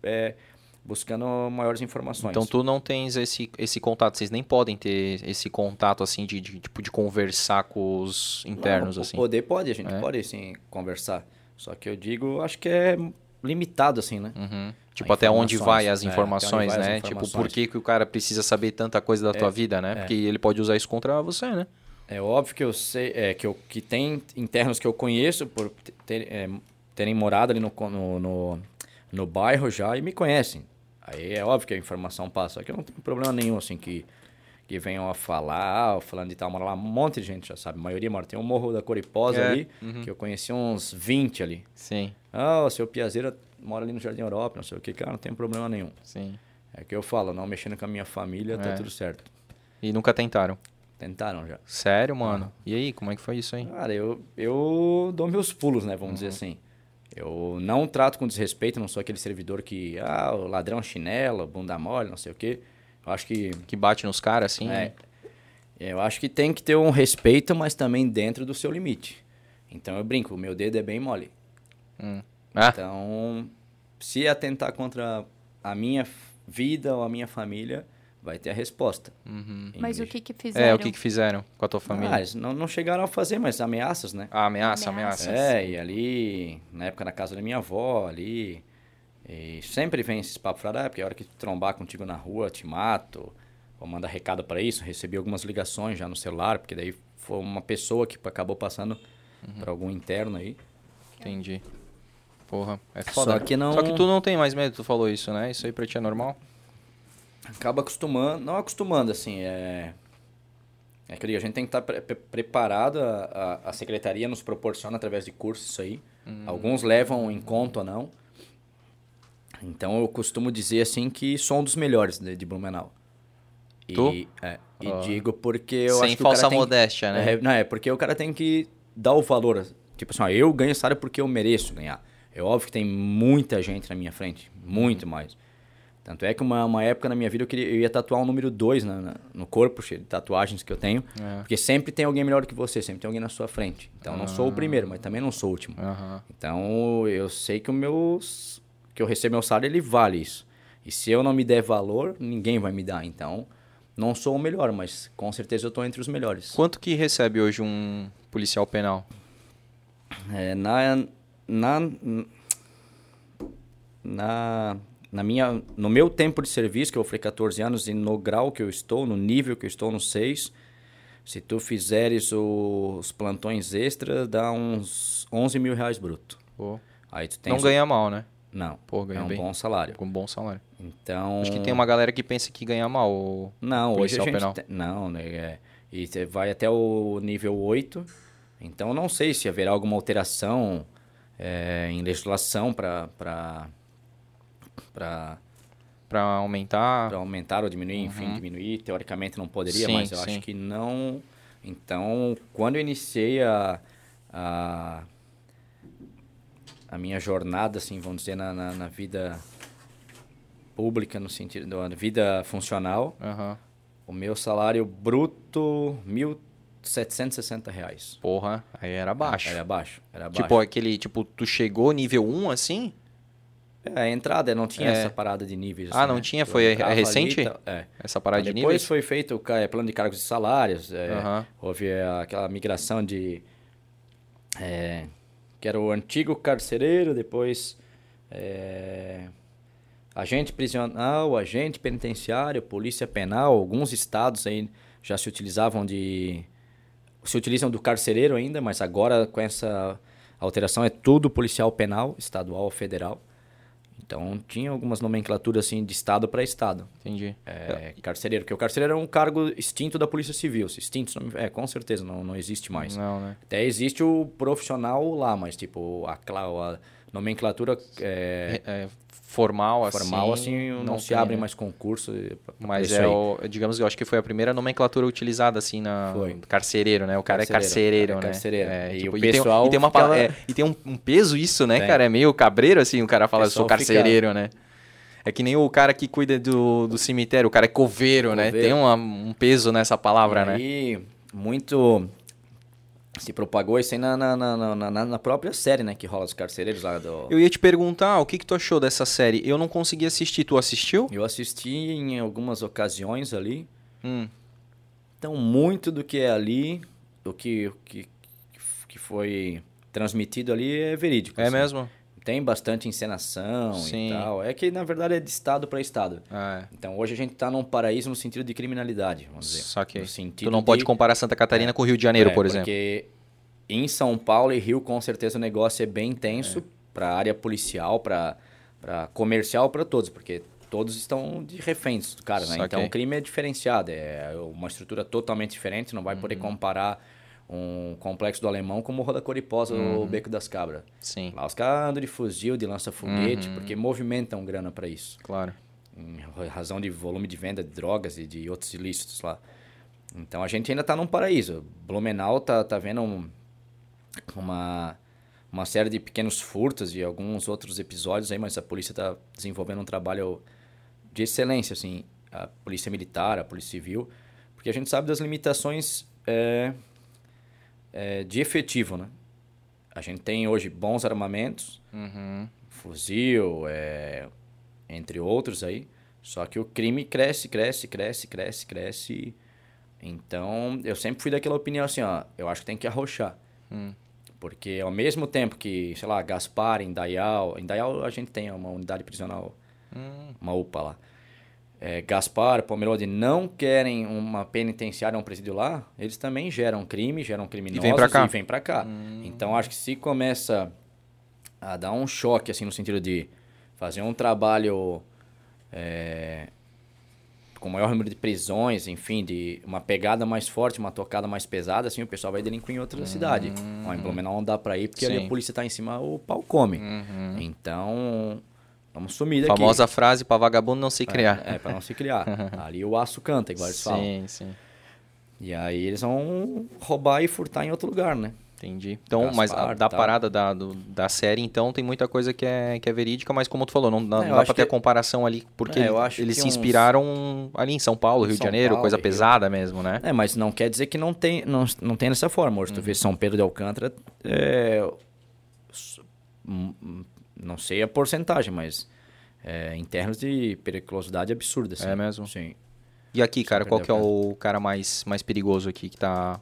Speaker 3: é, buscando maiores informações.
Speaker 1: Então tu não tens esse, esse contato, vocês nem podem ter esse contato assim de, de, tipo de conversar com os internos
Speaker 3: Não,
Speaker 1: assim.
Speaker 3: Poder pode, a gente
Speaker 1: É.
Speaker 3: pode sim conversar. Só que eu digo, acho que é limitado assim, né?
Speaker 1: Uhum. Tipo, até onde vai as
Speaker 3: É, até onde
Speaker 1: informações,
Speaker 3: as
Speaker 1: né? Tipo,
Speaker 3: informações.
Speaker 1: por que, que o cara precisa saber tanta coisa da tua vida, né? Porque ele pode usar isso contra você, né?
Speaker 3: É óbvio que eu sei, é, que, eu, que tem internos que eu conheço por ter- é, terem morado ali no, no, no, no bairro já e me conhecem. Aí é óbvio que a informação passa. Só que eu não tenho problema nenhum, assim, que, que venham a falar, ah, o fulano de tal mora lá. Um monte de gente já sabe, a maioria mora. Tem o Morro da Coriposa
Speaker 1: É,
Speaker 3: ali, que eu conheci uns 20 ali.
Speaker 1: Sim,
Speaker 3: Ah, o seu Piazeira mora ali no Jardim Europa, não sei o que. Cara, não tem problema nenhum.
Speaker 1: sim.
Speaker 3: É que eu falo, não mexendo com a minha família, tá
Speaker 1: É.
Speaker 3: tudo certo.
Speaker 1: E nunca tentaram.
Speaker 3: Tentaram já.
Speaker 1: Sério, mano? E aí, como é que foi isso aí?
Speaker 3: Cara, eu, eu dou meus pulos, né? Vamos dizer assim. Eu não trato com desrespeito, não sou aquele servidor que, ah, o ladrão chinelo, bunda mole, não sei o quê. Eu acho que.
Speaker 1: Que bate nos caras assim?
Speaker 3: É, eu acho que tem que ter um respeito, mas também dentro do seu limite. Então eu brinco, o meu dedo é bem mole.
Speaker 1: Ah,
Speaker 3: Então, se atentar contra a minha vida ou a minha família, vai ter a resposta. Em
Speaker 2: Mas o que que fizeram?
Speaker 1: é, o que que fizeram com a tua família?
Speaker 3: Ah, não, não chegaram a fazer, mas ameaças, né?
Speaker 1: Ah, ameaça,
Speaker 2: Ameaças.
Speaker 1: ameaça.
Speaker 3: É, e ali, na época na casa da minha avó, ali, e sempre vem esses papos fora, ah, porque a hora que trombar contigo na rua, te mato, ou manda recado para isso, recebi algumas ligações já no celular, porque daí foi uma pessoa que acabou passando para algum interno aí.
Speaker 1: Entendi. Porra, é foda.
Speaker 3: Só que não-
Speaker 1: Só que tu não tem mais medo, tu falou isso, né? Isso aí pra ti é normal?
Speaker 3: Acaba acostumando, não acostumando, assim, é... É que a gente tem que estar pre- pre- preparado, a, a, a secretaria nos proporciona através de cursos isso aí. Alguns levam em conta ou não. Então eu costumo dizer assim que sou um dos melhores de, de Blumenau. E,
Speaker 1: Tu?
Speaker 3: é, e digo porque eu
Speaker 1: Sem
Speaker 3: acho que
Speaker 1: falsa
Speaker 3: o cara tem,
Speaker 1: modéstia, né?
Speaker 3: É, não, é porque o cara tem que dar o valor. Tipo assim, ó, eu ganho salário porque eu mereço ganhar. É óbvio que tem muita gente na minha frente, muito mais. Tanto é que uma, uma época na minha vida eu, queria, eu ia tatuar o número 2 no corpo, cheio de tatuagens que eu tenho.
Speaker 1: É.
Speaker 3: Porque sempre tem alguém melhor que você, sempre tem alguém na sua frente. Então eu não sou o primeiro, mas também não sou o último.
Speaker 1: Aham.
Speaker 3: Então eu sei que o meu que eu recebo meu salário ele vale isso. E se eu não me der valor, ninguém vai me dar. Então não sou o melhor, mas com certeza eu estou entre os melhores.
Speaker 1: Quanto que recebe hoje um policial penal?
Speaker 3: É, na, na, na, na minha, no meu tempo de serviço, que eu falei 14 anos, e no grau que eu estou, no nível que eu estou, no 6, se tu fizeres os plantões extras, dá uns 11 mil reais bruto.
Speaker 1: Pô,
Speaker 3: Aí tu tens
Speaker 1: não ganha mal, né?
Speaker 3: Não,
Speaker 1: Pô, ganha
Speaker 3: é um
Speaker 1: bem.
Speaker 3: bom salário.
Speaker 1: Um bom salário.
Speaker 3: Então...
Speaker 1: Acho que tem uma galera que pensa que ganha mal. o-
Speaker 3: Não, hoje a gente
Speaker 1: penal.
Speaker 3: tem- não, né, é, e vai até o nível 8. Então não sei se haverá alguma alteração é, em legislação para para
Speaker 1: aumentar.
Speaker 3: aumentar ou diminuir, enfim, diminuir. Teoricamente não poderia,
Speaker 1: Sim,
Speaker 3: mas eu
Speaker 1: sim.
Speaker 3: acho que não. Então, quando eu iniciei a, a, a minha jornada, assim, vamos dizer, na, na, na vida pública, no sentido da vida funcional,
Speaker 1: Aham.
Speaker 3: o meu salário bruto, R$ 1.760 reais.
Speaker 1: Porra, aí era baixo.
Speaker 3: Era baixo, era baixo.
Speaker 1: Tipo, aquele, tipo, tu chegou nível 1 assim?
Speaker 3: É, a entrada não tinha
Speaker 1: É.
Speaker 3: essa parada de níveis.
Speaker 1: Ah,
Speaker 3: assim,
Speaker 1: não
Speaker 3: né?
Speaker 1: tinha? Foi- é
Speaker 3: ali
Speaker 1: recente?
Speaker 3: tal, É.
Speaker 1: Essa parada de
Speaker 3: Depois
Speaker 1: níveis?
Speaker 3: foi feito o é, plano de cargos e salários. é,
Speaker 1: Aham.
Speaker 3: Houve é, aquela migração de. que era o antigo carcereiro, depois. agente prisional, agente penitenciário, polícia penal. Alguns estados aí já se utilizavam de. Se utilizam do carcereiro ainda, mas agora com essa alteração é tudo policial penal, estadual ou federal. Então tinha algumas nomenclaturas assim de estado para estado.
Speaker 1: Entendi.
Speaker 3: É, carcereiro, porque o carcereiro é um cargo extinto da Polícia Civil. Extinto, é, com certeza, não, não existe mais.
Speaker 1: Não, né?
Speaker 3: Até existe o profissional lá, mas tipo, a, a- nomenclatura é,
Speaker 1: É, formal, assim.
Speaker 3: formal, assim, não, se
Speaker 1: tem,
Speaker 3: abre
Speaker 1: né?
Speaker 3: mais concurso. pra- pra
Speaker 1: Mas é, o, digamos que eu acho que foi a primeira nomenclatura utilizada assim na
Speaker 3: Foi.
Speaker 1: carcereiro, né? O cara
Speaker 3: Carcereiro,
Speaker 1: é carcereiro,
Speaker 3: cara é
Speaker 1: né?
Speaker 3: carcereiro.
Speaker 1: É,
Speaker 3: E
Speaker 1: tipo,
Speaker 3: o
Speaker 1: e
Speaker 3: pessoal
Speaker 1: e tem, uma é, e tem um, um peso isso, né,
Speaker 3: Tem.
Speaker 1: cara? É meio cabreiro assim, o cara fala, eu sou
Speaker 3: pessoal fica-
Speaker 1: carcereiro, né? É que nem o cara que cuida do, do cemitério, o cara é coveiro, né?
Speaker 3: Coveiro.
Speaker 1: Tem uma- um peso nessa palavra,
Speaker 3: e
Speaker 1: né?
Speaker 3: aí, muito se propagou isso aí na, na, na, na- própria série, né? Que rola dos carcereiros lá do...
Speaker 1: Eu ia te perguntar, o que que tu achou dessa série? Eu não consegui assistir, tu assistiu?
Speaker 3: Eu assisti em algumas ocasiões ali.
Speaker 1: Hum,
Speaker 3: Então, muito do que é ali, do que, que, que foi transmitido ali é verídico.
Speaker 1: é
Speaker 3: assim.
Speaker 1: mesmo?
Speaker 3: Tem bastante encenação
Speaker 1: Sim.
Speaker 3: e tal. É que, na verdade, é de estado para estado.
Speaker 1: É.
Speaker 3: Então, hoje a gente está num paraíso no sentido de criminalidade, vamos dizer.
Speaker 1: Saquei.
Speaker 3: No sentido
Speaker 1: Tu não pode
Speaker 3: de-
Speaker 1: comparar Santa Catarina com o Rio de Janeiro,
Speaker 3: É,
Speaker 1: por exemplo.
Speaker 3: Porque em São Paulo e Rio, com certeza, o negócio é bem intenso para a área policial, para comercial, para todos, porque todos estão de reféns do cara, né? Então o crime é diferenciado, é uma estrutura totalmente diferente, não vai poder
Speaker 1: Uhum.
Speaker 3: comparar um complexo do Alemão como o Roda Coriposa ou o Beco das Cabras.
Speaker 1: Sim,
Speaker 3: Lá os caras andam de fuzil, de lança-foguete,
Speaker 1: Uhum.
Speaker 3: porque movimentam grana para isso
Speaker 1: claro.
Speaker 3: em razão de volume de venda de drogas e de outros ilícitos lá. Então a gente ainda está num paraíso. Blumenau tá, tá vendo um- uma, uma série de pequenos furtos e alguns outros episódios aí, mas a polícia está desenvolvendo um trabalho de excelência, assim, a polícia militar, a polícia civil, porque a gente sabe das limitações é, é, de efetivo, né? A gente tem hoje bons armamentos,
Speaker 1: Uhum.
Speaker 3: fuzil, é, entre outros aí. Só que o crime cresce, cresce, cresce, cresce, cresce. Então, eu sempre fui daquela opinião assim, ó, eu acho que tem que arrochar.
Speaker 1: Hum.
Speaker 3: Porque ao mesmo tempo que, sei lá, Gaspar, Indaial, Indaial a gente tem uma unidade prisional,
Speaker 1: Hum.
Speaker 3: uma UPA lá. É, Gaspar, Pomerode não querem uma penitenciária, um presídio lá, eles também geram crime, geram criminosos
Speaker 1: vem pra cá.
Speaker 3: e vêm pra cá. Então, acho que se começa a dar um choque, assim, no sentido de fazer um trabalho é, com maior número de prisões, enfim, de uma pegada mais forte, uma tocada mais pesada, assim, o pessoal vai delinquir em outra cidade. Ó, em Blumenau não dá pra ir, porque a polícia tá em cima, o pau come.
Speaker 1: Uhum.
Speaker 3: Então, vamos sumir daqui.
Speaker 1: Famosa frase pra vagabundo não se criar.
Speaker 3: É, pra não se criar. Ali o aço canta, igual eles falam.
Speaker 1: sim, sim.
Speaker 3: E aí eles vão roubar e furtar em outro lugar, né?
Speaker 1: Entendi. Então, mas a-
Speaker 3: Gaspar,
Speaker 1: da
Speaker 3: tá.
Speaker 1: parada da, do- da série, então, tem muita coisa que é, que é verídica, mas como tu falou, não, dá-
Speaker 3: É,
Speaker 1: não
Speaker 3: eu
Speaker 1: dá pra ter a comparação ali, porque
Speaker 3: É,
Speaker 1: eles se
Speaker 3: uns-
Speaker 1: inspiraram ali em São Paulo, Rio de
Speaker 3: São
Speaker 1: Janeiro,
Speaker 3: Paulo
Speaker 1: coisa
Speaker 3: Rio.
Speaker 1: pesada mesmo, né?
Speaker 3: É, mas não quer dizer que não tem, não, não tem dessa forma. Hoje tu
Speaker 1: Uhum.
Speaker 3: vê São Pedro de Alcântara, é, não sei a porcentagem, mas é, em termos de periculosidade absurda. Assim.
Speaker 1: É mesmo?
Speaker 3: Sim.
Speaker 1: E aqui, cara, qual que é o cara mais, mais perigoso aqui que tá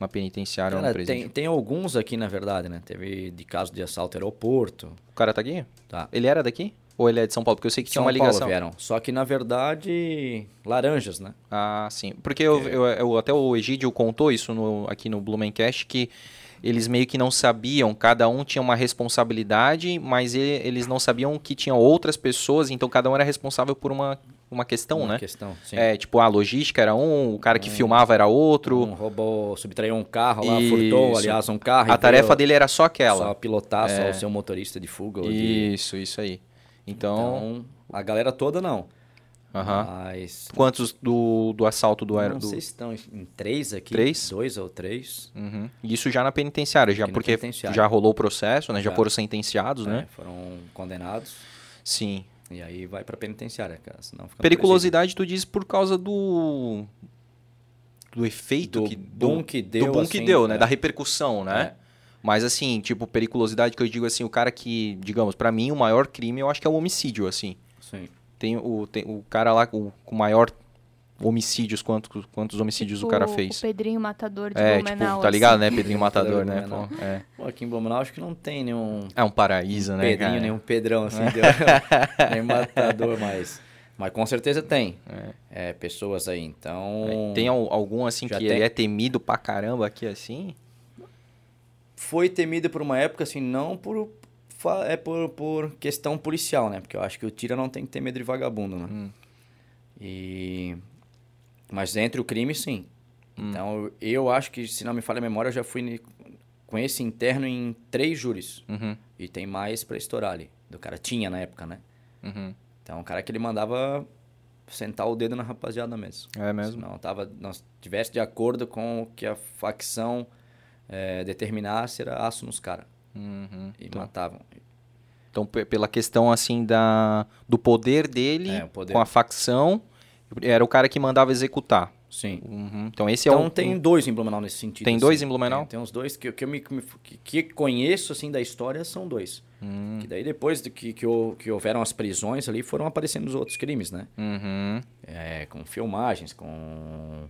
Speaker 1: na penitenciária ou no
Speaker 3: Cara,
Speaker 1: presídio?
Speaker 3: tem, tem alguns aqui, na verdade, né? Teve de caso de assalto aeroporto.
Speaker 1: O cara tá aqui?
Speaker 3: Tá.
Speaker 1: Ele era daqui? Ou ele é de São Paulo? Porque eu sei que tinha
Speaker 3: São
Speaker 1: uma ligação.
Speaker 3: Paulo vieram. Só que, na verdade, laranjas, né?
Speaker 1: Ah, sim. Porque eu, eu- eu- até o Egídio contou isso no- aqui no Blumencast, que eles meio que não sabiam, cada um tinha uma responsabilidade, mas e- eles não sabiam que tinham outras pessoas, então cada um era responsável por uma, uma questão,
Speaker 3: Uma
Speaker 1: né?
Speaker 3: questão, sim.
Speaker 1: É, tipo, a logística era um, o cara que filmava era outro.
Speaker 3: Um roubou, subtraiu um carro lá,
Speaker 1: Isso.
Speaker 3: furtou, aliás, um carro.
Speaker 1: a tarefa dele era só aquela.
Speaker 3: Só pilotar, só
Speaker 1: É.
Speaker 3: o seu motorista de fuga. ou de-
Speaker 1: Isso, isso aí. Então,
Speaker 3: Então, a galera toda não.
Speaker 1: Aham.
Speaker 3: Mas.
Speaker 1: quantos do, do assalto do aero?
Speaker 3: Não sei se estão em três aqui.
Speaker 1: Três?
Speaker 3: Dois ou três.
Speaker 1: Uhum. Isso já na penitenciária, já,
Speaker 3: na
Speaker 1: porque
Speaker 3: penitenciária.
Speaker 1: já rolou o processo, né? Já,
Speaker 3: Já.
Speaker 1: foram sentenciados,
Speaker 3: É,
Speaker 1: né?
Speaker 3: foram condenados.
Speaker 1: Sim.
Speaker 3: E aí vai pra penitenciária, cara. Senão fica
Speaker 1: Periculosidade, tu diz por causa do. Do efeito
Speaker 3: Do
Speaker 1: que.
Speaker 3: boom que deu,
Speaker 1: Do boom que
Speaker 3: assim,
Speaker 1: deu, né?
Speaker 3: é.
Speaker 1: Da repercussão, né?
Speaker 3: É.
Speaker 1: Mas assim, tipo, periculosidade que eu digo assim, o cara que, digamos, pra mim o maior crime eu acho que é o homicídio, assim. Tem o, tem o cara lá com com maior homicídios, quantos, quantos homicídios o cara
Speaker 2: Tipo,
Speaker 1: fez.
Speaker 2: O Pedrinho Matador de
Speaker 1: É,
Speaker 2: Blumenau.
Speaker 1: tipo, tá ligado,
Speaker 2: assim.
Speaker 1: né? Pedrinho Matador, né?
Speaker 3: Blumenau.
Speaker 1: Pô, é.
Speaker 3: Pô, aqui em Blumenau acho que não tem nenhum
Speaker 1: é um paraíso, né,
Speaker 3: Pedrinho,
Speaker 1: cara?
Speaker 3: nenhum Pedrão, assim, deu, nem matador, mas... Mas com certeza tem. É, pessoas aí, então...
Speaker 1: Tem al- algum assim
Speaker 3: Já
Speaker 1: que
Speaker 3: tem.
Speaker 1: é temido pra caramba aqui assim?
Speaker 3: foi temido por uma época, assim, não por, é por, por questão policial, né? Porque eu acho que o tira não tem que ter medo de vagabundo, né?
Speaker 1: Hum.
Speaker 3: E... Mas entre o crime, sim.
Speaker 1: Hum.
Speaker 3: Então, eu acho que, se não me falha a memória, eu já fui com esse interno em três júris.
Speaker 1: Uhum.
Speaker 3: E tem mais pra estourar ali. Do cara tinha na época, né?
Speaker 1: Uhum.
Speaker 3: Então, o cara que ele mandava sentar o dedo na rapaziada mesmo.
Speaker 1: É mesmo?
Speaker 3: Se não tava, não tivesse de acordo com o que a facção eh, determinasse, era aço nos caras.
Speaker 1: Uhum.
Speaker 3: E
Speaker 1: Então,
Speaker 3: matavam.
Speaker 1: então, pe- pela questão assim da do poder dele
Speaker 3: É, poder.
Speaker 1: com a facção, era o cara que mandava executar.
Speaker 3: Sim.
Speaker 1: Uhum. Então esse é
Speaker 3: Então
Speaker 1: o
Speaker 3: tem dois em Blumenau nesse sentido.
Speaker 1: Tem
Speaker 3: assim.
Speaker 1: dois em Blumenau?
Speaker 3: Tem, tem uns dois que, que eu me, que, que conheço assim da história são dois.
Speaker 1: Hum.
Speaker 3: Que daí depois do que, que, que houveram as prisões ali foram aparecendo os outros crimes, né?
Speaker 1: Uhum.
Speaker 3: É, com filmagens, com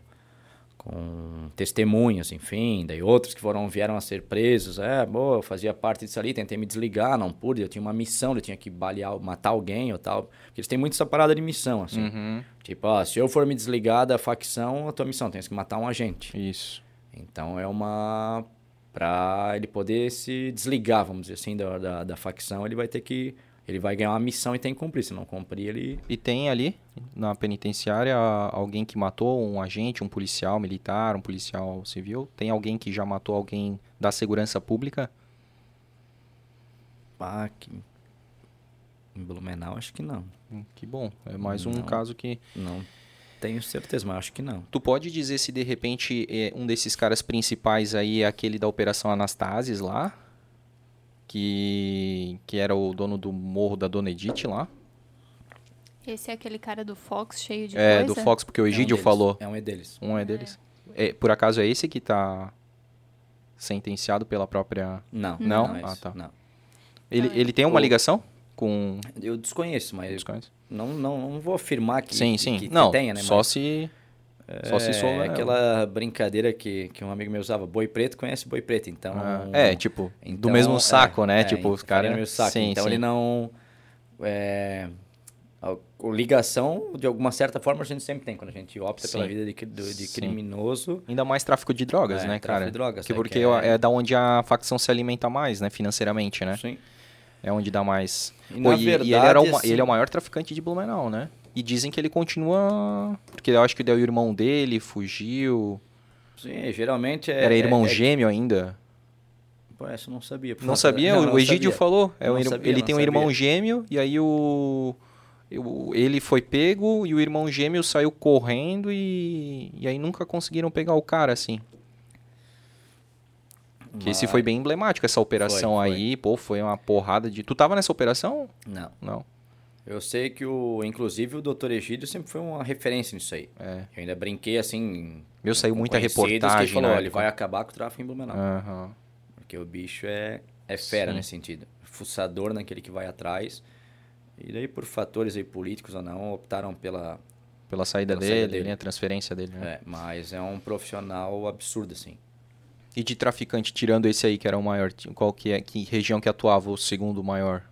Speaker 3: com testemunhas, enfim, daí outros que foram vieram a ser presos. É, boa, eu fazia parte disso ali, tentei me desligar, não pude, eu tinha uma missão, eu tinha que balear, matar alguém ou tal. Porque eles têm muito essa parada de missão, assim.
Speaker 1: Uhum.
Speaker 3: Tipo, ó, se eu for me desligar da facção, a tua missão, tens que matar um agente.
Speaker 1: Isso.
Speaker 3: Então é uma. Pra ele poder se desligar, vamos dizer assim, da, da, da facção, ele vai ter que. Ele vai ganhar uma missão e tem que cumprir. Se não cumprir, ele.
Speaker 1: E tem ali na penitenciária alguém que matou um agente, um policial militar, um policial civil? Tem alguém que já matou alguém da segurança pública?
Speaker 3: Ah, que... Em Blumenau, acho que não.
Speaker 1: Hum, Que bom. É mais um
Speaker 3: Não.
Speaker 1: caso que
Speaker 3: Não tenho certeza, mas acho que não.
Speaker 1: Tu pode dizer se de repente é, um desses caras principais aí é aquele da Operação Anastasis lá? Que, que era o dono do morro da Dona Edith lá?
Speaker 2: Esse é aquele cara do Fox cheio de
Speaker 1: É,
Speaker 2: coisa?
Speaker 1: do Fox, porque o
Speaker 3: É um
Speaker 1: Egídio falou.
Speaker 3: É um deles.
Speaker 1: Um é deles. É, por acaso é esse que tá sentenciado pela própria.
Speaker 3: Não.
Speaker 1: Não?
Speaker 3: é
Speaker 1: Ah, tá.
Speaker 3: não.
Speaker 1: Ele,
Speaker 2: Ah,
Speaker 1: ele tem uma
Speaker 3: o-
Speaker 1: ligação com
Speaker 3: Eu desconheço, mas
Speaker 1: caras?
Speaker 3: não, não, não vou afirmar que,
Speaker 1: Sim,
Speaker 3: que-
Speaker 1: sim.
Speaker 3: que
Speaker 1: Não,
Speaker 3: tenha, né?
Speaker 1: só
Speaker 3: mas
Speaker 1: se. Só se
Speaker 3: é
Speaker 1: souber.
Speaker 3: aquela brincadeira que, que um amigo meu usava. Boi preto conhece boi preto, então...
Speaker 1: Ah, é, tipo, do
Speaker 3: Então,
Speaker 1: mesmo
Speaker 3: é,
Speaker 1: saco, né?
Speaker 3: é,
Speaker 1: tipo, os caras.
Speaker 3: saco.
Speaker 1: Sim,
Speaker 3: então
Speaker 1: sim.
Speaker 3: ele não. É, a, a ligação, de alguma certa forma, a gente sempre tem quando a gente opta
Speaker 1: Sim.
Speaker 3: pela vida de, do- de criminoso.
Speaker 1: Ainda mais tráfico de drogas,
Speaker 3: É,
Speaker 1: né, cara?
Speaker 3: de drogas,
Speaker 1: Que
Speaker 3: é
Speaker 1: porque
Speaker 3: que é-
Speaker 1: é da onde a facção se alimenta mais, né? Financeiramente, né?
Speaker 3: Sim.
Speaker 1: É onde dá mais.
Speaker 3: E,
Speaker 1: Pô,
Speaker 3: na
Speaker 1: e,
Speaker 3: verdade,
Speaker 1: e ele, era o,
Speaker 3: assim-
Speaker 1: ele é o maior traficante de Blumenau, né? E dizem que ele continua. Porque eu acho que daí o irmão dele fugiu.
Speaker 3: Sim, geralmente é.
Speaker 1: Era irmão
Speaker 3: é, é,
Speaker 1: gêmeo ainda.
Speaker 3: Pô, essa eu não sabia.
Speaker 1: Não sabia?
Speaker 3: Não,
Speaker 1: o Egídio
Speaker 3: sabia.
Speaker 1: falou. É um ir-
Speaker 3: sabia,
Speaker 1: ele tem um irmão
Speaker 3: sabia.
Speaker 1: gêmeo, e aí o. o- Ele foi pego e o irmão gêmeo saiu correndo e, e aí nunca conseguiram pegar o cara, assim. Que esse foi bem emblemático, essa operação
Speaker 3: Foi, foi.
Speaker 1: aí, pô, foi uma porrada de. Tu tava nessa operação?
Speaker 3: Não.
Speaker 1: Não.
Speaker 3: Eu sei que, o, inclusive, o Dr. Egídio sempre foi uma referência nisso aí.
Speaker 1: É.
Speaker 3: Eu ainda brinquei assim.
Speaker 1: Meu, saiu muita
Speaker 3: conhecidos que
Speaker 1: reportagem
Speaker 3: falou: "Ó, ele
Speaker 1: época."
Speaker 3: vai acabar com o tráfico em Blumenau.
Speaker 1: Aham.
Speaker 3: Porque o bicho é, é fera
Speaker 1: Sim.
Speaker 3: nesse sentido. Fuçador naquele que vai atrás. E daí, por fatores aí políticos ou não, optaram pela.
Speaker 1: Pela saída
Speaker 3: Pela
Speaker 1: dele,
Speaker 3: saída dele.
Speaker 1: né? A transferência dele, né?
Speaker 3: É, mas é um profissional absurdo, assim.
Speaker 1: E de traficante, tirando esse aí que era o maior, qual que é, que região que atuava o segundo maior?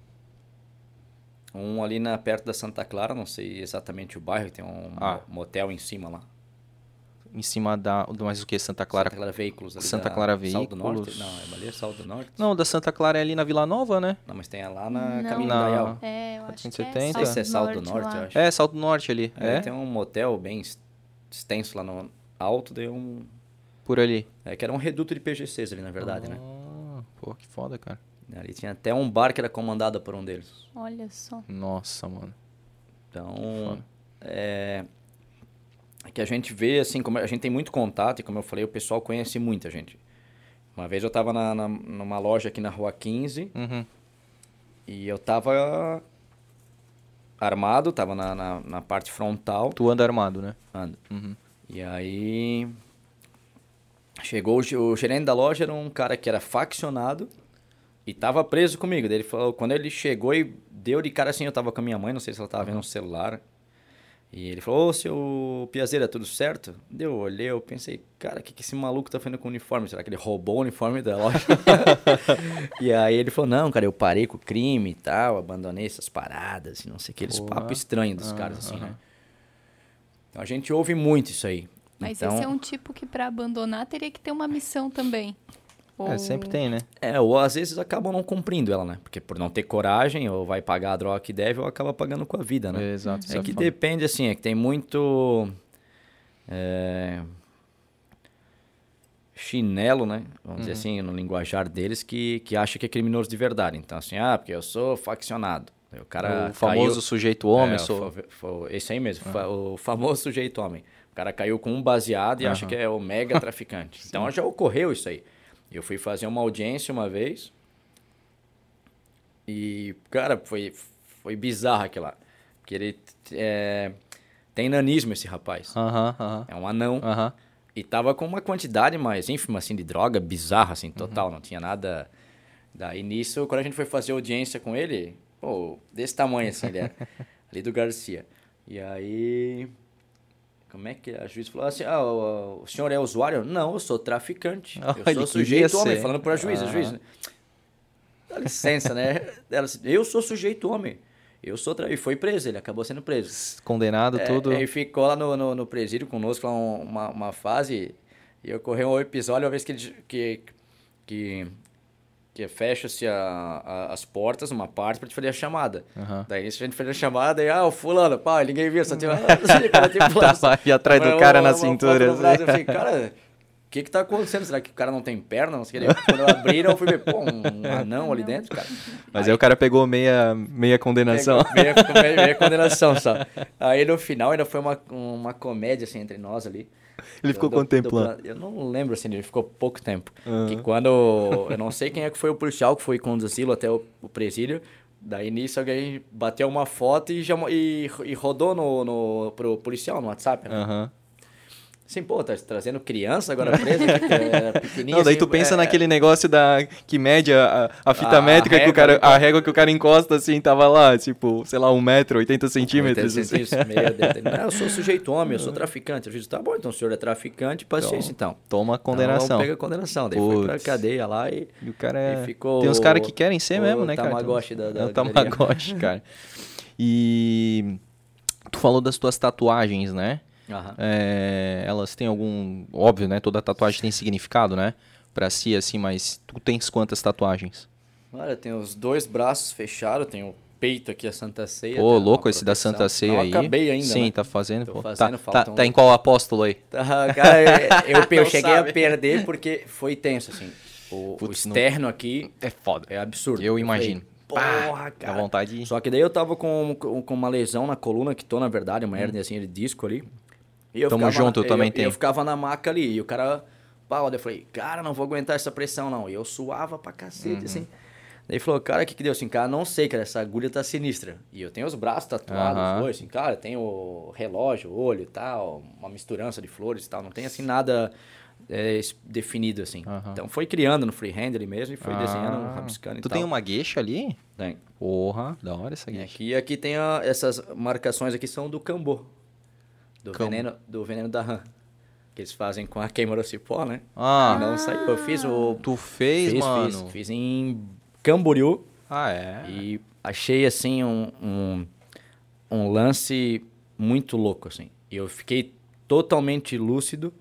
Speaker 3: Um ali na, perto da Santa Clara, não sei exatamente o bairro, tem um
Speaker 1: Ah.
Speaker 3: motel em cima lá.
Speaker 1: Em cima da. do mais o que? Santa Clara?
Speaker 3: Santa Clara Veículos. Ali
Speaker 1: Santa
Speaker 3: da
Speaker 1: Clara
Speaker 3: Sal do Norte?
Speaker 1: Veículos.
Speaker 3: Não, é ali é Sal do Norte.
Speaker 1: Não, da Santa Clara é ali na Vila Nova, né?
Speaker 3: Não, mas tem lá na
Speaker 2: Não.
Speaker 3: Caminho
Speaker 1: Na-
Speaker 3: Indaial.
Speaker 2: É, eu acho que
Speaker 1: 470.
Speaker 2: é
Speaker 3: Não sei se é Sal do
Speaker 2: Norte
Speaker 3: eu acho.
Speaker 1: É, Salto do Norte ali.
Speaker 3: É,
Speaker 1: É,
Speaker 3: Tem um motel bem ex- extenso lá no alto, daí um...
Speaker 1: por ali.
Speaker 3: É, que era um reduto de PGCs ali, na verdade, né?
Speaker 1: Ah, Pô, que foda, cara.
Speaker 3: Ali tinha até um bar que era comandado por um deles.
Speaker 2: Olha só.
Speaker 1: Nossa, mano.
Speaker 3: Então, é... é que a gente vê, assim, como a gente tem muito contato, e como eu falei, o pessoal conhece muita gente. Uma vez eu tava na, na- numa loja aqui na Rua 15,
Speaker 1: Uhum.
Speaker 3: e eu tava armado, tava na, na, na parte frontal.
Speaker 1: Tu anda armado, né?
Speaker 3: Ando.
Speaker 1: Uhum.
Speaker 3: E aí. Chegou o, o gerente da loja, era um cara que era faccionado e tava preso comigo. Daí ele falou, quando ele chegou e deu de cara assim, eu tava com a minha mãe, não sei se ela tava vendo um celular. E ele falou, ô seu Piazeira, tudo certo? Daí eu olhei, eu pensei, cara, o que, que esse maluco tá fazendo com o uniforme? Será que ele roubou o uniforme da loja? e aí ele falou, não, cara, eu parei com o crime e tal, abandonei essas paradas, e não sei o que, eles
Speaker 1: Porra.
Speaker 3: papo estranho dos
Speaker 1: Ah,
Speaker 3: caras, assim,
Speaker 1: aham.
Speaker 3: né? Então a gente ouve muito isso aí.
Speaker 2: Mas
Speaker 3: então,
Speaker 2: esse é um tipo que pra abandonar teria que ter uma missão também.
Speaker 1: É,
Speaker 2: Ou-
Speaker 1: sempre tem, né?
Speaker 3: É, ou às vezes acabam não cumprindo ela, né? Porque por não ter coragem, ou vai pagar a droga que deve, ou acaba pagando com a vida, né?
Speaker 1: Exato. isso
Speaker 3: É que
Speaker 1: foda.
Speaker 3: depende, assim, é que tem muito. é, chinelo, né? Vamos dizer assim, no linguajar deles, que, que acha que é criminoso de verdade. Então, assim, ah, porque eu sou faccionado. O cara
Speaker 1: o famoso
Speaker 3: caiu-
Speaker 1: sujeito homem,
Speaker 3: é,
Speaker 1: sou...
Speaker 3: esse aí mesmo, fa- o famoso sujeito homem. O cara caiu com um baseado e acha que é o mega traficante. então já ocorreu isso aí. Eu fui fazer uma audiência uma vez e, cara, foi, foi bizarro aquilo lá. Porque ele é, tem nanismo esse rapaz.
Speaker 1: Aham, aham,
Speaker 3: É um anão.
Speaker 1: aham.
Speaker 3: E tava com uma quantidade mais ínfima, assim, de droga, bizarra, assim, total. Não tinha nada... Daí, nisso, quando a gente foi fazer audiência com ele, pô, desse tamanho, assim, ele era. ali do Garcia. E aí... Como é que a juiz falou assim, ah, o, o senhor é usuário? Não, eu sou traficante. Eu sou sujeito homem,
Speaker 1: ser.
Speaker 3: falando pra juíza.
Speaker 1: Aham.
Speaker 3: Juiz, dá licença, né? Ela disse, eu sou sujeito homem. Eu sou... Tra... E foi preso, ele acabou sendo preso.
Speaker 1: Condenado,
Speaker 3: É,
Speaker 1: tudo.
Speaker 3: Ele ficou lá no, no, no presídio conosco lá um- uma, uma fase e ocorreu um episódio uma vez que ele, que, que, que fecha-se a, a- as portas, uma parte, pra te fazer a chamada.
Speaker 1: Aham.
Speaker 3: Daí a gente fez a chamada e, ah, o fulano, pá, ninguém viu, só tinha... o cara tinha
Speaker 1: Tava aí atrás do cara na cintura, assim.
Speaker 3: Eu falei, cara, o que que tá acontecendo? Será que o cara não tem perna? Não sei o que. Quando abriram, eu fui ver, pô, um anão ali dentro, cara.
Speaker 1: Mas aí o cara pegou meia, meia condenação.
Speaker 3: Meia, meia- meia condenação só. Aí no final ainda foi uma, uma comédia assim entre nós ali.
Speaker 1: Ele ficou
Speaker 3: Do- do-
Speaker 1: contemplando.
Speaker 3: do- eu não lembro assim, ele ficou pouco tempo.
Speaker 1: Aham.
Speaker 3: Que quando. Eu não sei quem é que foi o policial que foi conduzi-lo até o, o presídio. Daí nisso alguém bateu uma foto e, chamou, e, e rodou no, no, pro policial no WhatsApp. Né?
Speaker 1: Aham.
Speaker 3: Assim, pô, tá trazendo criança agora presa, que era pequenininha.
Speaker 1: Não, daí
Speaker 3: assim,
Speaker 1: tu pensa
Speaker 3: é,
Speaker 1: naquele negócio da que mede a, a fita
Speaker 3: A
Speaker 1: métrica que o cara,
Speaker 3: né?
Speaker 1: a régua que o cara encosta assim, tava lá, tipo, sei lá, um metro, 80 centímetros.
Speaker 3: 80
Speaker 1: assim.
Speaker 3: centímetros, dentro. Não, eu sou sujeito homem, eu sou traficante. Eu disse, tá bom, então o senhor é traficante, paciência então.
Speaker 1: Toma
Speaker 3: Então,
Speaker 1: condenação.
Speaker 3: pega a condenação. Daí foi pra cadeia lá e,
Speaker 1: E o cara é...
Speaker 3: e ficou...
Speaker 1: Tem uns caras que querem ser
Speaker 3: o
Speaker 1: mesmo, né, cara?
Speaker 3: Tamagotchi da, da
Speaker 1: É o. Tamagotchi, cara. E tu falou das tuas tatuagens, né?
Speaker 3: Aham.
Speaker 1: É, elas têm algum... Óbvio, né? Toda tatuagem tem significado, né? Pra si, assim, mas tu tens quantas tatuagens?
Speaker 3: Olha, tem os dois braços fechados, tem o peito aqui, a Santa Ceia.
Speaker 1: Pô, louco esse da. Santa Ceia
Speaker 3: Não
Speaker 1: aí.
Speaker 3: acabei ainda,
Speaker 1: Sim,
Speaker 3: né?
Speaker 1: tá fazendo.
Speaker 3: Tô
Speaker 1: pô.
Speaker 3: fazendo,
Speaker 1: tá,
Speaker 3: falta
Speaker 1: tá,
Speaker 3: um-
Speaker 1: tá em qual apóstolo aí?
Speaker 3: Tá, cara, eu, eu
Speaker 1: Não
Speaker 3: cheguei
Speaker 1: sabe.
Speaker 3: a perder porque foi tenso, assim. O, o
Speaker 1: Putz, não-
Speaker 3: externo aqui
Speaker 1: É foda.
Speaker 3: é absurdo.
Speaker 1: Eu imagino.
Speaker 3: Falei, Porra, cara.
Speaker 1: Dá vontade de...
Speaker 3: Só que daí eu tava com, com, uma lesão na coluna, que tô, na verdade, uma hernia assim de disco ali. E eu.
Speaker 1: Tamo
Speaker 3: ficava-
Speaker 1: junto, eu também
Speaker 3: eu,
Speaker 1: tenho.
Speaker 3: Eu ficava na maca ali, e o cara... Pau, eu falei, cara, não vou aguentar essa pressão, não. E eu suava pra
Speaker 1: Uhum.
Speaker 3: cacete, assim. Daí ele falou, cara, o que que deu? Assim, cara, não sei, cara, essa agulha tá sinistra. E eu tenho os braços tatuados, os dois, assim, cara, tem o relógio, o olho e tal, uma misturança de flores e tal. Não tem, assim, nada é, definido, assim.
Speaker 1: Aham.
Speaker 3: Então foi criando no freehand ali mesmo e foi desenhando,
Speaker 1: Ah,
Speaker 3: rabiscando e
Speaker 1: Tu
Speaker 3: tal.
Speaker 1: tem uma gueixa ali?
Speaker 3: Tem.
Speaker 1: Porra, da hora essa
Speaker 3: E
Speaker 1: gueixa.
Speaker 3: aqui, aqui tem a- essas marcações aqui são do cambô. Do, veneno, do veneno da rã. Que eles fazem com a queima do cipó, né?
Speaker 1: Ah,
Speaker 3: E não saiu. Eu fiz o...
Speaker 1: tu fez,
Speaker 3: fiz,
Speaker 1: mano?
Speaker 3: Fiz, fiz em Camboriú.
Speaker 1: Ah, é?
Speaker 3: E achei, assim, um, um, um lance muito louco, assim. E eu fiquei totalmente lúcido.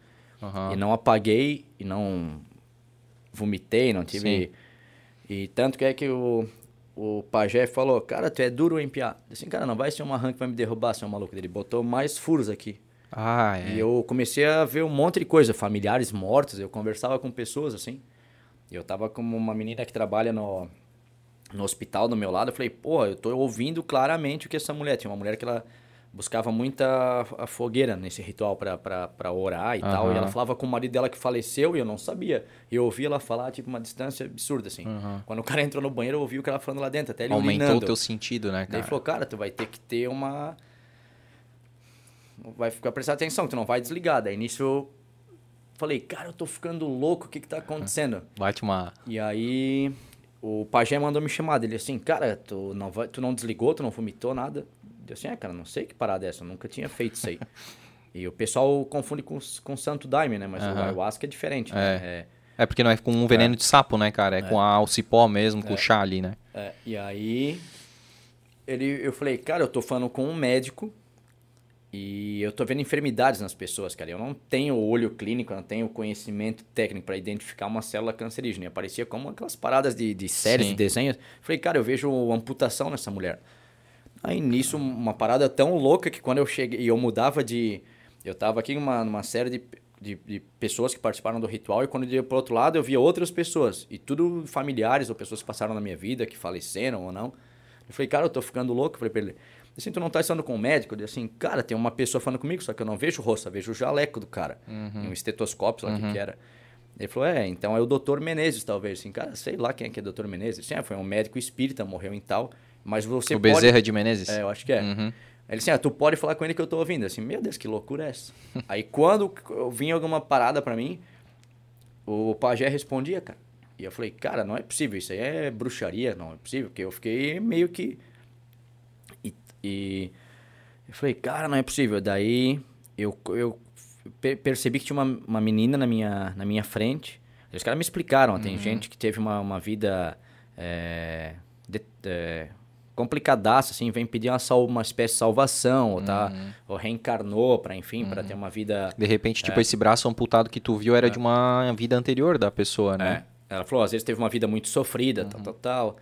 Speaker 1: Aham.
Speaker 3: E não apaguei, e não vomitei, não tive...
Speaker 1: Sim.
Speaker 3: E tanto que é que o, o pajé falou, cara, tu é duro em piar. Eu Assim, cara, não vai ser um arranque que vai me derrubar, seu maluco. Ele botou mais furos aqui.
Speaker 1: Ah, é.
Speaker 3: E eu comecei a ver um monte de coisa, familiares mortos, eu conversava com pessoas, assim. Eu tava com uma menina que trabalha no, no hospital do meu lado, eu falei, pô, eu tô ouvindo claramente o que essa mulher... Tinha uma mulher que ela buscava muita a fogueira nesse ritual pra orar e tal, e ela falava com o marido dela que faleceu e eu não sabia. Eu ouvi ela falar, tipo, uma distância absurda, assim.
Speaker 1: Aham.
Speaker 3: Quando o cara entrou no banheiro, eu ouvi o que ela falando lá dentro, até ele
Speaker 1: Aumentou
Speaker 3: urinando.
Speaker 1: o teu sentido, né,
Speaker 3: Daí
Speaker 1: cara?
Speaker 3: ele falou, cara, tu vai ter que ter uma. Vai ficar prestar atenção, tu não vai desligar. Daí nisso eu falei, cara, eu tô ficando louco, o que que tá acontecendo?
Speaker 1: Bate uma...
Speaker 3: E aí o pajé mandou me chamar. Ele assim, cara, tu não, vai, tu não desligou, tu não vomitou nada? Eu assim, é, cara, não sei que parada é essa, eu nunca tinha feito isso aí. e o pessoal confunde com, com santo daime, né? Mas o ayahuasca é diferente, né? É.
Speaker 1: É porque não é com um veneno de sapo, né, cara? É, com a, o cipó mesmo, com o chá ali, né?
Speaker 3: É, e aí ele, eu falei, cara, eu tô falando com um médico e eu tô vendo enfermidades nas pessoas, cara. Eu não tenho olho clínico, eu não tenho conhecimento técnico para identificar uma célula cancerígena. E Aparecia como aquelas paradas de, de séries,
Speaker 1: Sim.
Speaker 3: de desenhos. Falei, cara, eu vejo amputação nessa mulher. Aí nisso, uma parada tão louca que quando eu cheguei, e eu mudava de. Eu tava aqui numa, numa série de. de, de pessoas que participaram do ritual. E quando eu ia pro outro lado, eu via outras pessoas. E tudo familiares ou pessoas que passaram na minha vida, que faleceram ou não. Eu falei, cara, eu tô ficando louco. Eu falei pra ele, assim, tu não tá estando com um médico? Ele assim, cara, tem uma pessoa falando comigo, só que eu não vejo o rosto, eu vejo o jaleco do cara.
Speaker 1: Uhum.
Speaker 3: Um estetoscópio, sei lá o que que era. Ele falou, é, então é o doutor Menezes, talvez. Assim, cara, sei lá quem é que é doutor Menezes. Assim, é, foi um médico espírita, morreu em tal. Mas você
Speaker 1: o
Speaker 3: pode...
Speaker 1: Bezerra de Menezes?
Speaker 3: É, eu acho que é.
Speaker 1: Uhum.
Speaker 3: Ele disse, ah, tu pode falar com ele que eu tô ouvindo. Assim, meu Deus, que loucura é essa? Aí quando vinha alguma parada pra mim, o pajé respondia, cara. E eu falei, cara, não é possível, isso aí é bruxaria, não é possível. Porque eu fiquei meio que... E, e eu falei, cara, não é possível. Daí eu, eu pe- percebi que tinha uma, uma menina na minha, na minha frente. Os caras me explicaram, tem gente que teve uma, uma vida é, de- é, complicadaça, assim, vem pedir uma, sal, uma espécie de salvação, ou, tá, ou reencarnou para, enfim, para ter uma vida...
Speaker 1: De repente, tipo, esse braço amputado que tu viu era de uma vida anterior da pessoa, né?
Speaker 3: É. Ela falou, às vezes teve uma vida muito sofrida, tal, tal, tal.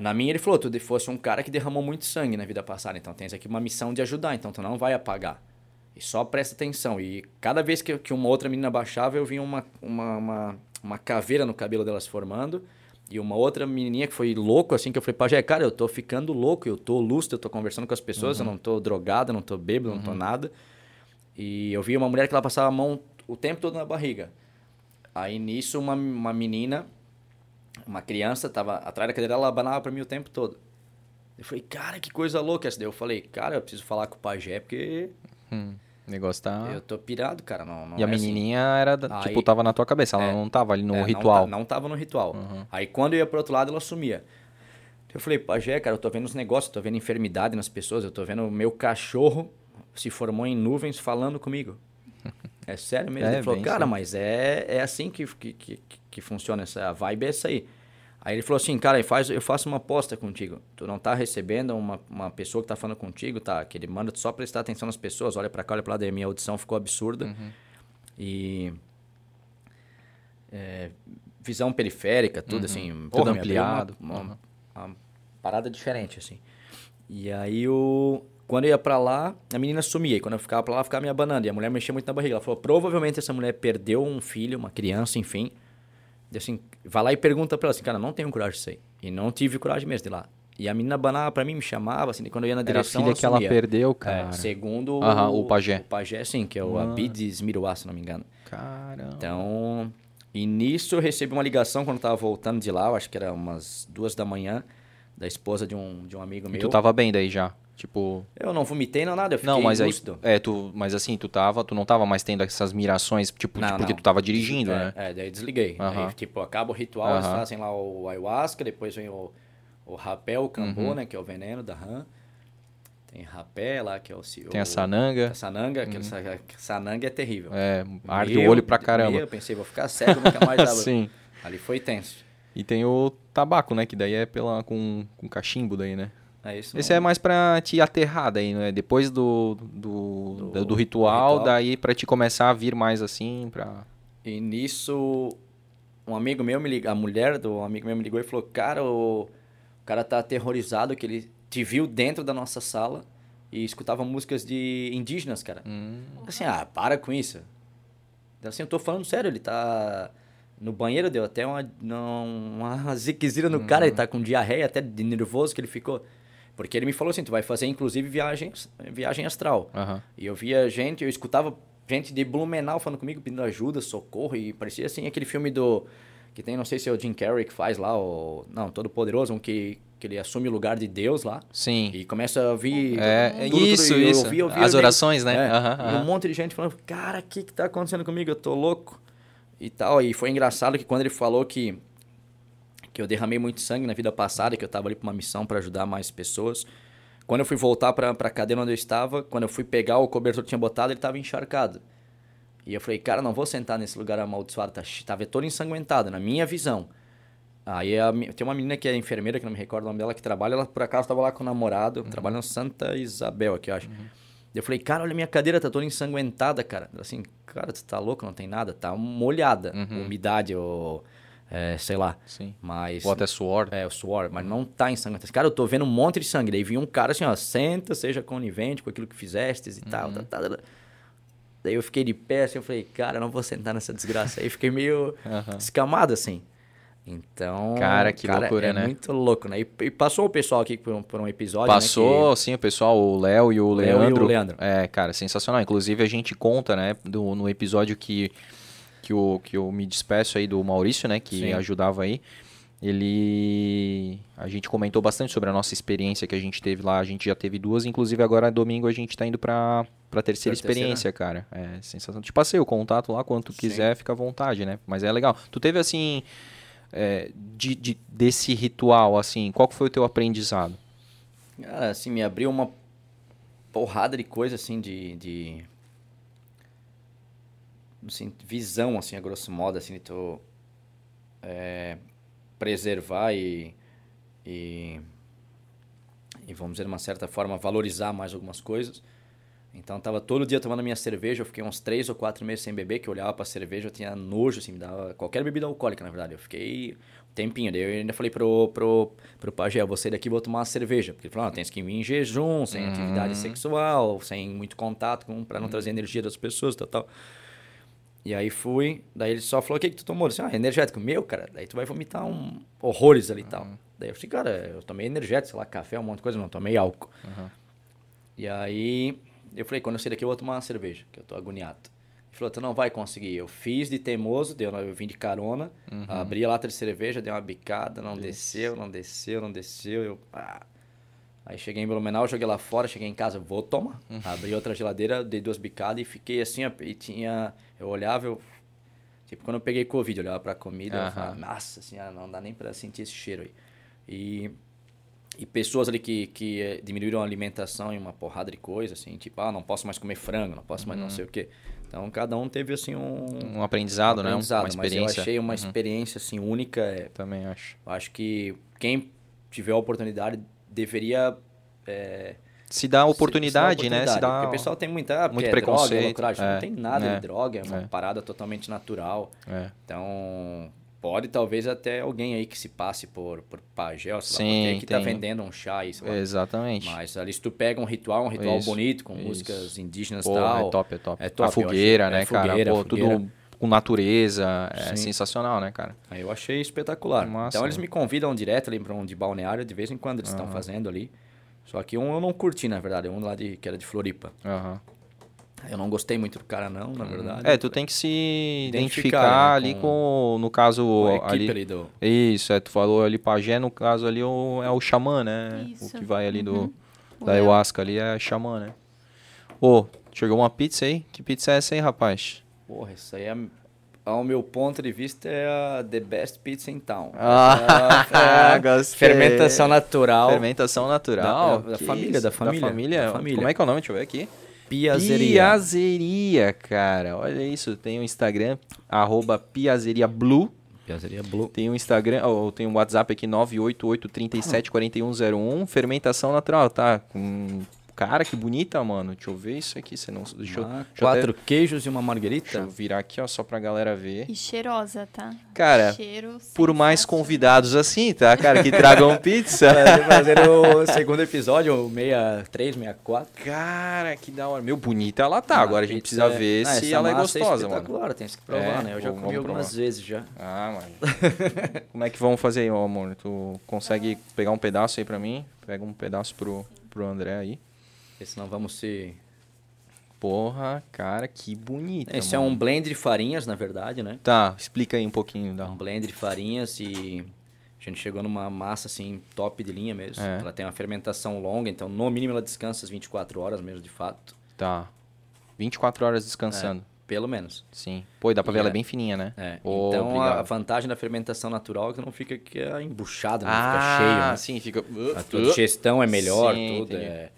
Speaker 3: Na minha, ele falou, tu fosse um cara que derramou muito sangue na vida passada, então tens aqui uma missão de ajudar, então tu não vai apagar. E só presta atenção. E cada vez que, que uma outra menina baixava, eu vinha uma, uma, uma, uma caveira no cabelo delas formando. E uma outra menininha que foi louco, assim, que eu falei, pajé, cara, eu tô ficando louco, eu tô lúcido, eu tô conversando com as pessoas, eu não tô drogado, não tô bêbado, não tô nada. E eu vi uma mulher que ela passava a mão o tempo todo na barriga. Aí nisso, uma, uma menina, uma criança, tava atrás da cadeira, ela abanava pra mim o tempo todo. Eu falei, cara, que coisa louca essa. Daí eu falei, cara, eu preciso falar com o pajé, porque
Speaker 1: Hum, o negócio tá...
Speaker 3: eu tô pirado, cara. Não, não
Speaker 1: E a
Speaker 3: é assim.
Speaker 1: menininha era, da-
Speaker 3: Aí-
Speaker 1: tipo, tava na tua cabeça, ela
Speaker 3: É.
Speaker 1: não tava ali no
Speaker 3: É, não
Speaker 1: ritual.
Speaker 3: tá- Não, tava no ritual. Aí quando eu ia pro outro lado, ela sumia. Eu falei, pajé, cara, eu tô vendo os negócios, eu tô vendo enfermidade nas pessoas, eu tô vendo o meu cachorro se formou em nuvens falando comigo. É sério mesmo?
Speaker 1: É,
Speaker 3: ele falou, cara,
Speaker 1: isso.
Speaker 3: mas é, é assim que, que, que, que funciona essa a vibe, é essa aí. Aí ele falou assim, cara, faço, eu faço uma aposta contigo. Tu não tá recebendo uma, uma pessoa que tá falando contigo, tá? Que ele manda tu só prestar atenção nas pessoas, olha pra cá, olha pra lá, daí a minha audição ficou absurda.
Speaker 1: Uhum.
Speaker 3: E é, visão periférica, tudo assim,
Speaker 1: Tudo ampliado.
Speaker 3: Uma, uma,
Speaker 1: Uhum.
Speaker 3: uma parada diferente, assim. E aí, o, quando eu ia pra lá, a menina sumia. E quando eu ficava pra lá, ficava me abanando. E a mulher mexia muito na barriga. Ela falou, provavelmente essa mulher perdeu um filho, uma criança, enfim. E assim, vai lá e pergunta pra ela assim, cara, não tenho coragem disso aí. E não tive coragem mesmo de ir lá. E a menina abanava pra mim, me chamava, assim, e quando eu ia na
Speaker 1: Era a
Speaker 3: direção,
Speaker 1: filha que ela perdeu,
Speaker 3: É,
Speaker 1: cara.
Speaker 3: segundo
Speaker 1: Aham, o pajé.
Speaker 3: O pajé, sim, que é o Abides Miruá, se não me engano.
Speaker 1: Caramba.
Speaker 3: Então, e nisso eu recebi uma ligação quando eu tava voltando de lá, eu acho que era umas duas da manhã, da esposa de um, de um amigo
Speaker 1: E
Speaker 3: meu.
Speaker 1: tu tava bem daí já? Tipo...
Speaker 3: Eu não vomitei, não nada, eu fiquei
Speaker 1: Não, mas aí...
Speaker 3: lúcido.
Speaker 1: É, tu... Mas assim, tu tava... Tu não tava mais tendo essas mirações, tipo,
Speaker 3: Não,
Speaker 1: tipo, porque tu tava dirigindo,
Speaker 3: é,
Speaker 1: né?
Speaker 3: É, daí desliguei. Aí, tipo, acaba o ritual, eles fazem lá o ayahuasca, depois vem o, o rapé, o cambô,
Speaker 1: Uhum.
Speaker 3: né, que é o veneno da rã. Tem rapé lá, que é o...
Speaker 1: Tem a sananga.
Speaker 3: A sananga, que essa sananga é terrível.
Speaker 1: É, arde
Speaker 3: Meu
Speaker 1: o olho pra caramba.
Speaker 3: Eu pensei, vou ficar cego, nunca mais.
Speaker 1: Sim.
Speaker 3: Ali foi tenso.
Speaker 1: E tem o tabaco, né? Que daí é pela, com, com cachimbo daí, né?
Speaker 3: É isso.
Speaker 1: Esse é mais pra te aterrar daí, né? Depois do, do,
Speaker 3: Do-
Speaker 1: do, do ritual,
Speaker 3: ritual.
Speaker 1: daí pra te começar a vir mais assim, pra...
Speaker 3: E nisso, um amigo meu me ligou, a mulher do amigo meu me ligou e falou: Cara, o, o cara tá aterrorizado que ele te viu dentro da nossa sala e escutava músicas de indígenas, cara.
Speaker 1: Hum,
Speaker 3: Assim, ah, para com isso. Então, assim, eu tô falando sério, ele tá no banheiro, deu até uma, uma ziquezira no cara, ele tá com diarreia, até de nervoso que ele ficou. Porque ele me falou assim: Tu vai fazer inclusive viagens, viagem astral.
Speaker 1: aham.
Speaker 3: E eu via gente, eu escutava gente de Blumenau falando comigo, pedindo ajuda, socorro, e parecia assim aquele filme do. Que tem, não sei se é o Jim Carrey que faz lá, o. Não, Todo Poderoso, um que, que ele assume o lugar de Deus lá.
Speaker 1: Sim.
Speaker 3: E começa a ouvir.
Speaker 1: É,
Speaker 3: tudo,
Speaker 1: é
Speaker 3: tudo,
Speaker 1: isso,
Speaker 3: e eu
Speaker 1: isso.
Speaker 3: ouvia, ouvia,
Speaker 1: As orações, né?
Speaker 3: É, E
Speaker 1: aham.
Speaker 3: um monte de gente falando, cara, o que que tá acontecendo comigo? Eu tô louco. E tal. E foi engraçado que quando ele falou que, que eu derramei muito sangue na vida passada, que eu tava ali pra uma missão para ajudar mais pessoas. Quando eu fui voltar pra, pra cadeira onde eu estava, quando eu fui pegar o cobertor que tinha botado, ele tava encharcado. E eu falei, cara, não vou sentar nesse lugar amaldiçoado, tá, tava todo ensanguentado, na minha visão. Aí a tem uma menina que é enfermeira, que não me recordo o nome dela, que trabalha, ela por acaso tava lá com o namorado, trabalha no Santa Isabel aqui, eu acho. Eu falei, cara, olha minha cadeira, tá toda ensanguentada, cara. Assim, cara, tu tá louco, não tem nada, tá molhada, umidade ou, é, sei lá.
Speaker 1: Sim.
Speaker 3: Mas...
Speaker 1: Ou até suor.
Speaker 3: É, o suor, mas não tá ensanguentado. Cara, eu tô vendo um monte de sangue. Daí vinha um cara assim, ó, senta, seja conivente com aquilo que fizestes e tal. Tá, tá, tá. Daí eu fiquei de pé, assim, eu falei, cara, eu não vou sentar nessa desgraça. Aí fiquei meio escamado, assim. Então.
Speaker 1: Cara, que loucura,
Speaker 3: é
Speaker 1: né?
Speaker 3: muito louco, né? E, e passou o pessoal aqui por um, por um episódio. né,
Speaker 1: Passou, sim, o pessoal, o Léo e o
Speaker 3: Léo e o
Speaker 1: Leandro.
Speaker 3: Leandro.
Speaker 1: É, cara, sensacional. Inclusive, a gente conta, né, do, no episódio que, que, eu, que eu me despeço aí do Maurício, né, que
Speaker 3: Sim.
Speaker 1: ajudava aí. Ele. A gente comentou bastante sobre a nossa experiência que a gente teve lá. A gente já teve duas, inclusive agora domingo a gente tá indo pra, pra terceira
Speaker 3: Pra terceira.
Speaker 1: experiência, cara. É sensacional. Te passei o contato lá, quando tu
Speaker 3: Sim.
Speaker 1: quiser, fica à vontade, né? Mas é legal. Tu teve assim. é, de, de- desse ritual, assim, qual foi o teu aprendizado?
Speaker 3: Cara, assim, me abriu uma porrada de coisa, assim, de... de assim, visão, assim, a grosso modo, assim, de tu é, preservar e, e... E, vamos dizer, de uma certa forma, valorizar mais algumas coisas. Então, tava todo dia tomando minha cerveja. Eu fiquei uns três ou quatro meses sem beber, que eu olhava pra cerveja, eu tinha nojo, assim, me dava qualquer bebida alcoólica, na verdade. Eu fiquei um tempinho. Daí eu ainda falei pro, pro, pro pajé, eu vou sair daqui e vou tomar uma cerveja. Porque ele falou, tem que ir em jejum, sem atividade sexual, sem muito contato, com, pra não trazer energia das pessoas, tal, tal. E aí fui, daí ele só falou, o que que tu tomou? Eu disse, ah, energético. Meu, cara, daí tu vai vomitar um horrores ali e tal. Daí eu disse, cara, eu tomei energético, sei lá, café, um monte de coisa, não tomei álcool. E aí eu falei, quando eu sair daqui eu vou tomar uma cerveja, que eu tô agoniado. Ele falou, tu não vai conseguir. Eu fiz de teimoso, deu, eu vim de carona, abri a lata de cerveja, dei uma bicada, não desceu, não desceu, não desceu. Eu, pá. Aí cheguei em Blumenau, joguei lá fora, cheguei em casa, vou tomar. Abri outra geladeira, dei duas bicadas e fiquei assim, ó, e tinha... Eu olhava, eu... Tipo, quando eu peguei Covid, eu olhava pra comida, eu
Speaker 1: Aham.
Speaker 3: falava, nossa senhora, não dá nem pra sentir esse cheiro aí. E e pessoas ali que, que eh, diminuíram a alimentação em uma porrada de coisa, assim, tipo, ah, não posso mais comer frango, não posso mais não sei o quê. Então, cada um teve, assim, um,
Speaker 1: Um aprendizado,
Speaker 3: um
Speaker 1: né? Um-
Speaker 3: aprendizado,
Speaker 1: Uma experiência.
Speaker 3: Mas eu achei uma
Speaker 1: Uhum.
Speaker 3: experiência, assim, única. é,
Speaker 1: Também acho.
Speaker 3: eu acho que quem tiver a oportunidade deveria... é,
Speaker 1: Se dá
Speaker 3: se-
Speaker 1: oportunidade,
Speaker 3: se dar
Speaker 1: né? Se dá
Speaker 3: Porque o pessoal tem muita... ah,
Speaker 1: muito
Speaker 3: é
Speaker 1: preconceito,
Speaker 3: Droga, é
Speaker 1: é,
Speaker 3: Não tem nada
Speaker 1: é,
Speaker 3: de droga, é uma
Speaker 1: é.
Speaker 3: parada totalmente natural.
Speaker 1: É.
Speaker 3: Então, pode talvez até alguém aí que se passe por, por pajé, sei lá,
Speaker 1: Sim,
Speaker 3: quem que tá vendendo um chá aí, sei lá.
Speaker 1: Exatamente.
Speaker 3: Mas ali se tu pega um ritual, um ritual
Speaker 1: Isso,
Speaker 3: bonito, com
Speaker 1: isso.
Speaker 3: músicas indígenas e
Speaker 1: Pô,
Speaker 3: tal.
Speaker 1: é top, é top.
Speaker 3: É top,
Speaker 1: a fogueira, né,
Speaker 3: é
Speaker 1: cara?
Speaker 3: fogueira,
Speaker 1: Pô,
Speaker 3: fogueira.
Speaker 1: tudo com natureza. É
Speaker 3: Sim.
Speaker 1: sensacional, né, cara?
Speaker 3: Aí eu achei espetacular.
Speaker 1: Massa,
Speaker 3: então eles
Speaker 1: né?
Speaker 3: me convidam direto ali pra um de balneário, de vez em quando eles estão fazendo ali. Só que um eu não curti, na verdade, um lá de, que era de Floripa.
Speaker 1: Aham.
Speaker 3: Eu não gostei muito do cara, não, na verdade.
Speaker 1: É, tu tem que se
Speaker 3: Identificar,
Speaker 1: identificar,
Speaker 3: né,
Speaker 1: ali
Speaker 3: com-
Speaker 1: com, no caso,
Speaker 3: Com a equipe
Speaker 1: ali...
Speaker 3: ali do...
Speaker 1: Isso, é, tu falou ali pajé, no caso ali o, é o xamã, né?
Speaker 2: Isso.
Speaker 1: O que vai ali do,
Speaker 2: O
Speaker 1: da ayahuasca ali é xamã, né? Ô, chegou uma pizza aí? Que pizza é essa aí, rapaz?
Speaker 3: Porra, isso aí é... Ao meu ponto de vista, é a the best pizza in town.
Speaker 1: Ah,
Speaker 3: Essa é
Speaker 1: gostei.
Speaker 3: Fermentação natural.
Speaker 1: Fermentação natural.
Speaker 3: Da- da família, da família,
Speaker 1: Da família.
Speaker 3: da família.
Speaker 1: Como é que é o nome? Deixa eu ver aqui.
Speaker 3: Piazeria.
Speaker 1: Piazeria, cara. Olha isso. Tem o Instagram, arroba Piazeria Blue.
Speaker 3: Piazeria Blue.
Speaker 1: Tem o Instagram, ou tem o WhatsApp aqui, 988374101. Fermentação natural, tá? Com... Cara, que bonita, mano. Deixa eu ver isso aqui. Você não... Deixa eu,
Speaker 3: Ah,
Speaker 1: deixa eu
Speaker 3: quatro
Speaker 1: até-
Speaker 3: queijos e uma
Speaker 1: Deixa
Speaker 3: marguerita.
Speaker 1: eu virar aqui, ó, só pra galera ver.
Speaker 2: E cheirosa, tá?
Speaker 1: Cara,
Speaker 2: Cheiro
Speaker 1: Por mais convidados assim, tá, cara? Que tragam pizza.
Speaker 3: Fazer o segundo episódio, o 63, 64.
Speaker 1: Cara, que da hora. Meu, bonita ela tá. Agora a gente precisa ver se ela é gostosa, mano.
Speaker 3: espetacular, tem que provar,
Speaker 1: É,
Speaker 3: né? Eu já comi algumas
Speaker 1: provar.
Speaker 3: vezes já.
Speaker 1: Ah, mano. Como é que vamos fazer aí, meu amor? Tu consegue pegar um pedaço aí pra mim? Pega um pedaço pro, pro André aí.
Speaker 3: Porque senão vamos se...
Speaker 1: Porra, cara, que bonita.
Speaker 3: Esse é
Speaker 1: mano.
Speaker 3: um blend de farinhas, na verdade, né?
Speaker 1: Tá, explica aí um pouquinho.
Speaker 3: É
Speaker 1: Da...
Speaker 3: um blend de farinhas e a gente chegou numa massa, assim, top de linha mesmo.
Speaker 1: É.
Speaker 3: Ela tem uma fermentação longa, então no mínimo ela descansa as 24 horas mesmo, de fato.
Speaker 1: Tá. 24 horas descansando.
Speaker 3: Pelo menos.
Speaker 1: Sim. Pô, e dá pra ver
Speaker 3: E
Speaker 1: ela
Speaker 3: é-
Speaker 1: bem fininha, né?
Speaker 3: É.
Speaker 1: Ô,
Speaker 3: então a
Speaker 1: obrigado.
Speaker 3: vantagem da fermentação natural é que não fica que é embuchado, não
Speaker 1: Ah,
Speaker 3: fica cheio. Né?
Speaker 1: sim, fica...
Speaker 3: A tua digestão é melhor,
Speaker 1: Sim,
Speaker 3: tudo.
Speaker 1: entendi.
Speaker 3: É...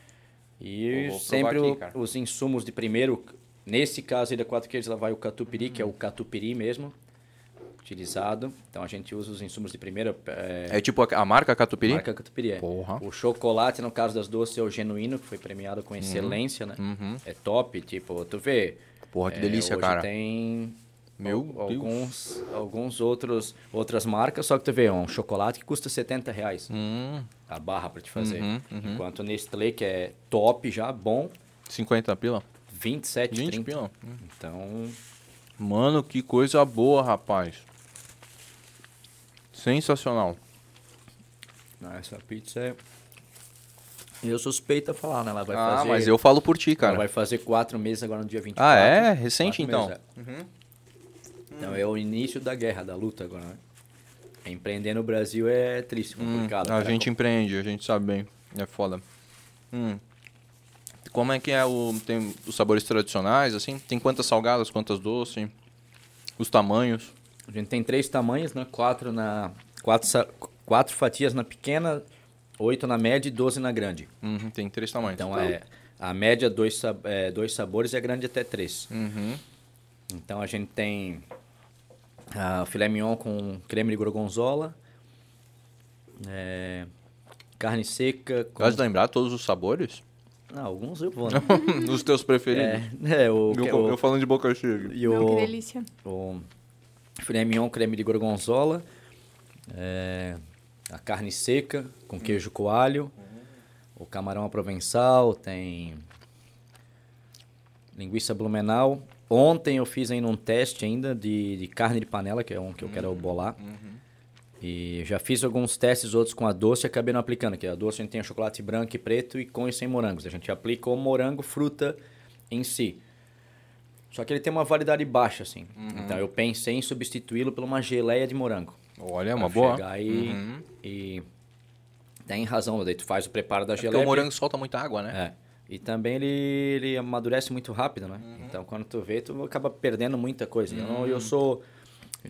Speaker 3: E sempre
Speaker 1: aqui,
Speaker 3: os insumos de primeiro, nesse caso aí da quatro queijos, ela vai o catupiry, que é o catupiry mesmo, utilizado. Então a gente usa os insumos de primeira. É,
Speaker 1: É tipo a, a marca Catupiry?
Speaker 3: marca catupiry. É.
Speaker 1: Porra.
Speaker 3: O chocolate, no caso das doces, é o genuíno, que foi premiado com excelência, né?
Speaker 1: Uhum.
Speaker 3: É top, tipo, tu vê.
Speaker 1: Porra, que
Speaker 3: é,
Speaker 1: delícia,
Speaker 3: hoje
Speaker 1: cara.
Speaker 3: tem
Speaker 1: Meu
Speaker 3: al-
Speaker 1: Deus.
Speaker 3: alguns, alguns outros outras marcas, só que tu vê, um chocolate que custa 70 reais
Speaker 1: Hum,
Speaker 3: a barra pra te fazer.
Speaker 1: Uhum, uhum.
Speaker 3: Enquanto Nestlé, que é top já, bom,
Speaker 1: 50 pila?
Speaker 3: 27,
Speaker 1: 20
Speaker 3: 30.
Speaker 1: pila.
Speaker 3: Então,
Speaker 1: Mano, que coisa boa, rapaz. Sensacional.
Speaker 3: ah, essa pizza é... Eu suspeito a falar, né? Ela vai
Speaker 1: ah,
Speaker 3: fazer...
Speaker 1: mas eu falo por ti,
Speaker 3: Ela
Speaker 1: cara.
Speaker 3: vai fazer quatro meses agora no dia 24.
Speaker 1: Ah, é? Recente, então?
Speaker 3: é. Então é o início da guerra, da luta agora, né? Empreender no Brasil é triste, complicado.
Speaker 1: Hum, a gente empreende, a gente sabe bem. É foda. Hum. Como é que é o. Tem os sabores tradicionais, assim? Tem quantas salgadas, quantas doces? Os tamanhos.
Speaker 3: A gente tem três tamanhos, né? Quatro na... Quatro, quatro fatias na pequena, oito na média e doze na grande.
Speaker 1: Uhum, tem três tamanhos.
Speaker 3: Então é a média dois, é, dois sabores e a grande até três.
Speaker 1: Uhum.
Speaker 3: Então a gente tem a filé mignon com creme de gorgonzola, é, carne seca com...
Speaker 1: Gosta de lembrar todos os sabores?
Speaker 3: Não, alguns eu vou, né?
Speaker 1: os teus preferidos.
Speaker 3: é, é, o,
Speaker 1: Eu,
Speaker 3: o-
Speaker 1: eu falando de boca cheia.
Speaker 3: e
Speaker 2: Não, que delícia.
Speaker 3: o filé mignon creme de gorgonzola, é, a carne seca com queijo coalho, o camarão à provençal, tem linguiça blumenau. Ontem eu fiz ainda um teste ainda de, de carne de panela, que é um que eu quero bolar. E já fiz alguns testes outros com a doce e acabei não aplicando, que a doce a gente tem chocolate branco e preto e com e sem morangos. A gente aplica o morango fruta em si. Só que ele tem uma validade baixa, assim. Então eu pensei em substituí-lo por uma geleia de morango.
Speaker 1: Olha, é uma boa.
Speaker 3: Chegar e,
Speaker 1: Uhum.
Speaker 3: e tem razão, daí tu faz o preparo da
Speaker 1: É porque
Speaker 3: geleia.
Speaker 1: o morango solta muita água, né?
Speaker 3: É. E também ele, ele amadurece muito rápido, né? Então quando tu vê, tu acaba perdendo muita coisa. Eu, não- eu sou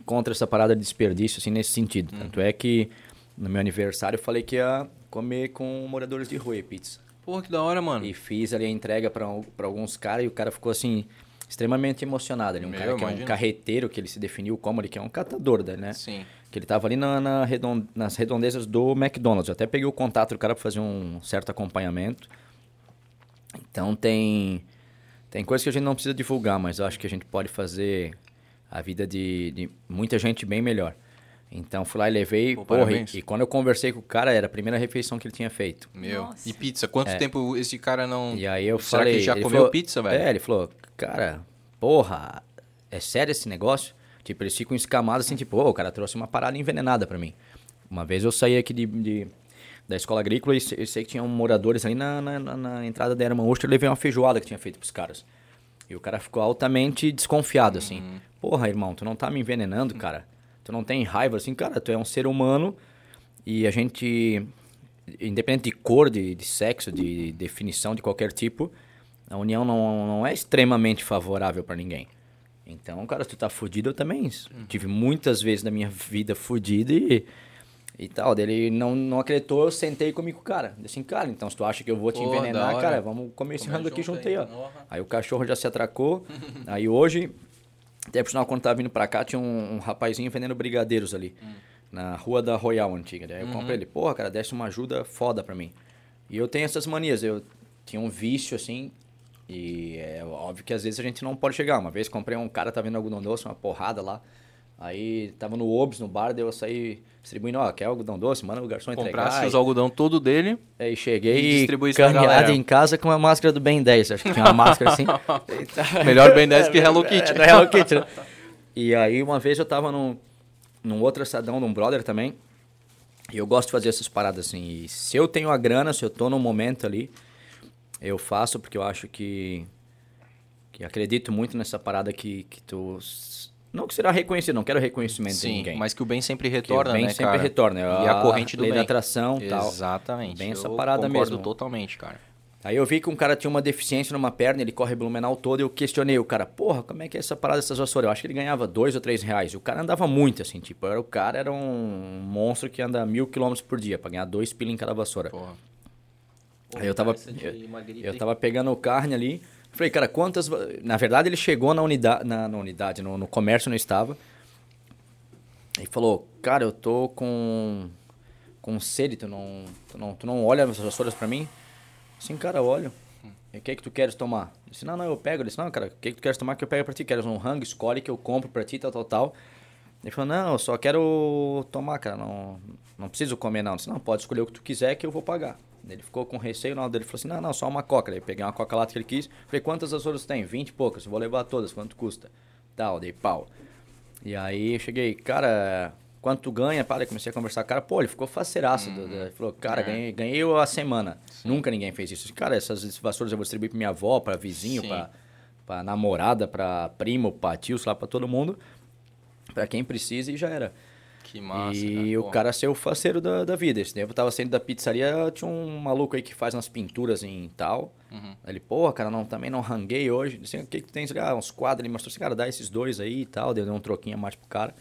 Speaker 3: contra essa parada de desperdício, assim, nesse sentido. Tanto é que no meu aniversário eu falei que ia comer com moradores de rua e pizza.
Speaker 1: Pô, que da hora, mano.
Speaker 3: E fiz ali a entrega para alguns caras e o cara ficou assim extremamente emocionado. Ele, um
Speaker 1: Meu,
Speaker 3: cara que é um carreteiro, que ele se definiu como, ele que é um catador, né?
Speaker 1: Sim.
Speaker 3: Que ele tava ali na, na redon- nas redondezas do McDonald's. Eu até peguei o contato do cara para fazer um certo acompanhamento. Então tem tem coisas que a gente não precisa divulgar, mas eu acho que a gente pode fazer a vida de, de muita gente bem melhor. Então fui lá e levei,
Speaker 1: Pô,
Speaker 3: porra, e, e quando eu conversei com o cara, era a primeira refeição que ele tinha feito.
Speaker 1: Meu.
Speaker 2: Nossa.
Speaker 1: E pizza? Quanto tempo esse cara não.
Speaker 3: E aí eu
Speaker 1: Será
Speaker 3: falei.
Speaker 1: que ele já
Speaker 3: ele
Speaker 1: comeu
Speaker 3: falou-
Speaker 1: pizza, velho?
Speaker 3: É, ele falou, cara, porra, é sério esse negócio? Tipo, eles ficam escamados assim, tipo, ô, o cara trouxe uma parada envenenada pra mim. Uma vez eu saí aqui de, de- da escola agrícola e eu sei que tinham moradores ali na, na, na- entrada da Herman Oster, eu levei uma feijoada que tinha feito pros caras. E o cara ficou altamente desconfiado, assim.
Speaker 1: Uhum.
Speaker 3: Porra, irmão, tu não tá me envenenando, cara? Tu não tem raiva, assim? Cara, tu é um ser humano e a gente, independente de cor, de, de sexo, de definição de qualquer tipo, a união não, não é extremamente favorável pra ninguém. Então, cara, se tu tá fudido, eu também tive muitas vezes na minha vida fudido e, e tal. Daí Ele não, não acreditou, eu sentei comigo com o cara. Disse assim, cara, então se tu acha que eu vou te
Speaker 1: Pô,
Speaker 3: envenenar, cara, vamos comer esse rango aqui
Speaker 1: junto
Speaker 3: aí, ó. Aí o cachorro já se atracou. aí hoje, até por sinal, quando tava vindo pra cá, tinha um, um rapazinho vendendo brigadeiros ali. Na rua da Royal Antiga. Daí eu comprei ele, porra, cara, desse uma ajuda foda pra mim. E eu tenho essas manias, eu tinha um vício, assim, e é óbvio que às vezes a gente não pode chegar. Uma vez comprei um cara, tá vendo algodão doce, uma porrada lá. Aí tava no Obs, no bar, daí eu saí distribuindo, ó, quer algodão doce? Manda o garçom entregar.
Speaker 1: Comprasse os algodão todo dele.
Speaker 3: Aí cheguei
Speaker 1: E
Speaker 3: caminhada em casa com uma máscara do Ben 10. Acho que tinha uma máscara assim.
Speaker 1: Melhor Ben 10 que Hello Kitty.
Speaker 3: É, Hello Kitty. né? E aí uma vez eu tava num, num outro assadão de um brother também. E eu gosto de fazer essas paradas assim. E se eu tenho a grana, se eu tô num momento ali, eu faço porque eu acho que... Que acredito muito nessa parada que, que tu... Não que será reconhecido, não quero reconhecimento de
Speaker 1: Sim,
Speaker 3: ninguém.
Speaker 1: mas que o bem sempre
Speaker 3: Que o
Speaker 1: retorna,
Speaker 3: bem
Speaker 1: né,
Speaker 3: sempre
Speaker 1: cara?
Speaker 3: retorna.
Speaker 1: E a corrente do
Speaker 3: lei
Speaker 1: bem.
Speaker 3: da atração e tal.
Speaker 1: Exatamente.
Speaker 3: Bem essa
Speaker 1: Eu
Speaker 3: parada
Speaker 1: concordo
Speaker 3: mesmo.
Speaker 1: totalmente, cara.
Speaker 3: Aí eu vi que um cara tinha uma deficiência numa perna, ele corre Blumenau todo, e eu questionei o cara, porra, como é que é essa parada dessas vassouras? Eu acho que ele ganhava dois ou três reais. E o cara andava muito, assim, tipo, era, o cara era um monstro que anda mil quilômetros por dia, pra ganhar dois pila em cada vassoura.
Speaker 1: Porra.
Speaker 3: Aí eu tava, eu, eu tava pegando carne ali, falei, cara, quantas... Na verdade, ele chegou na unidade, na, na unidade, no, no comércio não estava, e falou, cara, eu tô com, com sede, tu não, tu não, tu não olha as vassouras pra mim? Sim, cara, olho. E o que que tu queres tomar? Eu disse, não, não, eu pego. Ele disse, não, cara, o que que tu queres tomar que eu pego pra ti? Queres um rango? Escolhe que eu compro pra ti, tal, tal, tal. Ele falou, não, eu só quero tomar, cara, não, não preciso comer não. Eu disse, não, pode escolher o que tu quiser que eu vou pagar. Ele ficou com receio, na hora dele falou assim, não, não, só uma coca. Daí peguei uma coca lata que ele quis, falei, quantas Açores tem? 20 e poucas, vou levar todas, quanto custa? Tal, dei pau. E aí eu cheguei, cara, quanto tu ganha? Pá, comecei a conversar com o cara, pô, ele ficou faceiraço. Uhum. Ele falou, cara, é. ganhei, ganhei a semana. Sim. Nunca ninguém fez isso. Cara, essas vassouras eu vou distribuir pra minha avó, pra vizinho, pra, pra namorada, pra primo, pra tio, sei lá, pra todo mundo. Pra quem precisa e já era.
Speaker 1: Que massa.
Speaker 3: E cara, o cara ser o faceiro da, da vida. Esse tempo eu tava saindo da pizzaria, tinha um maluco aí que faz umas pinturas em tal. Uhum. Ele, porra, cara, não, também não ranguei hoje. Disse, o que, que tem? Ah, uns quadros. Ele mostrou assim, cara, dá esses dois aí e tal. Deu um troquinho a mais pro cara.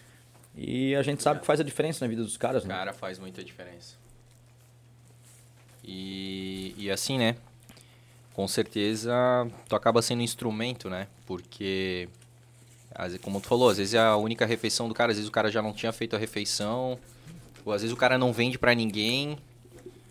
Speaker 3: E a gente sabe que faz a diferença na vida dos caras,
Speaker 1: né? Cara, faz muita diferença. E, e assim, né? Com certeza, tu acaba sendo instrumento, né? Porque como tu falou, às vezes é a única refeição do cara, às vezes o cara já não tinha feito a refeição, ou às vezes o cara não vende para ninguém.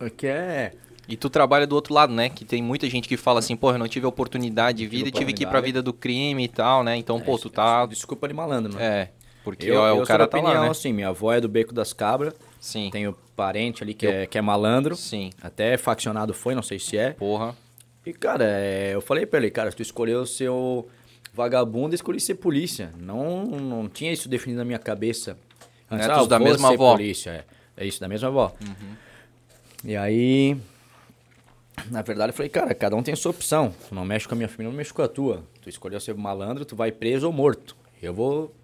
Speaker 3: O que é...
Speaker 1: E tu trabalha do outro lado, né? Que tem muita gente que fala assim, porra, eu não tive oportunidade de vida e tive que ir pra vida do crime e tal, né? Então, é, pô, tu tá...
Speaker 3: Desculpa de malandro, né?
Speaker 1: É, porque eu, ó, o cara tá opinião, lá, né?
Speaker 3: assim, minha avó é do Beco das Cabras.
Speaker 1: Sim.
Speaker 3: Tenho parente ali que, eu... é, que é malandro.
Speaker 1: Sim.
Speaker 3: Até faccionado foi, não sei se é.
Speaker 1: Porra.
Speaker 3: E, cara, é, eu falei pra ele, cara, se tu escolheu ser o vagabundo, escolhi ser polícia. Não, não tinha isso definido na minha cabeça.
Speaker 1: Antes, ah, da mesma avó.
Speaker 3: Polícia. É, é isso, da mesma avó. Uhum. E aí, na verdade, eu falei, cara, cada um tem a sua opção. Tu não mexe com a minha família, não mexe com a tua. Tu escolheu ser malandro, tu vai preso ou morto. Eu vou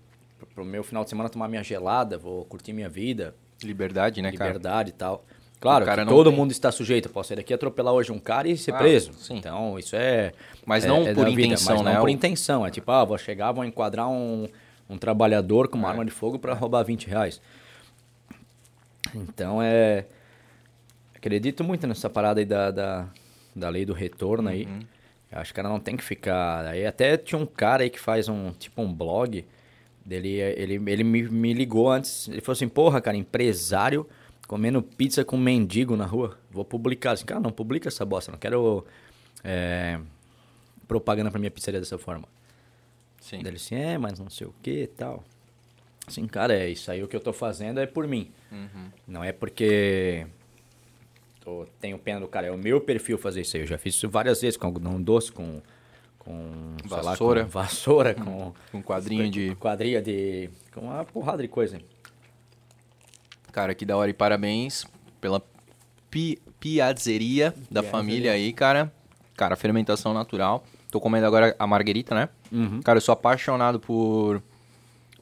Speaker 3: pro meu final de semana tomar minha gelada, vou curtir minha vida.
Speaker 1: Liberdade, né,
Speaker 3: cara? Liberdade e tal. Claro, todo tem. mundo está sujeito. Eu posso sair daqui atropelar hoje um cara e ser ah, preso. Sim. Então, isso é.
Speaker 1: Mas não
Speaker 3: é,
Speaker 1: por intenção,
Speaker 3: vida,
Speaker 1: mas
Speaker 3: né? Não por intenção. É tipo, ah, vou chegar, vou enquadrar um, um trabalhador com uma é. arma de fogo para roubar 20 reais. Então, é. Acredito muito nessa parada aí da, da, da lei do retorno aí. Uhum. Eu acho que ela não tem que ficar. Aí até tinha um cara aí que faz um tipo um blog. Dele, ele ele me, me ligou antes. Ele falou assim: porra, cara, empresário comendo pizza com mendigo na rua. Vou publicar. Assim, cara, não publica essa bosta. Não quero é, propaganda pra minha pizzaria dessa forma. Sim. Daí ele assim, é, mas não sei o que e tal. Assim, cara, é isso aí o que eu tô fazendo é por mim. Uhum. Não é porque tô, tenho pena do cara. É o meu perfil fazer isso aí. Eu já fiz isso várias vezes com algodão doce, com com
Speaker 1: vassoura,
Speaker 3: lá, com vassoura, com
Speaker 1: um quadrinho de
Speaker 3: quadrilha de com uma porrada de coisa.
Speaker 1: Cara, que da hora e parabéns pela pi piazzeria da família aí, cara. Cara, fermentação natural. Tô comendo agora a marguerita, né? Uhum. Cara, eu sou apaixonado por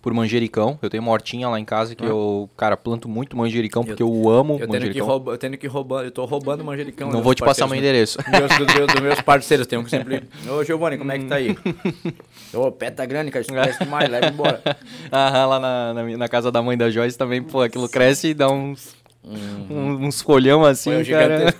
Speaker 1: por manjericão. Eu tenho uma hortinha lá em casa que ah. eu, cara, planto muito manjericão porque eu, eu amo eu manjericão.
Speaker 3: Que rouba, eu tenho que roubar, eu tô roubando manjericão.
Speaker 1: Não vou te passar meu endereço.
Speaker 3: Meus, do, do, dos meus parceiros, tenho que sempre... Ô, Giovanni, como é que tá aí? Ô, pé tá grande, cara, isso cresce demais, leva embora.
Speaker 1: Aham, lá na, na, na, casa da mãe da Joyce também, pô, aquilo cresce e dá uns... Uhum. Uns folhão assim, cara.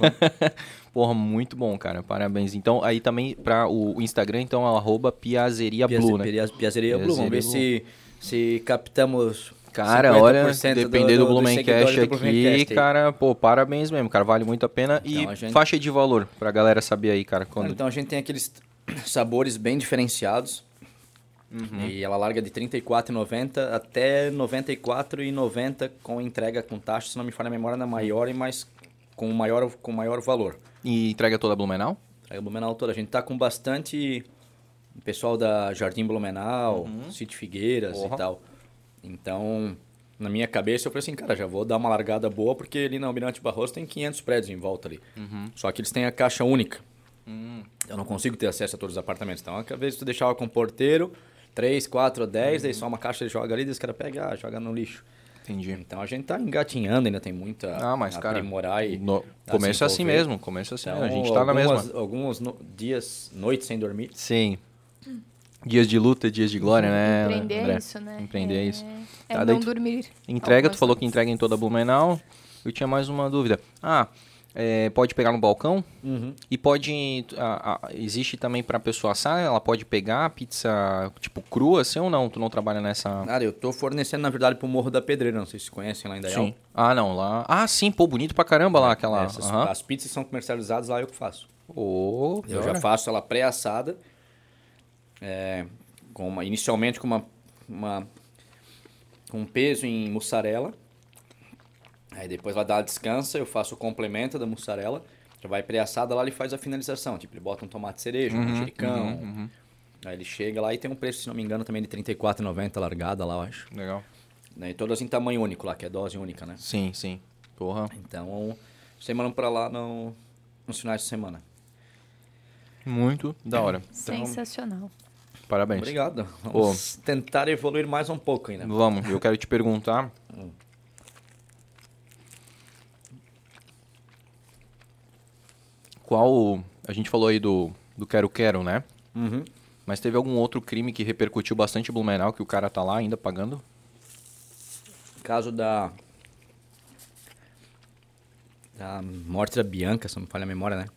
Speaker 1: Porra, muito bom, cara. Parabéns. Então, aí também para o Instagram, então, é arroba Piazeria Blue, né?
Speaker 3: Piazeria Blue. Vamos ver se se captamos
Speaker 1: Cara, olha, depender do, do, do Blumencast aqui, cara, pô, parabéns mesmo, cara, vale muito a pena. Então, e a gente... faixa de valor, pra galera saber aí, cara. Quando...
Speaker 3: Então a gente tem aqueles sabores bem diferenciados. Uhum. E ela larga de R$ 34,90 até R$ 94,90 com entrega com taxa, se não me falha a memória, na maior e mais com maior, com maior valor.
Speaker 1: E entrega toda a Blumenau?
Speaker 3: Entrega a Blumenau toda. A gente tá com bastante o pessoal da Jardim Blumenau, uhum. Sítio Figueiras e tal. Então, na minha cabeça, eu falei assim, cara, já vou dar uma largada boa, porque ali na Almirante Barroso tem 500 prédios em volta ali. Uhum. Só que eles têm a caixa única. Uhum. Eu não consigo ter acesso a todos os apartamentos. Então, às vezes tu deixava com o porteiro, 3, 4, 10, uhum. aí só uma caixa ele joga ali, e os caras pegam, ah, joga no lixo.
Speaker 1: Entendi.
Speaker 3: Então a gente tá engatinhando, ainda tem muita
Speaker 1: ah, mas, cara,
Speaker 3: aprimorar e.
Speaker 1: No, começo é assim mesmo, começo é assim então, mesmo. A gente tá algumas, na mesma.
Speaker 3: Alguns no, dias, noites sem dormir.
Speaker 1: Sim. Dias de luta, dias de glória, né?
Speaker 2: Empreender André? isso, né?
Speaker 1: Empreender é, isso.
Speaker 2: É tá, não dormir.
Speaker 1: Entrega, tu falou que entrega em toda a Blumenau. Eu tinha mais uma dúvida. Ah, é, pode pegar no balcão uhum. e pode existe também para pessoa assar ela pode pegar pizza tipo crua assim ou não tu não trabalha nessa
Speaker 3: nada eu tô fornecendo na verdade pro Morro da Pedreira não sei se conhecem lá em Dayal
Speaker 1: sim ah não lá ah sim pô bonito pra caramba lá aquela Essas,
Speaker 3: uhum. as pizzas são comercializadas lá eu que faço
Speaker 1: oh,
Speaker 3: eu já faço ela pré-assada é, com uma, inicialmente com uma, uma com peso em mussarela. Aí depois ela dá descansa, eu faço o complemento da mussarela. Já vai pré-assada lá, ele faz a finalização. Tipo, ele bota um tomate cereja, um manjericão. Aí ele chega lá e tem um preço, se não me engano, também de R$ 34,90 largada lá, eu acho.
Speaker 1: Legal.
Speaker 3: Né? E todas em tamanho único lá, que é dose única, né?
Speaker 1: Sim, sim. Porra.
Speaker 3: Então, você manda pra lá no, nos finais de semana.
Speaker 1: Muito da hora.
Speaker 2: Sensacional.
Speaker 1: Parabéns.
Speaker 3: Obrigado. Vamos tentar evoluir mais um pouco ainda.
Speaker 1: Vamos, eu quero te perguntar. Qual. A gente falou aí do, do Quero Quero, né?
Speaker 3: Uhum.
Speaker 1: Mas teve algum outro crime que repercutiu bastante em Blumenau que o cara tá lá ainda pagando?
Speaker 3: Caso da. Da morte da Bianca, se não me falha a memória, né?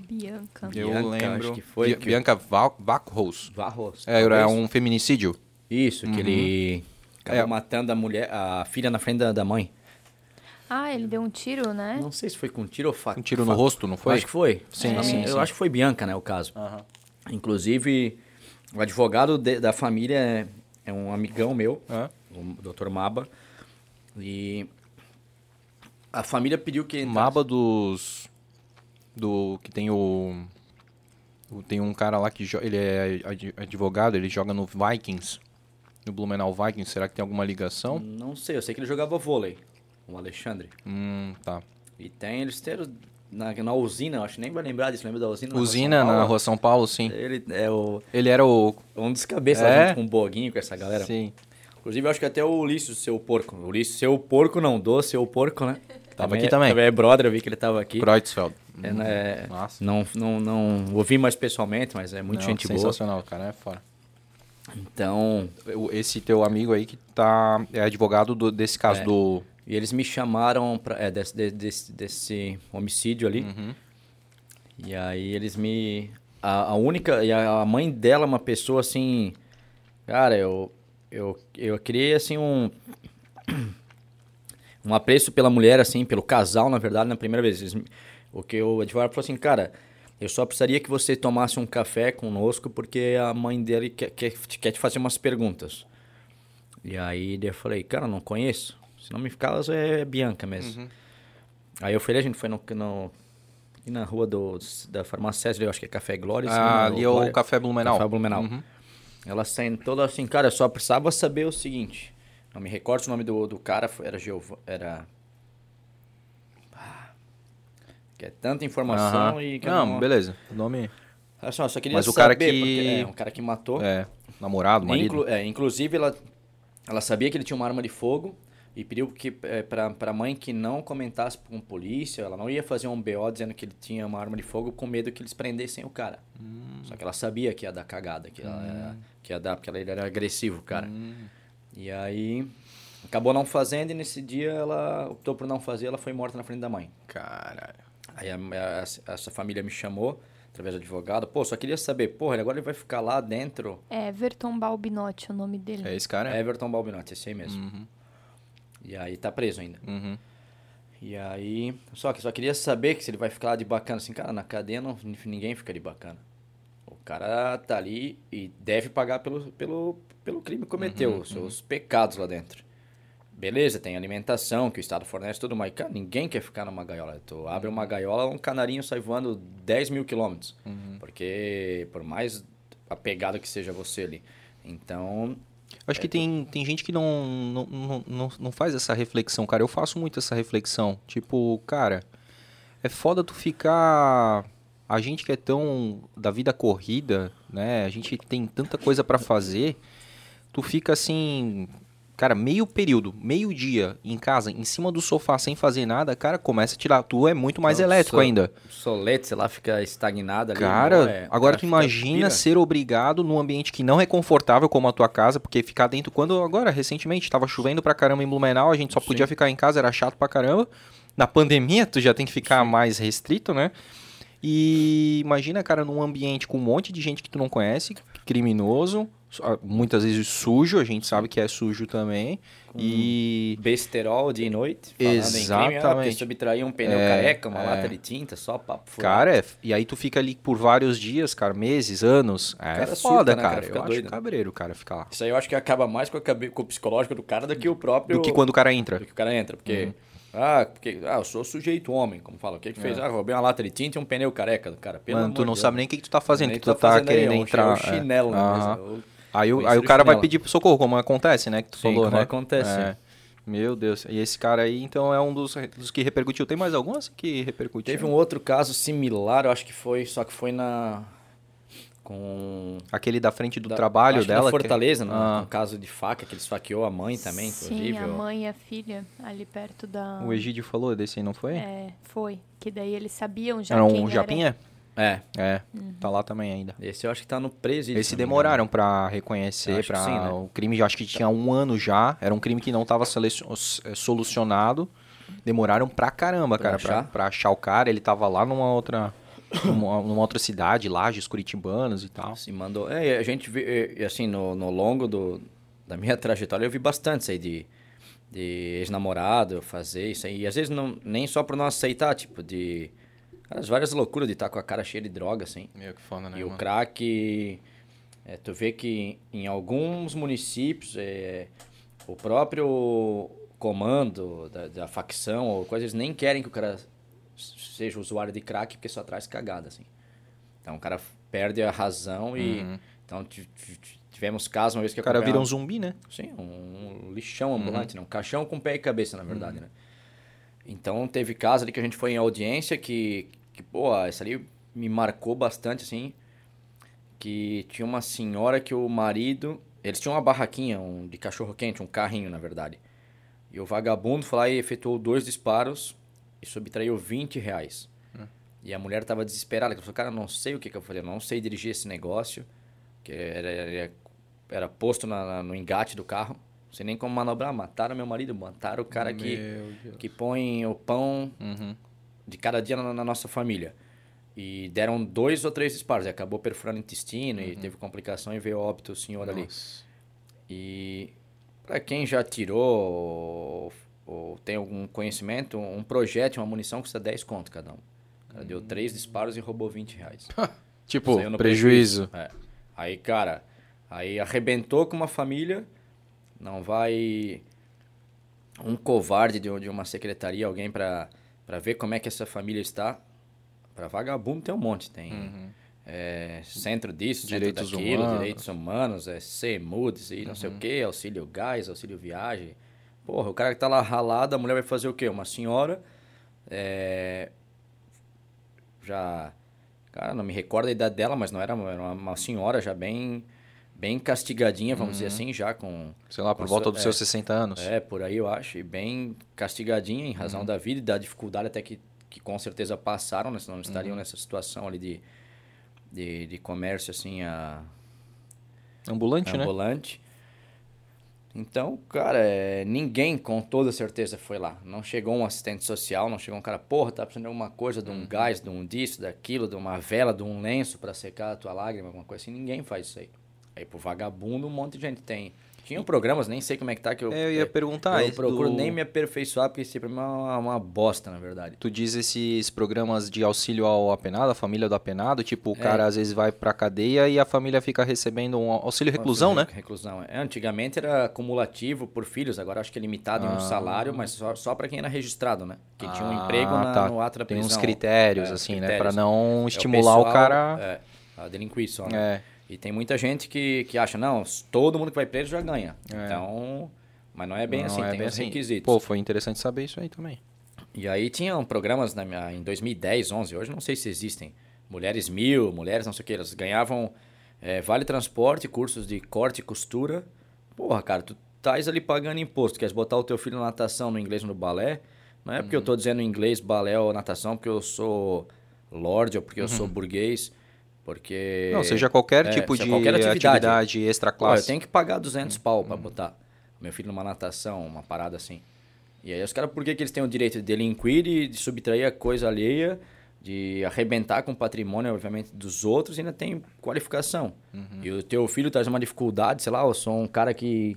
Speaker 2: Bianca.
Speaker 1: Eu
Speaker 3: Bianca,
Speaker 1: lembro.
Speaker 3: acho que foi
Speaker 1: Bi-
Speaker 3: que-
Speaker 1: Bianca Va- Vacros.
Speaker 3: Varros.
Speaker 1: É, era um feminicídio.
Speaker 3: Isso, que ele acabou
Speaker 1: É.
Speaker 3: matando a mulher, a filha na frente da, da mãe.
Speaker 2: Ah, ele deu um tiro, né?
Speaker 3: Não sei se foi com tiro ou faca.
Speaker 1: Um tiro no rosto, não foi?
Speaker 3: Acho que foi.
Speaker 1: Sim,
Speaker 3: Eu-
Speaker 1: sim,
Speaker 3: Eu
Speaker 1: sim.
Speaker 3: acho que foi Bianca, né, o caso. Inclusive, o advogado de- da família é, é um amigão meu,
Speaker 1: Hã?
Speaker 3: o Dr. Maba. E a família pediu que... entrasse-
Speaker 1: Maba dos. Do. Que tem o. Tem um cara lá que ele é ad- advogado, ele joga no Vikings. No Blumenau Vikings. Será que tem alguma ligação?
Speaker 3: Não sei, eu sei que ele jogava vôlei, o Alexandre.
Speaker 1: Hum, tá.
Speaker 3: E tem, eles têm na, na usina, acho que nem vai lembrar disso, lembra da usina? na
Speaker 1: Usina
Speaker 3: Rua São
Speaker 1: na
Speaker 3: Paulo?
Speaker 1: Rua São Paulo, sim.
Speaker 3: Ele é o,
Speaker 1: Ele era o.
Speaker 3: um dos cabeças
Speaker 1: É?
Speaker 3: junto com o Boguinho, com essa galera.
Speaker 1: Sim.
Speaker 3: Inclusive, eu acho que até o Ulisses, seu porco. O Ulisses, seu porco não, do seu porco, né?
Speaker 1: Tava aqui também.
Speaker 3: Também é brother, eu vi que ele tava aqui.
Speaker 1: Kreutzfeld.
Speaker 3: É, né, não, não, não ouvi mais pessoalmente, mas é muito
Speaker 1: Não,
Speaker 3: gente boa.
Speaker 1: sensacional, cara, é fora.
Speaker 3: Então,
Speaker 1: Esse teu amigo aí que tá. É advogado do- desse caso
Speaker 3: É.
Speaker 1: do.
Speaker 3: e eles me chamaram pra, é, desse, de- desse, desse homicídio ali.
Speaker 1: Uhum.
Speaker 3: E aí eles me. A, a única. E a, a mãe dela é uma pessoa assim. Cara, eu. Eu, eu criei assim um. Um apreço pela mulher, assim, pelo casal, na verdade, na primeira vez. Eles o que o advogado falou assim, cara, eu só precisaria que você tomasse um café conosco, porque a mãe dele quer, quer, quer te fazer umas perguntas. E aí eu falei, cara, não conheço. Se não me caso é Bianca mesmo. Aí eu falei, a gente foi no, no, na rua do, da farmácia César, eu acho que é Café Glória.
Speaker 1: Ah, ali é o
Speaker 3: Glória.
Speaker 1: Café Blumenau.
Speaker 3: Café Blumenau.
Speaker 1: Uhum.
Speaker 3: Ela sentou lá assim, cara, eu só precisava saber o seguinte. Não me recordo o nome do, do cara, era Giov... Era... Ah, Que é tanta informação
Speaker 1: Aham.
Speaker 3: e... Que eu
Speaker 1: Não, beleza. O nome.
Speaker 3: Olha só, só queria
Speaker 1: Mas o
Speaker 3: saber,
Speaker 1: cara que-
Speaker 3: porque é um cara que matou.
Speaker 1: É, namorado, marido.
Speaker 3: Inclu- é, inclusive, ela, ela sabia que ele tinha uma arma de fogo e pediu que, é, pra, pra mãe que não comentasse com polícia. Ela não ia fazer um BO dizendo que ele tinha uma arma de fogo com medo que eles prendessem o cara.
Speaker 1: Hum.
Speaker 3: Só que ela sabia que ia dar cagada, que, ela era- que ia dar, porque ela- ele era agressivo, cara.
Speaker 1: Hum.
Speaker 3: E aí, acabou não fazendo e nesse dia ela optou por não fazer ela foi morta na frente da mãe.
Speaker 1: Caralho.
Speaker 3: Aí a- a- essa família me chamou, através do advogado. Pô, só queria saber, porra, agora ele vai ficar lá dentro...
Speaker 2: É Everton Balbinotti o nome dele.
Speaker 1: É esse cara?
Speaker 3: Everton Balbinotti, esse aí mesmo.
Speaker 1: Uhum.
Speaker 3: E aí tá preso ainda.
Speaker 1: Uhum.
Speaker 3: E aí, só que só queria saber que se ele vai ficar lá de bacana assim, cara, na cadeia não, ninguém fica de bacana. O cara tá ali e deve pagar pelo, pelo, pelo crime que cometeu, os seus pecados lá dentro. Beleza, tem alimentação que o Estado fornece tudo, cara, ninguém quer ficar numa gaiola. Tu abre uma gaiola, um canarinho sai voando 10 mil quilômetros. Porque por mais apegado que seja você ali. Então,
Speaker 1: Acho que tem, tem gente que não, não, não, não, não faz essa reflexão, cara. Eu faço muito essa reflexão. Tipo, cara, é foda tu ficar. A gente que é tão da vida corrida, né? A gente tem tanta coisa pra fazer. Tu fica assim, cara, meio período, meio dia em casa, em cima do sofá sem fazer nada, cara, começa a tirar. Tu é muito mais
Speaker 3: Então,
Speaker 1: elétrico
Speaker 3: só-
Speaker 1: ainda.
Speaker 3: solete, sei lá, fica estagnado ali.
Speaker 1: Cara,
Speaker 3: é-
Speaker 1: agora
Speaker 3: cara
Speaker 1: tu imagina
Speaker 3: pira.
Speaker 1: ser obrigado num ambiente que não é confortável como a tua casa, porque ficar dentro quando agora recentemente tava chovendo pra caramba em Blumenau, a gente só podia ficar em casa, era chato pra caramba. Na pandemia tu já tem que ficar mais restrito, né? E imagina, cara, num ambiente com um monte de gente que tu não conhece, criminoso, muitas vezes sujo, a gente sabe que é sujo também. E
Speaker 3: Besterol de noite, falando em crime,
Speaker 1: Exatamente.
Speaker 3: porque subtrair um pneu
Speaker 1: É,
Speaker 3: careca, uma
Speaker 1: é.
Speaker 3: lata de tinta, só papo furado.
Speaker 1: Cara, é- e aí tu fica ali por vários dias, cara, meses, anos. É
Speaker 3: cara
Speaker 1: foda,
Speaker 3: surta, né,
Speaker 1: cara.
Speaker 3: cara? Fica
Speaker 1: Eu
Speaker 3: doido,
Speaker 1: acho
Speaker 3: né?
Speaker 1: cabreiro cara ficar lá.
Speaker 3: Isso aí eu acho que acaba mais com, a cabe- com o psicológico do cara do que o próprio...
Speaker 1: Do que quando o cara entra.
Speaker 3: do que o cara entra, porque... Ah, porque, ah, eu sou sujeito homem, como fala. O que que fez? Ah, roubei uma lata de tinta e um pneu careca do cara. Pelo
Speaker 1: Mano, tu não
Speaker 3: de
Speaker 1: sabe
Speaker 3: Deus.
Speaker 1: nem o que, que tu tá fazendo, que tu tá,
Speaker 3: aí,
Speaker 1: querendo
Speaker 3: é um-
Speaker 1: entrar.
Speaker 3: é um chinelo
Speaker 1: Aham.
Speaker 3: mesa.
Speaker 1: Aí, o, aí o cara vai pedir socorro, como acontece, né? Que tu
Speaker 3: Sim,
Speaker 1: falou,
Speaker 3: como
Speaker 1: né?
Speaker 3: acontece.
Speaker 1: É. Meu Deus. E esse cara aí, então, é um dos, dos que repercutiu. Tem mais algum assim que repercutiu?
Speaker 3: Teve um outro caso similar, eu acho que foi, só que foi na... Com...
Speaker 1: Aquele da frente do
Speaker 3: da-
Speaker 1: trabalho
Speaker 3: acho que
Speaker 1: dela.
Speaker 3: Na
Speaker 1: que-
Speaker 3: Fortaleza, no,
Speaker 1: Ah.
Speaker 3: no caso de faca, que ele esfaqueou a mãe também,
Speaker 2: Sim,
Speaker 3: inclusive.
Speaker 2: a mãe e a filha, ali perto da...
Speaker 1: O Egídio falou desse aí, não foi?
Speaker 2: É, foi. Que daí eles sabiam já
Speaker 1: era
Speaker 2: quem
Speaker 1: um
Speaker 2: era.
Speaker 3: É,
Speaker 1: É,
Speaker 2: Uhum.
Speaker 1: tá lá também ainda.
Speaker 3: esse eu acho que tá no presídio.
Speaker 1: Esse
Speaker 3: se
Speaker 1: demoraram pra reconhecer, pra...
Speaker 3: sim, né?
Speaker 1: o crime já acho que tinha um ano já, era um crime que não tava eh, solucionado, demoraram pra caramba,
Speaker 3: Pra
Speaker 1: cara, pra,
Speaker 3: achar?
Speaker 1: pra achar o cara, ele tava lá numa outra, numa, numa outra cidade, Lages, Curitibanos e tal.
Speaker 3: Se mandou. É, a gente vê, assim, no, no longo do, da minha trajetória, eu vi bastante isso aí de, de ex-namorado fazer isso aí. E às vezes não, nem só por não aceitar, tipo, de. As várias loucuras de estar com a cara cheia de droga, assim.
Speaker 1: Meu, que foda, né,
Speaker 3: E o crack, é, tu vê que em alguns municípios, é, o próprio comando da, da facção ou coisas nem querem que o cara seja usuário de crack porque só traz cagada, assim. Então o cara perde a razão e... Então ti- ti- tivemos casos uma vez que
Speaker 1: O cara vira um zumbi, né?
Speaker 3: Sim, um lixão ambulante, né? Um caixão com pé e cabeça, na verdade, né? Então, teve casos ali que a gente foi em audiência que, que pô, essa ali me marcou bastante, assim, que tinha uma senhora que o marido... Eles tinham uma barraquinha um, de cachorro-quente, um carrinho, na verdade. E o vagabundo foi lá e efetuou dois disparos e subtraiu 20 reais. E a mulher tava desesperada, ela falou, cara, não sei o que que eu falei, eu não sei dirigir esse negócio, que era, era, era posto na- na- no engate do carro, não sei nem como manobrar, mataram meu marido, mataram o cara que,
Speaker 1: Deus.
Speaker 3: que põe o pão
Speaker 1: Uhum.
Speaker 3: De cada dia na, na nossa família. E deram dois ou três disparos, e acabou perfurando o intestino e teve complicação e veio óbito o senhor ali.
Speaker 1: Nossa.
Speaker 3: E para quem já tirou ou, ou tem algum conhecimento, um projétil, uma munição custa 10 conto cada um. Cara deu três disparos e roubou 20 reais.
Speaker 1: Tipo,
Speaker 3: no
Speaker 1: prejuízo.
Speaker 3: É. Aí, cara, aí arrebentou com uma família, não vai um covarde de, de uma secretaria, alguém pra pra ver como é que essa família está. Pra vagabundo tem um monte, tem é, centro disso,
Speaker 1: Uhum. Direitos
Speaker 3: centro daquilo,
Speaker 1: humanos.
Speaker 3: direitos humanos, é CEMUDs e não sei o
Speaker 1: Uhum.
Speaker 3: que, auxílio gás, auxílio viagem. Porra, o cara que tá lá ralado, a mulher vai fazer o quê? Uma senhora, é, já cara não me recordo a idade dela mas não era uma, era uma senhora já bem bem castigadinha vamos dizer assim já com
Speaker 1: Sei lá, por volta
Speaker 3: sua-
Speaker 1: dos
Speaker 3: é,
Speaker 1: seus 60 anos.
Speaker 3: é por aí eu acho e bem castigadinha em
Speaker 1: Uhum.
Speaker 3: razão da vida e da dificuldade até que, que com certeza passaram né senão não
Speaker 1: Uhum.
Speaker 3: estariam nessa situação ali de, de, de comércio assim a
Speaker 1: Ambulante, né?
Speaker 3: ambulante. Então, cara, é, ninguém com toda certeza foi lá. Não chegou um assistente social, não chegou um cara, porra, tá precisando de alguma coisa, de um gás, de um disso, daquilo, de uma vela, de um lenço pra secar a tua lágrima, alguma coisa assim. Ninguém faz isso aí. Aí pro vagabundo um monte de gente tem. Tinham programas, nem sei como é que tá, que eu,
Speaker 1: É, eu ia
Speaker 3: é,
Speaker 1: perguntar.
Speaker 3: eu
Speaker 1: esse
Speaker 3: procuro
Speaker 1: do-
Speaker 3: nem me aperfeiçoar, porque isso pra mim é uma, uma bosta, na verdade.
Speaker 1: Tu diz esses programas de auxílio ao apenado, a família do apenado, tipo, o
Speaker 3: É.
Speaker 1: cara às vezes vai pra cadeia e a família fica recebendo um auxílio reclusão, né?
Speaker 3: Reclusão. É, antigamente era acumulativo por filhos, agora acho que é limitado em um
Speaker 1: Ah.
Speaker 3: salário, mas só, só para quem era registrado, né? Que tinha um
Speaker 1: Ah,
Speaker 3: emprego na,
Speaker 1: tá.
Speaker 3: no ato da
Speaker 1: Tem
Speaker 3: prisão.
Speaker 1: uns critérios,
Speaker 3: É,
Speaker 1: assim, né?
Speaker 3: critérios.
Speaker 1: Pra não
Speaker 3: É, o
Speaker 1: estimular o
Speaker 3: pessoal,
Speaker 1: cara.
Speaker 3: É, a delinquir só, né?
Speaker 1: É.
Speaker 3: E tem muita gente que, que acha, não, todo mundo que vai preso já ganha.
Speaker 1: É.
Speaker 3: Então, mas não é bem
Speaker 1: Não
Speaker 3: assim,
Speaker 1: é
Speaker 3: tem
Speaker 1: bem
Speaker 3: os
Speaker 1: assim.
Speaker 3: requisitos.
Speaker 1: Pô, foi interessante saber isso aí também.
Speaker 3: E aí tinham programas na minha, em 2010, 11, hoje não sei se existem. Mulheres mil, mulheres não sei o que, elas ganhavam é, vale transporte, cursos de corte e costura. Porra, cara, tu estás ali pagando imposto, queres botar o teu filho na natação, no inglês no balé. Não é porque
Speaker 1: Uhum.
Speaker 3: eu tô dizendo inglês, balé ou natação, porque eu sou lord ou porque eu sou burguês. Porque.
Speaker 1: Uhum. Não, seja qualquer
Speaker 3: é,
Speaker 1: tipo
Speaker 3: seja
Speaker 1: de
Speaker 3: qualquer
Speaker 1: atividade,
Speaker 3: atividade.
Speaker 1: extra
Speaker 3: Pô, eu
Speaker 1: classe.
Speaker 3: tenho que pagar 200 pau pra botar meu filho numa natação, uma parada assim. E aí os caras, por que, que eles têm o direito de delinquir e de subtrair a coisa alheia de arrebentar com o patrimônio, obviamente, dos outros, ainda tem qualificação. E o teu filho traz uma dificuldade, sei lá, eu sou um cara que,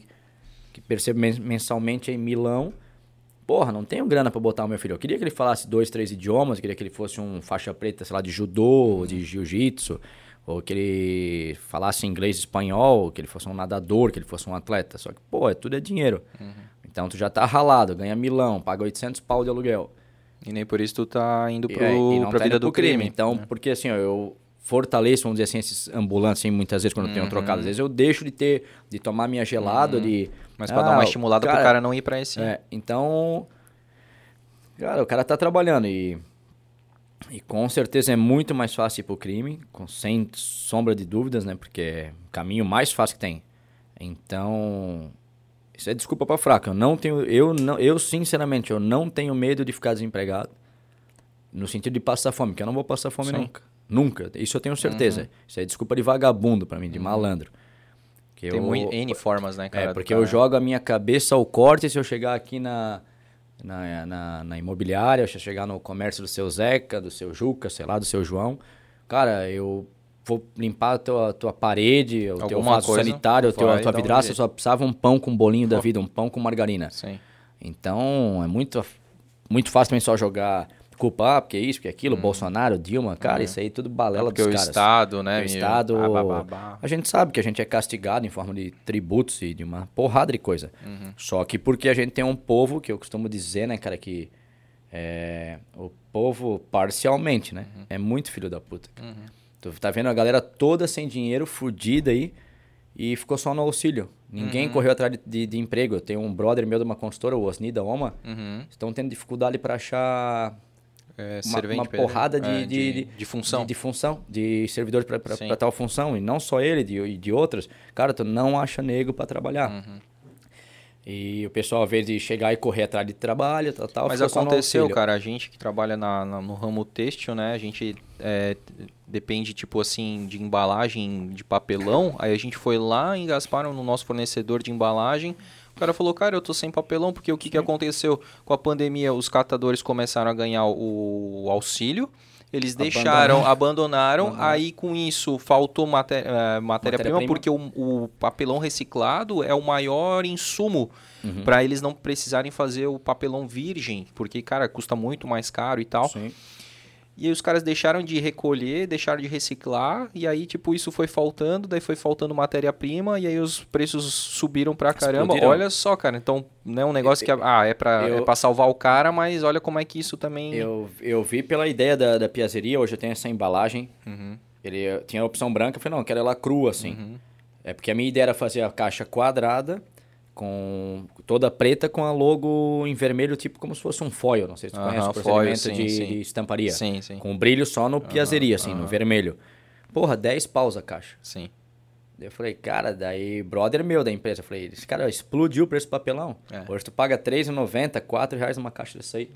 Speaker 3: que percebo men- mensalmente em Milão. Porra, não tenho grana pra botar o meu filho. Eu queria que ele falasse dois, três idiomas, queria que ele fosse um faixa preta, sei lá, de judô, de jiu-jitsu, ou que ele falasse inglês e espanhol, que ele fosse um nadador, que ele fosse um atleta. Só que, pô, é, tudo é dinheiro. Então tu já tá ralado, ganha milão, paga 800 pau de aluguel.
Speaker 1: E nem por isso tu tá indo
Speaker 3: E,
Speaker 1: pro,
Speaker 3: é, e não
Speaker 1: pra
Speaker 3: tá
Speaker 1: vida do
Speaker 3: crime.
Speaker 1: crime.
Speaker 3: Então, porque assim, ó, eu fortaleço, vamos dizer assim, esses ambulantes, assim, muitas vezes quando eu tenho trocado. Às vezes eu deixo de ter, de tomar minha gelada, de...
Speaker 1: Mas pra dar uma
Speaker 3: Ah,
Speaker 1: estimulada pro cara não ir pra esse.
Speaker 3: É, então, cara, o cara tá trabalhando e, e com certeza é muito mais fácil ir pro crime, com, sem sombra de dúvidas, né? Porque é o caminho mais fácil que tem. Então, isso é desculpa pra fraco. Eu não tenho, eu não, eu sinceramente, eu não tenho medo de ficar desempregado. No sentido de passar fome, porque eu não vou passar fome
Speaker 1: Sim.
Speaker 3: nunca. Nunca. Isso eu tenho certeza. Isso é desculpa de vagabundo pra mim, de malandro. Que
Speaker 1: Tem
Speaker 3: eu-
Speaker 1: muito, N formas, né, cara?
Speaker 3: é, porque
Speaker 1: cara-
Speaker 3: eu jogo a minha cabeça ao corte se eu chegar aqui na, na, na, na imobiliária, se eu chegar no comércio do seu Zeca, do seu Juca, sei lá, do seu João. Cara, eu vou limpar a tua, tua parede, o teu vaso sanitário, o teu, a tua vidraça, eu só precisava um pão com bolinho da vida, um pão com margarina.
Speaker 1: Sim.
Speaker 3: Então, é muito, muito fácil também só jogar culpa, ah, porque isso, porque aquilo, Bolsonaro, Dilma, cara, isso aí tudo balela
Speaker 1: Uhum. É porque
Speaker 3: dos
Speaker 1: o
Speaker 3: caras.
Speaker 1: Estado, né,
Speaker 3: O Estado...
Speaker 1: ah.
Speaker 3: A gente sabe que a gente é castigado em forma de tributos e de uma porrada de coisa.
Speaker 1: Uhum.
Speaker 3: Só que porque a gente tem um povo, que eu costumo dizer, né, cara, que é, o povo, parcialmente, né,
Speaker 1: Uhum.
Speaker 3: é muito filho da puta. cara. Tu tá vendo a galera toda sem dinheiro, fudida aí, e ficou só no auxílio. Ninguém
Speaker 1: Uhum.
Speaker 3: correu atrás de, de- de emprego. Eu tenho um brother meu de uma consultora, o Osni da Oma,
Speaker 1: Uhum.
Speaker 3: estão tendo dificuldade para achar
Speaker 1: É,
Speaker 3: uma, uma
Speaker 1: pedreiro.
Speaker 3: porrada de,
Speaker 1: É,
Speaker 3: de,
Speaker 1: de, de função.
Speaker 3: De, de função, de servidores para tal função. E não só ele, de, e de outras. Cara, tu não acha nego para trabalhar.
Speaker 1: Uhum.
Speaker 3: E o pessoal, ao invés de chegar e correr atrás de trabalho, tal, tal,
Speaker 1: Mas aconteceu, cara, a gente que trabalha na, na- no ramo têxtil, né? A gente é, depende, tipo assim, de embalagem de papelão. Aí a gente foi lá, engasparam no nosso fornecedor de embalagem. O cara falou, cara, eu tô sem papelão, porque o que, que aconteceu com a pandemia? Os catadores começaram a ganhar o, o auxílio. Eles deixaram, abandonaram, aí com isso faltou maté- eh, matéria-prima,
Speaker 3: Matéria-prima.
Speaker 1: porque o, o papelão reciclado é o maior insumo
Speaker 3: Uhum.
Speaker 1: para eles não precisarem fazer o papelão virgem, porque, cara, custa muito mais caro e tal.
Speaker 3: Sim.
Speaker 1: E aí os caras deixaram de recolher, deixaram de reciclar, e aí, tipo, isso foi faltando, daí foi faltando matéria-prima, e aí os preços subiram pra caramba.
Speaker 3: Explodiram.
Speaker 1: Olha só, cara, então não é um negócio que, ah, é pra,
Speaker 3: eu-
Speaker 1: é pra salvar o cara, mas olha como é que isso também...
Speaker 3: Eu, eu vi pela ideia da, da piazeria, hoje eu tenho essa embalagem.
Speaker 1: Uhum.
Speaker 3: Ele tinha a opção branca, eu falei, não, eu quero ela crua, assim. É porque a minha ideia era fazer a caixa quadrada, com toda preta, com a logo em vermelho, tipo como se fosse um foil. Não sei se tu
Speaker 1: Aham,
Speaker 3: conhece o
Speaker 1: foil,
Speaker 3: procedimento
Speaker 1: sim,
Speaker 3: de,
Speaker 1: sim.
Speaker 3: de estamparia.
Speaker 1: Sim, sim.
Speaker 3: Com brilho só no piazeria, assim, no vermelho. Porra, 10 paus a caixa.
Speaker 1: Sim.
Speaker 3: Daí eu falei, cara, daí, brother meu da empresa, eu falei, esse cara explodiu o preço do papelão.
Speaker 1: É.
Speaker 3: Hoje tu paga R$3,90, 4 reais numa caixa dessa aí.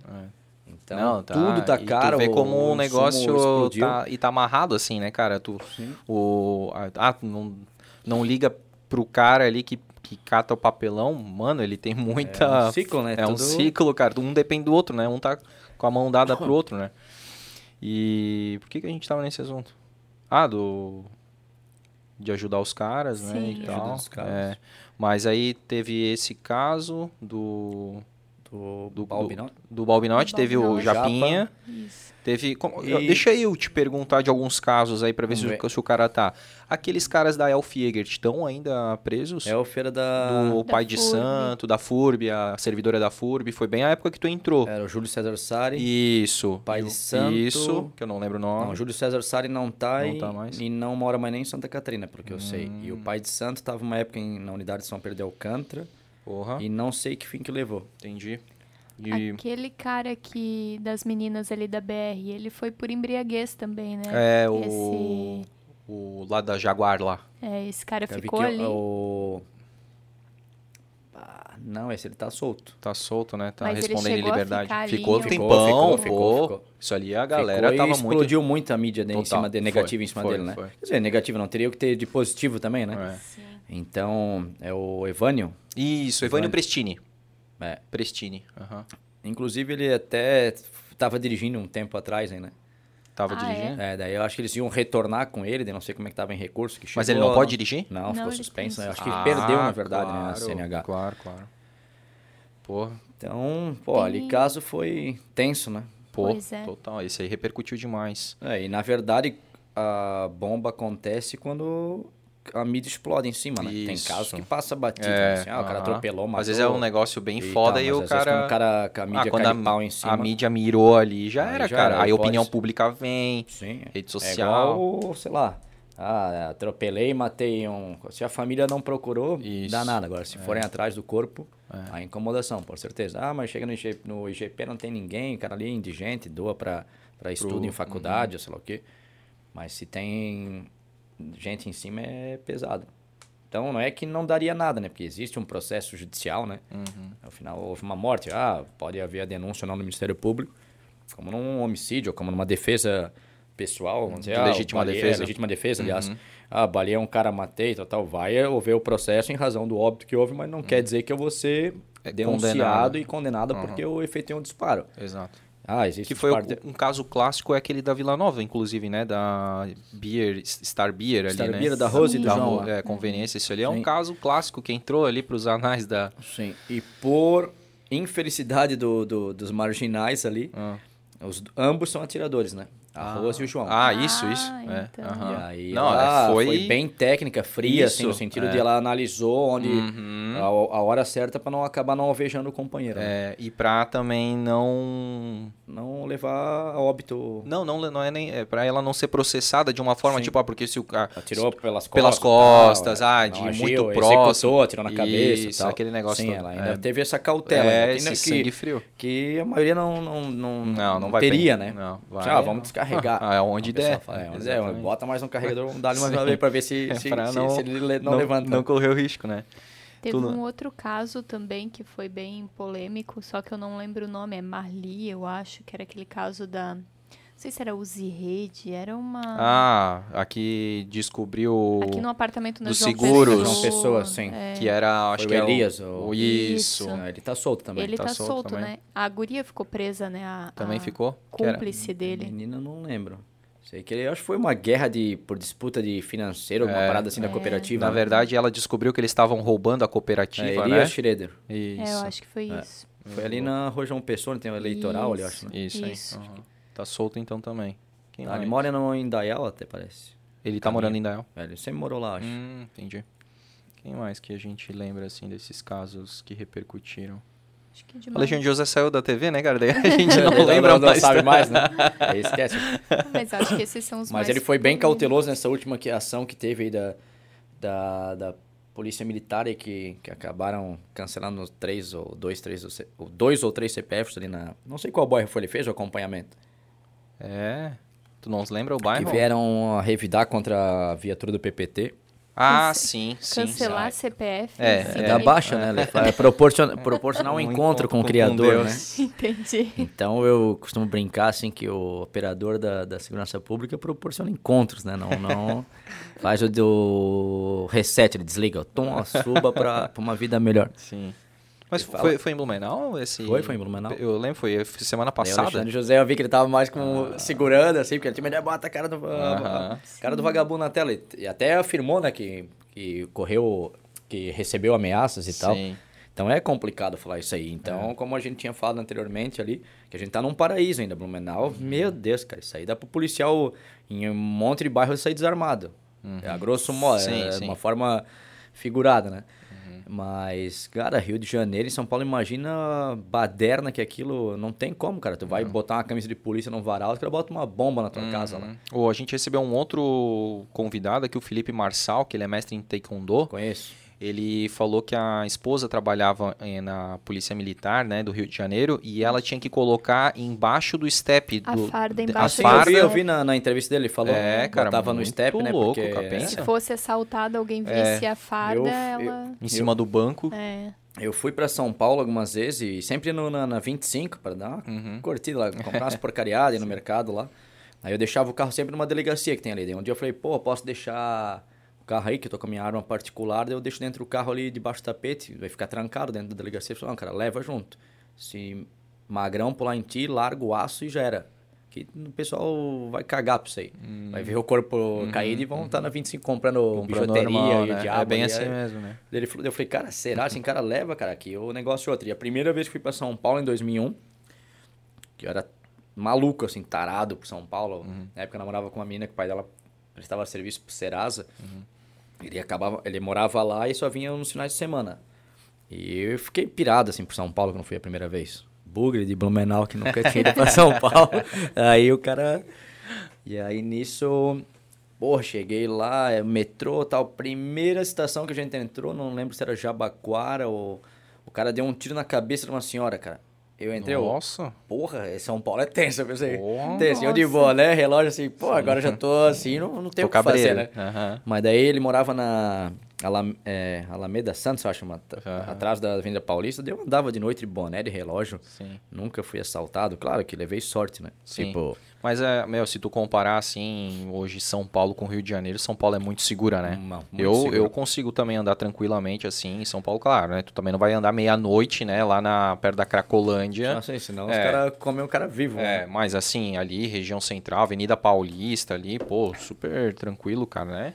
Speaker 3: Então,
Speaker 1: Não, tá.
Speaker 3: tudo tá
Speaker 1: E
Speaker 3: caro.
Speaker 1: Tu vê como
Speaker 3: o
Speaker 1: o negócio tá, e tá amarrado assim, né, cara? Tu, o, ah, não, não liga pro cara ali que, que cata o papelão, mano, ele tem muita...
Speaker 3: É um ciclo, né?
Speaker 1: É um
Speaker 3: Tudo-
Speaker 1: ciclo, cara. Um depende do outro, né? Um tá com a mão dada pro outro, né? E por que, que a gente tava nesse assunto? Ah, do... De ajudar os caras, né?
Speaker 2: Sim.
Speaker 1: E
Speaker 3: Ajuda
Speaker 1: tal.
Speaker 3: os caras.
Speaker 1: É. Mas aí teve esse caso do...
Speaker 3: Do,
Speaker 1: Do,
Speaker 3: Balbinotti.
Speaker 1: do, do Balbinotti, teve o. Japinha.
Speaker 2: Isso.
Speaker 1: Teve. como-
Speaker 3: E-
Speaker 1: Deixa eu te perguntar de alguns casos aí pra ver se, se o cara tá. Aqueles caras da Elf Jäger estão ainda presos?
Speaker 3: É o feira da...
Speaker 1: do
Speaker 2: Da
Speaker 1: pai de santo, da FURB, a servidora da FURB. Foi bem a época que tu entrou.
Speaker 3: Era o Júlio César Sari.
Speaker 1: Isso.
Speaker 3: Pai de santo.
Speaker 1: Isso, que eu não lembro o nome.
Speaker 3: Não, o Júlio César Sari não tá,
Speaker 1: Não
Speaker 3: e,
Speaker 1: tá mais? Hum.
Speaker 3: e não mora mais nem em Santa Catarina, pelo que eu sei. E o pai de santo tava uma época em- na unidade de São Pedro de Alcântara
Speaker 1: Porra,
Speaker 3: e não sei que fim que levou.
Speaker 1: entendi. E,
Speaker 2: Aquele cara que das meninas ali da BR, ele foi por embriaguez também, né?
Speaker 1: é, o,
Speaker 2: Esse,
Speaker 1: o lá da Jaguar lá.
Speaker 2: é, esse cara
Speaker 3: Eu
Speaker 2: ficou
Speaker 3: que
Speaker 2: ali.
Speaker 3: O... Ah, não, esse ele tá solto.
Speaker 1: Tá solto, né? Tá
Speaker 2: Mas ele
Speaker 1: respondendo em liberdade.
Speaker 2: ali
Speaker 1: ficou
Speaker 2: em algum-
Speaker 1: tempão,
Speaker 3: Ficou,
Speaker 1: pô.
Speaker 3: ficou, ficou.
Speaker 1: Isso ali a galera
Speaker 3: Ficou e
Speaker 1: tava muito.
Speaker 3: explodiu muito a mídia dele em
Speaker 1: Total,
Speaker 3: cima de
Speaker 1: foi,
Speaker 3: negativo em cima
Speaker 1: foi,
Speaker 3: dele, né?
Speaker 1: foi.
Speaker 3: Quer dizer, negativo não, teria que ter de positivo também, né?
Speaker 1: É.
Speaker 3: Então, é o Evânio.
Speaker 1: Isso, Evânio
Speaker 3: Evânio.
Speaker 1: Prestini.
Speaker 3: É.
Speaker 1: Prestini. aham.
Speaker 3: Inclusive, ele até tava dirigindo um tempo atrás aí, né?
Speaker 1: Tava
Speaker 2: Ah,
Speaker 1: dirigindo?
Speaker 3: É, daí eu acho que eles iam retornar com ele, daí não sei como é que tava em recurso. Que
Speaker 1: Mas
Speaker 3: chegou,
Speaker 1: ele não pode dirigir?
Speaker 3: Não,
Speaker 2: Não,
Speaker 3: ficou suspenso. né? Eu acho que
Speaker 1: Ah,
Speaker 3: perdeu, na verdade, né, a
Speaker 1: claro,
Speaker 3: CNH.
Speaker 1: Claro, claro. Porra,
Speaker 3: Então, pô, ali
Speaker 2: Tem-
Speaker 3: caso foi tenso, né?
Speaker 1: pô,
Speaker 2: Pois é.
Speaker 1: total. Esse aí repercutiu demais.
Speaker 3: É, e na verdade a bomba acontece quando a mídia explode em cima, né? Tem casos que passa batido,
Speaker 1: É,
Speaker 3: assim, ah, o cara atropelou, matou.
Speaker 1: Às vezes é um negócio bem
Speaker 3: e
Speaker 1: foda
Speaker 3: tal,
Speaker 1: e o cara...
Speaker 3: o cara com a mídia
Speaker 1: ah, quando a,
Speaker 3: em cima.
Speaker 1: a mídia mirou ali, já
Speaker 3: Aí
Speaker 1: era,
Speaker 3: já
Speaker 1: cara.
Speaker 3: era,
Speaker 1: Aí opinião pública vem,
Speaker 3: Sim.
Speaker 1: rede
Speaker 3: É
Speaker 1: social.
Speaker 3: igual, sei lá, ah, atropelei, matei um. Se a família não procurou,
Speaker 1: Isso.
Speaker 3: dá nada. Agora, se forem atrás do corpo, a incomodação, por certeza. Ah, mas chega no, IG, no IGP, não tem ninguém, o cara ali é indigente, doa pra estudo em faculdade, ou sei lá o quê. Mas se tem gente em cima, é pesado. Então, não é que não daria nada, né? Porque existe um processo judicial, né?
Speaker 1: Uhum.
Speaker 3: Afinal, houve uma morte. Ah, pode haver a denúncia ou não no Ministério Público, como num homicídio, como numa defesa pessoal, vamos dizer,
Speaker 1: De
Speaker 3: ah,
Speaker 1: legítima defesa.
Speaker 3: É, legítima defesa, aliás.
Speaker 1: Uhum.
Speaker 3: Ah, baleia um cara, matei, tal, tal. Vai haver o processo em razão do óbito que houve, mas não quer dizer que eu vou ser
Speaker 1: É
Speaker 3: denunciado
Speaker 1: condenado.
Speaker 3: e condenado porque eu efetuei um disparo.
Speaker 1: Exato.
Speaker 3: Ah, existe
Speaker 1: Que foi
Speaker 3: de-
Speaker 1: um caso clássico é aquele da Vila Nova, inclusive, né? Da Beer, Star Beer ali,
Speaker 3: Star
Speaker 1: né?
Speaker 3: Beer, da Rose e do
Speaker 1: Da
Speaker 3: João.
Speaker 1: É, conveniência. Isso ali é um caso clássico que entrou ali pros anais da...
Speaker 3: Sim. E por infelicidade do, do- dos marginais ali,
Speaker 1: Ah.
Speaker 3: os, ambos são atiradores, né? A Rose e o João.
Speaker 1: Ah, isso,
Speaker 2: Ah,
Speaker 1: isso. é,
Speaker 2: então.
Speaker 3: E aí
Speaker 1: Não,
Speaker 3: ela
Speaker 1: é,
Speaker 3: foi...
Speaker 1: foi...
Speaker 3: bem técnica, fria, assim, no
Speaker 1: Isso,
Speaker 3: sentido
Speaker 1: é.
Speaker 3: de ela analisou onde
Speaker 1: Uhum.
Speaker 3: a, a hora certa para não acabar não alvejando o companheiro. né?
Speaker 1: É, e pra também não...
Speaker 3: Não levar a óbito.
Speaker 1: Não, não, não é nem... É pra ela não ser processada de uma forma,
Speaker 3: Sim.
Speaker 1: tipo, ah, porque se o cara...
Speaker 3: Atirou pelas costas.
Speaker 1: Pelas
Speaker 3: tal,
Speaker 1: costas,
Speaker 3: é.
Speaker 1: ah, de
Speaker 3: agiu,
Speaker 1: muito próximo.
Speaker 3: atirou na cabeça
Speaker 1: Isso,
Speaker 3: e tal.
Speaker 1: aquele negócio
Speaker 3: Sim,
Speaker 1: todo.
Speaker 3: ela ainda
Speaker 1: É.
Speaker 3: teve essa cautela.
Speaker 1: É,
Speaker 3: né?
Speaker 1: esse
Speaker 3: que,
Speaker 1: sangue frio.
Speaker 3: que a maioria não, não, não,
Speaker 1: Não, não vai
Speaker 3: teria,
Speaker 1: bem.
Speaker 3: né?
Speaker 1: Não, vai.
Speaker 3: Ah, vamos descarregar.
Speaker 1: Ah, é onde der.
Speaker 3: fala, é, onde
Speaker 1: Exatamente.
Speaker 3: der, bota mais um carregador, dar mais uma vez para ver se,
Speaker 1: É
Speaker 3: se,
Speaker 1: pra
Speaker 3: se-
Speaker 1: não-
Speaker 3: se ele le- não, levanta.
Speaker 1: Não correr o risco, né?
Speaker 2: Teve
Speaker 1: Tudo-
Speaker 2: um outro caso também que foi bem polêmico, só que eu não lembro o nome, é Marli, eu acho, que era aquele caso da. Não sei se era Uzi Rede, era uma.
Speaker 1: Ah, aqui descobriu
Speaker 2: aqui no apartamento na
Speaker 1: dos
Speaker 2: João
Speaker 1: seguros.
Speaker 2: Pessoa,
Speaker 3: Pessoa, sim.
Speaker 2: é,
Speaker 1: que era, acho
Speaker 3: Foi
Speaker 1: que
Speaker 3: o
Speaker 1: é
Speaker 3: Elias,
Speaker 1: o,
Speaker 3: o-
Speaker 1: o isso.
Speaker 2: Isso.
Speaker 3: Ah, ele tá solto também.
Speaker 2: Ele
Speaker 1: tá
Speaker 2: tá,
Speaker 1: solto
Speaker 2: solto, né? A guria ficou presa, né? A,
Speaker 1: Também
Speaker 2: a
Speaker 1: ficou?
Speaker 2: Cúmplice dele.
Speaker 3: Menina, eu não lembro. Sei que ele, acho que foi uma guerra de, por disputa de financeiro, alguma
Speaker 1: É.
Speaker 3: parada assim da
Speaker 2: É.
Speaker 3: cooperativa.
Speaker 1: Na
Speaker 3: né?
Speaker 1: verdade, ela descobriu que eles estavam roubando a
Speaker 3: é,
Speaker 1: cooperativa,
Speaker 3: Elias
Speaker 1: né?
Speaker 3: Schroeder.
Speaker 1: Isso.
Speaker 2: É, eu acho que foi isso.
Speaker 3: Foi ali na Rua João Pessoa, tem o eleitoral ali, eu acho. Né?
Speaker 1: Isso, aí.
Speaker 2: Isso.
Speaker 1: Aham. Tá solto então também. Quem
Speaker 3: Ah,
Speaker 1: mais?
Speaker 3: ele mora no Indaial até, parece.
Speaker 1: Ele tá morando em Dael.
Speaker 3: É, ele sempre morou lá, acho.
Speaker 1: Hum, entendi. Quem mais que a gente lembra, assim, desses casos que repercutiram?
Speaker 2: Acho que
Speaker 1: O
Speaker 2: demais.
Speaker 1: Alexandre José saiu da TV, né, cara? Daí a gente não lembra
Speaker 3: não,
Speaker 1: mais.
Speaker 3: sabe mais, né? Aí esquece.
Speaker 2: Mas acho que esses são os
Speaker 3: Mas
Speaker 2: mais
Speaker 3: ele foi bem cauteloso nessa última que- ação que teve aí da, da, da polícia militar aí que, que acabaram cancelando três ou dois, três, ou dois ou três CPFs ali na... Não sei qual bairro foi, ele fez o acompanhamento.
Speaker 1: É. Tu não lembra o
Speaker 3: Que
Speaker 1: bairro?
Speaker 3: vieram revidar contra a viatura do PPT.
Speaker 1: Ah,
Speaker 2: Cance-
Speaker 1: sim, sim.
Speaker 2: Cancelar
Speaker 1: sim.
Speaker 2: CPF.
Speaker 1: É,
Speaker 2: assim,
Speaker 3: É, da baixa, né? É proporciona, proporcionar um, encontro, com o Criador, né?
Speaker 2: Entendi.
Speaker 3: Então eu costumo brincar assim que o operador da, da segurança pública proporciona encontros, né? Não, não faz o do reset, ele desliga, tom, suba para uma vida melhor.
Speaker 1: Sim. Mas foi, foi em Blumenau esse...
Speaker 3: Foi, foi em Blumenau.
Speaker 1: Eu lembro, foi semana
Speaker 3: Daí o
Speaker 1: passada.
Speaker 3: Alexandre José, eu vi que ele tava mais com segurando, assim, porque ele tinha ideia, bota a cara do, cara do vagabundo na tela. E, até afirmou, né, que, que correu, que recebeu ameaças e tal.
Speaker 1: Sim.
Speaker 3: Então é complicado falar isso aí. Então, como a gente tinha falado anteriormente ali, que a gente tá num paraíso ainda, Blumenau. Meu Deus, cara, isso aí dá pro policial em um monte de bairro sair desarmado. É, a grosso modo,
Speaker 1: Sim,
Speaker 3: é
Speaker 1: sim.
Speaker 3: uma forma figurada, né? Mas, cara, Rio de Janeiro e São Paulo, imagina baderna que aquilo não tem como, cara. Tu vai botar uma camisa de polícia num varal, os caras botam uma bomba na tua casa lá.
Speaker 1: Ou a gente recebeu um outro convidado aqui, o Felipe Marçal, que ele é mestre em Taekwondo.
Speaker 3: Conheço.
Speaker 1: Ele falou que a esposa trabalhava eh, na polícia militar, né, do Rio de Janeiro, e ela tinha que colocar embaixo do step
Speaker 2: A
Speaker 1: do
Speaker 2: farda
Speaker 1: a
Speaker 2: embaixo
Speaker 3: Sim,
Speaker 2: do
Speaker 3: eu
Speaker 1: farda
Speaker 3: vi, eu vi na, na entrevista dele, ele falou,
Speaker 1: É, cara,
Speaker 3: botava no step, né?
Speaker 1: louco,
Speaker 3: porque
Speaker 1: cara.
Speaker 2: Se fosse assaltada, alguém visse a farda,
Speaker 3: Eu- eu-
Speaker 2: ela.
Speaker 1: em cima do banco.
Speaker 2: É.
Speaker 3: Eu fui pra São Paulo algumas vezes e sempre no, na, na 25 para dar uma
Speaker 1: Uhum.
Speaker 3: curtida lá, comprar umas porcariadas ir no mercado lá. Aí eu deixava o carro sempre numa delegacia que tem ali. Daí um dia eu falei, pô, posso deixar carro aí, que eu tô com a minha arma particular, daí eu deixo dentro do carro ali debaixo do tapete, vai ficar trancado dentro da delegacia. Eu falei, não, cara, leva junto. Se magrão pular em ti, larga o aço e já era. aqui o pessoal vai cagar pra isso aí. Vai ver o corpo
Speaker 1: Uhum,
Speaker 3: caído e vão estar na 25 comprando,
Speaker 1: Comprando
Speaker 3: bijuteria
Speaker 1: normal,
Speaker 3: e
Speaker 1: né?
Speaker 3: diabo.
Speaker 1: É bem assim
Speaker 3: aí-
Speaker 1: mesmo, né?
Speaker 3: Ele eu falei, cara, será assim, cara, leva, cara, aqui o negócio é outro. E a primeira vez que fui pra São Paulo, em 2001, que eu era maluco, assim, tarado por São Paulo.
Speaker 1: Uhum.
Speaker 3: Na época eu namorava com uma menina que o pai dela prestava serviço pro Serasa.
Speaker 1: Uhum.
Speaker 3: Ele acabava, ele morava lá e só vinha nos finais de semana. E eu fiquei pirado, assim, por São Paulo, quando fui a primeira vez. Bugre de Blumenau, que nunca tinha ido pra São Paulo. aí o cara... E aí, nisso... Pô, cheguei lá, é metrô tal. Primeira estação que a gente entrou, não lembro se era Jabaquara ou... O cara deu um tiro na cabeça de uma senhora, cara. Eu entrei, eu,
Speaker 1: Nossa.
Speaker 3: porra, São Paulo é tenso, eu pensei.
Speaker 1: Porra.
Speaker 3: tenso. Eu de
Speaker 2: Nossa.
Speaker 3: boa, né? Relógio assim, pô, agora já tô assim, não, não tenho
Speaker 1: Tô
Speaker 3: o que fazer, né?
Speaker 1: Aham.
Speaker 3: Mas daí ele morava na Alam- é, Alameda Santos, eu acho, uma-
Speaker 1: Aham.
Speaker 3: atrás da Avenida Paulista. Daí eu andava de noite de boné, de relógio.
Speaker 1: Sim.
Speaker 3: Nunca fui assaltado. Claro que levei sorte, né?
Speaker 1: Sim.
Speaker 3: Tipo,
Speaker 1: Mas, é, meu, se tu comparar, assim, hoje São Paulo com Rio de Janeiro, São Paulo é muito segura, né?
Speaker 3: Uma- muito
Speaker 1: eu,
Speaker 3: segura.
Speaker 1: eu consigo também andar tranquilamente, assim, em São Paulo, claro, né? Tu também não vai andar meia-noite, né? Lá na, perto da Cracolândia.
Speaker 3: não sei, senão os
Speaker 1: É.
Speaker 3: caras comem o cara vivo.
Speaker 1: É,
Speaker 3: né?
Speaker 1: mas assim, ali, região central, Avenida Paulista ali, pô, super tranquilo, cara, né?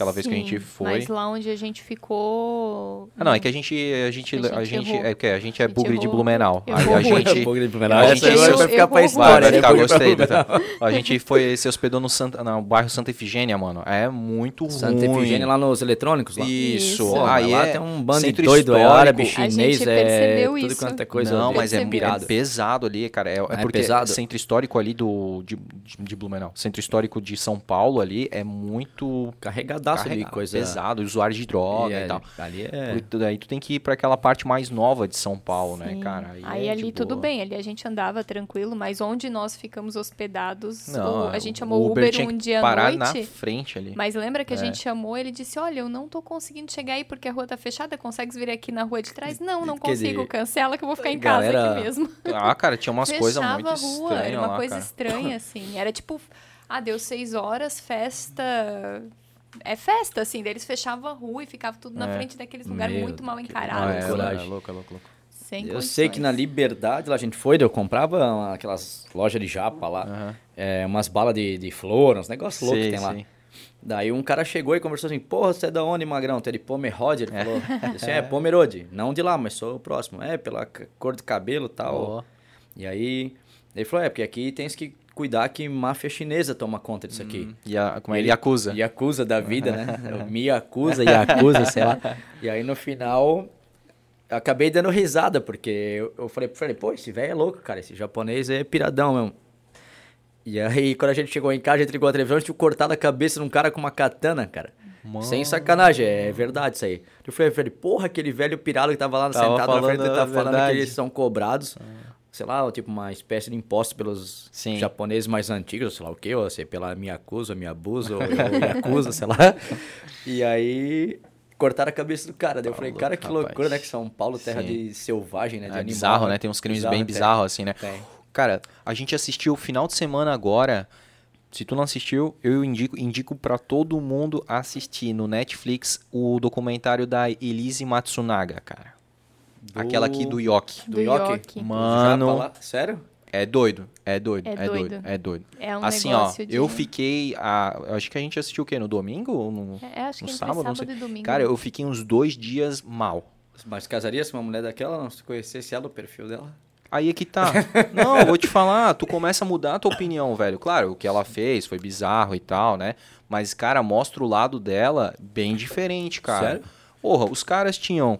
Speaker 1: Aquela vez que a gente foi.
Speaker 2: Mas lá onde a gente ficou.
Speaker 1: Ah, não, é que a gente. A gente.
Speaker 2: A
Speaker 1: A
Speaker 2: gente
Speaker 1: é, que a gente é
Speaker 2: A gente
Speaker 1: bugre de. Blumenau.
Speaker 2: Errou.
Speaker 1: a gente.
Speaker 3: Bugre de Blumenau.
Speaker 1: a gente-
Speaker 3: vai ficar pra história.
Speaker 1: Vai, vai
Speaker 3: né?
Speaker 1: ficar, gostei. Tá? A gente foi, se hospedou no, Santa, no bairro Santa Efigênia, mano. É muito
Speaker 3: Santa
Speaker 1: ruim.
Speaker 3: Efigênia lá nos eletrônicos lá.
Speaker 1: Isso.
Speaker 2: Isso.
Speaker 1: Aí
Speaker 3: lá
Speaker 1: é
Speaker 3: tem um bando de doido, é árabe,
Speaker 2: A
Speaker 3: chinês, é
Speaker 2: percebeu
Speaker 3: tudo
Speaker 2: isso.
Speaker 3: quanto é coisa.
Speaker 1: não, mas é, é pesado ali, cara. É, é
Speaker 3: É
Speaker 1: porque
Speaker 3: pesado?
Speaker 1: centro histórico ali do de, de- Blumenau, centro histórico de São Paulo ali é muito
Speaker 3: Carregadaço ali,
Speaker 1: carregado,
Speaker 3: coisa...
Speaker 1: pesado, usuário de droga
Speaker 3: E
Speaker 1: e,
Speaker 3: é-
Speaker 1: tal.
Speaker 3: Ali é...
Speaker 1: Por- Daí tu tem que ir pra aquela parte mais nova de São Paulo, né,
Speaker 2: Sim.
Speaker 1: cara?
Speaker 2: Aí,
Speaker 1: é de
Speaker 2: ali tudo
Speaker 1: boa.
Speaker 2: bem, ali a gente andava tranquilo, mas onde nós ficamos hospedados,
Speaker 1: Não,
Speaker 2: o- a gente chamou
Speaker 1: o
Speaker 2: Uber
Speaker 1: tinha
Speaker 2: um dia à
Speaker 1: parar
Speaker 2: noite.
Speaker 1: na frente ali.
Speaker 2: Mas lembra que a
Speaker 1: É.
Speaker 2: gente chamou, ele disse: Olha, eu não tô conseguindo chegar aí porque a rua tá fechada, consegues vir aqui na rua de trás? Não, não
Speaker 3: Quer dizer,
Speaker 2: consigo, cancela que eu vou ficar em casa
Speaker 3: galera-
Speaker 2: aqui mesmo.
Speaker 1: Ah, cara, tinha umas coisas muito
Speaker 2: a rua,
Speaker 1: estranhas
Speaker 2: era uma
Speaker 1: lá,
Speaker 2: coisa
Speaker 1: cara.
Speaker 2: estranha, assim. Era tipo, ah, deu seis horas, festa. É festa, assim, daí eles fechavam a rua e ficava tudo na
Speaker 1: É.
Speaker 2: frente daqueles lugares
Speaker 3: Meu,
Speaker 2: muito mal
Speaker 3: que-
Speaker 1: Ah,
Speaker 2: encarados.
Speaker 1: é,
Speaker 2: assim,
Speaker 3: coragem.
Speaker 1: é louco, é louco, louco.
Speaker 2: sem
Speaker 3: Eu sei que na. Liberdade, lá a gente foi, eu comprava aquelas lojas de japa lá,
Speaker 1: Aham.
Speaker 3: é, umas balas de, de flor, uns negócios loucos que tem lá.
Speaker 1: sei.
Speaker 3: Daí um cara chegou e conversou assim, porra, você é da onde, magrão? É de Pomerode? Ele falou, Eu disse, é, Pomerode, não de lá, mas sou o próximo. É, pela cor do cabelo e tal.
Speaker 1: Ó.
Speaker 3: E aí, ele falou, é, porque aqui tens que cuidar que máfia chinesa toma conta disso aqui.
Speaker 1: E a, como é?
Speaker 3: Ele-
Speaker 1: Yakuza.
Speaker 3: Yakuza da vida, né? Me acusa, Yakuza, sei lá. E aí no final, acabei dando risada, porque eu, eu falei, falei, pô, esse velho é louco, cara. Esse japonês é piradão mesmo. E aí, quando a gente chegou em casa, a gente ligou a televisão, a gente tinha cortado a cabeça de um cara com uma katana, cara.
Speaker 1: Mano.
Speaker 3: Sem sacanagem, é verdade isso aí. Eu falei, falei, porra, aquele velho pirado que tava lá
Speaker 1: Tava
Speaker 3: sentado na frente,
Speaker 1: falando
Speaker 3: ele tá
Speaker 1: a
Speaker 3: falando
Speaker 1: verdade.
Speaker 3: que eles são cobrados. Sei lá, tipo, uma espécie de imposto pelos
Speaker 1: Sim.
Speaker 3: japoneses mais antigos, sei lá o quê, ou sei, pela minha acusa, minha abusa, ou acusa, sei lá. E aí cortaram a cabeça do cara. Daí eu falei,
Speaker 1: louco,
Speaker 3: cara, que
Speaker 1: rapaz.
Speaker 3: loucura, né? Que São Paulo, terra
Speaker 1: Sim.
Speaker 3: de selvagem, né? De
Speaker 1: É
Speaker 3: animal.
Speaker 1: bizarro, né? Tem uns crimes bem
Speaker 3: tem.
Speaker 1: bizarros, assim, né?
Speaker 3: Tem.
Speaker 1: Cara, a gente assistiu o final de semana agora. Se tu não assistiu, eu indico, indico para todo mundo assistir no Netflix o documentário da Elise Matsunaga, cara.
Speaker 3: Do-
Speaker 1: Aquela aqui do Yoki.
Speaker 2: Do
Speaker 3: Yoki?
Speaker 2: Yoki.
Speaker 1: Mano.
Speaker 3: Sério?
Speaker 1: É doido, é doido,
Speaker 2: É
Speaker 1: é, doido.
Speaker 2: doido.
Speaker 1: é doido.
Speaker 2: É um
Speaker 1: assim, ó,
Speaker 2: de...
Speaker 1: eu fiquei. A, eu acho que a gente assistiu o quê? No domingo? Ou no,
Speaker 2: É, acho que
Speaker 1: no
Speaker 2: entre
Speaker 1: sábado? Não
Speaker 2: sábado
Speaker 1: sei.
Speaker 2: e domingo.
Speaker 1: Cara, eu fiquei uns dois dias mal.
Speaker 3: Mas casaria se uma mulher daquela não se conhecesse ela, o perfil dela?
Speaker 1: Aí é que tá. Não, eu vou te falar, tu começa a mudar a tua opinião, velho. Claro, o que ela fez foi bizarro e tal, né? Mas, cara, mostra o lado dela bem diferente, cara.
Speaker 3: Sério?
Speaker 1: Porra, os caras tinham.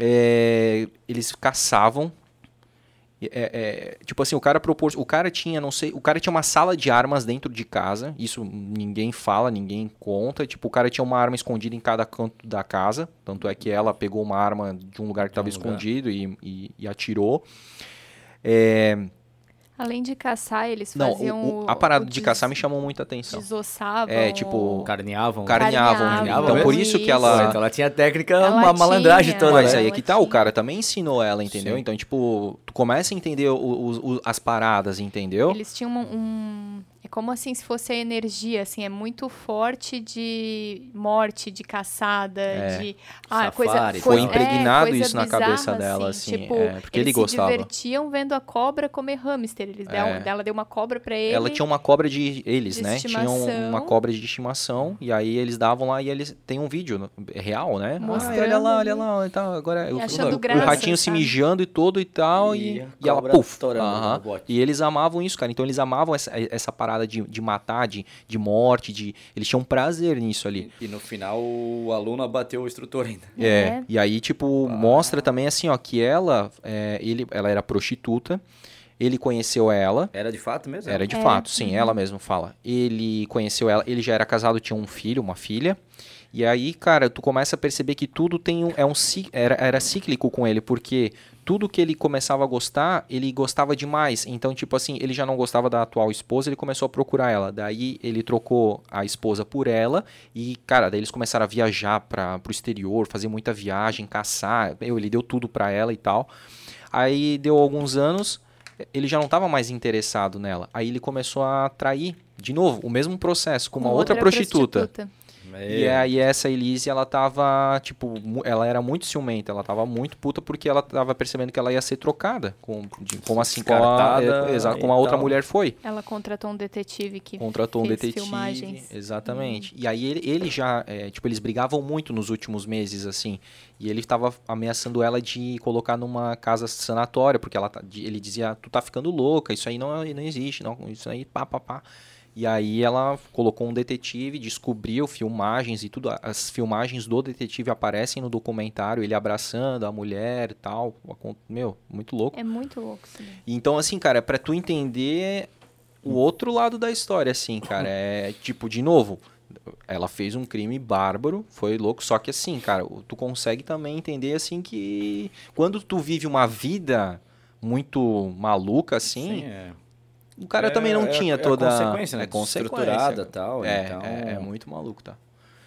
Speaker 1: É, eles caçavam. é, é, tipo assim, o cara propor... o cara tinha, não sei, o cara tinha uma sala de armas dentro de casa. Isso ninguém fala, ninguém conta. Tipo, o cara tinha uma arma escondida em cada canto da casa. Tanto é que ela pegou uma arma de um lugar que estava
Speaker 3: um
Speaker 1: escondido e, e- e atirou. É,
Speaker 2: Além de caçar, eles
Speaker 1: não,
Speaker 2: faziam
Speaker 1: o- a parada
Speaker 2: o
Speaker 1: de caçar me chamou muita atenção.
Speaker 2: Desossavam.
Speaker 1: É, tipo,
Speaker 3: Carneavam.
Speaker 1: Carneavam.
Speaker 2: Carneavam,
Speaker 1: Então, por isso que ela.
Speaker 3: Então ela tinha técnica,
Speaker 2: Ela
Speaker 3: uma malandragem
Speaker 2: tinha.
Speaker 3: toda,
Speaker 1: Mas
Speaker 3: né?
Speaker 1: aí é que tá, o cara também ensinou ela, entendeu?
Speaker 3: Sim.
Speaker 1: Então, tipo, tu começa a entender o- o- o- as paradas, entendeu?
Speaker 2: Eles tinham um, um- É É como assim se fosse a energia, assim, é muito forte de morte, de caçada,
Speaker 1: É.
Speaker 2: de ah,
Speaker 3: Safari,
Speaker 2: coisa.
Speaker 1: Foi
Speaker 2: é,
Speaker 1: impregnado
Speaker 2: coisa
Speaker 1: isso na
Speaker 2: bizarra,
Speaker 1: cabeça dela, assim,
Speaker 2: tipo,
Speaker 1: é, porque ele
Speaker 2: eles
Speaker 1: gostava.
Speaker 2: se divertiam vendo a cobra comer hamster. Eles deram,
Speaker 1: É.
Speaker 2: ela deu uma cobra pra ele.
Speaker 1: Ela tinha uma cobra de. Eles,
Speaker 2: de
Speaker 1: né? Tinham uma cobra de estimação. E aí eles davam lá e eles. Tem um vídeo é real, né?
Speaker 2: Mostrando
Speaker 1: Ah, olha lá, olha lá. E tal, agora, o,
Speaker 2: achando
Speaker 1: o
Speaker 2: graça,
Speaker 1: ratinho se
Speaker 2: sabe?
Speaker 1: mijando e todo e tal.
Speaker 3: E
Speaker 1: E,
Speaker 3: a
Speaker 1: e ela, puf.
Speaker 3: no bote.
Speaker 1: E eles amavam isso, cara. Então eles amavam essa, essa parada de, de matar, de, de morte, de. Eles tinham prazer nisso ali.
Speaker 3: E no final o aluno abateu o instrutor ainda.
Speaker 1: É.
Speaker 2: É.
Speaker 1: E aí, tipo, mostra também assim, ó, que ela, é, ele, ela era prostituta. Ele conheceu ela.
Speaker 3: Era de fato mesmo?
Speaker 1: Era de
Speaker 2: É,
Speaker 1: fato, sim, ela mesma fala. Ele conheceu ela, ele já era casado, tinha um filho, uma filha. E aí, cara, tu começa a perceber que tudo tem um, é um era, era cíclico com ele, porque tudo que ele começava a gostar, ele gostava demais. Então, tipo assim, ele já não gostava da atual esposa, ele começou a procurar ela. Daí ele trocou a esposa por ela e, cara, daí eles começaram a viajar para pro exterior, fazer muita viagem, caçar. Meu, ele deu tudo pra ela e tal. Aí deu alguns anos, ele já não estava mais interessado nela. Aí ele começou a trair, de novo, o mesmo processo, com uma outra, prostituta. E
Speaker 3: É.
Speaker 1: aí essa Elise, ela tava, tipo, ela era muito ciumenta, ela tava muito puta porque ela tava percebendo que ela ia ser trocada, com, de- como assim, com a, é, exato, como a outra mulher foi.
Speaker 2: Ela contratou um detetive que
Speaker 1: Contratou um
Speaker 2: fez
Speaker 1: detetive.
Speaker 2: filmagens.
Speaker 1: Exatamente. E aí ele, ele já, é, tipo, eles brigavam muito nos últimos meses, assim. E ele tava ameaçando ela de colocar numa casa sanatória, porque ela, tá- ele dizia, tu tá ficando louca, isso aí não, não existe, não, isso aí, pá, pá, pá. E aí ela colocou um detetive, descobriu filmagens e tudo. As filmagens do detetive aparecem no documentário, ele abraçando a mulher e tal. Meu, muito louco.
Speaker 2: É muito louco daí.
Speaker 1: Então, assim, cara, pra tu entender o outro lado da história, assim, cara, é tipo, de novo, ela fez um crime bárbaro, foi louco, só que assim, cara, tu consegue também entender, assim, que quando tu vive uma vida muito maluca, assim,
Speaker 3: Sim, é.
Speaker 1: O cara
Speaker 3: É-
Speaker 1: também não
Speaker 3: é-
Speaker 1: tinha
Speaker 3: é
Speaker 1: toda...
Speaker 3: consequência, né?
Speaker 1: É consequência.
Speaker 3: Estruturada e tal,
Speaker 1: É,
Speaker 3: então-
Speaker 1: é, é muito maluco, tá?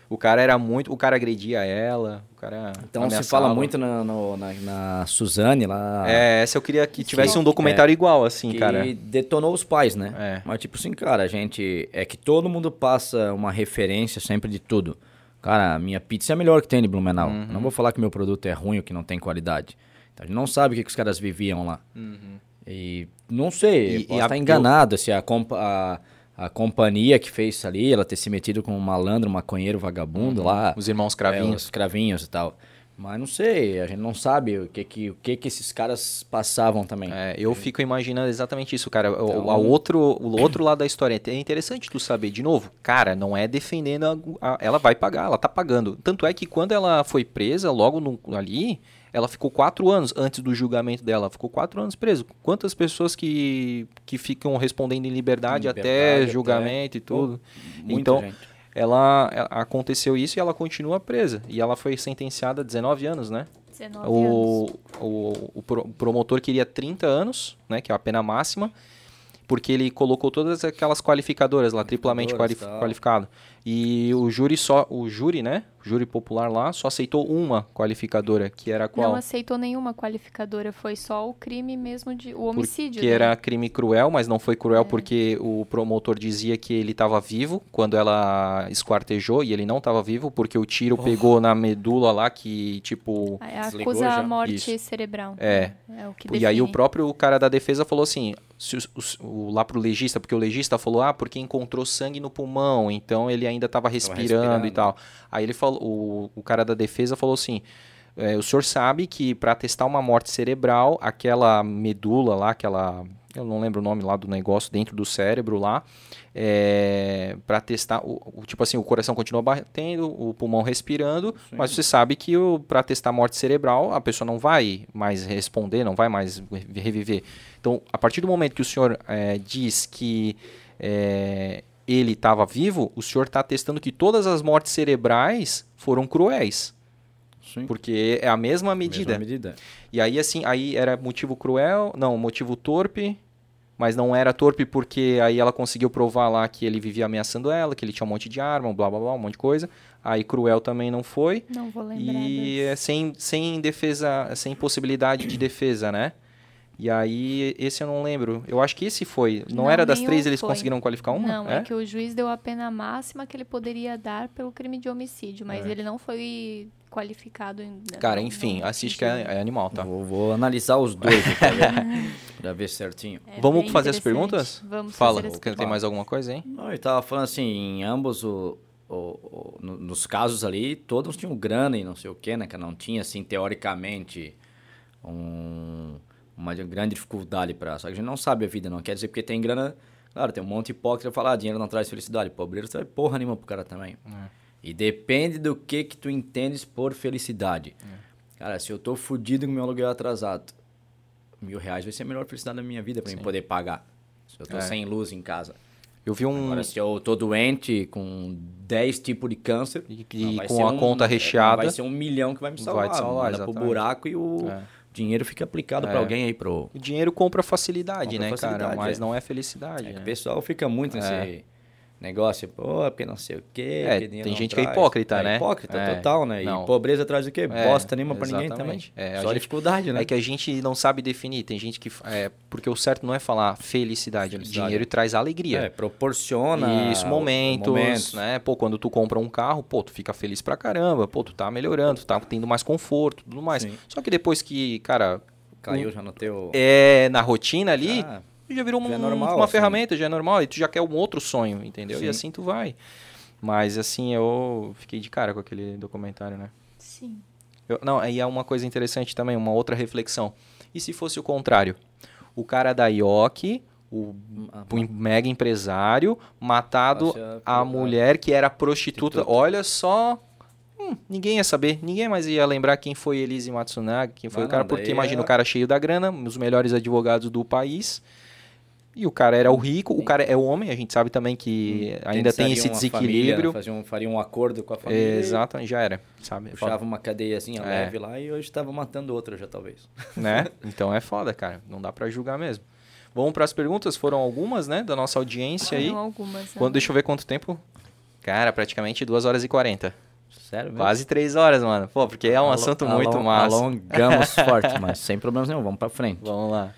Speaker 1: O cara era muito... O cara agredia ela, o cara
Speaker 3: Então se fala muito na, no- na, na Suzane lá.
Speaker 1: É, essa eu queria que tivesse um documentário igual, assim,
Speaker 3: que
Speaker 1: cara.
Speaker 3: detonou os pais, né?
Speaker 1: É.
Speaker 3: Mas tipo assim, cara, a gente. É que todo mundo passa uma referência sempre de tudo. Cara, a minha pizza é a melhor que tem de Blumenau.
Speaker 1: Uhum.
Speaker 3: Não vou falar que meu produto é ruim ou que não tem qualidade. Então, a gente não sabe o que, que os caras viviam lá. E não sei,
Speaker 1: E-
Speaker 3: posso
Speaker 1: e a-
Speaker 3: estar enganado se a, compa- a, a companhia que fez isso ali, ela ter se metido com um malandro, um maconheiro, vagabundo lá.
Speaker 1: Uhum. Os irmãos
Speaker 3: É,
Speaker 1: cravinhos.
Speaker 3: os cravinhos e tal. Mas não sei, a gente não sabe o que que, o que, que esses caras passavam também.
Speaker 1: É, eu fico imaginando exatamente isso, cara. O,
Speaker 3: Então-
Speaker 1: a outro, o outro lado da história é interessante tu saber, de novo, cara, não é defendendo a, a- ela vai pagar, ela tá pagando. Tanto é que quando ela foi presa, logo no- ali, ela ficou quatro anos antes do julgamento dela, ficou quatro anos preso. Quantas pessoas que, que ficam respondendo em liberdade,
Speaker 3: Liberdade,
Speaker 1: até
Speaker 3: até-
Speaker 1: julgamento e tudo?
Speaker 3: Muita
Speaker 1: então,
Speaker 3: gente.
Speaker 1: ela, ela- aconteceu isso e ela continua presa. E ela foi sentenciada a 19 anos, né?
Speaker 2: 19 anos.
Speaker 1: O, o, o pro- o promotor queria 30 anos, né, que é a pena máxima, porque ele colocou todas aquelas qualificadoras lá, triplamente quali
Speaker 3: tal.
Speaker 1: qualificado. E o júri só, o júri, né, o júri popular lá, só aceitou uma qualificadora, que era qual?
Speaker 2: Não aceitou nenhuma qualificadora, foi só o crime mesmo de o homicídio.
Speaker 1: que
Speaker 2: né?
Speaker 1: era crime cruel, mas não foi cruel porque o promotor dizia que ele estava vivo quando ela esquartejou e ele não estava vivo porque o tiro pegou na medula lá que tipo
Speaker 2: acusa a morte
Speaker 1: Isso.
Speaker 2: cerebral.
Speaker 1: É.
Speaker 2: É o que
Speaker 1: E aí o próprio cara da defesa falou assim, se os- o- lá pro legista, porque o legista falou, ah, porque encontrou sangue no pulmão, então ele ainda estava respirando,
Speaker 3: respirando.
Speaker 1: e tal. Aí ele falou, o, o cara da defesa falou assim, é, o senhor sabe que para testar uma morte cerebral, aquela medula lá, aquela, eu não lembro o nome lá do negócio dentro do cérebro lá, é, para testar, o, o- tipo assim, o coração continua batendo, o pulmão respirando, mas você sabe que para testar morte cerebral, a pessoa não vai mais responder, não vai mais re- reviver. Então, a partir do momento que o senhor é, diz que é, ele estava vivo, o senhor está testando que todas as mortes cerebrais foram cruéis.
Speaker 3: Sim.
Speaker 1: Porque é a mesma medida.
Speaker 3: Mesma medida.
Speaker 1: E aí, assim, aí era motivo cruel, não, motivo torpe, mas não era torpe porque aí ela conseguiu provar lá que ele vivia ameaçando ela, que ele tinha um monte de arma, blá blá blá, um monte de coisa. Aí cruel também não foi.
Speaker 2: Não vou lembrar.
Speaker 1: E é sem, sem defesa, sem possibilidade de defesa, né? E aí, esse eu não lembro. Eu acho que esse foi. Não,
Speaker 2: Não,
Speaker 1: era das três, eles
Speaker 2: foi.
Speaker 1: conseguiram qualificar uma?
Speaker 2: Não, é? que o juiz deu a pena máxima que ele poderia dar pelo crime de homicídio, mas
Speaker 1: É.
Speaker 2: ele não foi qualificado em.
Speaker 1: Cara,
Speaker 2: não-
Speaker 1: enfim,
Speaker 2: não
Speaker 1: assiste que é, é animal, tá?
Speaker 3: Vou, vou analisar os dois pra ver, pra ver certinho.
Speaker 2: É
Speaker 1: Vamos fazer as perguntas?
Speaker 2: Vamos
Speaker 1: Fala,
Speaker 2: fazer as
Speaker 1: tem mais alguma coisa, hein?
Speaker 3: Não, eu tava falando assim, em ambos o, o- o- no- nos casos ali, todos tinham grana e não sei o que, né? Que não tinha, assim, teoricamente, um- uma grande dificuldade para Só que a gente não sabe a vida, não quer dizer porque tem grana... Claro, tem um monte de hipócrita que fala, ah, dinheiro não traz felicidade. Pobreiro traz porra nenhuma pro cara também. E depende do que que tu entendes por felicidade. Cara, se eu tô fudido com meu aluguel atrasado, mil reais vai ser a melhor felicidade da minha vida para mim poder pagar. Se eu tô
Speaker 1: É.
Speaker 3: sem luz em casa.
Speaker 1: Eu vi um.
Speaker 3: Agora, se eu tô doente com 10 tipos de câncer,
Speaker 1: E-
Speaker 3: não
Speaker 1: e
Speaker 3: vai
Speaker 1: com a conta
Speaker 3: é,
Speaker 1: recheada.
Speaker 3: Vai ser um milhão que vai me
Speaker 1: Vai
Speaker 3: salvar.
Speaker 1: te salvar,
Speaker 3: pro buraco e o
Speaker 1: É.
Speaker 3: dinheiro fica aplicado
Speaker 1: É.
Speaker 3: pra alguém aí pro.
Speaker 1: O dinheiro compra facilidade,
Speaker 3: Compra
Speaker 1: né, cara?
Speaker 3: facilidade,
Speaker 1: Mas
Speaker 3: é.
Speaker 1: não é felicidade.
Speaker 3: É
Speaker 1: né?
Speaker 3: o pessoal fica muito nesse
Speaker 1: É.
Speaker 3: negócio, pô, porque não sei o quê.
Speaker 1: É, tem gente que é
Speaker 3: traz.
Speaker 1: hipócrita,
Speaker 3: é
Speaker 1: né?
Speaker 3: Hipócrita
Speaker 1: É.
Speaker 3: total, né?
Speaker 1: Não.
Speaker 3: E pobreza traz o quê?
Speaker 1: É,
Speaker 3: Bosta nenhuma pra ninguém também.
Speaker 1: É, a
Speaker 3: Só
Speaker 1: gente-
Speaker 3: dificuldade, né?
Speaker 1: É que a gente não sabe definir. Tem gente que. É, porque o certo não é falar felicidade.
Speaker 3: Felicidade.
Speaker 1: Dinheiro traz alegria.
Speaker 3: É, proporciona.
Speaker 1: Isso, momentos,
Speaker 3: momentos.
Speaker 1: né? Pô, quando tu compra um carro, pô, tu fica feliz pra caramba, pô, tu tá melhorando, tu tá tendo mais conforto, tudo mais.
Speaker 3: Sim.
Speaker 1: Só que depois que, cara,
Speaker 3: Caiu já no teu.
Speaker 1: é na rotina ali,
Speaker 3: Ah,
Speaker 1: já virou
Speaker 3: já
Speaker 1: um-
Speaker 3: é normal,
Speaker 1: uma
Speaker 3: assim.
Speaker 1: ferramenta, já é normal, e tu já quer um outro sonho, entendeu?
Speaker 3: Sim.
Speaker 1: E assim tu vai. Mas assim, eu fiquei de cara com aquele documentário, né?
Speaker 2: Sim.
Speaker 1: Eu- não, aí é uma coisa interessante também, uma outra reflexão. E se fosse o contrário? O cara da IOC, o
Speaker 3: Ah,
Speaker 1: o mega empresário, matado
Speaker 3: Nossa,
Speaker 1: a
Speaker 3: a-
Speaker 1: mulher que era prostituta.
Speaker 3: prostituta.
Speaker 1: Olha só. hum, ninguém ia saber, ninguém mais ia lembrar quem foi Elise Matsunaga, quem foi
Speaker 3: Não,
Speaker 1: o cara, porque imagina
Speaker 3: é-
Speaker 1: o cara cheio da grana, os melhores advogados do país. E o cara era o rico, o cara é o homem, a gente sabe também que ainda tem esse desequilíbrio.
Speaker 3: Família, faziam, um, faria um acordo com a família.
Speaker 1: Exato, já era, sabe?
Speaker 3: Puxava uma cadeiazinha
Speaker 1: É.
Speaker 3: leve lá e hoje estava matando outra já, talvez.
Speaker 1: né? Então é foda, cara. Não dá pra julgar mesmo. Vamos pras perguntas? Foram algumas, né, da nossa audiência aí.
Speaker 2: Foram algumas. né?
Speaker 1: Quando, deixa eu ver quanto tempo. Cara, praticamente 2 horas e 40.
Speaker 3: Sério mesmo?
Speaker 1: Quase 3 horas, mano. Pô, porque é um
Speaker 3: Alo-
Speaker 1: assunto muito massa.
Speaker 3: Alongamos forte, mas sem problemas nenhum, vamos pra frente.
Speaker 1: Vamos lá.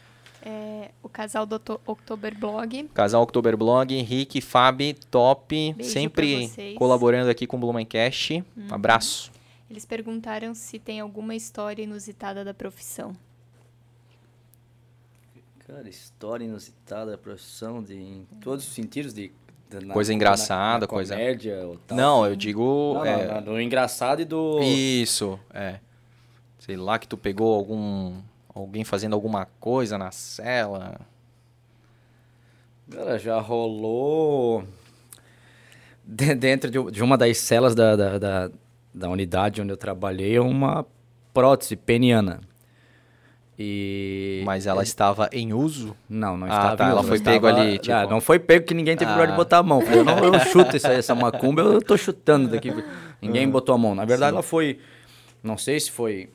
Speaker 2: É, o casal do Oktober Blog.
Speaker 1: Casal Oktober Blog, Henrique, Fabi, top.
Speaker 2: Beijo
Speaker 1: sempre
Speaker 2: pra vocês.
Speaker 1: colaborando aqui com o Blumencast. Um abraço.
Speaker 2: Eles perguntaram se tem alguma história inusitada da profissão.
Speaker 3: Cara, história inusitada da profissão de, em todos os sentidos de... de- na-
Speaker 1: Coisa engraçada,
Speaker 3: na- na
Speaker 1: coisa-
Speaker 3: comédia ou tal.
Speaker 1: Não, eu digo.
Speaker 3: Não,
Speaker 1: é,
Speaker 3: não, não, do engraçado e do...
Speaker 1: Isso, é. Sei lá que tu pegou algum. Alguém fazendo alguma coisa na cela.
Speaker 3: Cara, já rolou de- dentro de, de uma das celas da, da, da, da unidade onde eu trabalhei uma prótese peniana. E...
Speaker 1: Mas ela estava em uso?
Speaker 3: Não, não
Speaker 1: Ah,
Speaker 3: estava.
Speaker 1: tá,
Speaker 3: em
Speaker 1: ela
Speaker 3: uso,
Speaker 1: foi
Speaker 3: estava-
Speaker 1: pego ali, tipo-
Speaker 3: Ah, não foi pego que ninguém teve
Speaker 1: Ah.
Speaker 3: coragem de botar a mão. Eu, não, eu chuto essa, essa macumba, eu tô chutando daqui. Ninguém botou a mão. Na verdade,
Speaker 1: Sim.
Speaker 3: ela foi... Não sei se foi...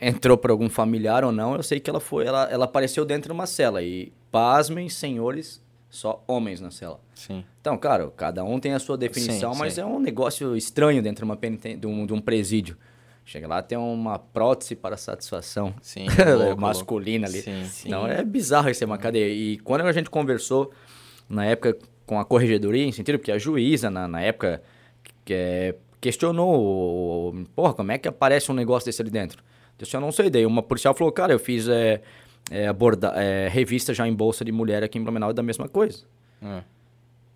Speaker 3: Entrou por algum familiar ou não, eu sei que ela foi... Ela, ela apareceu dentro de uma cela. E, pasmem, senhores, só homens na cela.
Speaker 1: Sim.
Speaker 3: Então, claro, cada um tem a sua definição,
Speaker 1: Sim,
Speaker 3: mas
Speaker 1: sim.
Speaker 3: é um negócio estranho dentro de, uma peniten- de, um, de um presídio. Chega lá, tem uma prótese para satisfação
Speaker 1: Sim, louco,
Speaker 3: masculina
Speaker 1: louco.
Speaker 3: ali.
Speaker 1: Sim.
Speaker 3: Não, é bizarro isso, é uma cadeia. E quando a gente conversou, na época, com a corregedoria, em sentido, porque a juíza, na, na época, que, é, questionou, porra, como é que aparece um negócio desse ali dentro? Eu disse, eu não sei. Daí uma policial falou, cara, eu fiz é, é, aborda, é, revista já em bolsa de mulher aqui em Blumenau, é da mesma coisa.
Speaker 1: É.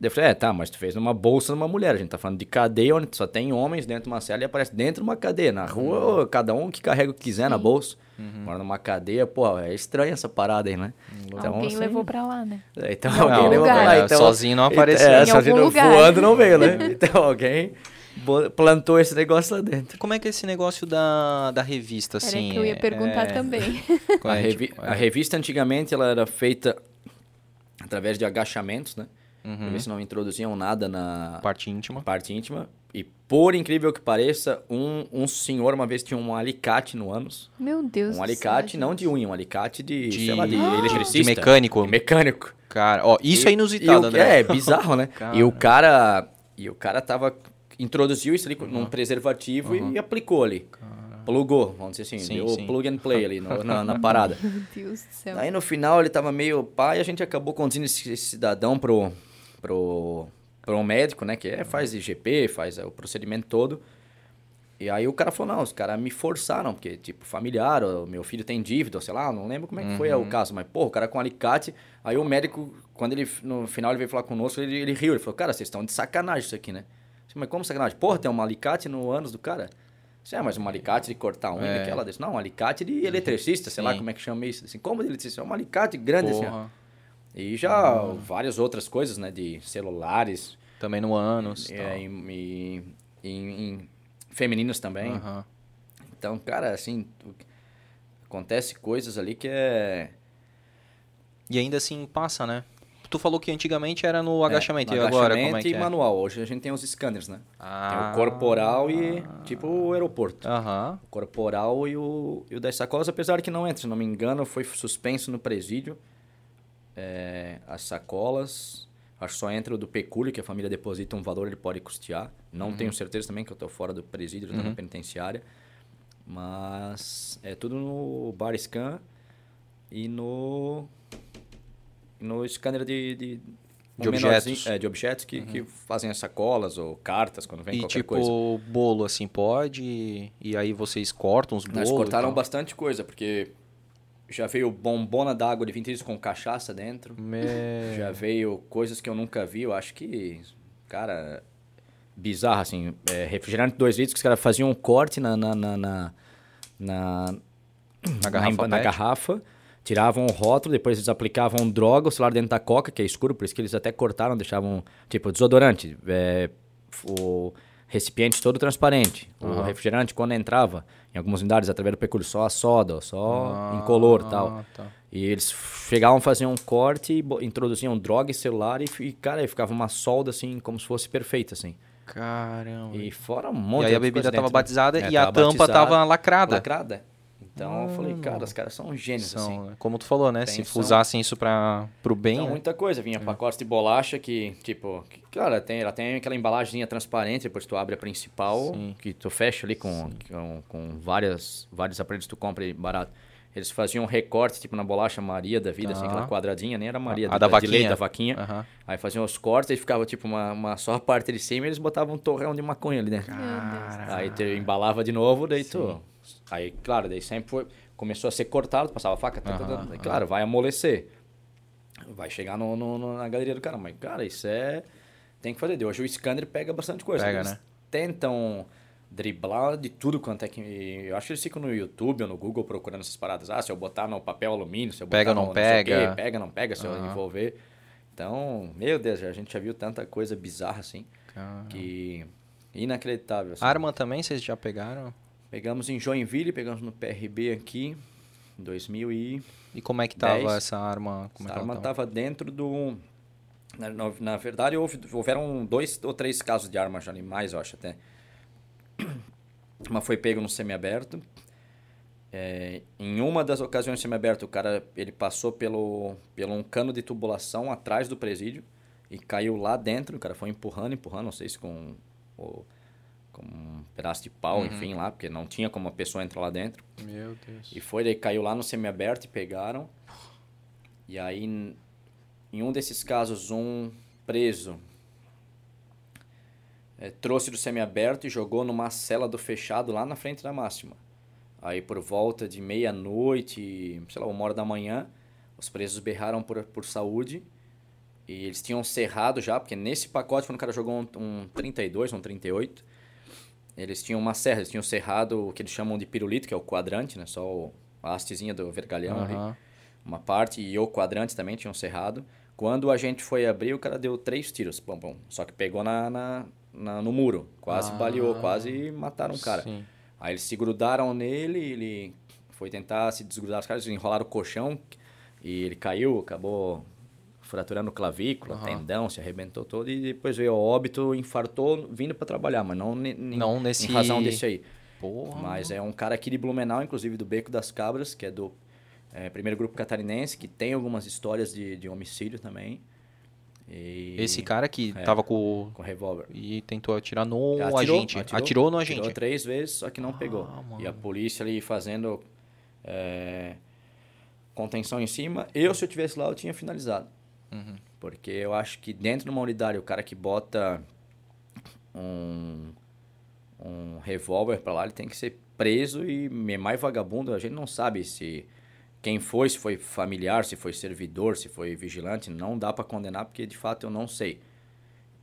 Speaker 3: Daí eu falei, é, tá, mas tu fez numa bolsa numa mulher. A gente tá falando de cadeia onde só tem homens dentro de uma cela e aparece dentro de uma cadeia. Na rua, cada um que carrega o que quiser na bolsa. Agora numa cadeia, pô, é estranho essa parada aí, né?
Speaker 2: Alguém
Speaker 3: assim,
Speaker 2: levou pra lá, né?
Speaker 3: é, Então
Speaker 2: Em
Speaker 3: alguém levou pra
Speaker 2: lugar.
Speaker 3: lá.
Speaker 1: É,
Speaker 3: Então,
Speaker 1: sozinho não apareceu.
Speaker 3: É,
Speaker 2: Em
Speaker 3: sozinho
Speaker 2: algum
Speaker 3: não-
Speaker 2: lugar.
Speaker 3: voando não veio, né? Então alguém plantou esse negócio lá dentro.
Speaker 1: Como é que é esse negócio da, da revista,
Speaker 2: Era
Speaker 1: assim?
Speaker 2: que eu ia
Speaker 1: é-
Speaker 2: perguntar
Speaker 1: é-
Speaker 2: também.
Speaker 3: A,
Speaker 1: é,
Speaker 3: revi-
Speaker 1: tipo,
Speaker 3: a revista antigamente ela era feita através de agachamentos, né? Pra
Speaker 1: Uhum.
Speaker 3: ver se não introduziam nada na
Speaker 1: Parte íntima.
Speaker 3: parte íntima. E por incrível que pareça, um, um senhor uma vez tinha um alicate no ânus.
Speaker 2: Meu Deus
Speaker 3: Um alicate
Speaker 2: céu,
Speaker 3: não de unha, um alicate de,
Speaker 1: De-
Speaker 3: sei lá, de
Speaker 1: Ah!
Speaker 3: eletricista.
Speaker 1: De mecânico.
Speaker 3: De mecânico.
Speaker 1: Cara, ó, isso
Speaker 3: E-
Speaker 1: é inusitado,
Speaker 3: e o-
Speaker 1: André.
Speaker 3: É, bizarro, né?
Speaker 1: Cara.
Speaker 3: E o cara. E o cara tava. Introduziu isso ali
Speaker 1: Uhum.
Speaker 3: num preservativo e aplicou ali. plugou, vamos dizer assim,
Speaker 1: Sim,
Speaker 3: deu
Speaker 1: sim.
Speaker 3: plug and play ali no- na, na parada.
Speaker 2: Meu Deus do céu.
Speaker 3: Aí no final ele tava meio pai, a gente acabou conduzindo esse, esse cidadão pro, pro, pro um médico, né? Que é, faz IGP, faz é, o procedimento todo. E aí o cara falou, não, os caras me forçaram, porque, tipo, familiar, o meu filho tem dívida, sei lá, não lembro como é que foi o caso, mas, pô, o cara com alicate, aí o médico, quando ele, no final ele veio falar conosco, ele, ele riu, ele falou, cara, vocês estão de sacanagem isso aqui, né? Disse, mas como sacanagem? Porra, tem um alicate no ânus do cara? Você é, mas um alicate de cortar unha,
Speaker 1: É.
Speaker 3: aquela desse. Não, um alicate de eletricista, sei lá
Speaker 1: Sim.
Speaker 3: como é que chama isso. Assim, como de eletricista? É um alicate grande, assim, ó.
Speaker 1: Porra.
Speaker 3: E já várias outras coisas, né? De celulares,
Speaker 1: Também no ânus.
Speaker 3: é,
Speaker 1: tal.
Speaker 3: em, em- em- em femininos também. Então, cara, assim, acontece coisas ali que é...
Speaker 1: E ainda assim passa, né? Tu falou que antigamente era no agachamento.
Speaker 3: é,
Speaker 1: e
Speaker 3: no
Speaker 1: agora,
Speaker 3: agachamento
Speaker 1: como é que
Speaker 3: e
Speaker 1: é?
Speaker 3: manual. Hoje a gente tem os scanners, né?
Speaker 1: Ah.
Speaker 3: Tem o corporal e tipo o aeroporto.
Speaker 1: Aham.
Speaker 3: O corporal e o, e o das sacolas, apesar que não entra, se não me engano, foi suspenso no presídio. É, as sacolas, acho que só entra o do pecúlio, que a família deposita um valor, ele pode custear. Não
Speaker 1: Uhum.
Speaker 3: tenho certeza também, que eu estou fora do presídio, eu tô na penitenciária. Mas é tudo no bar scan e no, no scanner de... de
Speaker 1: De
Speaker 3: um
Speaker 1: objetos. Uhum.
Speaker 3: É, de objetos que, que fazem as sacolas ou cartas, quando vem
Speaker 1: E
Speaker 3: qualquer
Speaker 1: tipo,
Speaker 3: coisa.
Speaker 1: bolo assim pode? E aí vocês cortam os bolos?
Speaker 3: Nós
Speaker 1: e
Speaker 3: cortaram bastante coisa, porque já veio bombona d'água de 20 litros com cachaça dentro. Já veio coisas que eu nunca vi, eu acho que, cara, bizarro, assim. É, refrigerante 2 litros, que os caras faziam um corte na... Na, na, na, na,
Speaker 1: garrafa
Speaker 3: na garrafa, tiravam o rótulo, depois eles aplicavam droga, o celular dentro da coca, que é escuro, por isso que eles até cortaram, deixavam, tipo, desodorante, é, o recipiente todo transparente. O refrigerante, quando entrava, em algumas unidades, através do pecúlio, só a soda, só incolor e tal.
Speaker 1: Ah, tá.
Speaker 3: E eles chegavam a fazer um corte, e introduziam droga e celular e, fi- cara, aí ficava uma solda assim, como se fosse perfeita, assim.
Speaker 1: Caramba.
Speaker 3: E fora um
Speaker 1: E
Speaker 3: monte
Speaker 1: aí
Speaker 3: de
Speaker 1: a bebida
Speaker 3: coisas
Speaker 1: tava
Speaker 3: dentro, né?
Speaker 1: batizada
Speaker 3: É,
Speaker 1: e a tampa
Speaker 3: batizada,
Speaker 1: tava lacrada.
Speaker 3: Lacrada. Então eu falei, cara, os caras são gênios,
Speaker 1: São,
Speaker 3: assim.
Speaker 1: né? Como tu falou, né? Se
Speaker 3: Tem- são-
Speaker 1: usassem isso para pro bem,
Speaker 3: Então,
Speaker 1: né?
Speaker 3: muita coisa. Vinha pacotes de bolacha que, tipo, que, cara, tem, ela tem aquela embalagenzinha transparente, depois tu abre a principal,
Speaker 1: Sim.
Speaker 3: que tu fecha ali com, com, com várias, vários aparelhos que tu compra aí barato. Eles faziam um recorte, tipo, na bolacha Maria da vida, assim,
Speaker 1: Tá.
Speaker 3: aquela quadradinha, nem era Maria,
Speaker 1: A da
Speaker 3: de leite
Speaker 1: vaquinha.
Speaker 3: da vaquinha.
Speaker 1: Aham.
Speaker 3: Aí faziam os cortes, aí ficava, tipo, uma, uma só a parte de cima e eles botavam um torrão de maconha ali dentro. Aí tu embalava de novo, daí tu... Aí, claro, daí sempre foi... Começou a ser cortado, passava a faca, tá, tá, tá, claro, vai amolecer. Vai chegar no, no- na galeria do cara, mas, cara, isso é... Tem que fazer. De Hoje o scanner pega bastante coisa.
Speaker 1: Pega,
Speaker 3: eles
Speaker 1: né?
Speaker 3: tentam driblar de tudo quanto é que... Eu acho que eles ficam no YouTube ou no Google procurando essas paradas. Ah, se eu botar no papel alumínio, se eu botar
Speaker 1: Pega ou
Speaker 3: no
Speaker 1: não
Speaker 3: sei o quê,
Speaker 1: pega.
Speaker 3: pega, não pega, se eu envolver. Então, meu Deus, a gente já viu tanta coisa bizarra assim,
Speaker 1: Caramba.
Speaker 3: que inacreditável. assim.
Speaker 1: Arma também vocês já pegaram?
Speaker 3: Pegamos em Joinville, pegamos no PRB aqui, em 2000 e...
Speaker 1: E como é que tava
Speaker 3: Dez.
Speaker 1: essa arma? Como é
Speaker 3: Essa
Speaker 1: ela
Speaker 3: arma
Speaker 1: tava?
Speaker 3: estava dentro do... Na, na- na verdade, houve, houveram dois ou três casos de armas ali, mais eu acho até. Uma foi pego no semiaberto. É, em uma das ocasiões semiaberto, o cara ele passou pelo, pelo um cano de tubulação atrás do presídio e caiu lá dentro. O cara foi empurrando, empurrando, não sei se com, o- com um pedaço de pau, enfim, lá, porque não tinha como a pessoa entrar lá dentro.
Speaker 1: Meu Deus.
Speaker 3: E foi, daí caiu lá no semiaberto e pegaram. E aí, em um desses casos, um preso eh, trouxe do semiaberto e jogou numa cela do fechado lá na frente da máxima. Aí, por volta de meia-noite, sei lá, uma hora da manhã, os presos berraram por, por saúde. E eles tinham cerrado já, porque nesse pacote, quando o cara jogou um, um 32, um 38, eles tinham uma serra, eles tinham cerrado o que eles chamam de pirulito, que é o quadrante, né? Só o- a hastezinha do vergalhão ali.
Speaker 1: Aham.
Speaker 3: Uma parte e o quadrante também tinham cerrado. Quando a gente foi abrir, o cara deu três tiros, pum, pum. Só que pegou na, na, na- no muro. Quase
Speaker 1: Ah.
Speaker 3: baleou, quase mataram o cara.
Speaker 1: Sim.
Speaker 3: Aí eles se grudaram nele, ele foi tentar se desgrudar os caras, enrolaram o colchão e ele caiu, acabou fraturando clavícula, tendão, se arrebentou todo e depois veio ao óbito, infartou vindo para trabalhar, mas não,
Speaker 1: Não nesse-
Speaker 3: em razão desse aí.
Speaker 1: Porra.
Speaker 3: Mas é um cara aqui de Blumenau, inclusive do Beco das Cabras, que é do é, primeiro grupo catarinense, que tem algumas histórias de, de homicídio também. E...
Speaker 1: Esse cara que
Speaker 3: É.
Speaker 1: tava com.
Speaker 3: Com revólver.
Speaker 1: E tentou atirar no
Speaker 3: Atirou,
Speaker 1: agente. Atirou, no
Speaker 3: Atirou
Speaker 1: agente.
Speaker 3: três vezes, só que não
Speaker 1: Ah,
Speaker 3: pegou. E a
Speaker 1: mano.
Speaker 3: polícia ali fazendo é, contenção em cima. Eu, se eu tivesse lá, eu tinha finalizado.
Speaker 1: Uhum.
Speaker 3: Porque eu acho que dentro de uma unidade, o cara que bota um, um revólver pra lá, ele tem que ser preso e é mais vagabundo. A gente não sabe se quem foi, se foi familiar, se foi servidor, se foi vigilante. Não dá pra condenar porque de fato eu não sei.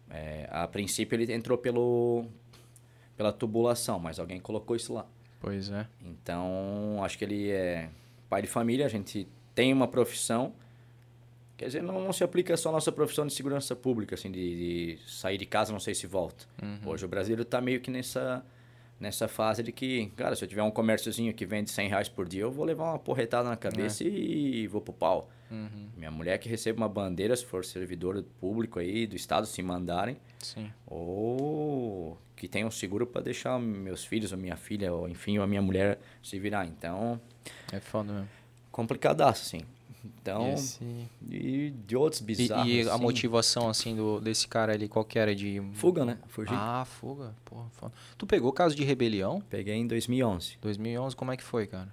Speaker 3: É, a princípio ele entrou pelo pela tubulação, mas alguém colocou isso lá.
Speaker 1: Pois é.
Speaker 3: Então, acho que ele é pai de família, a gente tem uma profissão. Quer dizer, não, não se aplica só a nossa profissão de segurança pública, assim, de, de sair de casa não sei se volta. Hoje o brasileiro está meio que nessa, nessa fase de que, cara, se eu tiver um comérciozinho que vende 100 reais por dia, eu vou levar uma porretada na cabeça e vou pro pau. Minha mulher que recebe uma bandeira, se for servidor público aí, do estado, se mandarem,
Speaker 1: Sim.
Speaker 3: ou que tenha um seguro para deixar meus filhos ou minha filha ou enfim ou a minha mulher se virar então
Speaker 1: É foda mesmo.
Speaker 3: complicadaço assim então
Speaker 1: E esse-
Speaker 3: e de outros
Speaker 1: E,
Speaker 3: bizarros
Speaker 1: e a
Speaker 3: assim.
Speaker 1: motivação, assim, do, desse cara ali, qual que era? De...
Speaker 3: fuga né fugir
Speaker 1: Ah, fuga. Porra, foda. Tu pegou caso de rebelião?
Speaker 3: peguei em 2011
Speaker 1: 2011, como é que foi, cara?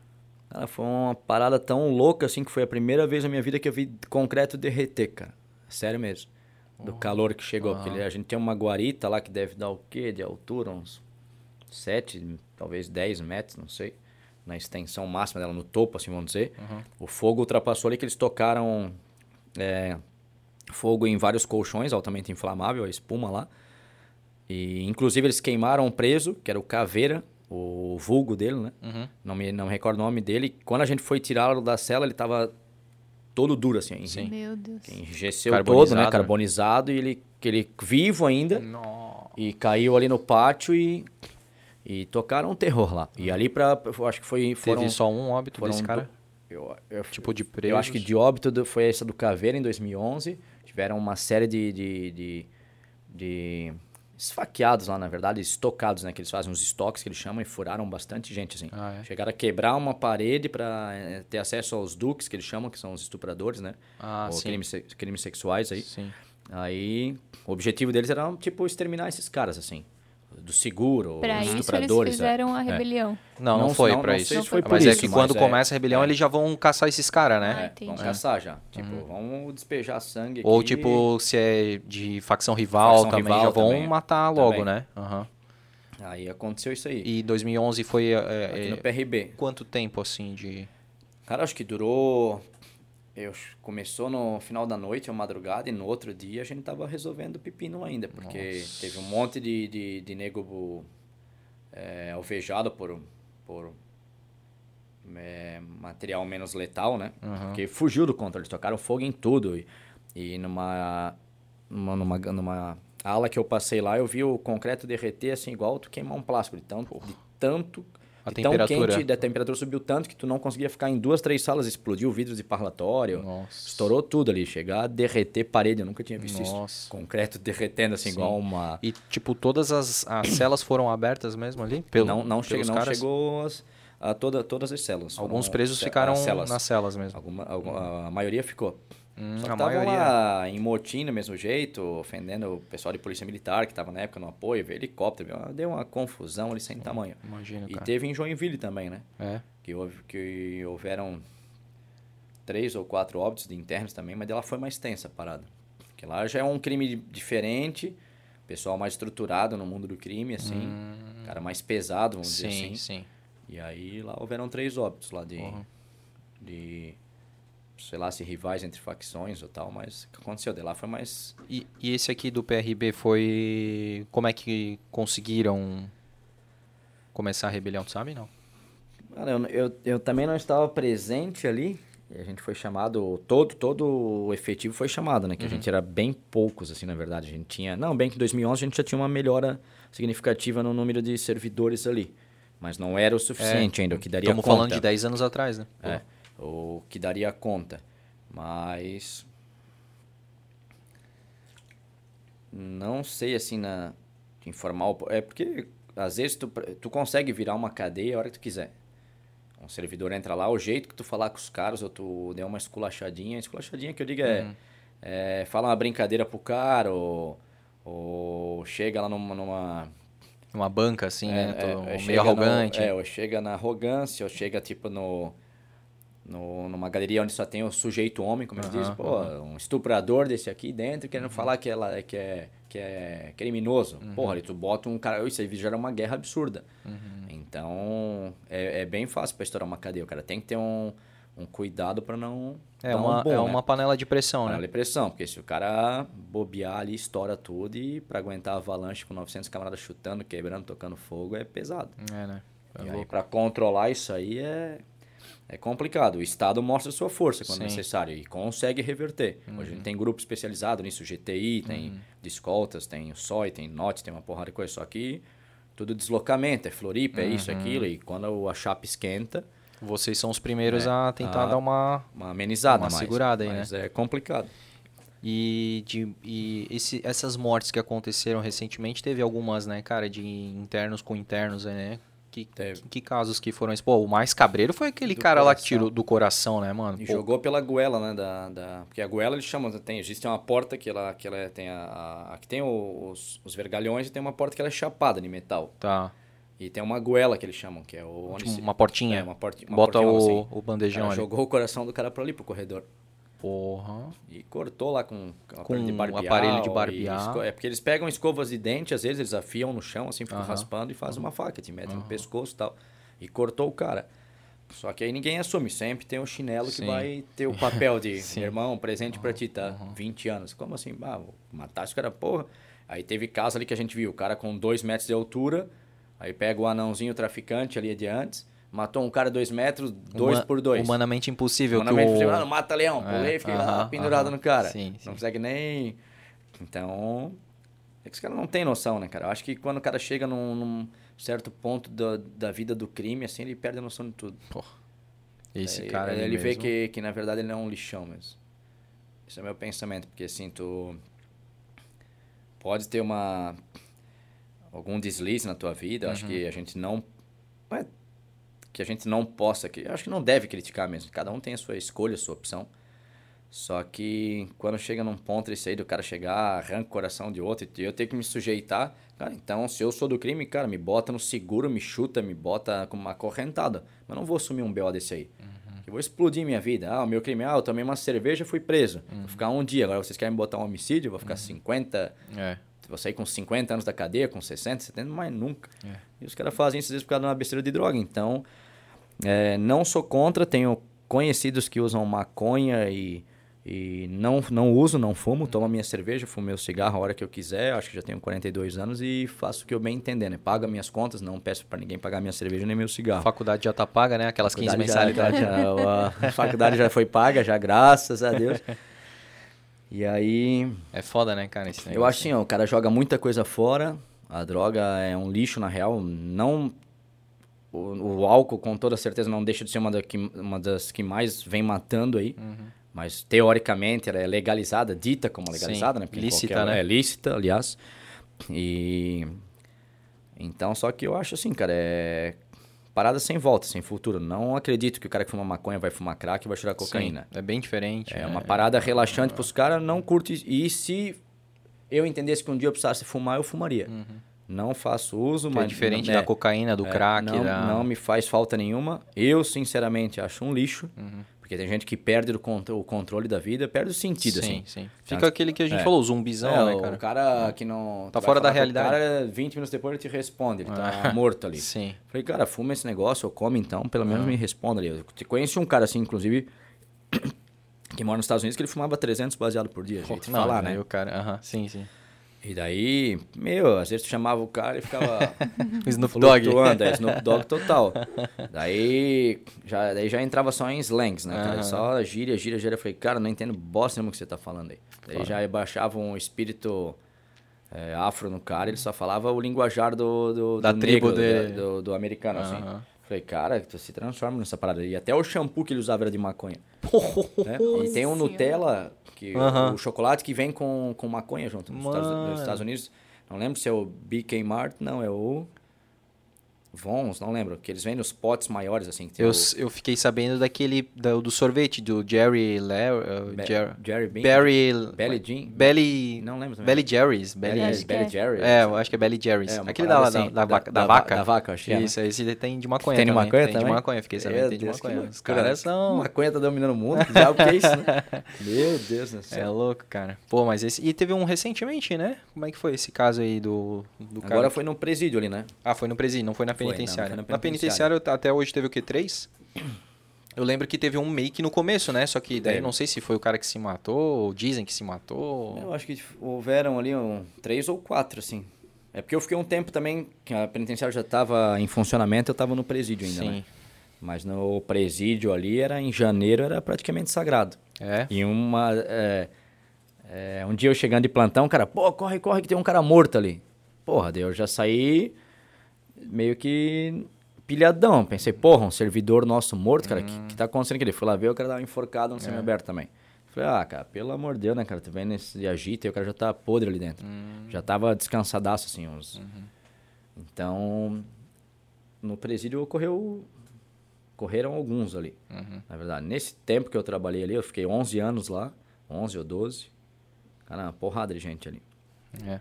Speaker 3: cara, foi uma parada tão louca assim que foi a primeira vez na minha vida que eu vi concreto derreter cara sério mesmo do calor que chegou porque ele- a gente tem uma guarita lá que deve dar o quê de altura uns 7, talvez 10 metros, não sei. Na extensão máxima dela, no topo, assim, vamos dizer. O fogo ultrapassou ali que eles tocaram é, fogo em vários colchões, altamente inflamável, a espuma lá. E, inclusive, eles queimaram um preso, que era o Caveira, o vulgo dele, né?
Speaker 1: Uhum.
Speaker 3: Não me, não me recordo o nome dele. Quando a gente foi tirá-lo da cela, ele tava todo duro, assim.
Speaker 1: Sim.
Speaker 2: Meu Deus.
Speaker 3: Que enrijeceu todo, né?
Speaker 1: né?
Speaker 3: Carbonizado. E ele, que ele vivo ainda.
Speaker 1: Nossa.
Speaker 3: E caiu ali no pátio e, e tocaram um terror lá. E ali. Eu acho que foi. Foram,
Speaker 1: Teve só um óbito
Speaker 3: foram
Speaker 1: desse
Speaker 3: do-
Speaker 1: cara?
Speaker 3: eu, eu,
Speaker 1: Tipo de
Speaker 3: eu acho que
Speaker 1: presos?
Speaker 3: de óbito do- foi essa do Caveira em 2011. Tiveram uma série de, de, de, de esfaqueados lá, na verdade, estocados, né? Que eles fazem uns estoques que eles chamam e furaram bastante gente, assim.
Speaker 1: Ah, é?
Speaker 3: Chegaram a quebrar uma parede para ter acesso aos duques, que eles chamam, que são os estupradores, né?
Speaker 1: Ah,
Speaker 3: Ou
Speaker 1: sim.
Speaker 3: crimes, crimes sexuais aí.
Speaker 1: Sim.
Speaker 3: Aí, o objetivo deles era, tipo, exterminar esses caras, assim. Do seguro,
Speaker 2: Pra
Speaker 3: os
Speaker 2: isso eles
Speaker 3: estupradores. é.
Speaker 2: fizeram a rebelião.
Speaker 1: Não, não,
Speaker 3: Não-
Speaker 1: foi
Speaker 3: não-
Speaker 1: pra
Speaker 3: não
Speaker 1: isso.
Speaker 2: se foi por
Speaker 1: mas é
Speaker 3: isso,
Speaker 1: que
Speaker 3: mas
Speaker 1: quando
Speaker 3: é-
Speaker 1: começa a rebelião,
Speaker 3: é.
Speaker 1: eles já vão caçar esses caras, né?
Speaker 2: Ah,
Speaker 3: É, vamos caçar já. Tipo,
Speaker 1: Uhum.
Speaker 3: vamos despejar sangue
Speaker 1: Ou
Speaker 3: aqui.
Speaker 1: tipo, se é de facção rival
Speaker 3: Facção
Speaker 1: também,
Speaker 3: rival
Speaker 1: já vão
Speaker 3: também.
Speaker 1: matar logo,
Speaker 3: Também.
Speaker 1: né? Aham.
Speaker 3: Aí aconteceu isso aí.
Speaker 1: E 2011 foi... é,
Speaker 3: Aqui
Speaker 1: é,
Speaker 3: no PRB.
Speaker 1: quanto tempo, assim, de...
Speaker 3: Cara, acho que durou... Eu, começou no final da noite, ou madrugada, e no outro dia a gente tava resolvendo pepino ainda. Porque
Speaker 1: Nossa.
Speaker 3: teve um monte de, de, de nego é, alvejado por, por é, material menos letal, né?
Speaker 1: Aham.
Speaker 3: Porque fugiu do controle, tocaram fogo em tudo. E, e numa, numa, numa, numa ala que eu passei lá, eu vi o concreto derreter assim, igual tu queimar um plástico. De tanto, de tanto
Speaker 1: A
Speaker 3: de tão
Speaker 1: temperatura.
Speaker 3: quente, da temperatura subiu tanto que tu não conseguia ficar em duas, três salas, explodiu vidros de parlatório.
Speaker 1: Nossa.
Speaker 3: Estourou tudo ali, chegar a derreter parede, eu nunca tinha visto
Speaker 1: Nossa.
Speaker 3: isso. Concreto derretendo assim,
Speaker 1: Sim.
Speaker 3: igual uma...
Speaker 1: E, tipo, todas as, as celas foram abertas mesmo ali? Pelo,
Speaker 3: não não,
Speaker 1: pelos
Speaker 3: não chegou as- a toda, todas as células.
Speaker 1: Alguns presos ficaram
Speaker 3: as celas.
Speaker 1: nas celas mesmo.
Speaker 3: Alguma, algum- a maioria ficou.
Speaker 1: Hum,
Speaker 3: Só que estavam lá em motim do mesmo jeito, ofendendo o pessoal de polícia militar que estava na época no apoio, veio helicóptero, deu uma confusão ali sem tamanho.
Speaker 1: Imagina,
Speaker 3: E
Speaker 1: cara.
Speaker 3: teve em Joinville também, né?
Speaker 1: É.
Speaker 3: Que, houve, que houveram três ou quatro óbitos de internos também, mas dela foi mais tensa a parada. Porque lá já é um crime diferente, pessoal mais estruturado no mundo do crime, assim, cara mais pesado, vamos dizer
Speaker 1: Hum. Sim,
Speaker 3: assim.
Speaker 1: sim.
Speaker 3: E aí lá houveram três óbitos lá de,
Speaker 1: Porra.
Speaker 3: de sei lá, se rivais entre facções ou tal, mas o que aconteceu de lá foi mais...
Speaker 1: E, e esse aqui do PRB foi... Como é que conseguiram começar a rebelião, tu sabe? Não.
Speaker 3: Cara, eu, eu, eu também não estava presente ali, e a gente foi chamado, todo, todo o efetivo foi chamado, né? Que a gente era bem poucos, assim, na verdade. A gente tinha... Não, bem que em 2011 a gente já tinha uma melhora significativa no número de servidores ali. Mas não era o suficiente ainda, o que daria
Speaker 1: Estamos
Speaker 3: conta.
Speaker 1: falando de 10 anos atrás, né?
Speaker 3: É, o que daria conta. Mas. Não sei assim na. o- É porque às vezes tu, tu consegue virar uma cadeia a hora que tu quiser. Um servidor entra lá, o jeito que tu falar com os caras, ou tu der uma esculachadinha. Esculachadinha que eu digo é. é, fala uma brincadeira pro cara, ou, ou chega lá numa. numa
Speaker 1: uma banca, assim,
Speaker 3: é,
Speaker 1: né?
Speaker 3: É,
Speaker 1: meio arrogante.
Speaker 3: No, é, ou chega na arrogância, ou chega tipo no, no, numa galeria onde só tem o sujeito homem, como eles dizem, pô, um estuprador desse aqui dentro, querendo falar que, ela, que, é, que é criminoso.
Speaker 1: Uhum.
Speaker 3: Porra, ali tu bota um cara. Isso aí gera uma guerra absurda.
Speaker 1: Uhum.
Speaker 3: Então, é, é bem fácil para estourar uma cadeia. O cara tem que ter um, um cuidado para não.
Speaker 1: É uma,
Speaker 3: um bom,
Speaker 1: é
Speaker 3: né?
Speaker 1: uma panela de pressão,
Speaker 3: Panela
Speaker 1: né?
Speaker 3: de pressão, porque se o cara bobear ali, estoura tudo e para aguentar a avalanche com 900 camaradas chutando, quebrando, tocando fogo, é pesado.
Speaker 1: É, né? É
Speaker 3: e aí, para controlar isso aí é, é complicado. O Estado mostra sua força quando
Speaker 1: Sim. Uhum.
Speaker 3: necessário e consegue reverter. Hoje a gente tem grupo especializado nisso, GTI, tem de escoltas, tem o SOI, tem NOT, tem uma porrada de coisa. Só que tudo deslocamento, é Floripa, é
Speaker 1: Uhum.
Speaker 3: isso, aquilo. E quando a chapa esquenta,
Speaker 1: Vocês são os primeiros
Speaker 3: É,
Speaker 1: a tentar
Speaker 3: a-
Speaker 1: dar uma.
Speaker 3: uma amenizada
Speaker 1: Uma
Speaker 3: mais.
Speaker 1: segurada aí, né?
Speaker 3: Mas é complicado.
Speaker 1: E, de, e esse, essas mortes que aconteceram recentemente, teve algumas, né, cara, de internos com internos, aí, né? Que,
Speaker 3: Teve.
Speaker 1: que, que casos que foram? Pô, o mais cabreiro foi aquele
Speaker 3: Do
Speaker 1: cara lá que
Speaker 3: coração.
Speaker 1: tirou do coração, né, mano?
Speaker 3: E
Speaker 1: Pô,
Speaker 3: jogou pela goela, né? Da, da... Porque a goela eles chamam, tem, existe uma porta que ela, que ela tem a, a- Aqui tem os, os vergalhões e tem uma porta que ela é chapada de metal.
Speaker 1: Tá.
Speaker 3: E tem uma goela que eles chamam, que é o. Onde
Speaker 1: Tipo,
Speaker 3: se-
Speaker 1: uma portinha.
Speaker 3: É, uma porti- uma
Speaker 1: Bota
Speaker 3: portinhola,
Speaker 1: o,
Speaker 3: assim.
Speaker 1: o bandejão
Speaker 3: cara
Speaker 1: ali.
Speaker 3: jogou o coração do cara pra ali, pro corredor.
Speaker 1: Porra.
Speaker 3: E cortou lá com, com,
Speaker 1: Com
Speaker 3: de
Speaker 1: um
Speaker 3: barbear.
Speaker 1: aparelho de barbear.
Speaker 3: É porque eles pegam escovas de dente, às vezes eles afiam no chão, assim, ficam
Speaker 1: Aham.
Speaker 3: raspando e fazem uma faca, te metem no pescoço e tal. E cortou o cara. Só que aí ninguém assume, sempre tem o chinelo
Speaker 1: Sim.
Speaker 3: que vai ter o papel de irmão, presente pra ti, tá? 20 anos. Como assim? Ah, vou matar esse cara, porra. Aí teve caso ali que a gente viu, o cara com 2 metros de altura, aí pega o anãozinho traficante ali adiante, matou um cara 2 metros, 2
Speaker 1: Huma-
Speaker 3: por 2.
Speaker 1: Humanamente impossível. que
Speaker 3: Humanamente
Speaker 1: o...
Speaker 3: possível, ah, não mata leão,
Speaker 1: É,
Speaker 3: pulei, fiquei lá
Speaker 1: aham,
Speaker 3: pendurado
Speaker 1: aham.
Speaker 3: no cara.
Speaker 1: Sim, sim.
Speaker 3: Não consegue nem. Então. É que os caras não têm noção, né, cara? Eu acho que quando o cara chega num, num certo ponto da, da vida do crime, assim, ele perde a noção de tudo.
Speaker 1: Esse
Speaker 3: Aí,
Speaker 1: cara ali
Speaker 3: ele vê que, que, na verdade, ele não é um lixão mesmo. Esse é o meu pensamento, porque assim, tu. Pode ter uma. algum deslize na tua vida, eu acho
Speaker 1: Uhum.
Speaker 3: que a gente não. não é que a gente não possa. Que, eu acho que não deve criticar mesmo. Cada um tem a sua escolha, a sua opção. Só que quando chega num ponto desse aí do cara chegar, arranca o coração de outro e eu tenho que me sujeitar. Cara, então se eu sou do crime, cara, me bota no seguro, me chuta, me bota com uma correntada. Mas não vou assumir um BO desse aí. Eu vou explodir minha vida. Ah, o meu crime, ah, eu tomei uma cerveja fui preso. Vou ficar um dia. Agora vocês querem me botar um homicídio? Eu vou ficar 50.
Speaker 1: É.
Speaker 3: Vou sair com 50 anos da cadeia, com 60, 70, mas nunca.
Speaker 1: É.
Speaker 3: E os caras fazem isso às vezes por causa de uma besteira de droga. Então, é, não sou contra, tenho conhecidos que usam maconha e, e não, não uso, não fumo, tomo minha cerveja, fumo meu cigarro a hora que eu quiser, acho que já tenho 42 anos e faço o que eu bem entender, né? Pago as minhas contas, não peço para ninguém pagar minha cerveja nem meu
Speaker 1: A
Speaker 3: cigarro.
Speaker 1: faculdade já tá paga, né? Aquelas 15
Speaker 3: Faculdade já-
Speaker 1: mensalidades.
Speaker 3: a faculdade já foi paga, já, graças a Deus. E aí,
Speaker 1: É foda, né, cara?
Speaker 3: Eu acho assim, ó, o cara joga muita coisa fora, a droga é um lixo na real, não... O, o álcool, com toda certeza, não deixa de ser uma, da que- uma das que mais vem matando aí.
Speaker 1: Uhum.
Speaker 3: Mas, teoricamente, ela é legalizada, dita como legalizada,
Speaker 1: Sim,
Speaker 3: né? Porque
Speaker 1: lícita,
Speaker 3: qualquer-
Speaker 1: né?
Speaker 3: É lícita, aliás. E... Então, só que eu acho assim, cara, é... Parada sem volta, sem futuro. Não acredito que o cara que fuma maconha vai fumar crack e vai tirar cocaína.
Speaker 1: Sim, é bem diferente.
Speaker 3: É uma parada relaxante pros caras, não curte. E se eu entendesse que um dia eu precisasse fumar, eu fumaria. Não faço uso,
Speaker 1: Que é
Speaker 3: mas.
Speaker 1: diferente
Speaker 3: é,
Speaker 1: da cocaína, do
Speaker 3: é,
Speaker 1: crack,
Speaker 3: não,
Speaker 1: da...
Speaker 3: não me faz falta nenhuma. Eu, sinceramente, acho um lixo. Porque tem gente que perde o, cont- o controle da vida, perde o sentido,
Speaker 1: sim,
Speaker 3: assim.
Speaker 1: sim.
Speaker 3: Então,
Speaker 1: Fica aquele que a gente
Speaker 3: é.
Speaker 1: falou, o zumbizão,
Speaker 3: É,
Speaker 1: né,
Speaker 3: o
Speaker 1: cara?
Speaker 3: cara que não.
Speaker 1: Tá fora da
Speaker 3: com o
Speaker 1: realidade.
Speaker 3: cara, 20 minutos depois ele te responde, ele tá morto ali.
Speaker 1: Sim.
Speaker 3: Falei, cara, fuma esse negócio, ou come então, pelo menos me responda ali. Eu te conheci um cara assim, inclusive, que mora nos Estados Unidos, que ele fumava 300 baseado por dia, jeito de
Speaker 1: Não,
Speaker 3: falar,
Speaker 1: aí
Speaker 3: né?
Speaker 1: o cara... Aham, sim, sim.
Speaker 3: E daí, meu, às vezes tu chamava o cara e ficava
Speaker 1: Snoop Dogg.
Speaker 3: flutuando, é Snoop Dogg total. daí, já, daí já entrava só em slangs, né, cara?
Speaker 1: Aham.
Speaker 3: Só gíria, gíria, gíria. Eu falei, cara, não entendo bosta nenhuma que você tá falando aí. Daí já baixava um espírito é, afro no cara, ele só falava o linguajar do, do,
Speaker 1: Da
Speaker 3: do
Speaker 1: tribo
Speaker 3: negro,
Speaker 1: de-
Speaker 3: do, do, do americano, assim.
Speaker 1: Aham.
Speaker 3: Falei, cara, tu se transforma nessa parada. E até o shampoo que ele usava era de maconha. né? E tem um Nutella, que,
Speaker 1: Aham.
Speaker 3: o chocolate que vem com, com maconha junto nos Estados, nos Estados Unidos. Não lembro se é o BK Mart, não, é o... Vons, não lembro, que eles vendem os potes maiores, assim.
Speaker 1: Eu,
Speaker 3: o...
Speaker 1: eu fiquei sabendo daquele, do, do sorvete, do Jerry... Larry, uh,
Speaker 3: Be
Speaker 1: Jer
Speaker 3: Jerry Bean?
Speaker 1: Barry...
Speaker 3: Belly Jean?
Speaker 1: Belly...
Speaker 3: Não lembro também.
Speaker 1: Belly Jerry's. Belly,
Speaker 3: Belly, Belly
Speaker 2: é.
Speaker 3: Jerry.
Speaker 1: É, eu acho que é Belly Jerry's.
Speaker 3: É,
Speaker 1: Aquele da,
Speaker 3: parada
Speaker 1: da,
Speaker 3: assim,
Speaker 1: da, vaca- da
Speaker 3: da-
Speaker 1: vaca.
Speaker 3: Da vaca, acho que é, né?
Speaker 1: Isso, esse tem de maconha
Speaker 3: Tem de
Speaker 1: também.
Speaker 3: maconha
Speaker 1: tem de
Speaker 3: também?
Speaker 1: maconha, fiquei sabendo,
Speaker 3: Meu
Speaker 1: tem de
Speaker 3: Deus, que
Speaker 1: maconha. Os caras são...
Speaker 3: Maconha tá dominando o mundo, que diabo que é isso, né? Meu Deus do
Speaker 1: É
Speaker 3: céu.
Speaker 1: louco, cara. Pô, mas esse... E teve um recentemente, né? Como é que foi esse caso aí do, do cara?
Speaker 3: Agora foi no presídio ali, né?
Speaker 1: Ah, foi no presídio, não foi na
Speaker 3: Foi, não,
Speaker 1: penitenciária.
Speaker 3: na
Speaker 1: na penitenciária até hoje teve o quê? Três? Eu lembro que teve um make no começo, né? Só que daí
Speaker 3: Teve.
Speaker 1: não sei se foi o cara que se matou, ou dizem que se matou.
Speaker 3: Eu acho que houveram ali um, três ou quatro, assim. É porque eu fiquei um tempo também, que a penitenciária já estava em funcionamento, eu estava no presídio ainda,
Speaker 1: Sim.
Speaker 3: né? Mas no presídio ali, era em janeiro, era praticamente sagrado.
Speaker 1: É?
Speaker 3: E uma... é, é, um dia eu chegando de plantão, cara, pô, corre, corre que tem um cara morto ali. Porra, daí eu já saí meio que pilhadão. Pensei, porra, um servidor nosso morto, cara, o que, que tá acontecendo aqui? Ele foi lá ver, o cara tava enforcado no semi-aberto também. Falei, ah, cara, pelo amor de Deus, né, cara? Tu vem nesse agita e o cara já tá podre ali dentro. Já tava descansadaço, assim, uns... Então, no presídio ocorreu... Correram alguns ali, na verdade. Nesse tempo que eu trabalhei ali, eu fiquei 11 anos lá, 11 ou 12. Cara, uma porrada de gente ali.
Speaker 1: É.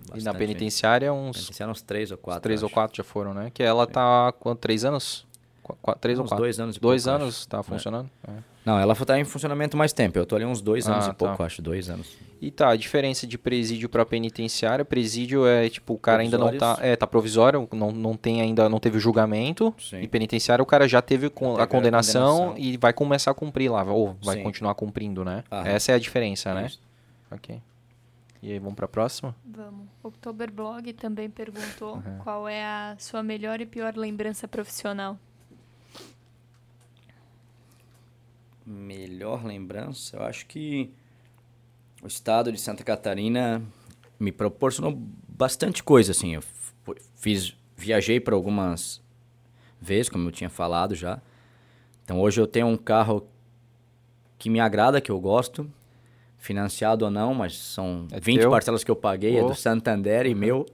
Speaker 1: E
Speaker 3: Bastante
Speaker 1: na
Speaker 3: gente.
Speaker 1: penitenciária, uns
Speaker 3: Penitenciária uns 3 ou 4.
Speaker 1: três ou quatro já foram, né? Que ela tá quanto? Três anos? Qu três ou
Speaker 3: Uns
Speaker 1: quatro?
Speaker 3: dois anos e
Speaker 1: Dois
Speaker 3: pouco,
Speaker 1: anos
Speaker 3: acho.
Speaker 1: tá
Speaker 3: É.
Speaker 1: funcionando? É.
Speaker 3: Não, ela tá em funcionamento mais tempo. Eu tô ali uns dois anos
Speaker 1: Ah,
Speaker 3: e pouco,
Speaker 1: tá.
Speaker 3: acho. Dois anos.
Speaker 1: E tá, a diferença de presídio pra penitenciária, presídio é tipo, o cara ainda não tá, é, tá provisório, não, não tem ainda, não teve o julgamento,
Speaker 3: Sim.
Speaker 1: e penitenciária o cara já teve
Speaker 3: teve
Speaker 1: a
Speaker 3: a
Speaker 1: condenação,
Speaker 3: condenação.
Speaker 1: e vai começar a cumprir lá, ou vai
Speaker 3: Sim.
Speaker 1: continuar cumprindo, né?
Speaker 3: Aham.
Speaker 1: Essa é a diferença, né?
Speaker 3: Isso.
Speaker 1: Ok. E aí, vamos pra próxima?
Speaker 2: Vamos. Oktoberblog também perguntou qual é a sua melhor e pior lembrança profissional.
Speaker 3: Melhor lembrança, eu acho que o estado de Santa Catarina me proporcionou bastante coisa, assim. Eu fiz, viajei para algumas vezes, como eu tinha falado já. Então hoje eu tenho um carro que me agrada, que eu gosto, financiado ou não, mas são
Speaker 1: É
Speaker 3: 20
Speaker 1: teu?
Speaker 3: parcelas que eu paguei, é
Speaker 1: Oh.
Speaker 3: do Santander e meu,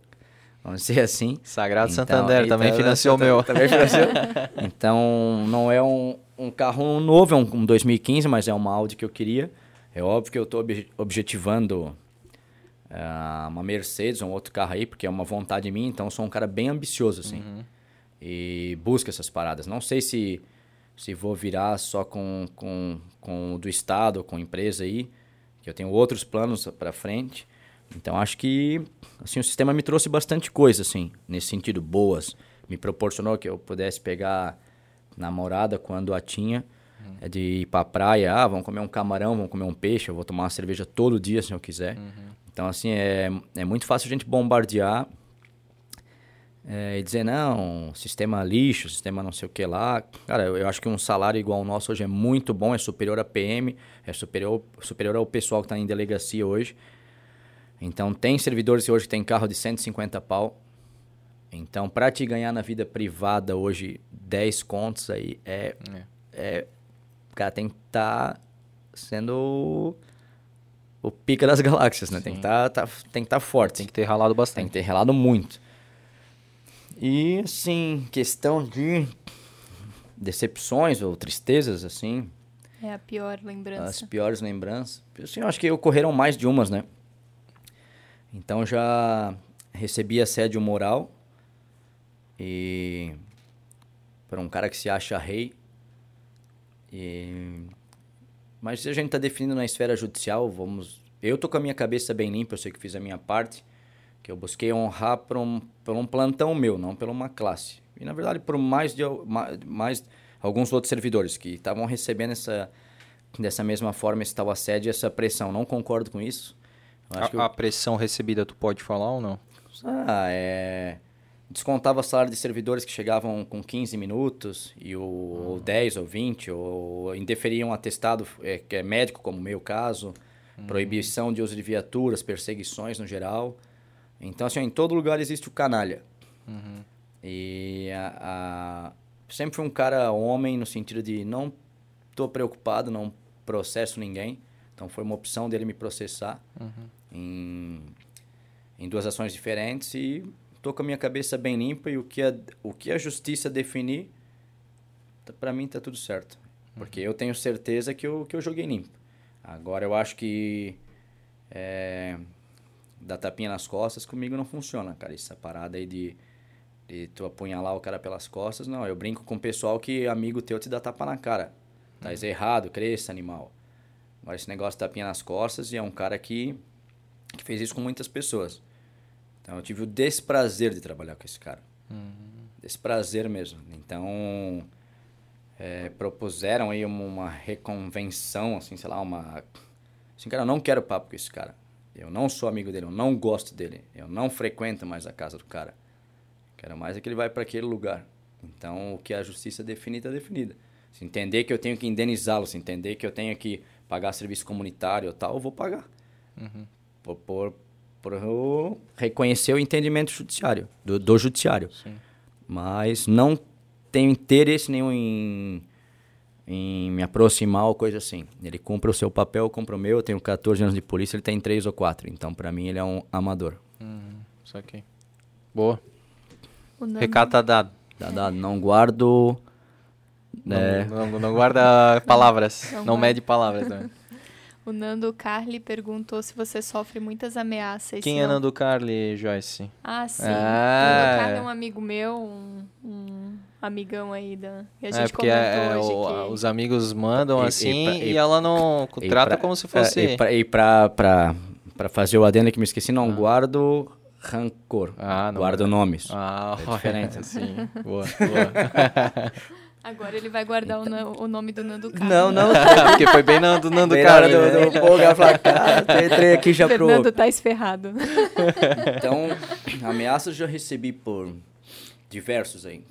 Speaker 3: vamos dizer assim.
Speaker 1: Sagrado
Speaker 3: Então,
Speaker 1: Santander também
Speaker 3: então,
Speaker 1: financiou o meu.
Speaker 3: Também financiou. então, não é um, um carro novo, é um, um 2015, mas é uma Audi que eu queria. É óbvio que eu estou objetivando ah, uma Mercedes ou um outro carro aí, porque é uma vontade minha, então eu sou um cara bem ambicioso, assim. E busco essas paradas. Não sei se, se vou virar só com, com, com o do Estado ou com empresa aí, eu tenho outros planos para frente. Então acho que assim o sistema me trouxe bastante coisa assim, nesse sentido boas, me proporcionou que eu pudesse pegar namorada quando a tinha, é de ir pra praia, ah, vamos comer um camarão, vamos comer um peixe, eu vou tomar uma cerveja todo dia se eu quiser. Então assim é, é muito fácil a gente bombardear é, e dizer, não, sistema lixo, sistema não sei o que lá. Cara, eu, eu acho que um salário igual ao nosso hoje é muito bom, é superior a PM, é superior, superior ao pessoal que está em delegacia hoje. Então, tem servidores hoje que tem carro de 150 pau. Então, para te ganhar na vida privada hoje, 10 contos aí é... é cara, tem que estar sendo o, pica das galáxias, né? Tem que estar tá, tem que tá forte.
Speaker 1: Tem que ter ralado
Speaker 3: Tem
Speaker 1: bastante.
Speaker 3: que ter relado muito. E, assim, questão de decepções ou tristezas, assim,
Speaker 2: É a pior
Speaker 3: as
Speaker 2: lembrança.
Speaker 3: piores lembranças. Assim, eu acho que ocorreram mais de umas, né? Então, já recebi assédio moral e para um cara que se acha rei. E... Mas se a gente está definindo na esfera judicial, vamos... Eu tô com a minha cabeça bem limpa, eu sei que fiz a minha parte, que eu busquei honrar por um, por um plantão meu, não por uma classe. E, na verdade, por mais, de, mais alguns outros servidores que estavam recebendo essa, dessa mesma forma esse tal assédio e essa pressão. Não concordo com isso. Eu
Speaker 1: A,
Speaker 3: o-
Speaker 1: a pressão recebida, tu pode falar ou não?
Speaker 3: ah, é... Descontava salário de servidores que chegavam com 15 minutos, e o, ou 10 ou 20, ou indeferiam atestado é, que é médico, como o meu caso, proibição de uso de viaturas, perseguições no geral. Então, assim, em todo lugar existe o canalha. E a, a- sempre fui um cara homem no sentido de não tô preocupado, não processo ninguém. Então foi uma opção dele me processar em, em duas ações diferentes e tô com a minha cabeça bem limpa e o que a, o que a justiça definir, tá, para mim tá tudo certo. Porque eu tenho certeza que eu, que eu joguei limpo. Agora eu acho que é, dar tapinha nas costas comigo não funciona, cara. Essa parada aí de, de tu apunhalar o cara pelas costas, não. Eu brinco com o pessoal que amigo teu te dá tapa na cara. Tá uhum. errado, cresça, animal. Agora esse negócio de tapinha nas costas e é um cara que, que fez isso com muitas pessoas. Então eu tive o desprazer de trabalhar com esse cara. Uhum. Desprazer mesmo. Então é, propuseram aí uma, uma, reconvenção, assim, sei lá, uma... Assim, cara, eu não quero papo com esse cara. Eu não sou amigo dele, eu não gosto dele. Eu não frequento mais a casa do cara. Quero mais é que ele vai para aquele lugar. Então, o que a justiça define, está definida. Se entender que eu tenho que indenizá-lo, se entender que eu tenho que pagar serviço comunitário ou tal, eu vou pagar. Uhum. Por, por, por reconhecer o entendimento judiciário, do, do judiciário. Sim. Mas não tenho interesse nenhum em, em me aproximar ou coisa assim. Ele cumpre o seu papel, eu cumpro o meu. Eu tenho 14 anos de polícia, ele tem 3 ou 4. Então, para mim, ele é um amador.
Speaker 1: Hum, isso aqui. Boa. Recado tá dado.
Speaker 3: Tá dado. Não guardo...
Speaker 1: Não, é... não, não guarda palavras. não, não mede palavras. Né?
Speaker 2: O Nando Carli perguntou se você sofre muitas ameaças.
Speaker 1: Quem é Nando Carli, Joyce?
Speaker 2: Ah, sim. Ah. Nando Carli é um amigo meu, um, um amigão aí da.
Speaker 1: E a é, gente é, porque é, o, que... os amigos mandam e, assim e, pra, e, e ela não trata pra, como se fosse.
Speaker 3: É, e pra, e pra, fazer o adendo que me esqueci, não ah. guardo rancor. Ah, não guardo nomes.
Speaker 1: Ah, é diferente. Sim. boa, boa.
Speaker 2: Agora ele vai guardar o, o nome do Nando Carlos.
Speaker 3: Não, não.
Speaker 1: Porque foi bem do Nando Carlos.
Speaker 3: Do, do, do Boga entrei aqui já
Speaker 2: pro... Fernando tá esferrado.
Speaker 3: Então, ameaças já recebi por diversos aí.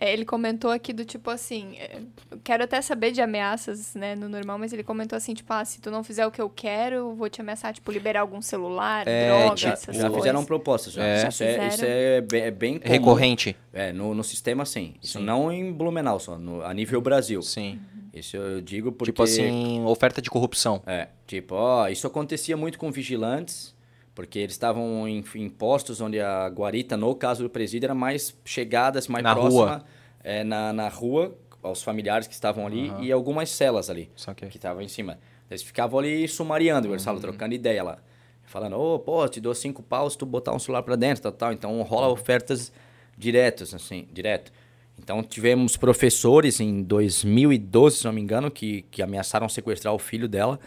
Speaker 2: É, ele comentou aqui do tipo assim, é, quero até saber de ameaças, né, no normal, mas ele comentou assim, tipo, ah, se tu não fizer o que eu quero, vou te ameaçar, tipo, liberar algum celular, é, droga, já, essas
Speaker 3: já
Speaker 2: coisas.
Speaker 3: fizeram propostas, já. já isso, é, isso é bem, é bem comum.
Speaker 1: Recorrente.
Speaker 3: É, no, no sistema, sim. Isso sim. não em Blumenau só, no, a nível Brasil.
Speaker 1: Sim.
Speaker 3: Isso eu digo porque...
Speaker 1: Tipo assim, oferta de corrupção.
Speaker 3: É, tipo, ó, isso acontecia muito com vigilantes, porque eles estavam em, em postos onde a guarita, no caso do presídio, era mais chegada, mais
Speaker 1: Na
Speaker 3: próxima...
Speaker 1: Rua
Speaker 3: é, na, na rua, aos familiares que estavam ali uhum. e algumas celas ali que estavam em cima. Eles ficavam ali sumariando, uhum. eles estavam trocando ideia lá. Falando, ô, oh, pô, te dou cinco paus se tu botar um celular para dentro, tal, tal. Então rola uhum. ofertas diretas, assim, direto. Então tivemos professores em 2012, se não me engano, que, que ameaçaram sequestrar o filho dela.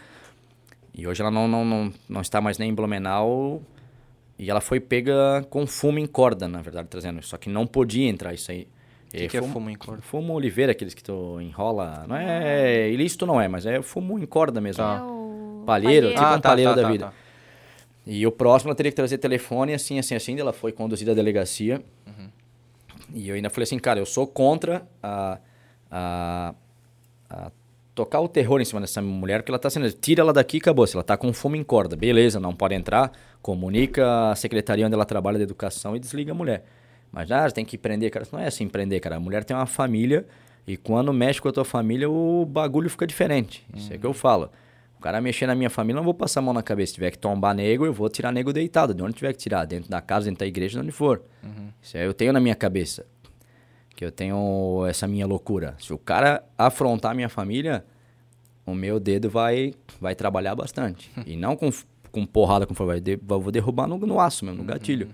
Speaker 3: E hoje ela não, não, não, não está mais nem em Blumenau. E ela foi pega com fumo em corda, na verdade, trazendo. Só que não podia entrar isso aí.
Speaker 1: O que, que, é fumo em corda?
Speaker 3: Fumo oliveira, aqueles que tu enrola. Não é ilícito, não é, mas é fumo em corda mesmo.
Speaker 2: Tá. É o...
Speaker 3: Palheiro, tipo ah, um tá, palheiro tá, da tá, vida. Tá. E o próximo ela teria que trazer telefone, assim, assim, assim. Ela foi conduzida à delegacia. Uhum. E eu ainda falei assim, cara, eu sou contra a, a, a tocar o terror em cima dessa mulher, porque ela tá sendo. Tira ela daqui e acabou. Se ela tá com fumo em corda, beleza, não pode entrar. Comunica a secretaria onde ela trabalha de educação e desliga a mulher. Mas, ah, tem que prender, cara. Não é assim prender, cara. A mulher tem uma família e quando mexe com a tua família, o bagulho fica diferente. Isso é que eu falo. O cara mexer na minha família, eu não vou passar a mão na cabeça. Se tiver que tombar nego, eu vou tirar nego deitado. De onde tiver que tirar. Dentro da casa, dentro da igreja, de onde for. Uhum. Isso aí eu tenho na minha cabeça. Que eu tenho essa minha loucura. Se o cara afrontar a minha família, o meu dedo vai, vai trabalhar bastante. e não com, com porrada, com de, vou derrubar no, no aço mesmo, no uhum. gatilho.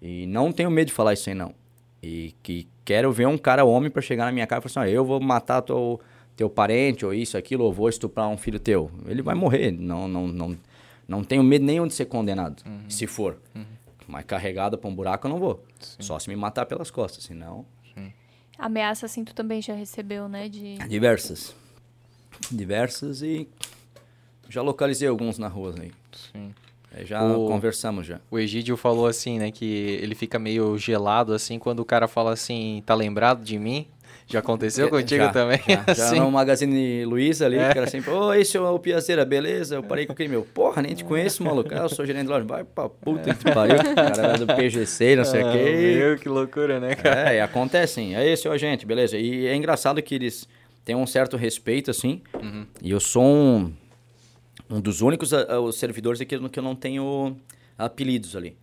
Speaker 3: E não tenho medo de falar isso aí, não. E que quero ver um cara homem para chegar na minha casa e falar assim, ah, eu vou matar teu, teu parente, ou isso, aquilo, ou vou estuprar um filho teu. Ele vai morrer. Não, não, não, não tenho medo nenhum de ser condenado, uhum. se for. Uhum. Mas carregado para um buraco eu não vou. Sim. Só se me matar pelas costas, senão...
Speaker 2: Ameaça assim tu também já recebeu, né? De...
Speaker 3: Diversas. Diversas e já localizei alguns na rua aí. Sim. Já o, conversamos já.
Speaker 1: O Egídio falou assim, né, que ele fica meio gelado assim quando o cara fala assim, tá lembrado de mim? Já aconteceu contigo
Speaker 3: já,
Speaker 1: também?
Speaker 3: Já, assim? já no Magazine Luiza ali, é. que era sempre, ô, oh, esse é o Piazeira, beleza? Eu parei com quem, meu? Porra, nem te conheço, maluco. Ah, eu sou gerente de loja. Vai pra puta que pariu. O cara era do PGC, não sei o ah, quê.
Speaker 1: Meu, que loucura, né, cara?
Speaker 3: É, e acontece, sim. É esse o agente, beleza. E é engraçado que eles têm um certo respeito, assim. Uhum. E eu sou um um dos únicos os servidores aqui que eu não tenho apelidos ali.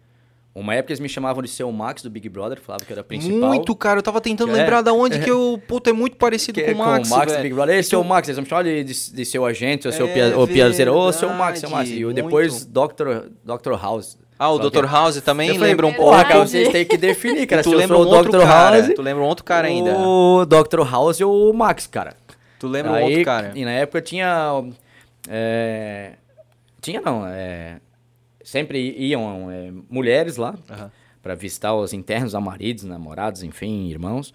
Speaker 3: Uma época eles me chamavam de seu Max do Big Brother, falavam que era principal.
Speaker 1: Muito, cara. Eu tava tentando
Speaker 3: É.
Speaker 1: lembrar da onde que eu. Puta, é muito parecido
Speaker 3: Que
Speaker 1: com
Speaker 3: é
Speaker 1: o Max.
Speaker 3: com o Max do. Big Brother. Ele, seu Max, eles vão me chamar de, de, de seu agente, ou seu
Speaker 1: É
Speaker 3: pia, ou piazeiro, ou seu Max, seu Max. E depois Dr. Dr. House.
Speaker 1: Ah, o Dr. House também lembra um
Speaker 3: porra,
Speaker 1: pouco.
Speaker 3: cara, vocês têm que definir, cara.
Speaker 1: tu
Speaker 3: se
Speaker 1: lembra um
Speaker 3: o
Speaker 1: outro
Speaker 3: Dr.
Speaker 1: cara.
Speaker 3: House,
Speaker 1: Tu lembra um outro cara ainda.
Speaker 3: o Dr. House e o Max, cara.
Speaker 1: Tu lembra um
Speaker 3: Aí,
Speaker 1: outro cara.
Speaker 3: E na época tinha. é, tinha não, é, sempre iam é, mulheres lá
Speaker 1: Aham.
Speaker 3: pra visitar os internos, a maridos, namorados, enfim, irmãos.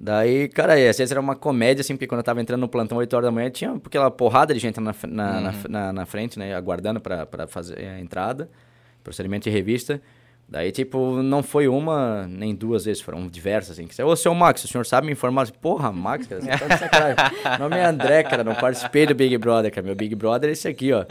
Speaker 3: Daí, cara, às vezes era uma comédia, assim, porque quando eu tava entrando no plantão 8 horas da manhã, tinha aquela porrada de gente na, na, na, na, na frente, né, aguardando pra fazer a entrada, procedimento de revista. Daí, tipo, não foi uma nem duas vezes, foram diversas, assim. Que, você, Ô, seu Max, o senhor sabe me informar? Porra, Max, cara, você tá de sacanagem. Meu nome é André, cara, não participei do Big Brother, cara. Meu Big Brother é esse aqui, ó.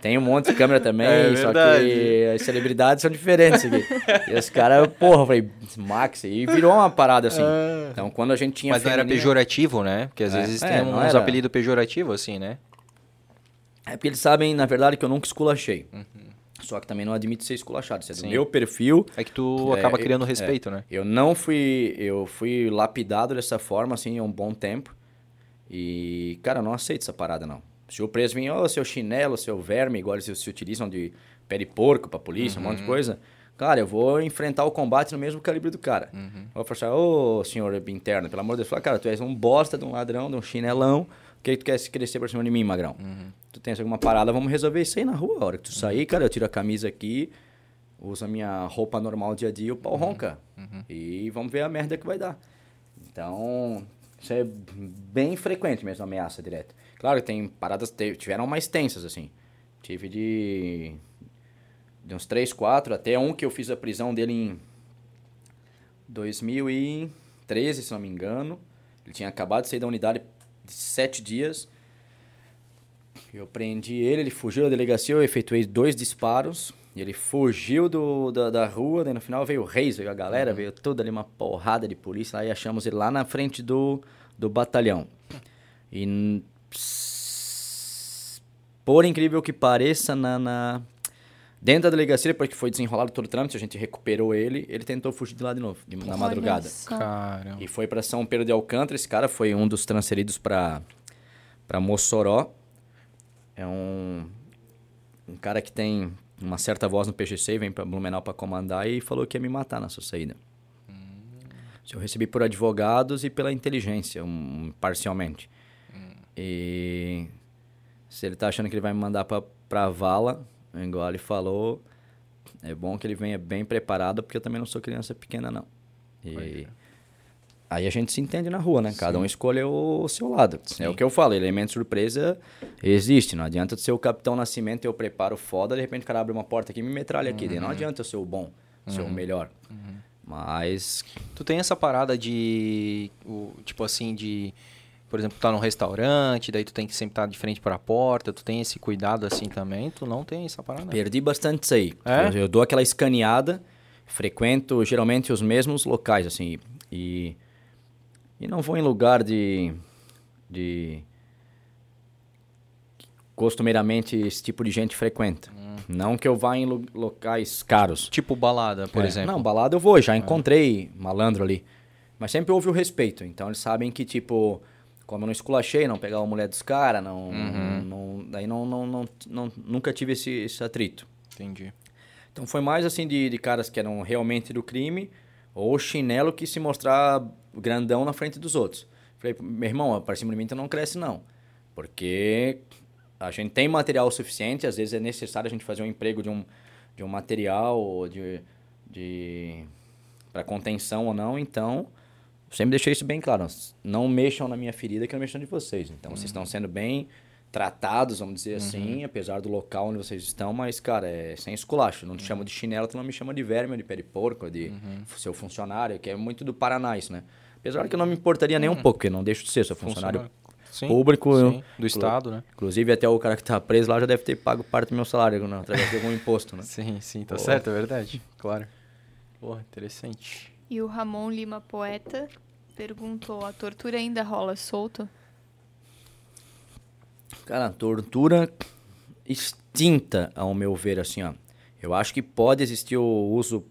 Speaker 3: Tem um monte de câmera também,
Speaker 1: É
Speaker 3: só
Speaker 1: verdade.
Speaker 3: que as celebridades são diferentes aqui. E os caras, porra, eu falei, Max, e virou uma parada assim. Então, quando a gente tinha
Speaker 1: Mas não era
Speaker 3: feminina-
Speaker 1: pejorativo, né? Porque às
Speaker 3: É,
Speaker 1: vezes
Speaker 3: é,
Speaker 1: tem uns
Speaker 3: era.
Speaker 1: apelidos pejorativos, assim, né?
Speaker 3: É porque eles sabem, na verdade, que eu nunca esculachei. Só que também não admito ser esculachado. Isso é do
Speaker 1: Sim.
Speaker 3: meu perfil.
Speaker 1: É que tu
Speaker 3: É,
Speaker 1: acaba criando
Speaker 3: é.
Speaker 1: respeito, né?
Speaker 3: Eu não fui. Eu fui lapidado dessa forma, assim, há um bom tempo. E, cara, eu não aceito essa parada, não. Se o preso vir, ô, seu chinelo, seu verme, igual eles se utilizam de pé de porco pra polícia, um monte de coisa. Cara, eu vou enfrentar o combate no mesmo calibre do cara. Eu Vou falar, ô, senhor interno, pelo amor de Deus. Fala, cara, tu és um bosta de um ladrão, de um chinelão. O que, que tu quer se crescer por cima de mim, magrão? Tu tens alguma parada, vamos resolver isso aí na rua. A hora que tu sair, cara, eu tiro a camisa aqui, uso a minha roupa normal dia a dia e o pau ronca. E vamos ver a merda que vai dar. Então, isso é bem frequente mesmo, ameaça direta. Claro que tem paradas, tiveram mais tensas, assim. Tive de, de uns 3, 4, até um que eu fiz a prisão dele em 2013, se não me engano. Ele tinha acabado de sair da unidade de 7 dias. Eu prendi ele, ele fugiu da delegacia, eu efetuei dois disparos. E ele fugiu do, da, da rua, daí no final veio o Reis, veio a galera, veio toda ali uma porrada de polícia lá e achamos ele lá na frente do, do batalhão. E por incrível que pareça, na, na- dentro da delegacia, depois que foi desenrolado todo o trâmite, a gente recuperou ele, ele tentou fugir de lá de novo, de- na
Speaker 2: Olha
Speaker 3: madrugada.
Speaker 1: Caramba.
Speaker 3: E foi para São Pedro de Alcântara. Esse cara foi um dos transferidos para para Mossoró. É um um cara que tem uma certa voz no PGC, vem para Blumenau para comandar e falou que ia me matar na sua saída. Eu recebi por advogados e pela inteligência, um, parcialmente. E se ele tá achando que ele vai me mandar pra, pra vala, igual ele falou, é bom que ele venha bem preparado, porque eu também não sou criança pequena, não. E aí a gente se entende na rua, né? Cada um escolhe o seu lado. É o que eu falo, elemento surpresa existe. Não adianta ser o Capitão Nascimento e eu preparo foda, de repente o cara abre uma porta aqui e me metralha aqui. Daí Não adianta eu ser o bom, ser o melhor. Mas
Speaker 1: Tu tem essa parada de. o- tipo assim, de. Por exemplo, tu tá num restaurante, daí tu tem que sempre estar de frente para a porta, tu tem esse cuidado assim também, tu não tem essa parada.
Speaker 3: Perdi bastante isso aí.
Speaker 1: É?
Speaker 3: Eu, eu dou aquela escaneada, frequento geralmente os mesmos locais, assim, e, e não vou em lugar de, de costumeiramente esse tipo de gente frequenta. Não que eu vá em lu- locais caros.
Speaker 1: Tipo balada, por
Speaker 3: É,
Speaker 1: exemplo.
Speaker 3: Não, balada eu vou, já encontrei malandro ali. Mas sempre houve o respeito. Então eles sabem que, tipo, como eu não esculachei, não pegar a mulher dos caras, não,
Speaker 1: Uhum.
Speaker 3: não. Daí não, não, não, não- nunca tive esse, esse atrito.
Speaker 1: Entendi.
Speaker 3: Então foi mais assim de, de caras que eram realmente do crime ou chinelo que se mostrar grandão na frente dos outros. Falei, meu irmão, pra cima de mim tu não cresce não. Porque a gente tem material suficiente, às vezes é necessário a gente fazer um emprego de um, de um material ou de, de para contenção ou não, então sempre deixei isso bem claro. Não mexam na minha ferida que eu mexam de vocês. Então vocês estão sendo bem tratados, vamos dizer assim, apesar do local onde vocês estão, mas, cara, é sem esculacho. Não te chamo de chinelo, tu não me chama de verme, de pé de porco, de seu funcionário, que é muito do Paraná isso, né? Apesar que eu não me importaria nem um pouco, porque não deixo de ser, sou funcionário
Speaker 1: Sim,
Speaker 3: público.
Speaker 1: sim,
Speaker 3: eu-
Speaker 1: do Estado, né?
Speaker 3: Inclusive, até o cara que tá preso lá já deve ter pago parte do meu salário, né? através de algum imposto, né?
Speaker 1: Sim, sim, tá
Speaker 3: Pô.
Speaker 1: certo, é verdade. Claro. Porra, interessante.
Speaker 2: E o Ramon Lima Poeta perguntou: a tortura ainda rola solto?
Speaker 3: Cara, tortura extinta, ao meu ver, assim, ó. Eu acho que pode existir o uso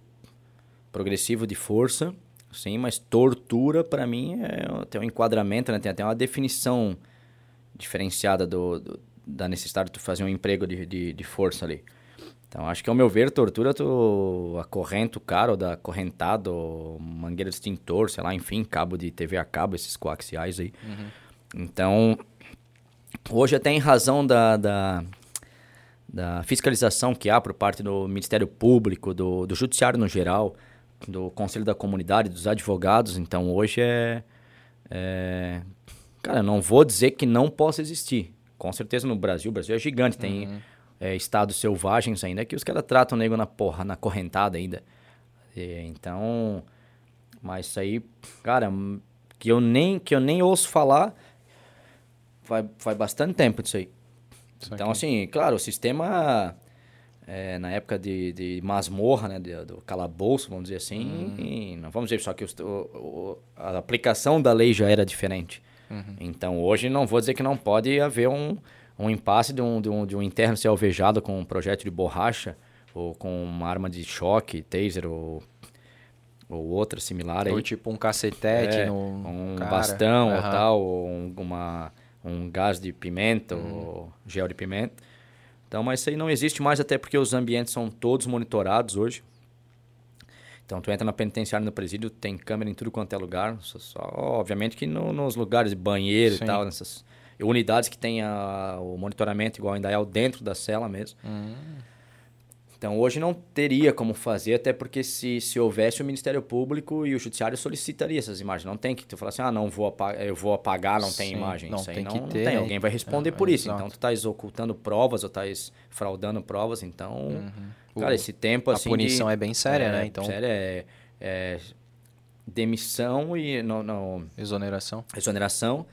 Speaker 3: progressivo de força, sim, mas tortura para mim é tem um enquadramento, né? Tem até uma definição diferenciada do, do da necessidade de tu fazer um emprego de, de, de, força ali. Então, acho que ao meu ver, tortura, tu acorrenta o cara, ou dá correntado, mangueira de extintor, sei lá, enfim, cabo de TV a cabo, esses coaxiais aí. Uhum. Então, hoje até em razão da, da, da, fiscalização que há por parte do Ministério Público, do, do Judiciário no geral, do Conselho da Comunidade, dos advogados, então hoje é, é... Cara, não vou dizer que não possa existir. Com certeza no Brasil, o Brasil é gigante, tem... Uhum é, estados selvagens ainda, que os caras tratam o nego na porra, na correntada ainda. E, então, mas isso aí, cara, que eu nem, que eu nem ouço falar, faz, faz bastante tempo disso aí. Isso então, aqui. assim, claro, o sistema, é, na época de, de masmorra, né, de, do calabouço, vamos dizer assim, uhum. não vamos dizer só que o, o, a aplicação da lei já era diferente. Uhum. Então, hoje não vou dizer que não pode haver um um impasse de um, de um, de um interno ser alvejado com um projétil de borracha ou com uma arma de choque, taser ou, ou outra similar.
Speaker 1: Ou aí. tipo um cacetete é, no
Speaker 3: Um
Speaker 1: cara.
Speaker 3: bastão uhum. ou tal, ou um, uma, um gás de pimenta uhum. ou gel de pimenta. Então, mas isso aí não existe mais até porque os ambientes são todos monitorados hoje. Então, tu entra na penitenciária, no presídio, tem câmera em tudo quanto é lugar. Só, só obviamente que no, nos lugares de banheiro Sim. e tal, nessas unidades que tem o monitoramento igual ainda é dentro da cela mesmo. Hum. Então hoje não teria como fazer, até porque se, se houvesse o Ministério Público e o Judiciário solicitaria essas imagens. Não tem que tu falar assim, ah, não vou apagar, eu vou apagar, não Sim, tem imagem.
Speaker 1: Não
Speaker 3: isso
Speaker 1: tem
Speaker 3: não,
Speaker 1: que
Speaker 3: não tem. Alguém vai responder é, por isso.
Speaker 1: Exato.
Speaker 3: Então tu estás ocultando provas ou estás fraudando provas. Então, uhum. cara, esse tempo
Speaker 1: a
Speaker 3: assim.
Speaker 1: A punição
Speaker 3: de,
Speaker 1: é bem séria,
Speaker 3: é,
Speaker 1: né? Então...
Speaker 3: Séria é, é demissão e no, no,
Speaker 1: exoneração.
Speaker 3: Exoneração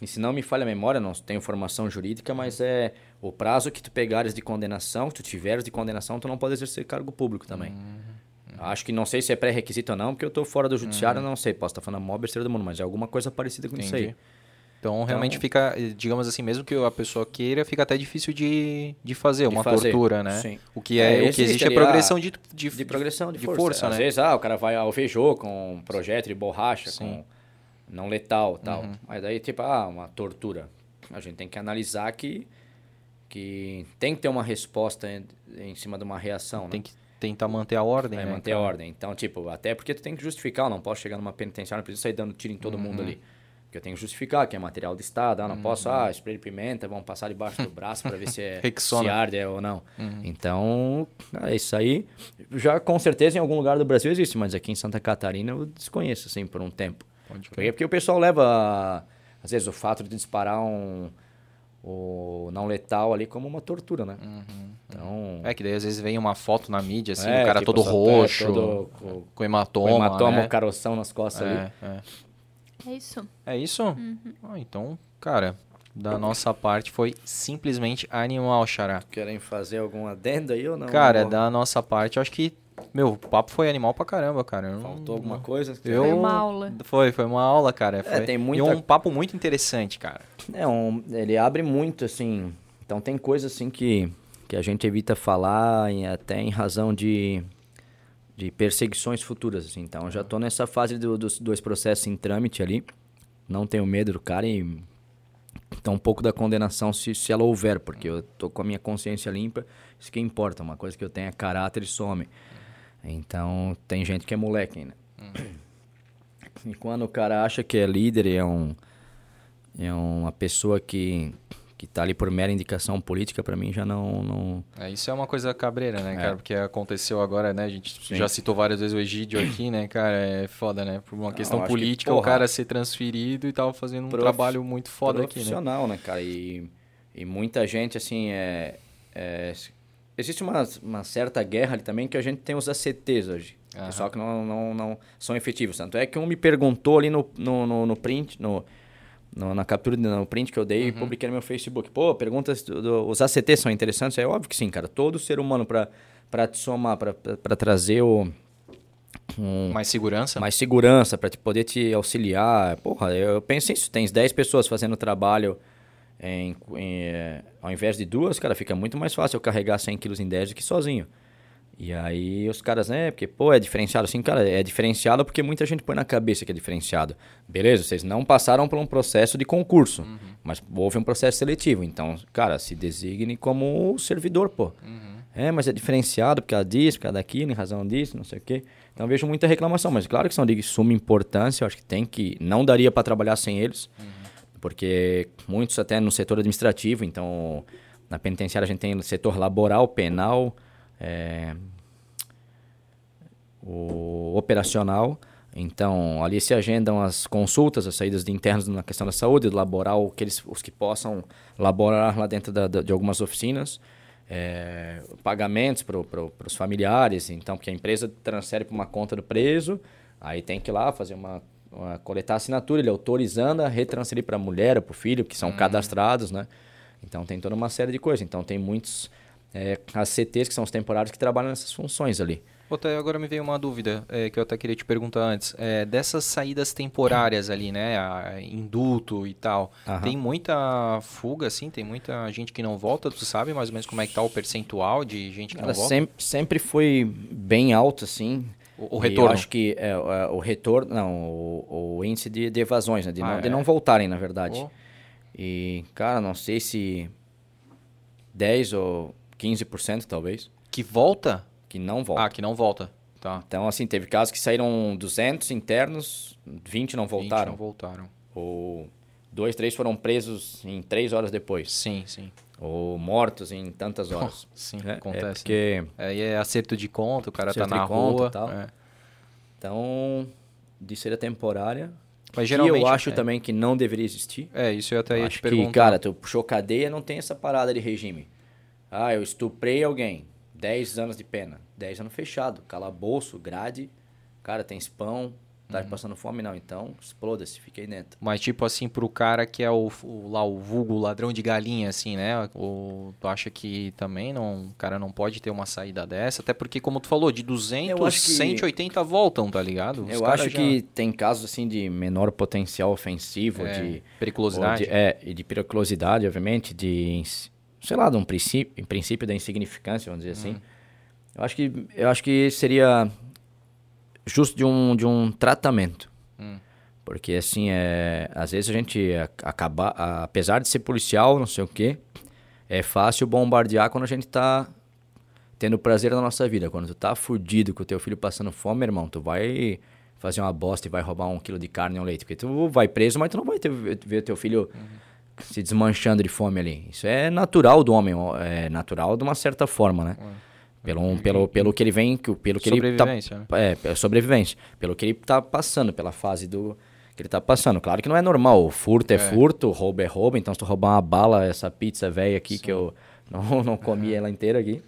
Speaker 3: e se não me falha a memória, não tenho formação jurídica, mas é o prazo que tu pegares de condenação, que tu tiveres de condenação, tu não pode exercer cargo público também. Uhum. Acho que não sei se é pré-requisito ou não, porque eu estou fora do judiciário, uhum. não sei, posso estar falando a maior besteira do mundo, mas é alguma coisa parecida com Entendi. isso aí.
Speaker 1: Então, realmente então, fica, digamos assim, mesmo que a pessoa queira, fica até difícil de, de fazer de uma fazer. tortura, né? Sim. O que, é, é o que existe é progressão de, de,
Speaker 3: de progressão de,
Speaker 1: de
Speaker 3: força.
Speaker 1: força
Speaker 3: Às
Speaker 1: né?
Speaker 3: vezes, ah, o cara vai alvejou com um projeto de borracha, Sim. com não letal tal. Uhum. Mas daí, tipo, ah, uma tortura. A gente tem que analisar que, que tem que ter uma resposta em, em cima de uma reação.
Speaker 1: Tem
Speaker 3: né?
Speaker 1: que tentar manter a ordem,
Speaker 3: é,
Speaker 1: né?
Speaker 3: manter cara? a ordem. Então, tipo, até porque tu tem que justificar, eu não posso chegar numa penitenciária, não preciso sair dando tiro em todo uhum. mundo ali. Porque eu tenho que justificar que é material de Estado, ah, não uhum. posso, ah, spray de pimenta, vamos passar debaixo do braço para ver se, é, se arde ou não. Uhum. Então, é isso aí. Já com certeza em algum lugar do Brasil existe, mas aqui em Santa Catarina eu desconheço, assim, por um tempo. Porque, porque o pessoal leva, às vezes, o fato de disparar um o não letal ali como uma tortura, né? Uhum,
Speaker 1: então... É que daí às vezes vem uma foto na mídia, assim, é, o cara tipo, todo roxo, todo, com, com hematoma, com
Speaker 3: hematoma,
Speaker 1: né?
Speaker 3: caroção nas costas
Speaker 2: é,
Speaker 3: ali.
Speaker 2: É. é isso.
Speaker 1: É isso? Uhum. Ah, então, cara, da nossa parte foi simplesmente animal, Xará.
Speaker 3: Querem fazer algum adendo aí ou não?
Speaker 1: Cara, da nossa parte, eu acho que meu, o papo foi animal pra caramba, cara.
Speaker 3: Faltou alguma coisa?
Speaker 2: Eu... Foi uma aula.
Speaker 1: Foi, foi uma aula, cara. É, foi...
Speaker 3: Tem muita...
Speaker 1: E um papo muito interessante, cara.
Speaker 3: É, um... ele abre muito, assim... Então tem coisas, assim, que, que a gente evita falar, em, até em razão de, de perseguições futuras, assim. Então, já tô nessa fase do, dos dois processos em trâmite ali. Não tenho medo do cara e... Então, um pouco da condenação, se, se ela houver, porque eu tô com a minha consciência limpa, isso que importa. Uma coisa que eu tenho é caráter e some. Então, tem gente que é moleque ainda. Uhum. E quando o cara acha que é líder e é, um, é uma pessoa que, que tá ali por mera indicação política, para mim já não, não...
Speaker 1: É, isso é uma coisa cabreira, né, é. cara? Porque aconteceu agora, né? A gente Sim. já citou várias vezes o Egídio aqui, né, cara? É foda, né? Por uma questão não, política, que, porra, o cara ser transferido e tava fazendo um prof... trabalho muito foda aqui, né?
Speaker 3: Profissional, né, cara? E, e muita gente, assim, é, é existe uma, uma certa guerra ali também que a gente tem os ACTs hoje. Uhum. Pessoal que não, não, não são efetivos. Tanto é que um me perguntou ali no, no, no, no print, no, no, na captura, no print que eu dei uhum. e publiquei no meu Facebook. Pô, perguntas, do, do, os ACTs são interessantes? É óbvio que sim, cara. Todo ser humano para te somar, para trazer o...
Speaker 1: Um, mais segurança?
Speaker 3: Mais segurança, para poder te auxiliar. Porra, eu penso nisso. Tens 10 pessoas fazendo trabalho em, em, é, ao invés de duas, cara, fica muito mais fácil eu carregar 100 quilos em 10 do que sozinho. E aí os caras, né, porque, pô, é diferenciado. Assim, cara, é diferenciado porque muita gente põe na cabeça que é diferenciado. Beleza, vocês não passaram por um processo de concurso, uhum. mas houve um processo seletivo. Então, cara, se designe como servidor, pô. Uhum. É, mas é diferenciado por causa disso, por causa daquilo, em razão disso, não sei o quê. Então vejo muita reclamação, mas claro que são de suma importância, eu acho que tem que. Não daria para trabalhar sem eles, uhum. Porque muitos até no setor administrativo, então na penitenciária a gente tem o setor laboral, penal é, o operacional. Então, ali se agendam as consultas, as saídas de internos na questão da saúde, do laboral, que eles, os que possam laborar lá dentro da, da, de algumas oficinas. É, pagamentos para pro, os familiares, então, porque a empresa transfere para uma conta do preso, aí tem que ir lá fazer uma, uma coletar assinatura, ele autorizando a retransferir para a mulher ou para o filho, que são uhum. cadastrados, né? Então, tem toda uma série de coisas. Então, tem muitos é, as CTs, que são os temporários, que trabalham nessas funções ali.
Speaker 1: Até agora me veio uma dúvida é, que eu até queria te perguntar antes. É, dessas saídas temporárias ali, né? A induto e tal. Aham. Tem muita fuga, assim? Tem muita gente que não volta? Tu sabe mais ou menos como é que tá o percentual de gente que Cara, não volta?
Speaker 3: Sempre, sempre foi bem alto, assim.
Speaker 1: O, o retorno?
Speaker 3: eu acho que é, é, o retorno... Não, o, o índice de, de, evasões, né? De, ah, não, de não voltarem, na verdade. Oh. E, cara, não sei se 10 ou 15% talvez.
Speaker 1: Que volta?
Speaker 3: Que não volta.
Speaker 1: Ah, que não volta. Tá.
Speaker 3: Então, assim, teve casos que saíram 200 internos, 20 não voltaram.
Speaker 1: 20 não voltaram.
Speaker 3: Ou dois, três foram presos em três horas depois.
Speaker 1: Sim, sim.
Speaker 3: Ou mortos em tantas horas.
Speaker 1: sim, é, acontece. É porque... Aí é acerto de conta, o cara tá na rua. E tal. É.
Speaker 3: Então, de ser temporária, mas geralmente. eu acho é. também que não deveria existir.
Speaker 1: É, isso eu até ia
Speaker 3: eu te perguntar. Que, cara, tu puxou cadeia, não tem essa parada de regime. Ah, eu estuprei alguém. 10 anos de pena. 10 anos fechado. Calabouço, grade. Cara, tem spam. Tá uhum. passando fome? Não. Então, exploda-se. Fiquei dentro.
Speaker 1: Mas, tipo assim, pro cara que é o, o, lá o vulgo ladrão de galinha, assim, né? O, tu acha que também não, o cara não pode ter uma saída dessa? Até porque, como tu falou, de 200, eu acho que... 180 voltam, tá ligado?
Speaker 3: Os eu acho já... que tem casos, assim, de menor potencial ofensivo, é, de...
Speaker 1: Periculosidade.
Speaker 3: De, é, e de periculosidade, obviamente, de sei lá, de um princípio, em princípio da insignificância, vamos dizer assim. Uhum. Eu acho que eu acho que seria justo de um de um tratamento. Uhum. Porque assim, é, às vezes a gente acaba apesar de ser policial, não sei o quê, é fácil bombardear quando a gente tá tendo prazer na nossa vida. Quando tu tá fudido com o teu filho passando fome, irmão, tu vai fazer uma bosta e vai roubar um quilo de carne ou leite. Porque tu vai preso, mas tu não vai ter, ver teu filho uhum se desmanchando de fome ali. Isso é natural do homem, é natural de uma certa forma, né? Pelo, pelo, pelo que ele vem, pelo que ele tá, né? é, é, sobrevivência, pelo que ele tá passando, pela fase do que ele tá passando. Claro que não é normal, o furto é, é. furto, roubo é roubo, então se tu roubar uma bala, essa pizza velha aqui Sim. que eu não, não comi uhum. ela inteira aqui,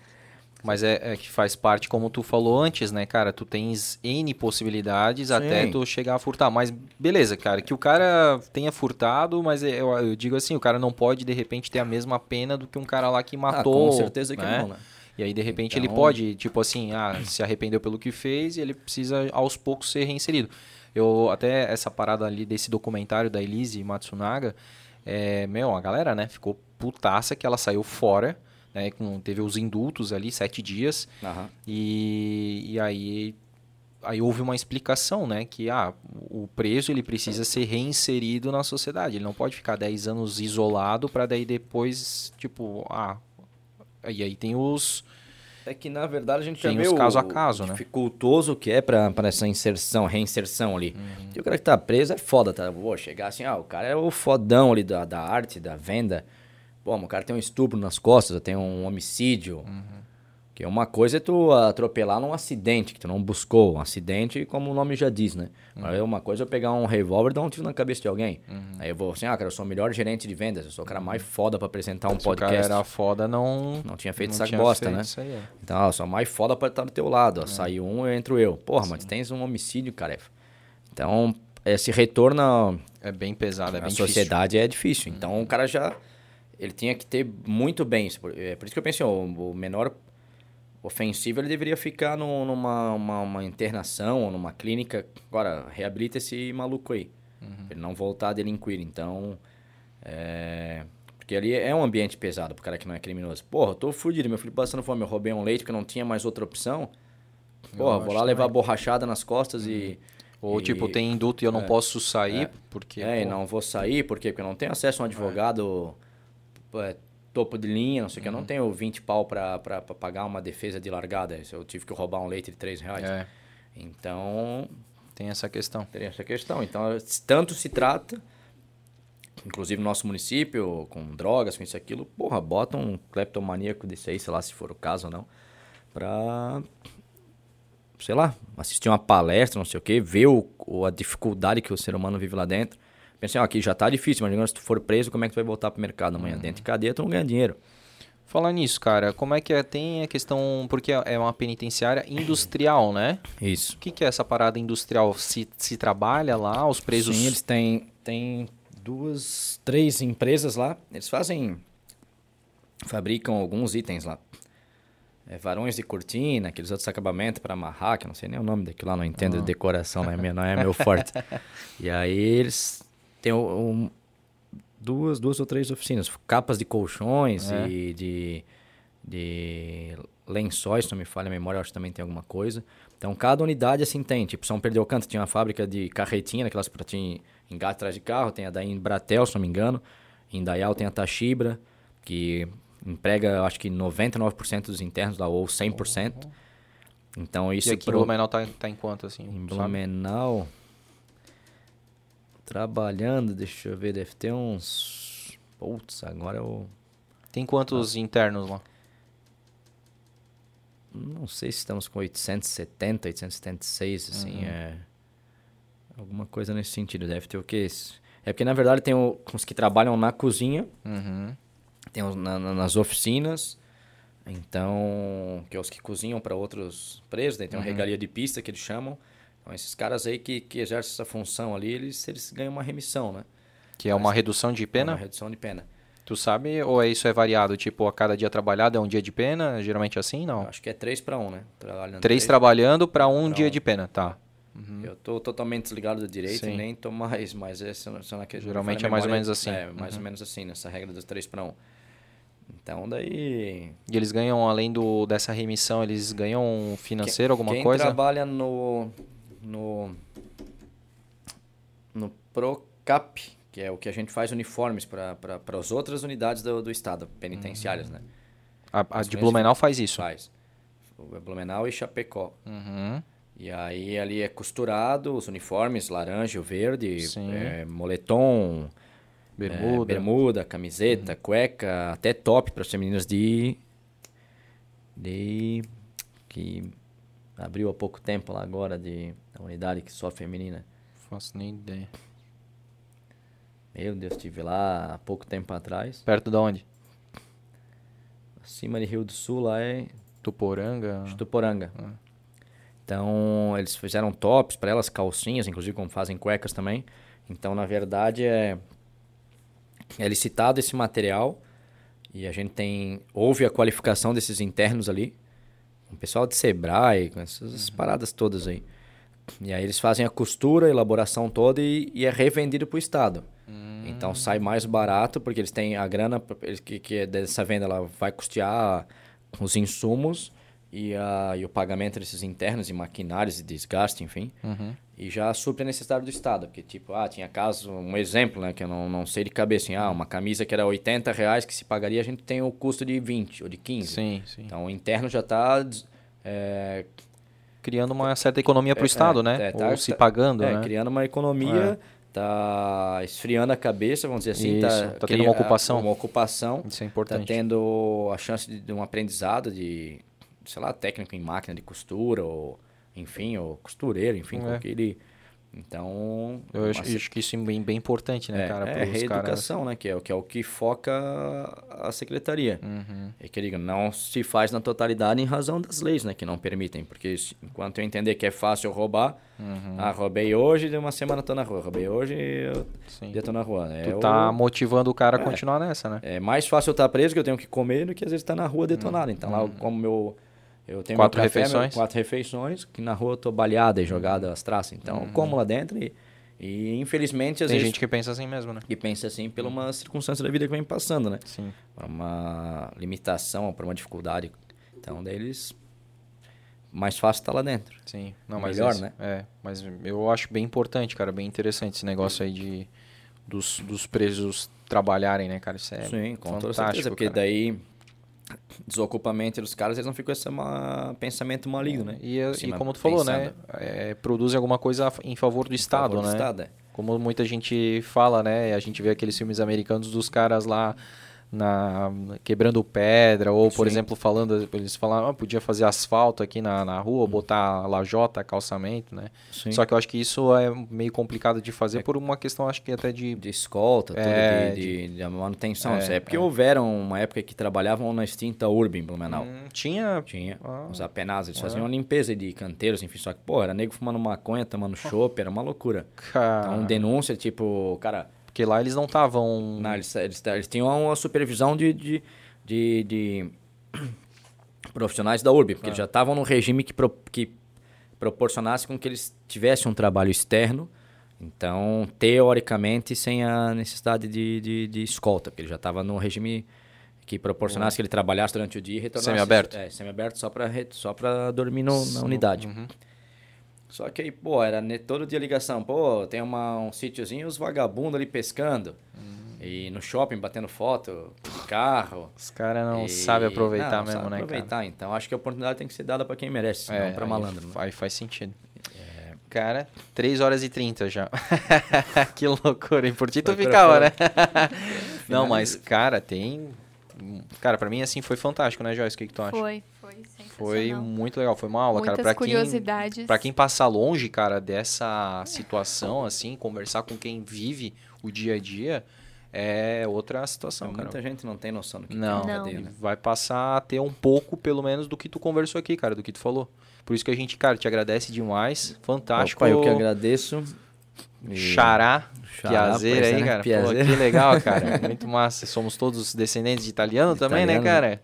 Speaker 1: mas é, é, que faz parte, como tu falou antes, né, cara? Tu tens N possibilidades Sim. até tu chegar a furtar. Mas beleza, cara, que o cara tenha furtado, mas eu, eu, digo assim, o cara não pode, de repente, ter a mesma pena do que um cara lá que matou.
Speaker 3: Ah, com certeza que
Speaker 1: né?
Speaker 3: não, né?
Speaker 1: E aí, de repente, então... ele pode, tipo assim, ah, se arrependeu pelo que fez e ele precisa, aos poucos, ser reinserido. Eu, até essa parada ali desse documentário da Elise Matsunaga, é, meu, a galera, né, ficou putaça que ela saiu fora né? Com, teve os indultos ali, sete dias. Uhum. E, e aí, aí houve uma explicação, né? Que ah, o preso ele precisa ser reinserido na sociedade. Ele não pode ficar dez anos isolado para daí depois, tipo, ah... E aí tem os...
Speaker 3: É que, na verdade, a gente
Speaker 1: tem já os caso a caso,
Speaker 3: né? dificultoso que é para essa inserção, reinserção ali. Uhum. E o cara que tá preso é foda, tá? Vou chegar assim, ah, o cara é o fodão ali da, da arte, da venda. Pô, o cara tem um estupro nas costas, tem um homicídio. Uhum. Que uma coisa é tu atropelar num acidente, que tu não buscou. Um acidente, como o nome já diz, né? Uhum. Uma coisa é eu pegar um revólver e dar um tiro na cabeça de alguém. Uhum. Aí eu vou assim, ah, cara, eu sou o melhor gerente de vendas, eu sou o cara mais foda para apresentar um podcast. Se o
Speaker 1: cara era foda, não...
Speaker 3: Não tinha feito essa bosta, né? Aí, é. Então, ó, eu sou mais foda pra estar do teu lado. Ó, é. Sai um, eu entro eu. Porra, Sim. mas tens um homicídio, cara. Então, esse retorno...
Speaker 1: É bem pesado, é bem difícil.
Speaker 3: A sociedade é difícil. Então, o cara já ele tinha que ter muito bem. É por isso que eu pensei, o menor ofensivo ele deveria ficar no, numa uma, uma, internação ou numa clínica. Agora, reabilita esse maluco aí. Uhum. Ele não voltar a delinquir. Então, é... porque Porque ali é um ambiente pesado pro cara que não é criminoso. Porra, eu tô fudido, meu filho passando fome, eu roubei um leite porque não tinha mais outra opção. Porra, vou lá levar borrachada nas costas e...
Speaker 1: Ou
Speaker 3: e-
Speaker 1: tipo, tem induto e eu não
Speaker 3: é,
Speaker 1: posso sair,
Speaker 3: é.
Speaker 1: porque.
Speaker 3: É, e
Speaker 1: pô,
Speaker 3: não vou sair, por quê? Porque eu não tenho acesso a um advogado é, topo de linha, não sei o que. Eu não tenho 20 pau pra pagar uma defesa de largada. Eu tive que roubar um leite de 3 reais.
Speaker 1: É,
Speaker 3: Então,
Speaker 1: tem essa questão.
Speaker 3: tem essa questão. Então, tanto se trata, inclusive no nosso município, com drogas, com isso e aquilo, porra, bota um cleptomaníaco desse aí, sei lá se for o caso ou não, pra, sei lá, assistir uma palestra, não sei o quê, ver o- a dificuldade que o ser humano vive lá dentro. Pensei, ó, aqui já tá difícil, mas se tu for preso, como é que tu vai voltar pro mercado amanhã? Dentro de cadeia, tu não ganha dinheiro.
Speaker 1: Falar nisso, cara, como é que é? Tem a questão. Porque é uma penitenciária industrial, né?
Speaker 3: Isso.
Speaker 1: O que, que é essa parada industrial? Se, se trabalha lá, os presos.
Speaker 3: Sim, eles têm, têm duas, três empresas lá. Eles fazem, fabricam alguns itens lá. É, varões de cortina, aqueles outros acabamentos para amarrar, que eu não sei nem o nome daquilo lá, não entendo de decoração, não é, meu, não é meu forte. e aí eles têm um- duas, duas ou três oficinas, capas de colchões
Speaker 1: É.
Speaker 3: e de, de lençóis, se não me falha a memória, acho que também tem alguma coisa. Então, cada unidade assim tem. Tipo, São Pedro del Canto tinha uma fábrica de carretinha, daquelas para tinha engate atrás de carro. Tem a da Embratel, se não me engano. Em Dayal tem a Tachibra, que emprega, acho que 99% dos internos lá, ou 100%. Então, isso
Speaker 1: E aqui em
Speaker 3: pro-
Speaker 1: Blumenau tá, tá em quanto, assim?
Speaker 3: em
Speaker 1: sabe?
Speaker 3: Trabalhando, deixa eu ver, deve ter uns... Putz, agora eu
Speaker 1: Tem quantos internos lá?
Speaker 3: não sei se estamos com 870, 876, assim, é... Alguma coisa nesse sentido, deve ter o quê? É porque, na verdade, tem os que trabalham na cozinha,
Speaker 1: Uhum.
Speaker 3: tem os na- na- nas oficinas, então, que é os que cozinham para outros presos, daí tem uma regalia de pista que eles chamam. Então, esses caras aí que, que exercem essa função ali, eles, eles ganham uma remissão, né?
Speaker 1: Que é uma redução de
Speaker 3: Uma
Speaker 1: pena?
Speaker 3: redução de pena.
Speaker 1: Tu sabe? Ou é isso é variado? Tipo, a cada dia trabalhado é um dia de pena? Geralmente é assim,
Speaker 3: Eu
Speaker 1: não?
Speaker 3: acho que é 3 para 1, né? Trabalhando
Speaker 1: Três trabalhando pra um
Speaker 3: pra
Speaker 1: dia
Speaker 3: um.
Speaker 1: de pena, tá.
Speaker 3: Eu tô totalmente desligado do direito
Speaker 1: Sim.
Speaker 3: e nem tô mais, mas esse, se eu não acredito,
Speaker 1: Geralmente
Speaker 3: falha a
Speaker 1: é mais ou menos assim.
Speaker 3: É, mais ou menos assim, nessa regra dos 3 para 1. Então, daí...
Speaker 1: E eles ganham, além do, dessa remissão, eles ganham financeiro, alguma
Speaker 3: Quem
Speaker 1: coisa?
Speaker 3: trabalha no, no, no Procap, que é o que a gente faz uniformes para as outras unidades do, do Estado, penitenciárias, né?
Speaker 1: A, a de Blumenau faz isso.
Speaker 3: Faz. O Blumenau e Chapecó.
Speaker 1: Uhum.
Speaker 3: E aí ali é costurado os uniformes, laranja verde, é, moletom, é,
Speaker 1: Bermuda.
Speaker 3: bermuda, camiseta, cueca, até top para as femininas de de que abriu há pouco tempo lá agora de da unidade que só feminina.
Speaker 1: Faço nem ideia.
Speaker 3: Meu Deus, estive lá há pouco tempo atrás.
Speaker 1: Perto de onde?
Speaker 3: Acima de Rio do Sul lá é
Speaker 1: Tuporanga?
Speaker 3: Tuporanga. Então, eles fizeram tops para elas, calcinhas, inclusive como fazem cuecas também. Então, na verdade, é, é licitado esse material e a gente tem... Houve a qualificação desses internos ali, pessoal de Sebrae, com essas paradas todas aí. E aí eles fazem a costura, a elaboração toda e, e é revendido para o Estado. Então sai mais barato, porque eles têm a grana eles- que, que é dessa venda, ela vai custear os insumos e, a, e o pagamento desses internos e maquinários e desgaste, enfim.
Speaker 1: Uhum.
Speaker 3: E já supre a necessidade do Estado. Porque, tipo, ah, tinha caso, um exemplo, né, que eu não, não sei de cabeça, assim, ah, uma camisa que era 80 reais que se pagaria, a gente tem o custo de 20 ou de 15.
Speaker 1: Sim, sim.
Speaker 3: Então o interno já está
Speaker 1: Criando uma certa economia pro Estado, né?
Speaker 3: é, tá-
Speaker 1: Ou se
Speaker 3: tá-
Speaker 1: pagando,
Speaker 3: é,
Speaker 1: né?
Speaker 3: criando uma economia, tá esfriando a cabeça, vamos dizer assim.
Speaker 1: Isso,
Speaker 3: tá,
Speaker 1: tá tendo uma ocupação.
Speaker 3: Uma ocupação.
Speaker 1: Isso é
Speaker 3: Tá
Speaker 1: importante.
Speaker 3: tendo a chance de, de um aprendizado de, sei lá, técnico em máquina de costura, ou enfim, ou costureiro, enfim,
Speaker 1: É.
Speaker 3: com aquele. Então.
Speaker 1: Eu acho,
Speaker 3: uma-
Speaker 1: acho que isso é bem, bem importante, né,
Speaker 3: é,
Speaker 1: cara?
Speaker 3: é
Speaker 1: pros caras.
Speaker 3: reeducação, né? Que é, o- que é o que foca a secretaria.
Speaker 1: Uhum.
Speaker 3: É que eu digo, não se faz na totalidade em razão das leis, né? Que não permitem. Porque enquanto eu entender que é fácil eu roubar,
Speaker 1: Uhum.
Speaker 3: ah, roubei hoje, de uma semana tô na rua. Roubei hoje, eu
Speaker 1: Sim.
Speaker 3: dia tô na rua. É,
Speaker 1: Tu tá motivando o cara a
Speaker 3: É.
Speaker 1: continuar nessa, né?
Speaker 3: é mais fácil eu estar preso que eu tenho que comer do que às vezes estar na rua detonado. Então lá eu como meu. Eu tenho.
Speaker 1: Quatro
Speaker 3: meu café, meu-
Speaker 1: refeições?
Speaker 3: quatro refeições, que na rua eu tô baleada e jogada as traças. Então
Speaker 1: Uhum.
Speaker 3: eu como lá dentro e, E infelizmente, às
Speaker 1: Tem
Speaker 3: vezes.
Speaker 1: gente que pensa assim mesmo, né?
Speaker 3: que pensa assim pela uma circunstância da vida que vem passando, né?
Speaker 1: Sim.
Speaker 3: Por uma limitação, por uma dificuldade. Então, daí eles. Mais fácil estar lá dentro.
Speaker 1: Sim, não,
Speaker 3: Melhor, né?
Speaker 1: É, mas eu acho bem importante, cara, bem interessante esse negócio aí de dos, dos presos trabalharem, né, cara? Isso é
Speaker 3: Sim, com toda
Speaker 1: fantástico,
Speaker 3: certeza. Porque
Speaker 1: cara.
Speaker 3: daí desocupa a mente dos caras, eles não ficam com esse ma- pensamento maligno, né?
Speaker 1: E, e
Speaker 3: Cima
Speaker 1: como tu falou,
Speaker 3: pensando.
Speaker 1: né? é, produzem alguma coisa em favor do Estado,
Speaker 3: favor do
Speaker 1: né?
Speaker 3: Estado, é.
Speaker 1: Como muita gente fala, né? A gente vê aqueles filmes americanos dos caras lá na quebrando pedra ou por
Speaker 3: Sim.
Speaker 1: exemplo falando eles falaram ah, podia fazer asfalto aqui na, na rua botar lajota calçamento né
Speaker 3: Sim.
Speaker 1: só que eu acho que isso é meio complicado de fazer por uma questão acho que até de
Speaker 3: de escolta, tudo
Speaker 1: É,
Speaker 3: de, de, de manutenção.
Speaker 1: É,
Speaker 3: É, porque houveram uma época que trabalhavam na extinta Urb em Blumenau.
Speaker 1: Hum, tinha
Speaker 3: Tinha
Speaker 1: Ah.
Speaker 3: os apenados, eles faziam uma limpeza de canteiros, enfim, só que, pô, era nego fumando maconha, tomando chopp, era uma loucura.
Speaker 1: cara,
Speaker 3: Então, denúncia, tipo, cara,
Speaker 1: porque lá eles não estavam
Speaker 3: não, eles, eles, eles tinham uma supervisão de, de, de, de profissionais da URB, porque eles já estavam num regime que, pro, que proporcionasse com que eles tivessem um trabalho externo, então, teoricamente, sem a necessidade de, de, de escolta, porque ele já estava no regime que proporcionasse que ele trabalhasse durante o dia e retornasse...
Speaker 1: Semiaberto.
Speaker 3: É, semiaberto só para só pra dormir no, na unidade. Só que aí, pô, era todo dia ligação. Pô, tem uma, um sítiozinho, os vagabundos ali pescando. E no shopping batendo foto, carro.
Speaker 1: os caras não
Speaker 3: E-
Speaker 1: sabem aproveitar
Speaker 3: não, não
Speaker 1: mesmo
Speaker 3: sabe
Speaker 1: né
Speaker 3: aproveitar. Então, acho que a oportunidade tem que ser dada para quem merece,
Speaker 1: cara
Speaker 3: não para malandro. né?
Speaker 1: aí faz sentido Cara, 3 horas e 30 já. que loucura, hein? Por ti tu ficava,
Speaker 3: fora.
Speaker 1: né? Não, mas, cara, tem. Cara, pra mim, assim, foi fantástico, né, Joyce? O que, que tu acha?
Speaker 2: Foi, foi
Speaker 1: muito legal, foi uma aula,
Speaker 2: Muitas
Speaker 1: cara. Pra quem,
Speaker 2: curiosidades.
Speaker 1: pra quem passa longe, cara, dessa situação, assim, conversar com quem vive o dia a dia, é outra situação, cara.
Speaker 3: Muita gente não tem noção do que
Speaker 1: Não,
Speaker 2: Não.
Speaker 3: cadeia, né?
Speaker 1: vai passar a ter um pouco, pelo menos, do que tu conversou aqui, cara, do que tu falou. Por isso que a gente, cara, te agradece demais. Fantástico.
Speaker 3: Opa, eu que agradeço. E-
Speaker 1: Xará, Piazeira
Speaker 3: pois é,
Speaker 1: aí,
Speaker 3: né?
Speaker 1: cara. Pô,
Speaker 3: Piazeira.
Speaker 1: que legal, cara. Muito massa. Somos todos descendentes de italiano também, né, cara?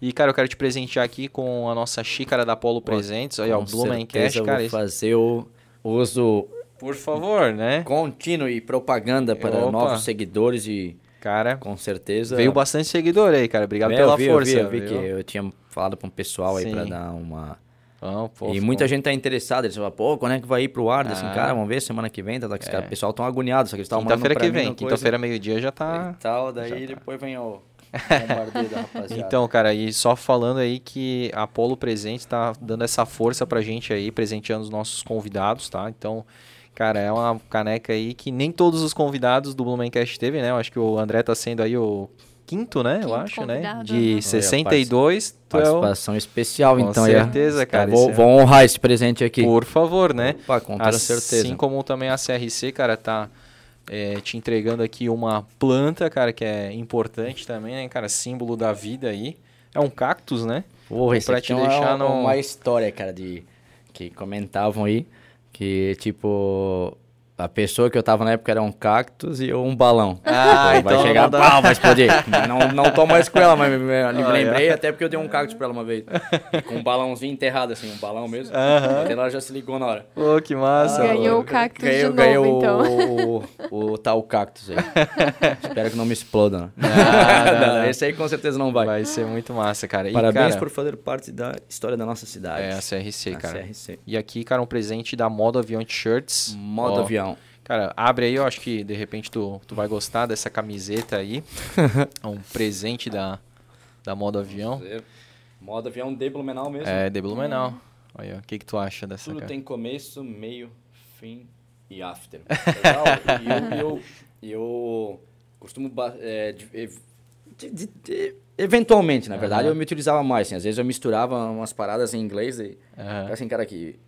Speaker 1: E, cara, eu quero te presentear aqui com a nossa xícara da Polo Presentes. Aí, ó, Blumencast,
Speaker 3: eu
Speaker 1: cara.
Speaker 3: vou fazer o uso
Speaker 1: Por favor, né?
Speaker 3: contínuo e propaganda para
Speaker 1: Opa.
Speaker 3: novos seguidores e
Speaker 1: Cara,
Speaker 3: com certeza...
Speaker 1: veio bastante seguidor aí, cara. Obrigado
Speaker 3: É,
Speaker 1: pela
Speaker 3: eu vi,
Speaker 1: força.
Speaker 3: Eu vi, eu vi que eu tinha falado para um pessoal aí para
Speaker 1: Sim.
Speaker 3: dar uma...
Speaker 1: Não, pô,
Speaker 3: e muita gente tá interessada, eles falam, pô, quando é que vai ir pro ar? Assim,
Speaker 1: Ah.
Speaker 3: cara, vamos ver semana que vem, tá, tá,
Speaker 1: É.
Speaker 3: o pessoal tão agoniado, só que eles estavam
Speaker 1: Quinta-feira que vem. Quinta-feira, meio-dia, já tá.
Speaker 3: e tal, daí depois vem o bombardeio da rapaziada.
Speaker 1: Então, cara, e só falando aí que a Apolo Presente tá dando essa força pra gente aí, presenteando os nossos convidados, tá? Então, cara, é uma caneca aí que nem todos os convidados do Blumencast teve, né? Eu acho que o André tá sendo aí o quinto, né? eu
Speaker 2: Quinto
Speaker 1: acho, né? De
Speaker 2: aham.
Speaker 1: 62, tu é o...
Speaker 3: Participação especial,
Speaker 1: Com
Speaker 3: então.
Speaker 1: certeza,
Speaker 3: é,
Speaker 1: cara,
Speaker 3: Vou,
Speaker 1: é-
Speaker 3: vou honrar esse presente aqui.
Speaker 1: Por favor, né?
Speaker 3: Opa, com toda
Speaker 1: assim
Speaker 3: certeza.
Speaker 1: como também a CRC, cara, tá é, te entregando aqui uma planta, cara, que é importante também, né, cara? Símbolo da vida aí. É um cactus, né?
Speaker 3: Porra, esse
Speaker 1: pra te
Speaker 3: é uma,
Speaker 1: deixar no-
Speaker 3: uma história, cara, de que comentavam aí que, tipo, a pessoa que eu tava na época era um cactus e eu um balão.
Speaker 1: Ah,
Speaker 3: Pô, vai
Speaker 1: então
Speaker 3: chegar, pau, vai explodir. não, não tô mais com ela, mas me, me- lembrei até porque eu dei um cactus pra ela uma vez. Com um balãozinho enterrado, assim, um balão mesmo.
Speaker 1: Aham.
Speaker 3: Até ela já se ligou na hora.
Speaker 1: Pô, que massa.
Speaker 2: Ganhou o cactus
Speaker 3: Ganhei,
Speaker 2: de novo,
Speaker 3: ganhei o,
Speaker 2: então.
Speaker 3: o, o tal cactus aí. Espero que não me exploda. Né?
Speaker 1: não, não.
Speaker 3: Esse aí com certeza não vai.
Speaker 1: Vai ser muito massa, cara. E,
Speaker 3: Parabéns
Speaker 1: cara,
Speaker 3: por fazer parte da história da nossa cidade.
Speaker 1: É, a CRC,
Speaker 3: A
Speaker 1: cara.
Speaker 3: CRC.
Speaker 1: E aqui, cara, um presente da Modo Avião T-Shirts.
Speaker 3: Modo
Speaker 1: Ó,
Speaker 3: avião.
Speaker 1: Cara, abre aí, eu acho que de repente tu, tu vai gostar dessa camiseta aí. é um presente da, da Modo Avião.
Speaker 3: Modo avião de Blumenau mesmo.
Speaker 1: É, de Blumenau. Aí, ó, o que que tu acha dessa,
Speaker 3: Tudo
Speaker 1: cara?
Speaker 3: tem começo, meio, fim e after. Legal? e eu, eu, eu costumo... é, de- de- de- de- eventualmente, na verdade,
Speaker 1: Aham.
Speaker 3: eu me utilizava mais. Assim, às vezes eu misturava umas paradas em inglês e...
Speaker 1: Aham.
Speaker 3: Assim, cara, que...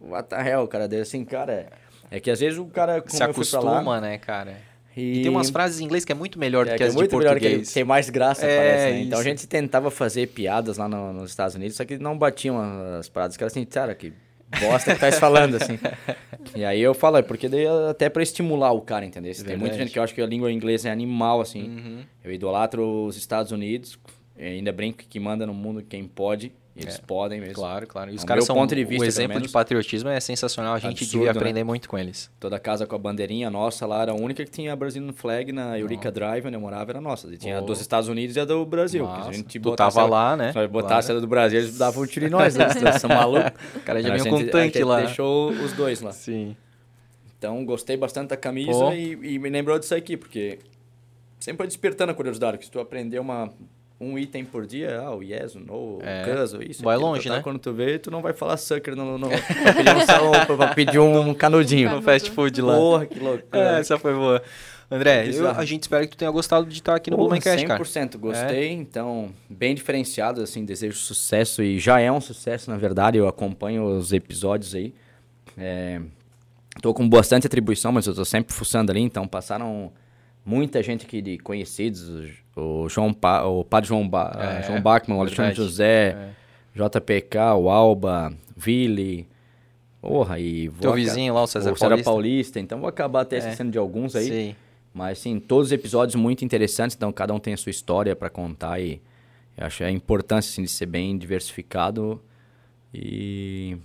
Speaker 3: What the hell, cara? Daí, Assim, cara... É que às vezes o cara...
Speaker 1: Se
Speaker 3: pra lá,
Speaker 1: acostuma, né, cara?
Speaker 3: E,
Speaker 1: E tem umas frases em inglês que é muito melhor do
Speaker 3: é,
Speaker 1: que as
Speaker 3: é
Speaker 1: de
Speaker 3: muito melhor que ele
Speaker 1: português.
Speaker 3: tem mais graça,
Speaker 1: É,
Speaker 3: parece, né? Então a gente tentava fazer piadas lá no- nos Estados Unidos, só que não batiam as paradas. Os caras assim, cara, que bosta que tá falando, assim. E aí eu falo, é porque daí é até pra estimular o cara, entendeu? Tem muita gente que acha que a língua inglesa é animal, assim.
Speaker 1: Uhum.
Speaker 3: Eu idolatro os Estados Unidos, ainda brinco que manda no mundo quem pode. Eles é. podem mesmo.
Speaker 1: Claro, claro. E os caras são ponto de vista, o exemplo de patriotismo é sensacional. A gente absurdo, devia né? aprender né? muito com eles.
Speaker 3: Toda casa com a bandeirinha nossa lá era a única que tinha a Brazilian Flag na Eureka oh. Drive, onde eu morava, era nossa. E tinha oh. dos Estados Unidos e a do Brasil.
Speaker 1: Nossa. a gente tu tava lá, né?
Speaker 3: Se botasse claro. a do Brasil, eles davam um tiro em nós. Eles são malucos.
Speaker 1: O cara já vinha com um tanque lá.
Speaker 3: deixou os dois lá.
Speaker 1: Sim.
Speaker 3: Então, gostei bastante da camisa e, e, me lembrou disso aqui, porque sempre despertando a curiosidade, que se tu aprender uma um item por dia, ah, o yes, o no, é. o caso, isso.
Speaker 1: Vai longe,
Speaker 3: tá,
Speaker 1: né?
Speaker 3: Quando tu vê, tu não vai falar sucker no, no, pra pedir um salão, pra pedir um canudinho.
Speaker 1: No fast food lá.
Speaker 3: Porra, que louco.
Speaker 1: É, essa foi boa. André, eu, a gente espera que tu tenha gostado de estar aqui no Blumencast,
Speaker 3: cara. 100% gostei, é. então, bem diferenciado, assim, desejo sucesso e já é um sucesso, na verdade, eu acompanho os episódios aí. É, tô com bastante atribuição, mas eu tô sempre fuçando ali, então passaram muita gente aqui de conhecidos, o João pa, o Padre João, ba, é, João Bachmann, o Alexandre José, é. JPK, o Alba, Ville, porra, e...
Speaker 1: Teu vizinho lá, o César
Speaker 3: o
Speaker 1: Paulista. César
Speaker 3: Paulista, então vou acabar até é. esquecendo de alguns aí. Sim. Mas, sim, todos os episódios muito interessantes, então cada um tem a sua história para contar e eu acho a importância, assim, de ser bem diversificado e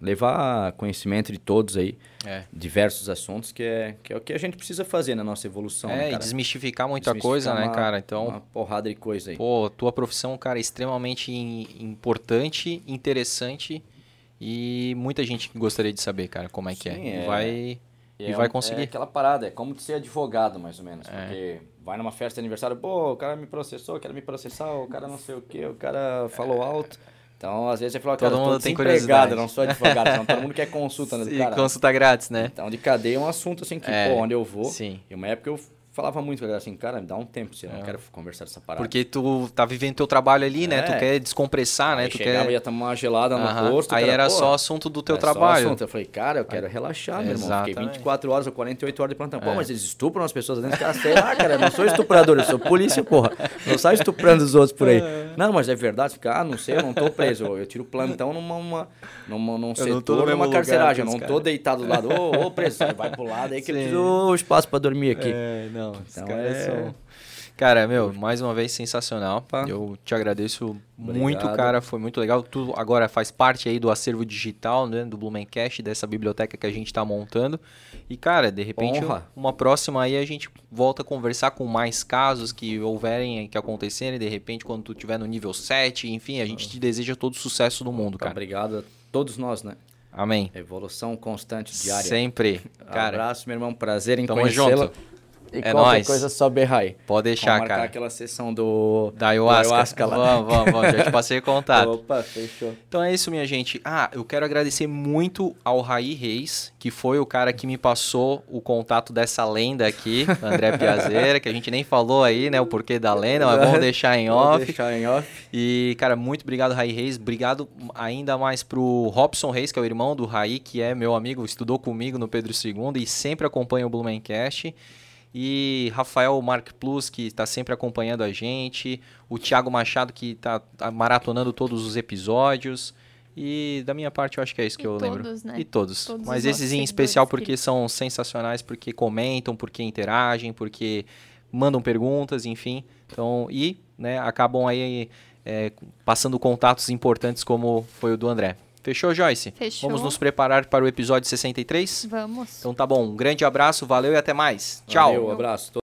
Speaker 3: levar conhecimento de todos aí, é. diversos assuntos, que é, que é o que a gente precisa fazer na nossa evolução.
Speaker 1: É, né, e desmistificar muita desmistificar coisa, né, uma, né, cara? Então,
Speaker 3: uma porrada de coisa aí.
Speaker 1: Pô, tua profissão, cara, é extremamente importante, interessante e muita gente gostaria de saber, cara, como é Sim, que é. é. E vai, e, e é vai conseguir. É
Speaker 3: aquela parada, é como ser advogado, mais ou menos, é. porque vai numa festa de aniversário, pô, o cara me processou, quer me processar, o cara não sei o que, o cara falou alto. Então, às vezes você fala, cara, todo mundo tem curiosidade, não sou advogado, todo mundo quer consulta, né,
Speaker 1: cara. consulta grátis, né?
Speaker 3: Então, de cadeia é um assunto assim que, é, pô, onde eu vou. Sim. E uma época eu falava muito, galera, assim, cara, me dá um tempo, se eu não é. quero conversar dessa parada.
Speaker 1: Porque tu tá vivendo teu trabalho ali, né? Tu é. quer descompressar, né?
Speaker 3: aí?
Speaker 1: Tu
Speaker 3: chegava,
Speaker 1: quer...
Speaker 3: ia tomar uma gelada no uh -huh. posto.
Speaker 1: Aí
Speaker 3: cara,
Speaker 1: era só assunto do teu trabalho.
Speaker 3: Só assunto. Eu falei, cara, eu quero relaxar, meu irmão. Fiquei 24 horas ou 48 horas de plantão. Pô, é. mas eles estupram as pessoas dentro. Cara, sei lá, cara, eu não sou estuprador, eu sou polícia, porra. Não sai estuprando os outros por aí. É. Não, mas é verdade. Fica, ah, não sei, eu não tô preso. Eu tiro plantão numa, uma, numa, num eu setor, numa carceragem. Eu não tô deitado do lado. Ô, ô, preso, vai pro lado aí que Sim. eu preciso espaço pra dormir aqui.
Speaker 1: É, não. Então é são... Cara, meu, mais uma vez sensacional. Opa. Eu te agradeço Obrigado. muito, cara. Foi muito legal. Tu agora faz parte aí do acervo digital, né? Do Blumencast, dessa biblioteca que a gente está montando. E, cara, de repente, Honra. uma próxima aí a gente volta a conversar com mais casos que houverem, que acontecerem. De repente, quando tu estiver no nível 7, enfim, a gente te deseja todo o sucesso do mundo, cara.
Speaker 3: Obrigado a todos nós, né?
Speaker 1: Amém.
Speaker 3: Evolução constante, diária.
Speaker 1: Sempre.
Speaker 3: Cara, Abraço, meu irmão. Prazer em conhecê-lo.
Speaker 1: E é qualquer nóis.
Speaker 3: coisa só berrar aí.
Speaker 1: Pode deixar,
Speaker 3: vamos
Speaker 1: cara.
Speaker 3: aquela sessão do...
Speaker 1: Da ayahuasca. Do ayahuasca lá. Vamos, vamos, vamos. Já te passei contato.
Speaker 3: Opa, fechou.
Speaker 1: Então é isso, minha gente. Ah, eu quero agradecer muito ao Raí Reis, que foi o cara que me passou o contato dessa lenda aqui, André Piazeira, que a gente nem falou aí, né, o porquê da lenda, mas vamos deixar em off. Vamos
Speaker 3: deixar em off.
Speaker 1: E, cara, muito obrigado, Raí Reis. Obrigado ainda mais pro Robson Reis, que é o irmão do Raí, que é meu amigo, estudou comigo no Pedro II e sempre acompanha o Blumencast. E Rafael Mark Plus, que está sempre acompanhando a gente. O Thiago Machado, que está tá maratonando todos os episódios. E da minha parte, eu acho que é isso que
Speaker 2: e
Speaker 1: eu
Speaker 2: todos,
Speaker 1: lembro.
Speaker 2: Né?
Speaker 1: E todos.
Speaker 2: todos
Speaker 1: Mas esses em especial porque são sensacionais, porque comentam, porque interagem, porque mandam perguntas, enfim. Então, e né, acabam aí é, passando contatos importantes como foi o do André. Fechou, Joyce?
Speaker 2: Fechou.
Speaker 1: Vamos nos preparar para o episódio 63?
Speaker 2: Vamos.
Speaker 1: Então tá bom. Um grande abraço, valeu e até mais. Tchau.
Speaker 3: Valeu, um abraço.